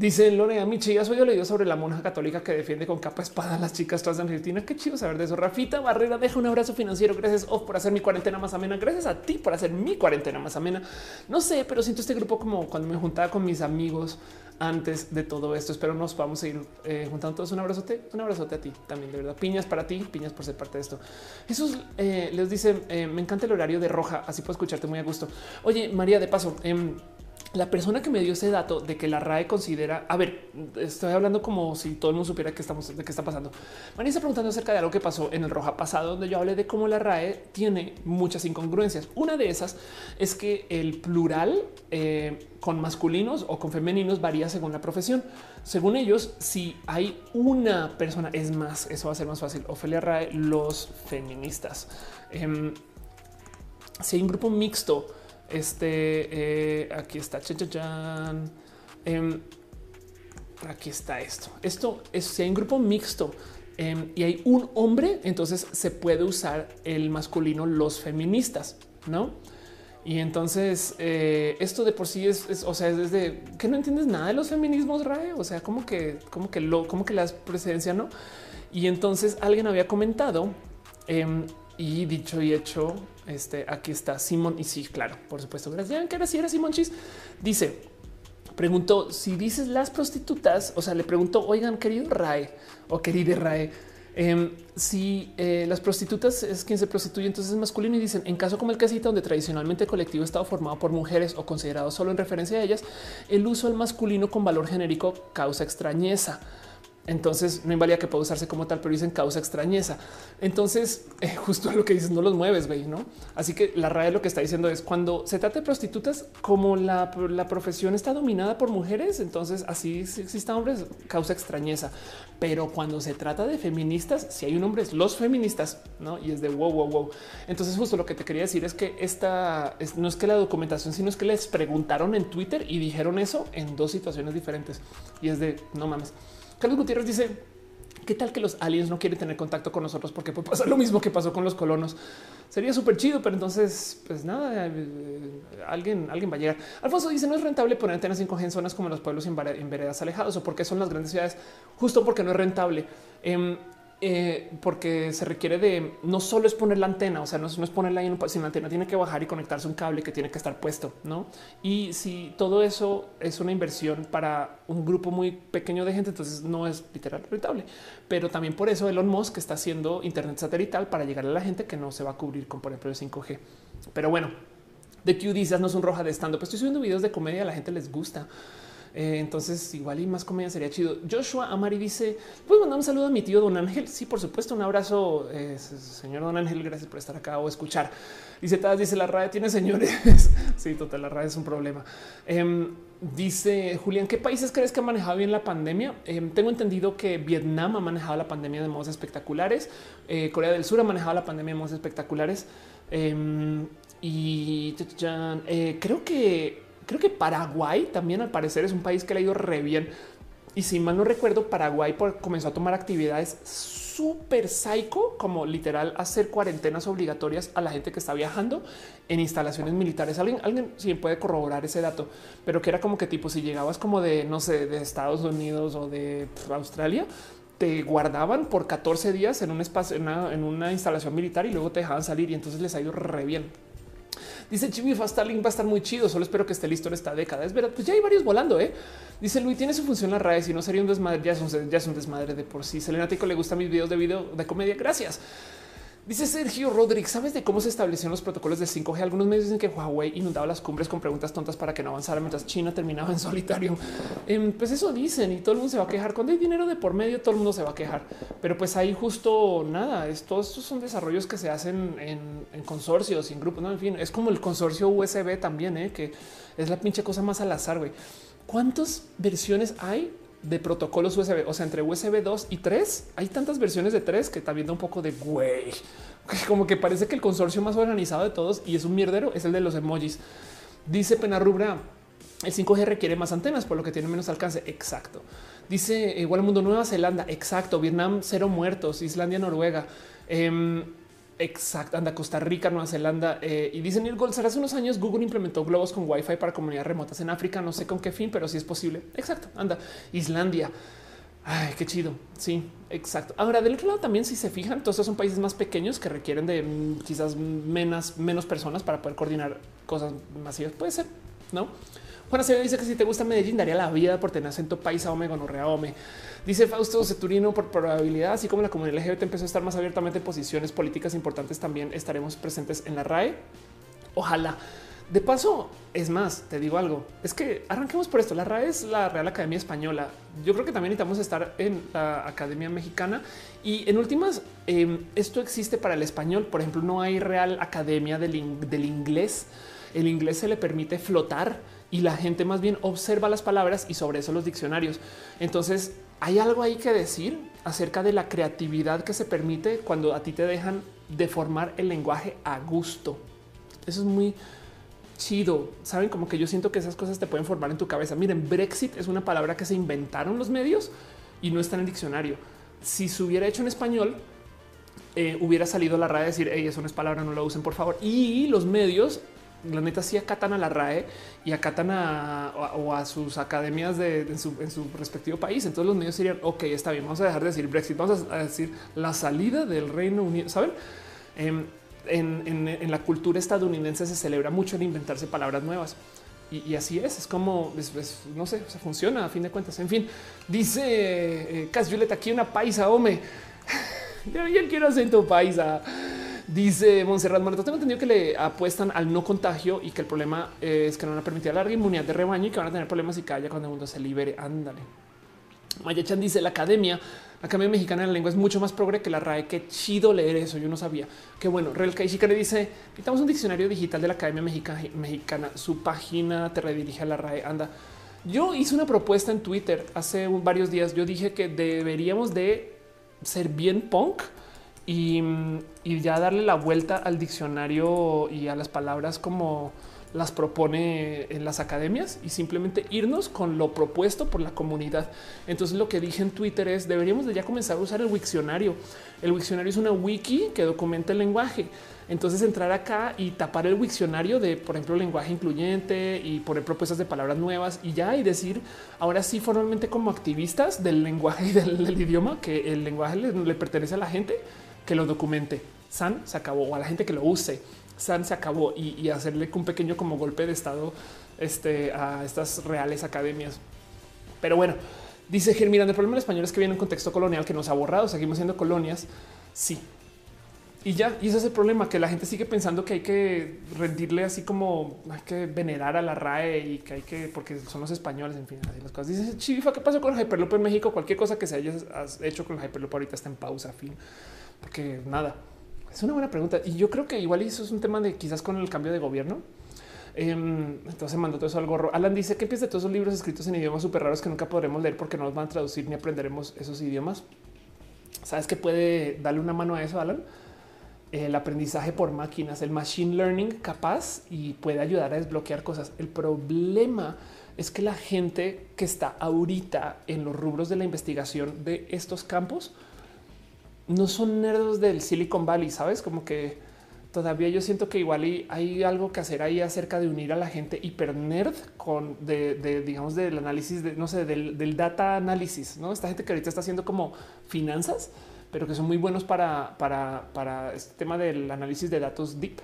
Dice Lorena Michi, ya soy leído sobre la monja católica que defiende con capa espada a las chicas trans de Argentina. Qué chido saber de eso. Rafita Barrera deja un abrazo financiero. Gracias Off por hacer mi cuarentena más amena. Gracias a ti por hacer mi cuarentena más amena. No sé, pero siento este grupo como cuando me juntaba con mis amigos antes de todo esto. Espero nos vamos a ir eh, juntando todos. Un abrazote, un abrazote a ti también, de verdad. Piñas para ti, piñas por ser parte de esto. Jesús eh, les dice: eh, Me encanta el horario de roja, así puedo escucharte muy a gusto. Oye, María, de paso, eh, la persona que me dio ese dato de que la RAE considera, a ver, estoy hablando como si todo el mundo supiera que estamos de qué está pasando. María está preguntando acerca de algo que pasó en el Roja pasado, donde yo hablé de cómo la RAE tiene muchas incongruencias. Una de esas es que el plural eh, con masculinos o con femeninos varía según la profesión. Según ellos, si hay una persona, es más, eso va a ser más fácil. Ofelia RAE, los feministas. Eh, si hay un grupo mixto, este eh, aquí está. Eh, aquí está esto. Esto es si hay un grupo mixto eh, y hay un hombre, entonces se puede usar el masculino, los feministas, no? Y entonces eh, esto de por sí es, o sea, es desde que no entiendes nada de los feminismos, Rae. O sea, como que, como que lo, como que la presidencia no. Y entonces alguien había comentado em, y dicho y hecho, este aquí está Simón. Y sí, claro, por supuesto. Gracias. Que era si era Simón Chis. Dice, preguntó si dices las prostitutas, o sea, le preguntó, oigan, querido Rae o querida Rae, eh, si eh, las prostitutas es quien se prostituye, entonces es masculino y dicen en caso como el cita, donde tradicionalmente el colectivo estado formado por mujeres o considerado solo en referencia a ellas, el uso al masculino con valor genérico causa extrañeza. Entonces no invalida que pueda usarse como tal, pero dicen causa extrañeza. Entonces, eh, justo lo que dices, no los mueves, güey, ¿no? Así que la RAE lo que está diciendo es cuando se trata de prostitutas, como la, la profesión está dominada por mujeres, entonces así si existen hombres, causa extrañeza. Pero cuando se trata de feministas, si hay un hombre, es los feministas, ¿no? Y es de wow, wow, wow. Entonces justo lo que te quería decir es que esta es, no es que la documentación, sino es que les preguntaron en Twitter y dijeron eso en dos situaciones diferentes. Y es de, no mames. Carlos Gutiérrez dice, ¿qué tal que los aliens no quieren tener contacto con nosotros? Porque puede pasar lo mismo que pasó con los colonos. Sería súper chido, pero entonces, pues nada, eh, alguien, alguien va a llegar. Alfonso dice, no es rentable poner antenas 5G en zonas como los pueblos en, veredas alejados o porque son las grandes ciudades, justo porque no es rentable. Eh, eh, porque se requiere de no solo es poner la antena, o sea, no, es ponerla ahí en un, sin la antena, tiene que bajar y conectarse un cable que tiene que estar puesto, no? Y si todo eso es una inversión para un grupo muy pequeño de gente, entonces no es literal rentable. Pero también por eso Elon Musk está haciendo internet satelital para llegar a la gente que no se va a cubrir con, por ejemplo, el 5G. Pero bueno, de Q dices no es un roja de estando, pues estoy subiendo videos de comedia, a la gente les gusta. Eh, entonces, igual y más comedia sería chido. Joshua Amari dice: Puedes mandar un saludo a mi tío Don Ángel. Sí, por supuesto. Un abrazo, eh, señor Don Ángel. Gracias por estar acá o escuchar. Dice: Taz, dice la radio tiene señores. sí, total. La radio es un problema. Eh, dice Julián: ¿Qué países crees que han manejado bien la pandemia? Em, tengo entendido que Vietnam ha manejado la pandemia de modos espectaculares. Eh, Corea del Sur ha manejado la pandemia de modos espectaculares. Em, y creo que Creo que Paraguay también al parecer es un país que le ha ido re bien. Y si mal no recuerdo, Paraguay comenzó a tomar actividades súper psycho, como literal hacer cuarentenas obligatorias a la gente que está viajando en instalaciones militares. Alguien, alguien sí puede corroborar ese dato, pero que era como que tipo si llegabas como de no sé, de Estados Unidos o de Australia, te guardaban por 14 días en un espacio, en una, en una instalación militar y luego te dejaban salir y entonces les ha ido re bien. Dice Chibi Starlink va a estar muy chido. Solo espero que esté listo en esta década. Es verdad, pues ya hay varios volando. ¿eh? Dice Luis, tiene su función la RAE. Si no sería un desmadre, ya es un, ya es un desmadre de por sí. Selena Tico le gusta mis videos de video de comedia. Gracias. Dice Sergio Rodríguez, ¿sabes de cómo se establecieron los protocolos de 5G? Algunos medios dicen que Huawei inundaba las cumbres con preguntas tontas para que no avanzara mientras China terminaba en solitario. Eh, pues eso dicen y todo el mundo se va a quejar. Cuando hay dinero de por medio, todo el mundo se va a quejar. Pero pues ahí justo nada. estos son desarrollos que se hacen en, consorcios y en grupos. No, en fin, es como el consorcio USB también, ¿eh? que es la pinche cosa más al azar. güey. ¿Cuántas versiones hay de protocolos USB, o sea, entre USB 2 y 3, hay tantas versiones de 3 que también da un poco de güey, como que parece que el consorcio más organizado de todos y es un mierdero, es el de los emojis. Dice Penarrubra, el 5G requiere más antenas, por lo que tiene menos alcance. Exacto. Dice igual el mundo Nueva Zelanda. Exacto. Vietnam, cero muertos. Islandia, Noruega. Em, Exacto, anda Costa Rica, Nueva Zelanda eh, y dicen el Gold. Hace unos años Google implementó globos con Wi-Fi para comunidades remotas en África. No sé con qué fin, pero sí es posible. Exacto, anda Islandia. Ay, qué chido. Sí, exacto. Ahora, del otro lado también, si se fijan, todos estos son países más pequeños que requieren de mm, quizás menos, menos personas para poder coordinar cosas masivas. Puede ser, ¿no? Juana se dice que si te gusta Medellín, daría la vida por tener acento paisa, ome, gonorrea, ome. Dice Fausto Ceturino, por probabilidad, así como la comunidad LGBT empezó a estar más abiertamente en posiciones políticas importantes, también estaremos presentes en la RAE. Ojalá. De paso, es más, te digo algo, es que arranquemos por esto. La RAE es la Real Academia Española. Yo creo que también necesitamos estar en la Academia Mexicana y en últimas, em, esto existe para el español. Por ejemplo, no hay Real Academia del, del inglés. El inglés se le permite flotar y la gente más bien observa las palabras y sobre eso los diccionarios. Entonces, hay algo ahí que decir acerca de la creatividad que se permite cuando a ti te dejan deformar el lenguaje a gusto. Eso es muy chido. Saben como que yo siento que esas cosas te pueden formar en tu cabeza. Miren, Brexit es una palabra que se inventaron los medios y no está en el diccionario. Si se hubiera hecho en español, eh, hubiera salido la RAE a decir, hey, eso no es palabra, no lo usen, por favor. Y los medios la neta sí acatan a la RAE y acatan a, o a sus academias de, en, su, respectivo país. Entonces los medios dirían, ok, está bien, vamos a dejar de decir Brexit, vamos a decir la salida del Reino Unido, ¿saben? Em, en, la cultura estadounidense se celebra mucho el inventarse palabras nuevas. Y, así es, es como, no sé, se funciona a fin de cuentas. En fin, dice eh, Cas Julieta, aquí una paisa, hombre. Yo, yo quiero acento paisa. Dice Monserrat Moreto, tengo entendido que le apuestan al no contagio y que el problema es que no van a permitir larga inmunidad de rebaño y que van a tener problemas y calla cuando el mundo se libere. Ándale. Mayachan dice la academia, la Academia Mexicana de la Lengua es mucho más progre que la RAE. Qué chido leer eso. Yo no sabía. Qué bueno. Real le dice necesitamos un diccionario digital de la Academia Mexicana. Su página te redirige a la RAE. Anda. Yo hice una propuesta en Twitter hace varios días. Yo dije que deberíamos de ser bien punk y, ya darle la vuelta al diccionario y a las palabras como las propone en las academias y simplemente irnos con lo propuesto por la comunidad. Entonces lo que dije en Twitter es deberíamos de ya comenzar a usar el Wikcionario. El Wikcionario es una wiki que documenta el lenguaje. Entonces entrar acá y tapar el Wikcionario de, por ejemplo, lenguaje incluyente y poner propuestas de palabras nuevas y ya y decir ahora sí formalmente como activistas del lenguaje y del, idioma que el lenguaje le pertenece a la gente que lo documente. San se acabó o a la gente que lo use. San se acabó y, hacerle un pequeño como golpe de estado este, a estas reales academias. Pero bueno, dice Germán, el problema en español es que viene un contexto colonial que nos ha borrado, seguimos siendo colonias. Sí. Y ya, y ese es el problema, que la gente sigue pensando que hay que rendirle así como hay que venerar a la RAE y que hay que, porque son los españoles, en fin, así las cosas. Dice Chifa, ¿qué pasó con Hyperloop en México? Cualquier cosa que se haya hecho con Hyperloop ahorita está en pausa, fin porque nada, es una buena pregunta. Y yo creo que igual eso es un tema de quizás con el cambio de gobierno. Em, entonces mandó todo eso al gorro. Alan dice que piensa de todos esos libros escritos en idiomas súper raros que nunca podremos leer porque no nos van a traducir ni aprenderemos esos idiomas. Sabes que puede darle una mano a eso, Alan. El aprendizaje por máquinas, el machine learning capaz y puede ayudar a desbloquear cosas. El problema es que la gente que está ahorita en los rubros de la investigación de estos campos no son nerdos del Silicon Valley, sabes? Como que todavía yo siento que igual hay, algo que hacer ahí acerca de unir a la gente hiper nerd con de, digamos, del análisis de no sé, del, data análisis, no? Esta gente que ahorita está haciendo como finanzas, pero que son muy buenos para, para, para este tema del análisis de datos deep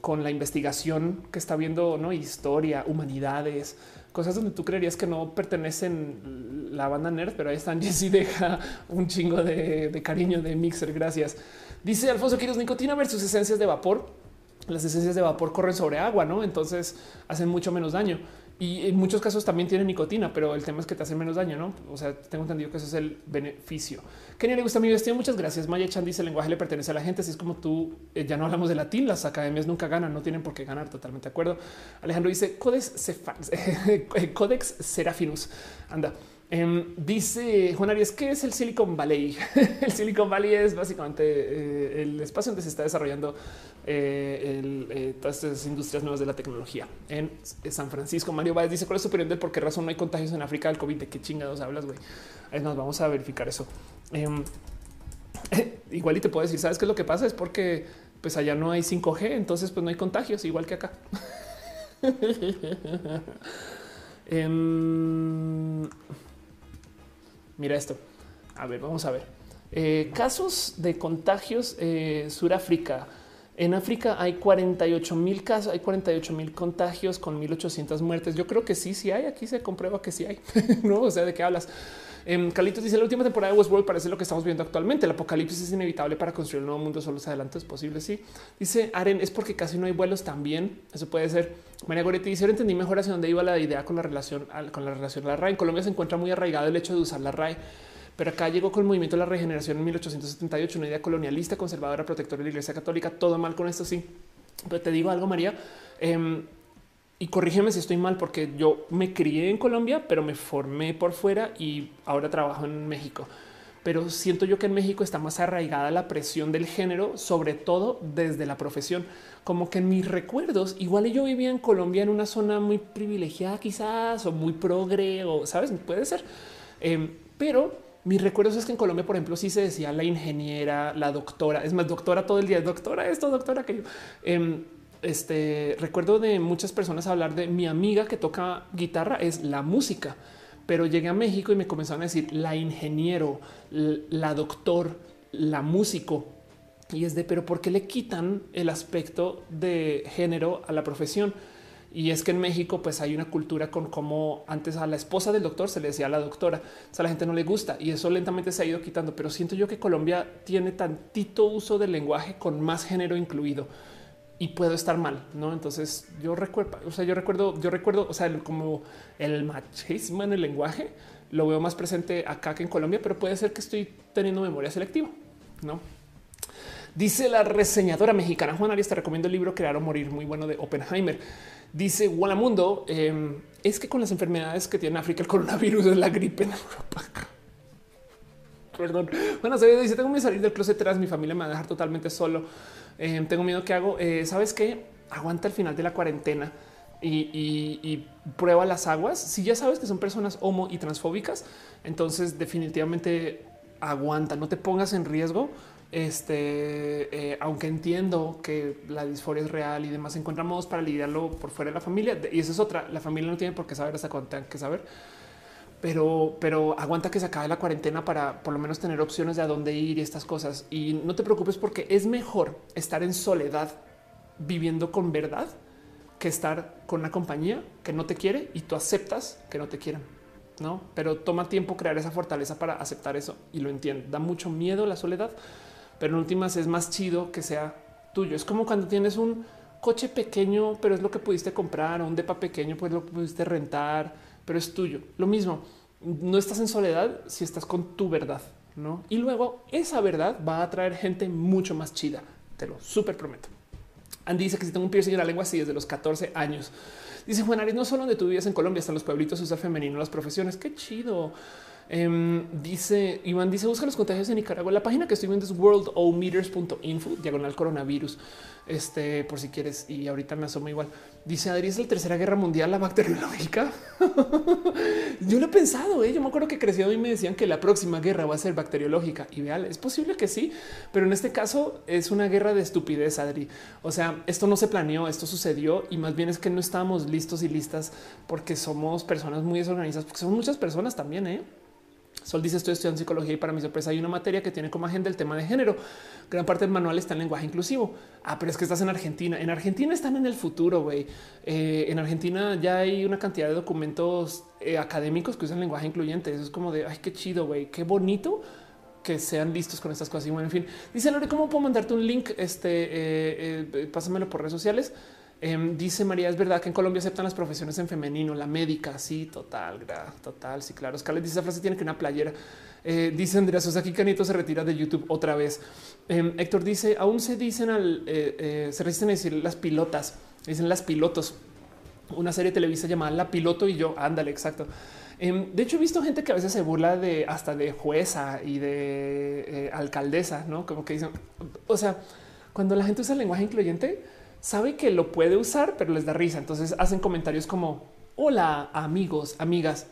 con la investigación que está viendo, no historia, humanidades, cosas donde tú creerías que no pertenecen la banda nerd, pero ahí están. Jessy deja un chingo de, cariño de Mixer. Gracias. Dice Alfonso Quiroz, nicotina versus esencias de vapor. Las esencias de vapor corren sobre agua, no? Entonces hacen mucho menos daño y en muchos casos también tienen nicotina, pero el tema es que te hace menos daño, no? O sea, tengo entendido que eso es el beneficio. Kenia le gusta mi vestido. Muchas gracias. Maya Chan dice el lenguaje le pertenece a la gente. Así es como tú eh, ya no hablamos de latín. Las academias nunca ganan, no tienen por qué ganar. Totalmente de acuerdo. Alejandro dice Codex, Codex Serafinus. Anda. Em, dice Juan Arias, ¿qué es el Silicon Valley? el Silicon Valley es básicamente eh, el espacio donde se está desarrollando eh, eh, todas estas industrias nuevas de la tecnología en San Francisco. Mario Báez dice cuál es su opinión de por qué razón no hay contagios en África del COVID. ¿De qué chingados hablas, güey? nos vamos a verificar eso. Em, igual y te puedo decir, ¿sabes qué es lo que pasa? Es porque pues allá no hay 5G, entonces pues no hay contagios, igual que acá. Em, mira esto. A ver, vamos a ver. Eh, casos de contagios eh, Suráfrica. En África hay 48 mil casos, hay 48 mil contagios con 1800 muertes. Yo creo que sí, sí hay. Aquí se comprueba que sí hay. no, o sea, de qué hablas. En Calitos dice la última temporada de Westworld parece lo que estamos viendo actualmente. El apocalipsis es inevitable para construir un nuevo mundo solo adelante es posible. Sí, dice Aren es porque casi no hay vuelos también. Eso puede ser. María Goretti dice entendí mejor hacia dónde iba la idea con la relación con la relación a la RAE. En Colombia se encuentra muy arraigado el hecho de usar la RAE pero acá llegó con el movimiento de la regeneración en 1878, una idea colonialista, conservadora, protectora de la Iglesia Católica. Todo mal con esto, sí. Pero te digo algo, María, em, y corrígeme si estoy mal, porque yo me crié en Colombia, pero me formé por fuera y ahora trabajo en México. Pero siento yo que en México está más arraigada la presión del género, sobre todo desde la profesión. Como que en mis recuerdos, igual yo vivía en Colombia en una zona muy privilegiada, quizás, o muy progre, o sabes, puede ser. Em, pero mis recuerdos es que en Colombia, por ejemplo, sí se decía la ingeniera, la doctora, es más, doctora todo el día, doctora esto, doctora aquello. Em, este recuerdo de muchas personas hablar de mi amiga que toca guitarra es la música, pero llegué a México y me comenzaron a decir la ingeniero, la doctor, la músico. Y es de, pero ¿por qué le quitan el aspecto de género a la profesión? Y es que en México pues hay una cultura con cómo antes a la esposa del doctor se le decía a la doctora. O sea, a la gente no le gusta y eso lentamente se ha ido quitando. Pero siento yo que Colombia tiene tantito uso del lenguaje con más género incluido y puedo estar mal, ¿no? Entonces yo recuerdo, o sea, yo recuerdo, yo recuerdo, o sea, como el machismo en el lenguaje lo veo más presente acá que en Colombia, pero puede ser que estoy teniendo memoria selectiva, ¿no? Dice la reseñadora mexicana Juan Arias, te recomiendo el libro Crear o Morir, muy bueno de Oppenheimer. Dice Gualamundo, eh, es que con las enfermedades que tiene África, el coronavirus es la gripe en Europa. Perdón. Bueno, se dice, tengo que salir del closet tras mi familia me va a dejar totalmente solo. Em, tengo miedo que hago. Eh, Sabes qué? Aguanta el final de la cuarentena y, prueba las aguas. Si ya sabes que son personas homo y transfóbicas, entonces definitivamente aguanta. No te pongas en riesgo este, eh, aunque entiendo que la disforia es real y demás, encontramos para lidiarlo por fuera de la familia. Y esa es otra. La familia no tiene por qué saber hasta cuando tengan que saber. Pero, pero aguanta que se acabe la cuarentena para por lo menos tener opciones de a dónde ir y estas cosas. Y no te preocupes porque es mejor estar en soledad viviendo con verdad que estar con una compañía que no te quiere y tú aceptas que no te quieran. No, pero toma tiempo crear esa fortaleza para aceptar eso y lo entiendo. Da mucho miedo la soledad, pero en últimas es más chido que sea tuyo. Es como cuando tienes un coche pequeño, pero es lo que pudiste comprar, o un depa pequeño, pues lo que pudiste rentar, pero es tuyo. Lo mismo, no estás en soledad si estás con tu verdad, ¿no? Y luego esa verdad va a atraer gente mucho más chida, te lo súper prometo. Andy dice que si tengo un piercing en la lengua así desde los 14 años. Dice Juan Aries, no solo donde tú vives en Colombia, hasta los pueblitos usa femenino las profesiones. Qué chido. Em, dice Iván, dice busca los contagios en Nicaragua. La página que estoy viendo es worldometers.info, diagonal coronavirus. Este, por si quieres, y ahorita me asomo igual. Dice Adri, es la tercera guerra mundial, la bacteriológica. yo lo he pensado, ¿eh? yo me acuerdo que creció y me decían que la próxima guerra va a ser bacteriológica. Y vean, es posible que sí, pero en este caso es una guerra de estupidez, Adri. O sea, esto no se planeó, esto sucedió y más bien es que no estábamos listos y listas porque somos personas muy desorganizadas, porque son muchas personas también, ¿eh? Sol dice estoy estudiando psicología y para mi sorpresa hay una materia que tiene como agenda el tema de género. Gran parte del manual está en lenguaje inclusivo. Ah, pero es que estás en Argentina. En Argentina están en el futuro, güey. Eh, en Argentina ya hay una cantidad de documentos eh, académicos que usan lenguaje incluyente. Eso es como de ay, qué chido, güey, qué bonito que sean listos con estas cosas. Y bueno, en fin, dice Lore, ¿cómo puedo mandarte un link? Este eh, pásamelo por redes sociales. Em, dice María, es verdad que en Colombia aceptan las profesiones en femenino, la médica, sí, total, total, sí, claro. Scarlett dice esa frase tiene que una playera. Eh, dice Andrea Sosa, aquí Canito se retira de YouTube otra vez. Em, Héctor dice, aún se dicen al, eh, eh, se resisten a decir las pilotas, dicen las pilotos. Una serie de televisa llamada La Piloto y yo, ándale, exacto. Em, de hecho, he visto gente que a veces se burla de hasta de jueza y de alcaldesa, no como que dicen, o sea, cuando la gente usa el lenguaje incluyente, sabe que lo puede usar, pero les da risa. Entonces hacen comentarios como hola amigos, amigas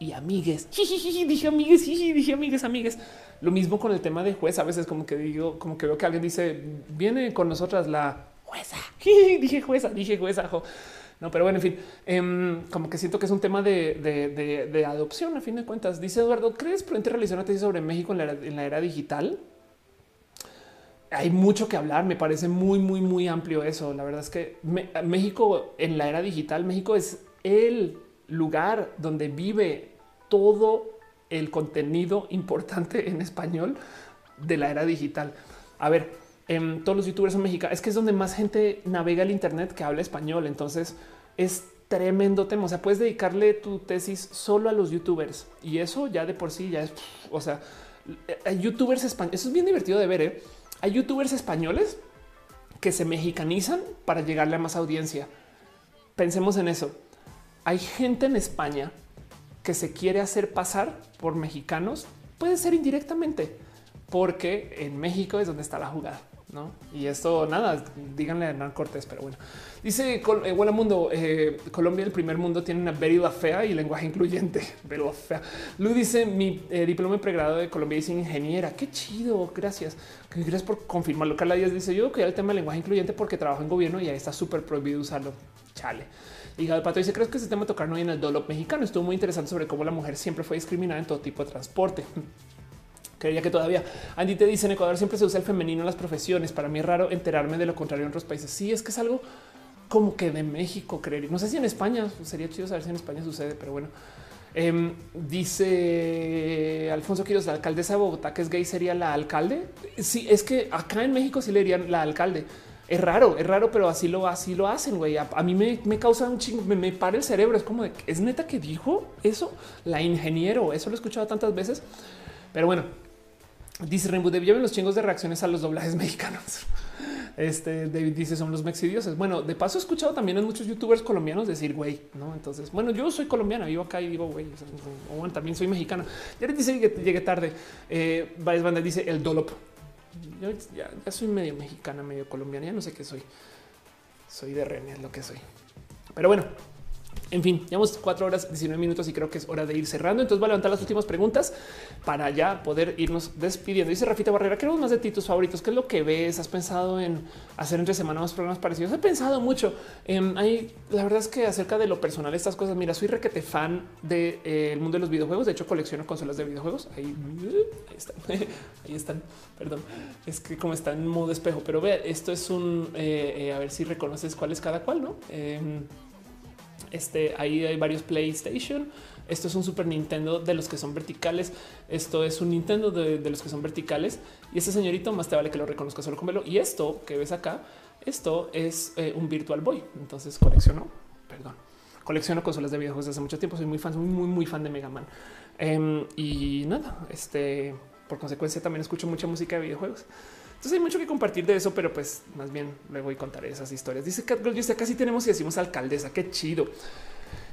y amigues. Dije amigues, dije amigues, amigues. Lo mismo con el tema de juez. A veces como que digo, como que veo que alguien dice, viene con nosotras la jueza. dije jueza, dije jueza. No, pero bueno, en fin, em, como que siento que es un tema de, adopción a fin de cuentas. Dice Eduardo, ¿crees prudente realizar una tesis sobre México en la, era, digital? Hay mucho que hablar, me parece muy, muy, muy amplio eso. La verdad es que México en la era digital, México es el lugar donde vive todo el contenido importante en español de la era digital. A ver, en todos los youtubers son mexicanos. Es que es donde más gente navega el Internet que habla español. Entonces es tremendo tema. O sea, puedes dedicarle tu tesis solo a los youtubers y eso ya de por sí ya es, o sea, youtubers españoles. Eso es bien divertido de ver. ¿eh? Hay youtubers españoles que se mexicanizan para llegarle a más audiencia. Pensemos en eso. Hay gente en España que se quiere hacer pasar por mexicanos, puede ser indirectamente, porque en México es donde está la jugada. ¿No? Y esto nada, díganle a Hernán Cortés, pero bueno. Dice eh, Buena Mundo, eh, Colombia, el primer mundo, tiene una verida fea y lenguaje incluyente. Verida fea. Lu dice mi eh, diploma de pregrado de Colombia dice ingeniera. Qué chido. Gracias. Gracias por confirmarlo. Carla Díaz dice yo que el tema del lenguaje incluyente porque trabajo en gobierno y ahí está súper prohibido usarlo. Chale. Hija de Pato dice, creo que ese tema tocar no en el dolop mexicano. Estuvo muy interesante sobre cómo la mujer siempre fue discriminada en todo tipo de transporte. Creía que todavía Andy te dice en Ecuador siempre se usa el femenino en las profesiones. Para mí es raro enterarme de lo contrario en otros países. Sí, es que es algo como que de México creer. No sé si en España sería chido saber si en España sucede, pero bueno. Em, dice Alfonso Quiroz, la alcaldesa de Bogotá, que es gay, sería la alcalde. Sí, es que acá en México sí le dirían la alcalde. Es raro, es raro, pero así lo, así lo hacen, güey. A, mí me, causa un chingo, me, me, para el cerebro. Es como de, es neta que dijo eso la ingeniero. Eso lo he escuchado tantas veces, pero bueno, dice Rainbow de los chingos de reacciones a los doblajes mexicanos. Este David dice son los mexidioses. Bueno, de paso he escuchado también a muchos youtubers colombianos decir güey, no? Entonces, bueno, yo soy colombiana, vivo acá y digo güey, o también soy mexicana. Ya les dice que llegué tarde. Eh, Banda dice el dolop. Yo ya, soy medio mexicana, medio colombiana, ya no sé qué soy. Soy de René, es lo que soy. Pero bueno, en fin, llevamos cuatro horas, 19 minutos y creo que es hora de ir cerrando. Entonces voy a levantar las últimas preguntas para ya poder irnos despidiendo. Dice Rafita Barrera, queremos más de ti tus favoritos. ¿Qué es lo que ves? ¿Has pensado en hacer entre semana más programas parecidos? He pensado mucho. en hay, la verdad es que acerca de lo personal, estas cosas, mira, soy requete fan del de, eh, mundo de los videojuegos. De hecho, colecciono consolas de videojuegos. Ahí, están, ahí están. Perdón, es que como está en modo espejo, pero ve, esto es un eh, eh, a ver si reconoces cuál es cada cual, no? Este ahí hay varios PlayStation. Esto es un Super Nintendo de los que son verticales. Esto es un Nintendo de, los que son verticales. Y este señorito más te vale que lo reconozca solo con verlo. Y esto que ves acá, esto es eh, un Virtual Boy. Entonces colecciono, perdón, colecciono consolas de videojuegos desde hace mucho tiempo. Soy muy fan, muy, muy, muy fan de Mega Man. Em, y nada, este por consecuencia también escucho mucha música de videojuegos. Entonces hay mucho que compartir de eso, pero pues más bien luego y contaré esas historias. Dice Catgirl, dice casi tenemos y decimos alcaldesa. Qué chido.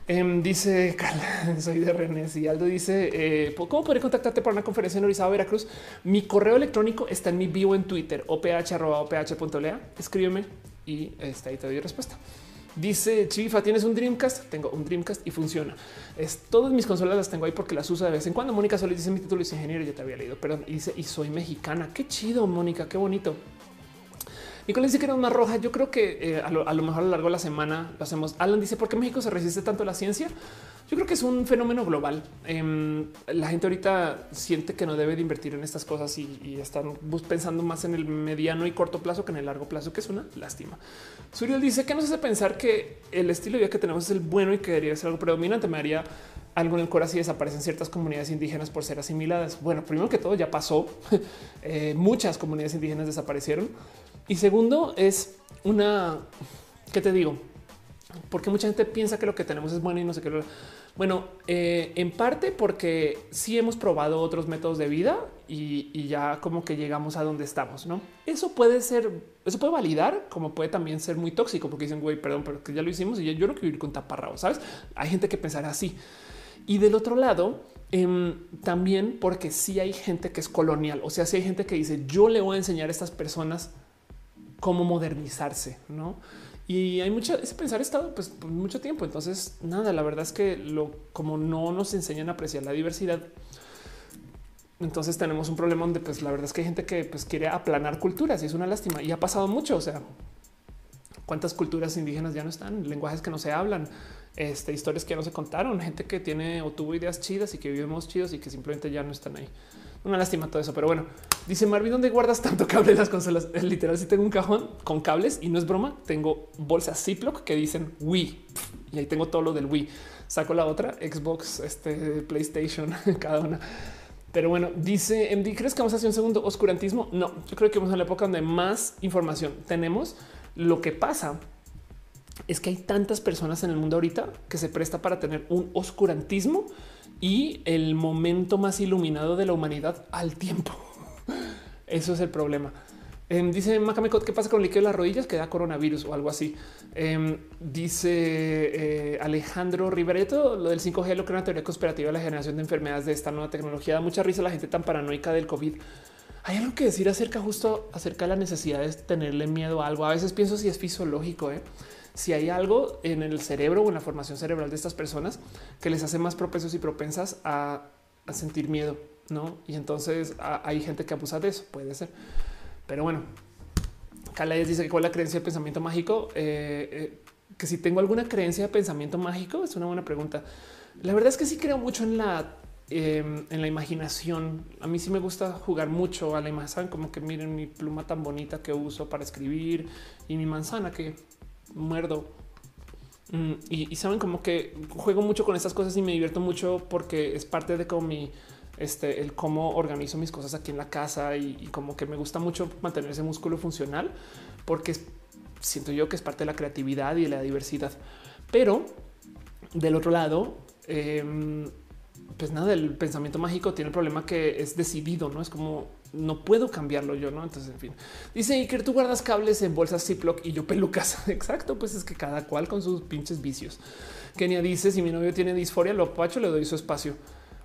Em, dice soy de René y Aldo dice eh, cómo podré contactarte para una conferencia en Orizaba, Veracruz. Mi correo electrónico está en mi bio en Twitter oph.oph.lea. Escríbeme y está ahí te doy respuesta. Dice Chifa, ¿tienes un Dreamcast? Tengo un Dreamcast y funciona. Es, todas mis consolas las tengo ahí porque las uso de vez en cuando. Mónica Solís dice mi título es ingeniero, ya te había leído, perdón. Y dice, y soy mexicana. Qué chido, Mónica, qué bonito. Nicolás dice que era una roja. Yo creo que eh, a, lo, mejor a lo largo de la semana lo hacemos. Alan dice, ¿por qué México se resiste tanto a la ciencia? Yo creo que es un fenómeno global. Em, la gente ahorita siente que no debe de invertir en estas cosas y, están pensando más en el mediano y corto plazo que en el largo plazo, que es una lástima. Suriel dice que nos hace pensar que el estilo de vida que tenemos es el bueno y que debería ser algo predominante. Me haría algo en el corazón y desaparecen ciertas comunidades indígenas por ser asimiladas. Bueno, primero que todo ya pasó. Eh, muchas comunidades indígenas desaparecieron. Y segundo es una, ¿qué te digo? porque mucha gente piensa que lo que tenemos es bueno y no sé qué. Bueno, eh, en parte porque sí hemos probado otros métodos de vida y, ya como que llegamos a donde estamos, ¿no? Eso puede ser, eso puede validar, como puede también ser muy tóxico, porque dicen, güey, perdón, pero que ya lo hicimos y yo no quiero vivir con taparrabos, ¿sabes? Hay gente que pensará así. Y del otro lado, em, también porque sí hay gente que es colonial, o sea, sí hay gente que dice, yo le voy a enseñar a estas personas cómo modernizarse, ¿no? Y hay mucho ese pensar estado pues por mucho tiempo. Entonces, nada, la verdad es que lo como no nos enseñan a apreciar la diversidad, Entonces tenemos un problema donde pues la verdad es que hay gente que pues, quiere aplanar culturas y es una lástima y ha pasado mucho. O sea, cuántas culturas indígenas ya no están, lenguajes que no se hablan, este, historias que no se contaron, gente que tiene o tuvo ideas chidas y que vivimos chidos y que simplemente ya no están ahí. Una lástima todo eso, pero bueno, dice Marvin, ¿dónde guardas tanto cable en las consolas? Literal, si tengo un cajón con cables y no es broma, tengo bolsas Ziploc que dicen Wii y ahí tengo todo lo del Wii. Saco la otra Xbox, este PlayStation, cada una. Pero bueno, dice MD, ¿crees que vamos a hacer un segundo oscurantismo? No, yo creo que vamos a la época donde más información tenemos. Lo que pasa es que hay tantas personas en el mundo ahorita que se presta para tener un oscurantismo y el momento más iluminado de la humanidad al tiempo. Eso es el problema. Em, dice Macamecot, ¿qué pasa con el líquido de las rodillas? Que da coronavirus o algo así. Em, dice eh, Alejandro Rivereto, lo del 5G lo crea una teoría conspirativa de la generación de enfermedades de esta nueva tecnología. Da mucha risa la gente tan paranoica del COVID. Hay algo que decir acerca justo acerca de la necesidad de tenerle miedo a algo. A veces pienso si es fisiológico, ¿eh? Si hay algo en el cerebro o en la formación cerebral de estas personas que les hace más propensos y propensas a, sentir miedo, ¿no? Y entonces hay gente que abusa de eso, puede ser. Pero bueno, Calais dice que cuál es la creencia del pensamiento mágico. Eh, eh, que si tengo alguna creencia de pensamiento mágico es una buena pregunta. La verdad es que sí creo mucho en la em, en la imaginación. A mí sí me gusta jugar mucho a la imagen, como que miren mi pluma tan bonita que uso para escribir y mi manzana que muerdo. Mm, y, saben como que juego mucho con estas cosas y me divierto mucho porque es parte de como mi este, el cómo organizo mis cosas aquí en la casa y, como que me gusta mucho mantener ese músculo funcional porque siento yo que es parte de la creatividad y de la diversidad. Pero del otro lado, em, pues nada, el pensamiento mágico tiene el problema que es decidido, no es como no puedo cambiarlo yo, no? Entonces, en fin, dice Iker, tú guardas cables en bolsas Ziploc y yo pelucas. Exacto, pues es que cada cual con sus pinches vicios. Kenia dice: Si mi novio tiene disforia, lo pacho, le doy su espacio.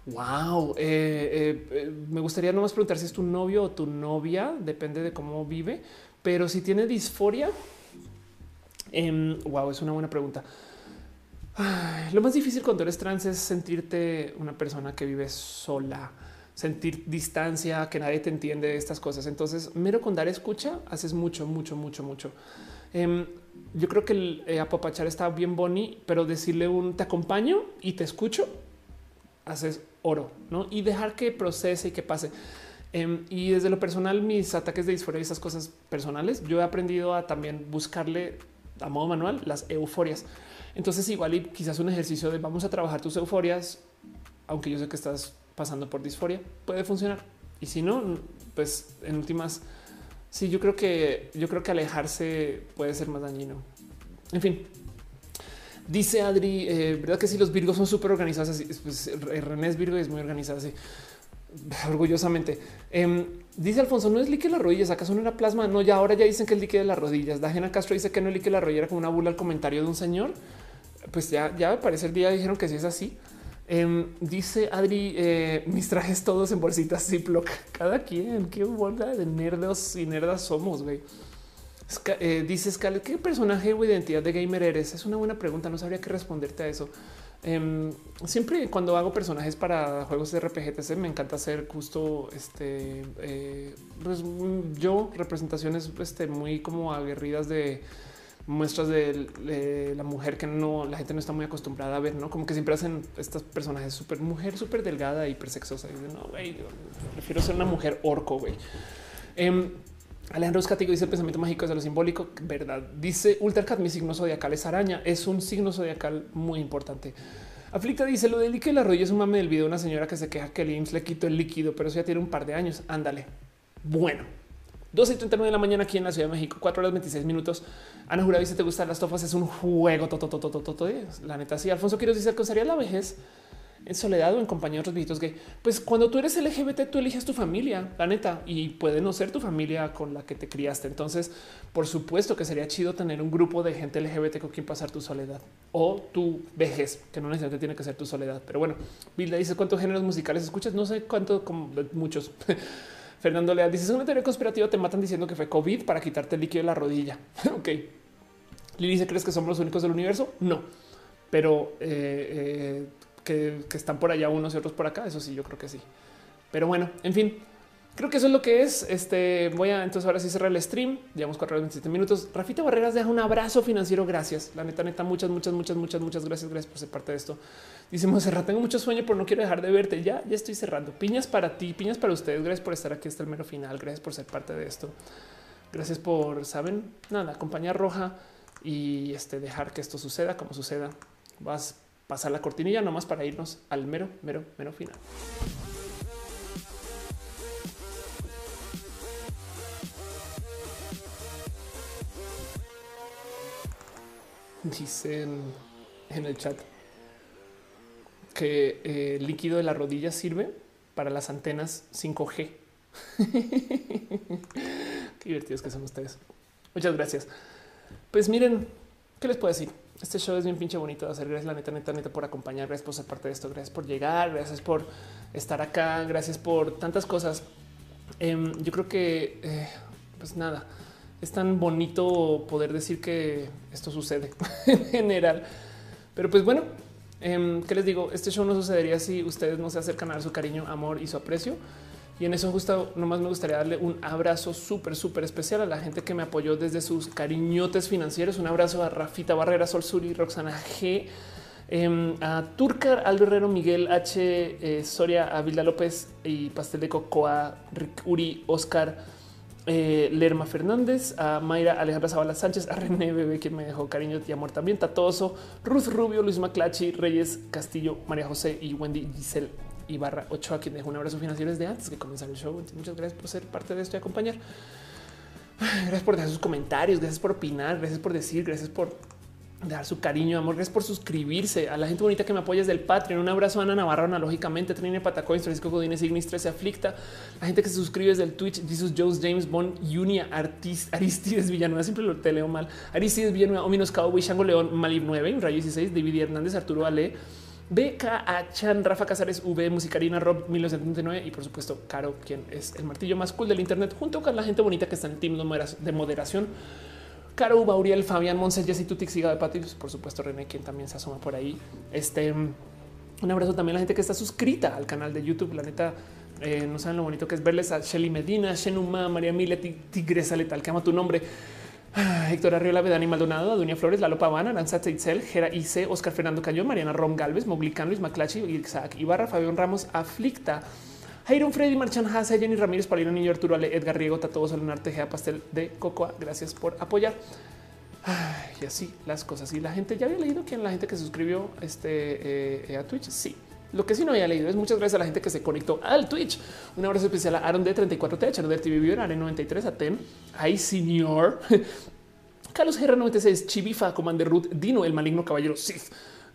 Wow, eh, eh, eh, me gustaría nomás preguntar si es tu novio o tu novia, depende de cómo vive, pero si tiene disforia, wow, em, es una buena pregunta. lo más difícil cuando eres trans es sentirte una persona que vive sola, sentir distancia, que nadie te entiende de estas cosas. Entonces, mero con dar escucha, haces mucho, mucho, mucho, mucho. Em, yo creo que el apapachar está bien boni, pero decirle un te acompaño y te escucho, haces oro, ¿no? Y dejar que procese y que pase. Em, y desde lo personal, mis ataques de disforia y esas cosas personales, yo he aprendido a también buscarle a modo manual las euforias. Entonces, igual y quizás un ejercicio de vamos a trabajar tus euforias, aunque yo sé que estás pasando por disforia, puede funcionar. Y si no, pues en últimas, sí, yo creo que yo creo que alejarse puede ser más dañino. En fin, Dice Adri, eh, verdad que si los Virgos son súper organizados. Pues, René es Virgo y es muy organizado así. Orgullosamente. Em, dice Alfonso, no es líquido las rodillas, acaso no era plasma. No, ya ahora ya dicen que es líquido de las rodillas. Dajena Castro dice que no líquido la rodilla, era como una bula al comentario de un señor. Pues ya, ya me parece el día dijeron que sí es así. Em, dice Adri, eh, mis trajes todos en bolsitas Ziploc. Cada quien, qué bola de nerdos y nerdas somos, güey. Eh, dice Scarlett, ¿qué personaje o identidad de gamer eres? Es una buena pregunta, no sabría qué responderte a eso. Em, siempre cuando hago personajes para juegos de RPG, me encanta hacer justo este, eh, pues, yo representaciones este, muy como aguerridas de muestras de, la mujer que no la gente no está muy acostumbrada a ver, no como que siempre hacen estos personajes súper mujer, súper delgada, hiper sexosa. Y no, güey, prefiero ser una mujer orco, güey. Em, Alejandro Escatigo dice el pensamiento mágico es de lo simbólico, verdad. Dice Ultracat, mi signo zodiacal es araña, es un signo zodiacal muy importante. Aflicta dice lo del líquido de la es un mame del video de una señora que se queja que el IMSS le quitó el líquido, pero eso ya tiene un par de años. Ándale. Bueno, 12 y 39 de la mañana aquí en la Ciudad de México, 4 horas 26 minutos. Ana Jura dice: Te gustan las tofas, es un juego. La neta, sí. Alfonso quiero decir que sería la vejez en soledad o en compañía de otros viejitos gay. Pues cuando tú eres LGBT, tú eliges tu familia, la neta, y puede no ser tu familia con la que te criaste. Entonces, por supuesto que sería chido tener un grupo de gente LGBT con quien pasar tu soledad o tu vejez, que no necesariamente tiene que ser tu soledad. Pero bueno, Bilda dice cuántos géneros musicales escuchas. No sé cuánto, como muchos. Fernando Leal dice: es una teoría conspirativa. Te matan diciendo que fue COVID para quitarte el líquido de la rodilla. ok. Lili dice: ¿Crees que somos los únicos del universo? No, pero eh, eh, que, están por allá unos y otros por acá. Eso sí, yo creo que sí. Pero bueno, en fin, creo que eso es lo que es. Este voy a entonces ahora sí cerrar el stream. Llevamos 4 horas 27 minutos. Rafita Barreras deja un abrazo financiero. Gracias. La neta, neta, muchas, muchas, muchas, muchas, muchas gracias. Gracias por ser parte de esto. Dice Monserrat, tengo mucho sueño, pero no quiero dejar de verte. Ya, ya estoy cerrando. Piñas para ti, piñas para ustedes. Gracias por estar aquí hasta el mero final. Gracias por ser parte de esto. Gracias por, saben, nada, acompañar roja y este, dejar que esto suceda como suceda. Vas a pasar la cortinilla nomás para irnos al mero, mero, mero final. Dicen en el chat que eh, el líquido de la rodilla sirve para las antenas 5G. Qué divertidos que son ustedes. Muchas gracias. Pues miren, ¿qué les puedo decir? Este show es bien pinche bonito de hacer. Gracias, la neta, neta, neta, por acompañar. Gracias por ser parte de esto. Gracias por llegar. Gracias por estar acá. Gracias por tantas cosas. Em, yo creo que, eh, pues nada, es tan bonito poder decir que esto sucede en general. Pero pues bueno, em, ¿qué les digo? Este show no sucedería si ustedes no se acercan a su cariño, amor y su aprecio. Y en eso justo nomás me gustaría darle un abrazo súper, súper especial a la gente que me apoyó desde sus cariñotes financieros. Un abrazo a Rafita Barrera, Sol Suri, Roxana G, em, a Turcar, Aldo Herrero, Miguel H, eh, Soria, Avilda López y Pastel de Cocoa, Rick Uri, Oscar, eh, Lerma Fernández, a Mayra Alejandra Zavala Sánchez, a René Bebé, que me dejó cariño y amor también, Tatoso, Ruth Rubio, Luis Maclachi, Reyes Castillo, María José y Wendy Giselle y barra 8 a quien dejó un abrazo financiero desde antes de comenzar el show. Muchas gracias por ser parte de esto y acompañar. Gracias por dejar sus comentarios, gracias por opinar, gracias por decir, gracias por dar su cariño, amor, gracias por suscribirse a la gente bonita que me apoya desde el Patreon. Un abrazo a Ana Navarro, analógicamente, Trine Patacoins, Francisco Godínez, Ignis 13 Aflicta, la gente que se suscribe desde el Twitch, Jesus Jones, James Bond, Junia, Artist, Aristides Villanueva, siempre lo te leo mal, Aristides Villanueva, Ominos Cowboy, Shango León, Malib 9, Rayo 16, David Hernández, Arturo Ale, BKA Chan, Rafa Casares, V, Musicarina, Rob 1979 y por supuesto Caro, quien es el martillo más cool del Internet, junto con la gente bonita que está en el team de moderación. Caro, Bauriel, Fabián, Monse, Jessy Tutix, Siga de Pati, por supuesto René, quien también se asoma por ahí. Este un abrazo también a la gente que está suscrita al canal de YouTube. La neta, eh, no saben lo bonito que es verles a Shelly Medina, Shenuma, María Mile, Tigresa Letal, que ama tu nombre. Ah, Héctor Arriola, Vedani Maldonado, Dunia Flores, Lalo Pavana, Aranza Teitzel, Gera IC, Oscar Fernando Cañón, Mariana Rom Galvez, Moglicán, Luis Maclachi, Isaac Ibarra, Fabián Ramos, Aflicta, Jairon Freddy, Marchan Haza, Jenny Ramírez, Palino Niño, Arturo Ale, Edgar Riego, Tatobo Solunar, Tejea Pastel de Cocoa. Gracias por apoyar. Y así las cosas. Y la gente ya había leído quién la gente que suscribió este, eh, a Twitch. Sí, lo que sí no había leído es muchas gracias a la gente que se conectó al Twitch. Un abrazo especial a Aaron de 34T, Aaron de TV Viewer, Aaron 93, a Ay Señor, Carlos GR96, Chibifa, Commander Root, Dino, el maligno caballero Sith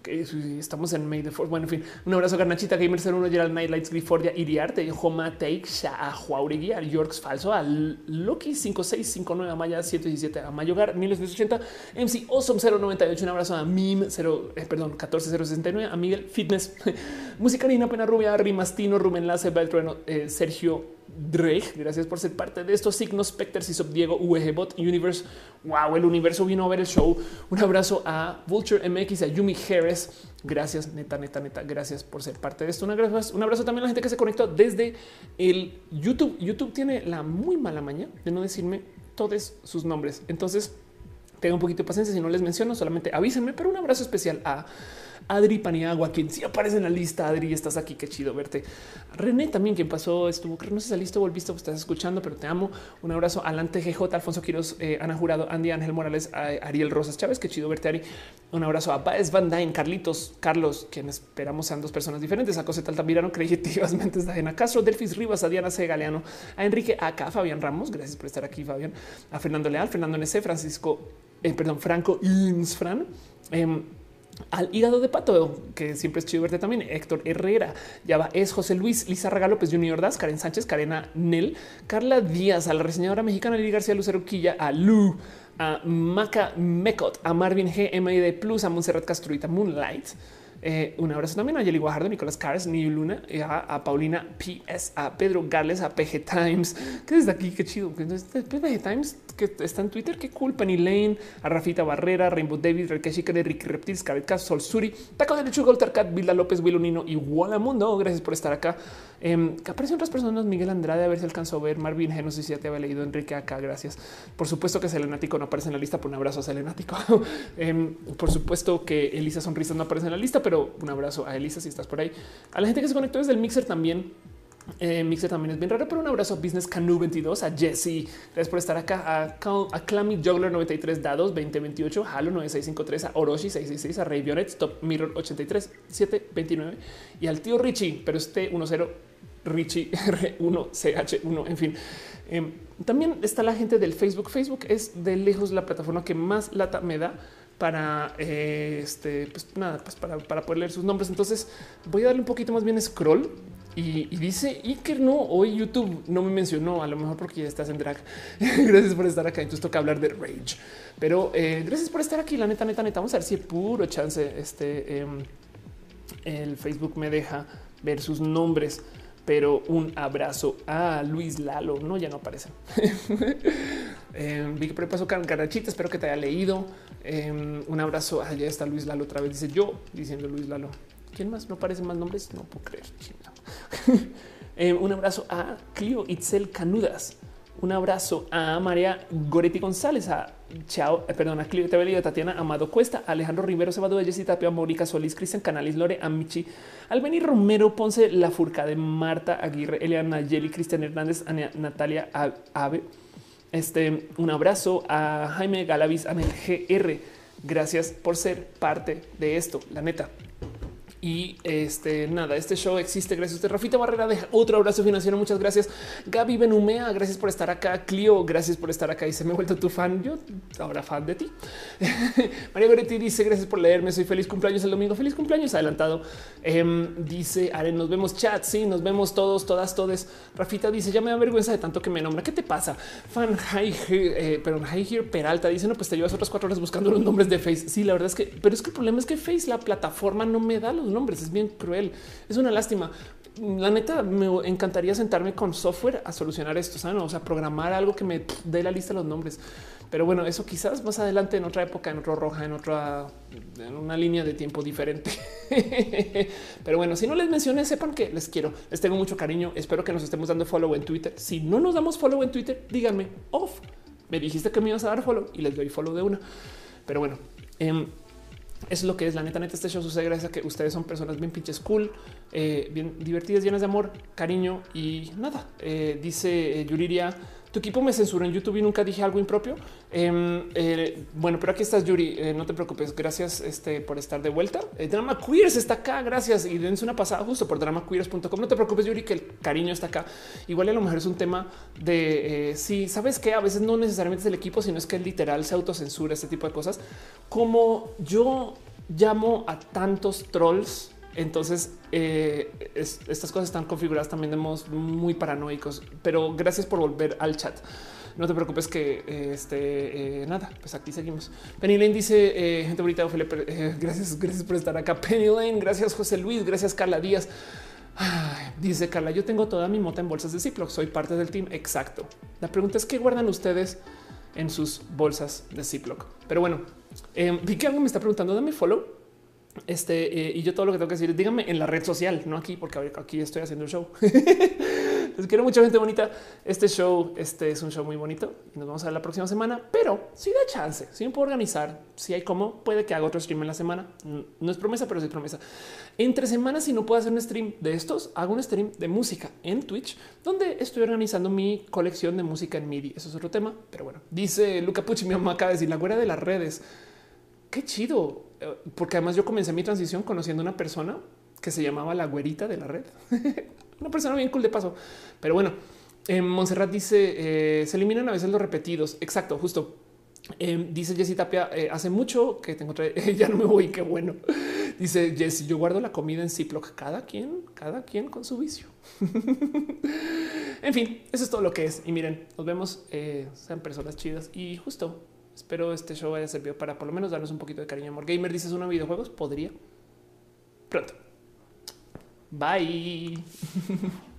estamos en May the Fourth. Bueno, en fin, un abrazo Garnachita Gamer 01, Gerald Nightlights, Grifordia, Iriarte, Homa Take, a Juauregui, a Yorks Falso, a Loki 5659, a Maya 717, a Mayogar 1980, MC Awesome 098, un abrazo a Mim 0, eh, perdón, 14069, a Miguel Fitness, Musicarina Pena Rubia, Rimastino, Rumen Lace, Beltrueno, eh, Sergio Drake, gracias por ser parte de estos signos Specter, Sisop, Diego, Bot Universe. Wow, el universo vino a ver el show. Un abrazo a Vulture MX, a Yumi Harris. Gracias, neta, neta, neta. Gracias por ser parte de esto. Un abrazo, un abrazo también a la gente que se conectó desde el YouTube. YouTube tiene la muy mala maña de no decirme todos sus nombres. Entonces, tengo un poquito de paciencia. Si no les menciono, solamente avísenme. Pero un abrazo especial a Adri Paniagua, quien sí aparece en la lista. Adri, estás aquí, qué chido verte. René también, quien pasó, estuvo, no sé si listo, volviste, estás escuchando, pero te amo. Un abrazo. Alante GJ, Alfonso Quiroz, eh, Ana Jurado, Andy Ángel Morales, Ariel Rosas Chávez, qué chido verte, Ari. Un abrazo a Baez Van Dyne, Carlitos, Carlos, quien esperamos sean dos personas diferentes, a Coseta Altamirano, creativamente Dajena Castro, Delfis Rivas, a Diana C. Galeano, a Enrique Acá, Fabián Ramos, gracias por estar aquí, Fabián, a Fernando Leal, Fernando NC, Francisco, eh, perdón, Franco Insfran. Eh, al hígado de pato, que siempre es chido verte también. Héctor Herrera, ya va, es José Luis, Lisa López Junior Das, Karen Sánchez, Karena Nel, Carla Díaz, a la reseñadora mexicana Lili García Lucero Quilla, a Lu, a Maca Mecot, a Marvin G, MID Plus, a Montserrat Castruita, Moonlight. Eh, un abrazo también a Yeli Guajardo, Nicolás Cars, New Luna, eh, a, Paulina PS, a Pedro Gales, a PG Times, que desde aquí, qué chido. PG Times, que está en Twitter, qué cool. Penny Lane, a Rafita Barrera, Rainbow David, Rekeshi, de Ricky Reptiles, Cabet Sol Suri, Taco de Lechuga, Cat, Vilda López, Wilonino y Mundo. Gracias por estar acá. Que aparecen otras personas, Miguel Andrade, a ver si alcanzó a ver, Marvin G, no sé si ya te había leído, Enrique acá, gracias. Por supuesto que Selenático no aparece en la lista, por un abrazo a Selenático. Em, por supuesto que Elisa Sonrisas no aparece en la lista, pero un abrazo a Elisa si estás por ahí. A la gente que se conectó desde el Mixer también. Eh, Mixer también es bien raro, pero un abrazo a Business Canu 22, a Jesse, gracias por estar acá, a, a Clammy Juggler 93 Dados 2028, Halo 9653, a Orochi 666, a Ray Violet, Top Mirror 83 729 y al tío Richie, pero este 10 Richie R1 CH1, en fin. Em, también está la gente del Facebook. Facebook es de lejos la plataforma que más lata me da para eh, este, pues nada, pues para, poder leer sus nombres. Entonces voy a darle un poquito más bien scroll y, dice Iker no, hoy YouTube no me mencionó, a lo mejor porque ya estás en drag. gracias por estar acá. Entonces toca hablar de Rage, pero eh, gracias por estar aquí. La neta, neta, neta. Vamos a ver si puro chance este em, el Facebook me deja ver sus nombres pero un abrazo a Luis Lalo. No, ya no aparece. eh, vi que pasó Carachita. Espero que te haya leído. Em, un abrazo. Allá está Luis Lalo otra vez. Dice yo diciendo Luis Lalo. ¿Quién más? ¿No aparecen más nombres? No puedo creer. Em, un abrazo a Clio Itzel Canudas. Un abrazo a María Goretti González, a Chao, eh, perdón, a Clio TV, Tatiana Amado Cuesta, Alejandro Rivero, Sebado Jessy Tapia, Mónica Solís, Cristian Canales, Lore, Amichi, Albeni Romero, Ponce, La Furca de Marta Aguirre, Eliana Yeli, Cristian Hernández, Natalia Ave. Este, un abrazo a Jaime Galavis, Anel GR. Gracias por ser parte de esto, la neta. Y este nada, este show existe gracias a usted. Rafita Barrera deja otro abrazo financiero. Muchas gracias. Gaby Benumea, gracias por estar acá. Clio, gracias por estar acá. Y se me ha vuelto tu fan. Yo ahora fan de ti. María Goretti dice gracias por leerme. Soy feliz cumpleaños el domingo. Feliz cumpleaños adelantado. Em, dice Aren, nos vemos chat. Sí, nos vemos todos, todas, todes. Rafita dice ya me da vergüenza de tanto que me nombra. ¿Qué te pasa? Fan High, eh, pero High Here Peralta dice no, pues te llevas otras cuatro horas buscando los nombres de Face. Sí, la verdad es que, pero es que el problema es que Face, la plataforma, no me da los nombres. Es bien cruel. Es una lástima. La neta, me encantaría sentarme con software a solucionar esto, ¿saben? o sea, programar algo que me dé la lista de los nombres. Pero bueno, eso quizás más adelante en otra época, en otro roja, en otra, en una línea de tiempo diferente. Pero bueno, si no les mencioné, sepan que les quiero, les tengo mucho cariño. Espero que nos estemos dando follow en Twitter. Si no nos damos follow en Twitter, díganme off. Me dijiste que me ibas a dar follow y les doy follow de una. Pero bueno, eh, es lo que es la neta, neta. Este show sucede gracias a que ustedes son personas bien pinches cool, eh, bien divertidas, llenas de amor, cariño y nada. Eh, dice eh, Yuriria, tu equipo me censuró en YouTube y nunca dije algo impropio. Em, bueno, pero aquí estás, Yuri. no te preocupes. Gracias este, por estar de vuelta. Drama Queers está acá. Gracias. Y dense una pasada justo por dramaqueers.com. No te preocupes, Yuri, que el cariño está acá. Igual a lo mejor es un tema de si sabes que a veces no necesariamente es el equipo, sino es que literal se autocensura este tipo de cosas. Como yo llamo a tantos trolls entonces, eh, estas cosas están configuradas también de modos muy paranoicos, pero gracias por volver al chat. No te preocupes que este eh, nada, pues aquí seguimos. Penny Lane dice eh, gente bonita, gracias, gracias por estar acá. Penny Lane, gracias José Luis, gracias Carla Díaz. dice Carla, yo tengo toda mi mota en bolsas de Ziploc, soy parte del team. Exacto. La pregunta es qué guardan ustedes en sus bolsas de Ziploc. Pero bueno, vi que alguien me está preguntando, dame follow este, eh, y yo todo lo que tengo que decir, díganme en la red social, no aquí, porque aquí estoy haciendo un show. Les quiero mucha gente bonita. Este show este es un show muy bonito y nos vamos a ver la próxima semana, pero si da chance, si me puedo organizar, si hay como puede que haga otro stream en la semana. No es promesa, pero sí promesa. Entre semanas, si no puedo hacer un stream de estos, hago un stream de música en Twitch, donde estoy organizando mi colección de música en MIDI. Eso es otro tema, pero bueno, dice Luca Pucci, mi mamá acaba de decir la güera de las redes. Qué chido porque además yo comencé mi transición conociendo una persona que se llamaba la güerita de la red. una persona bien cool de paso. Pero bueno, en Montserrat dice eh, se eliminan a veces los repetidos. Exacto, justo. Eh, dice Jessy Tapia, hace mucho que tengo ya no me voy, qué bueno. Dice Jessy, yo guardo la comida en Ziploc, cada quien, cada quien con su vicio. en fin, eso es todo lo que es. Y miren, nos vemos, sean personas chidas y justo Espero este show haya servido para por lo menos darnos un poquito de cariño. Amor Gamer dices una videojuegos. Podría, pronto. Bye.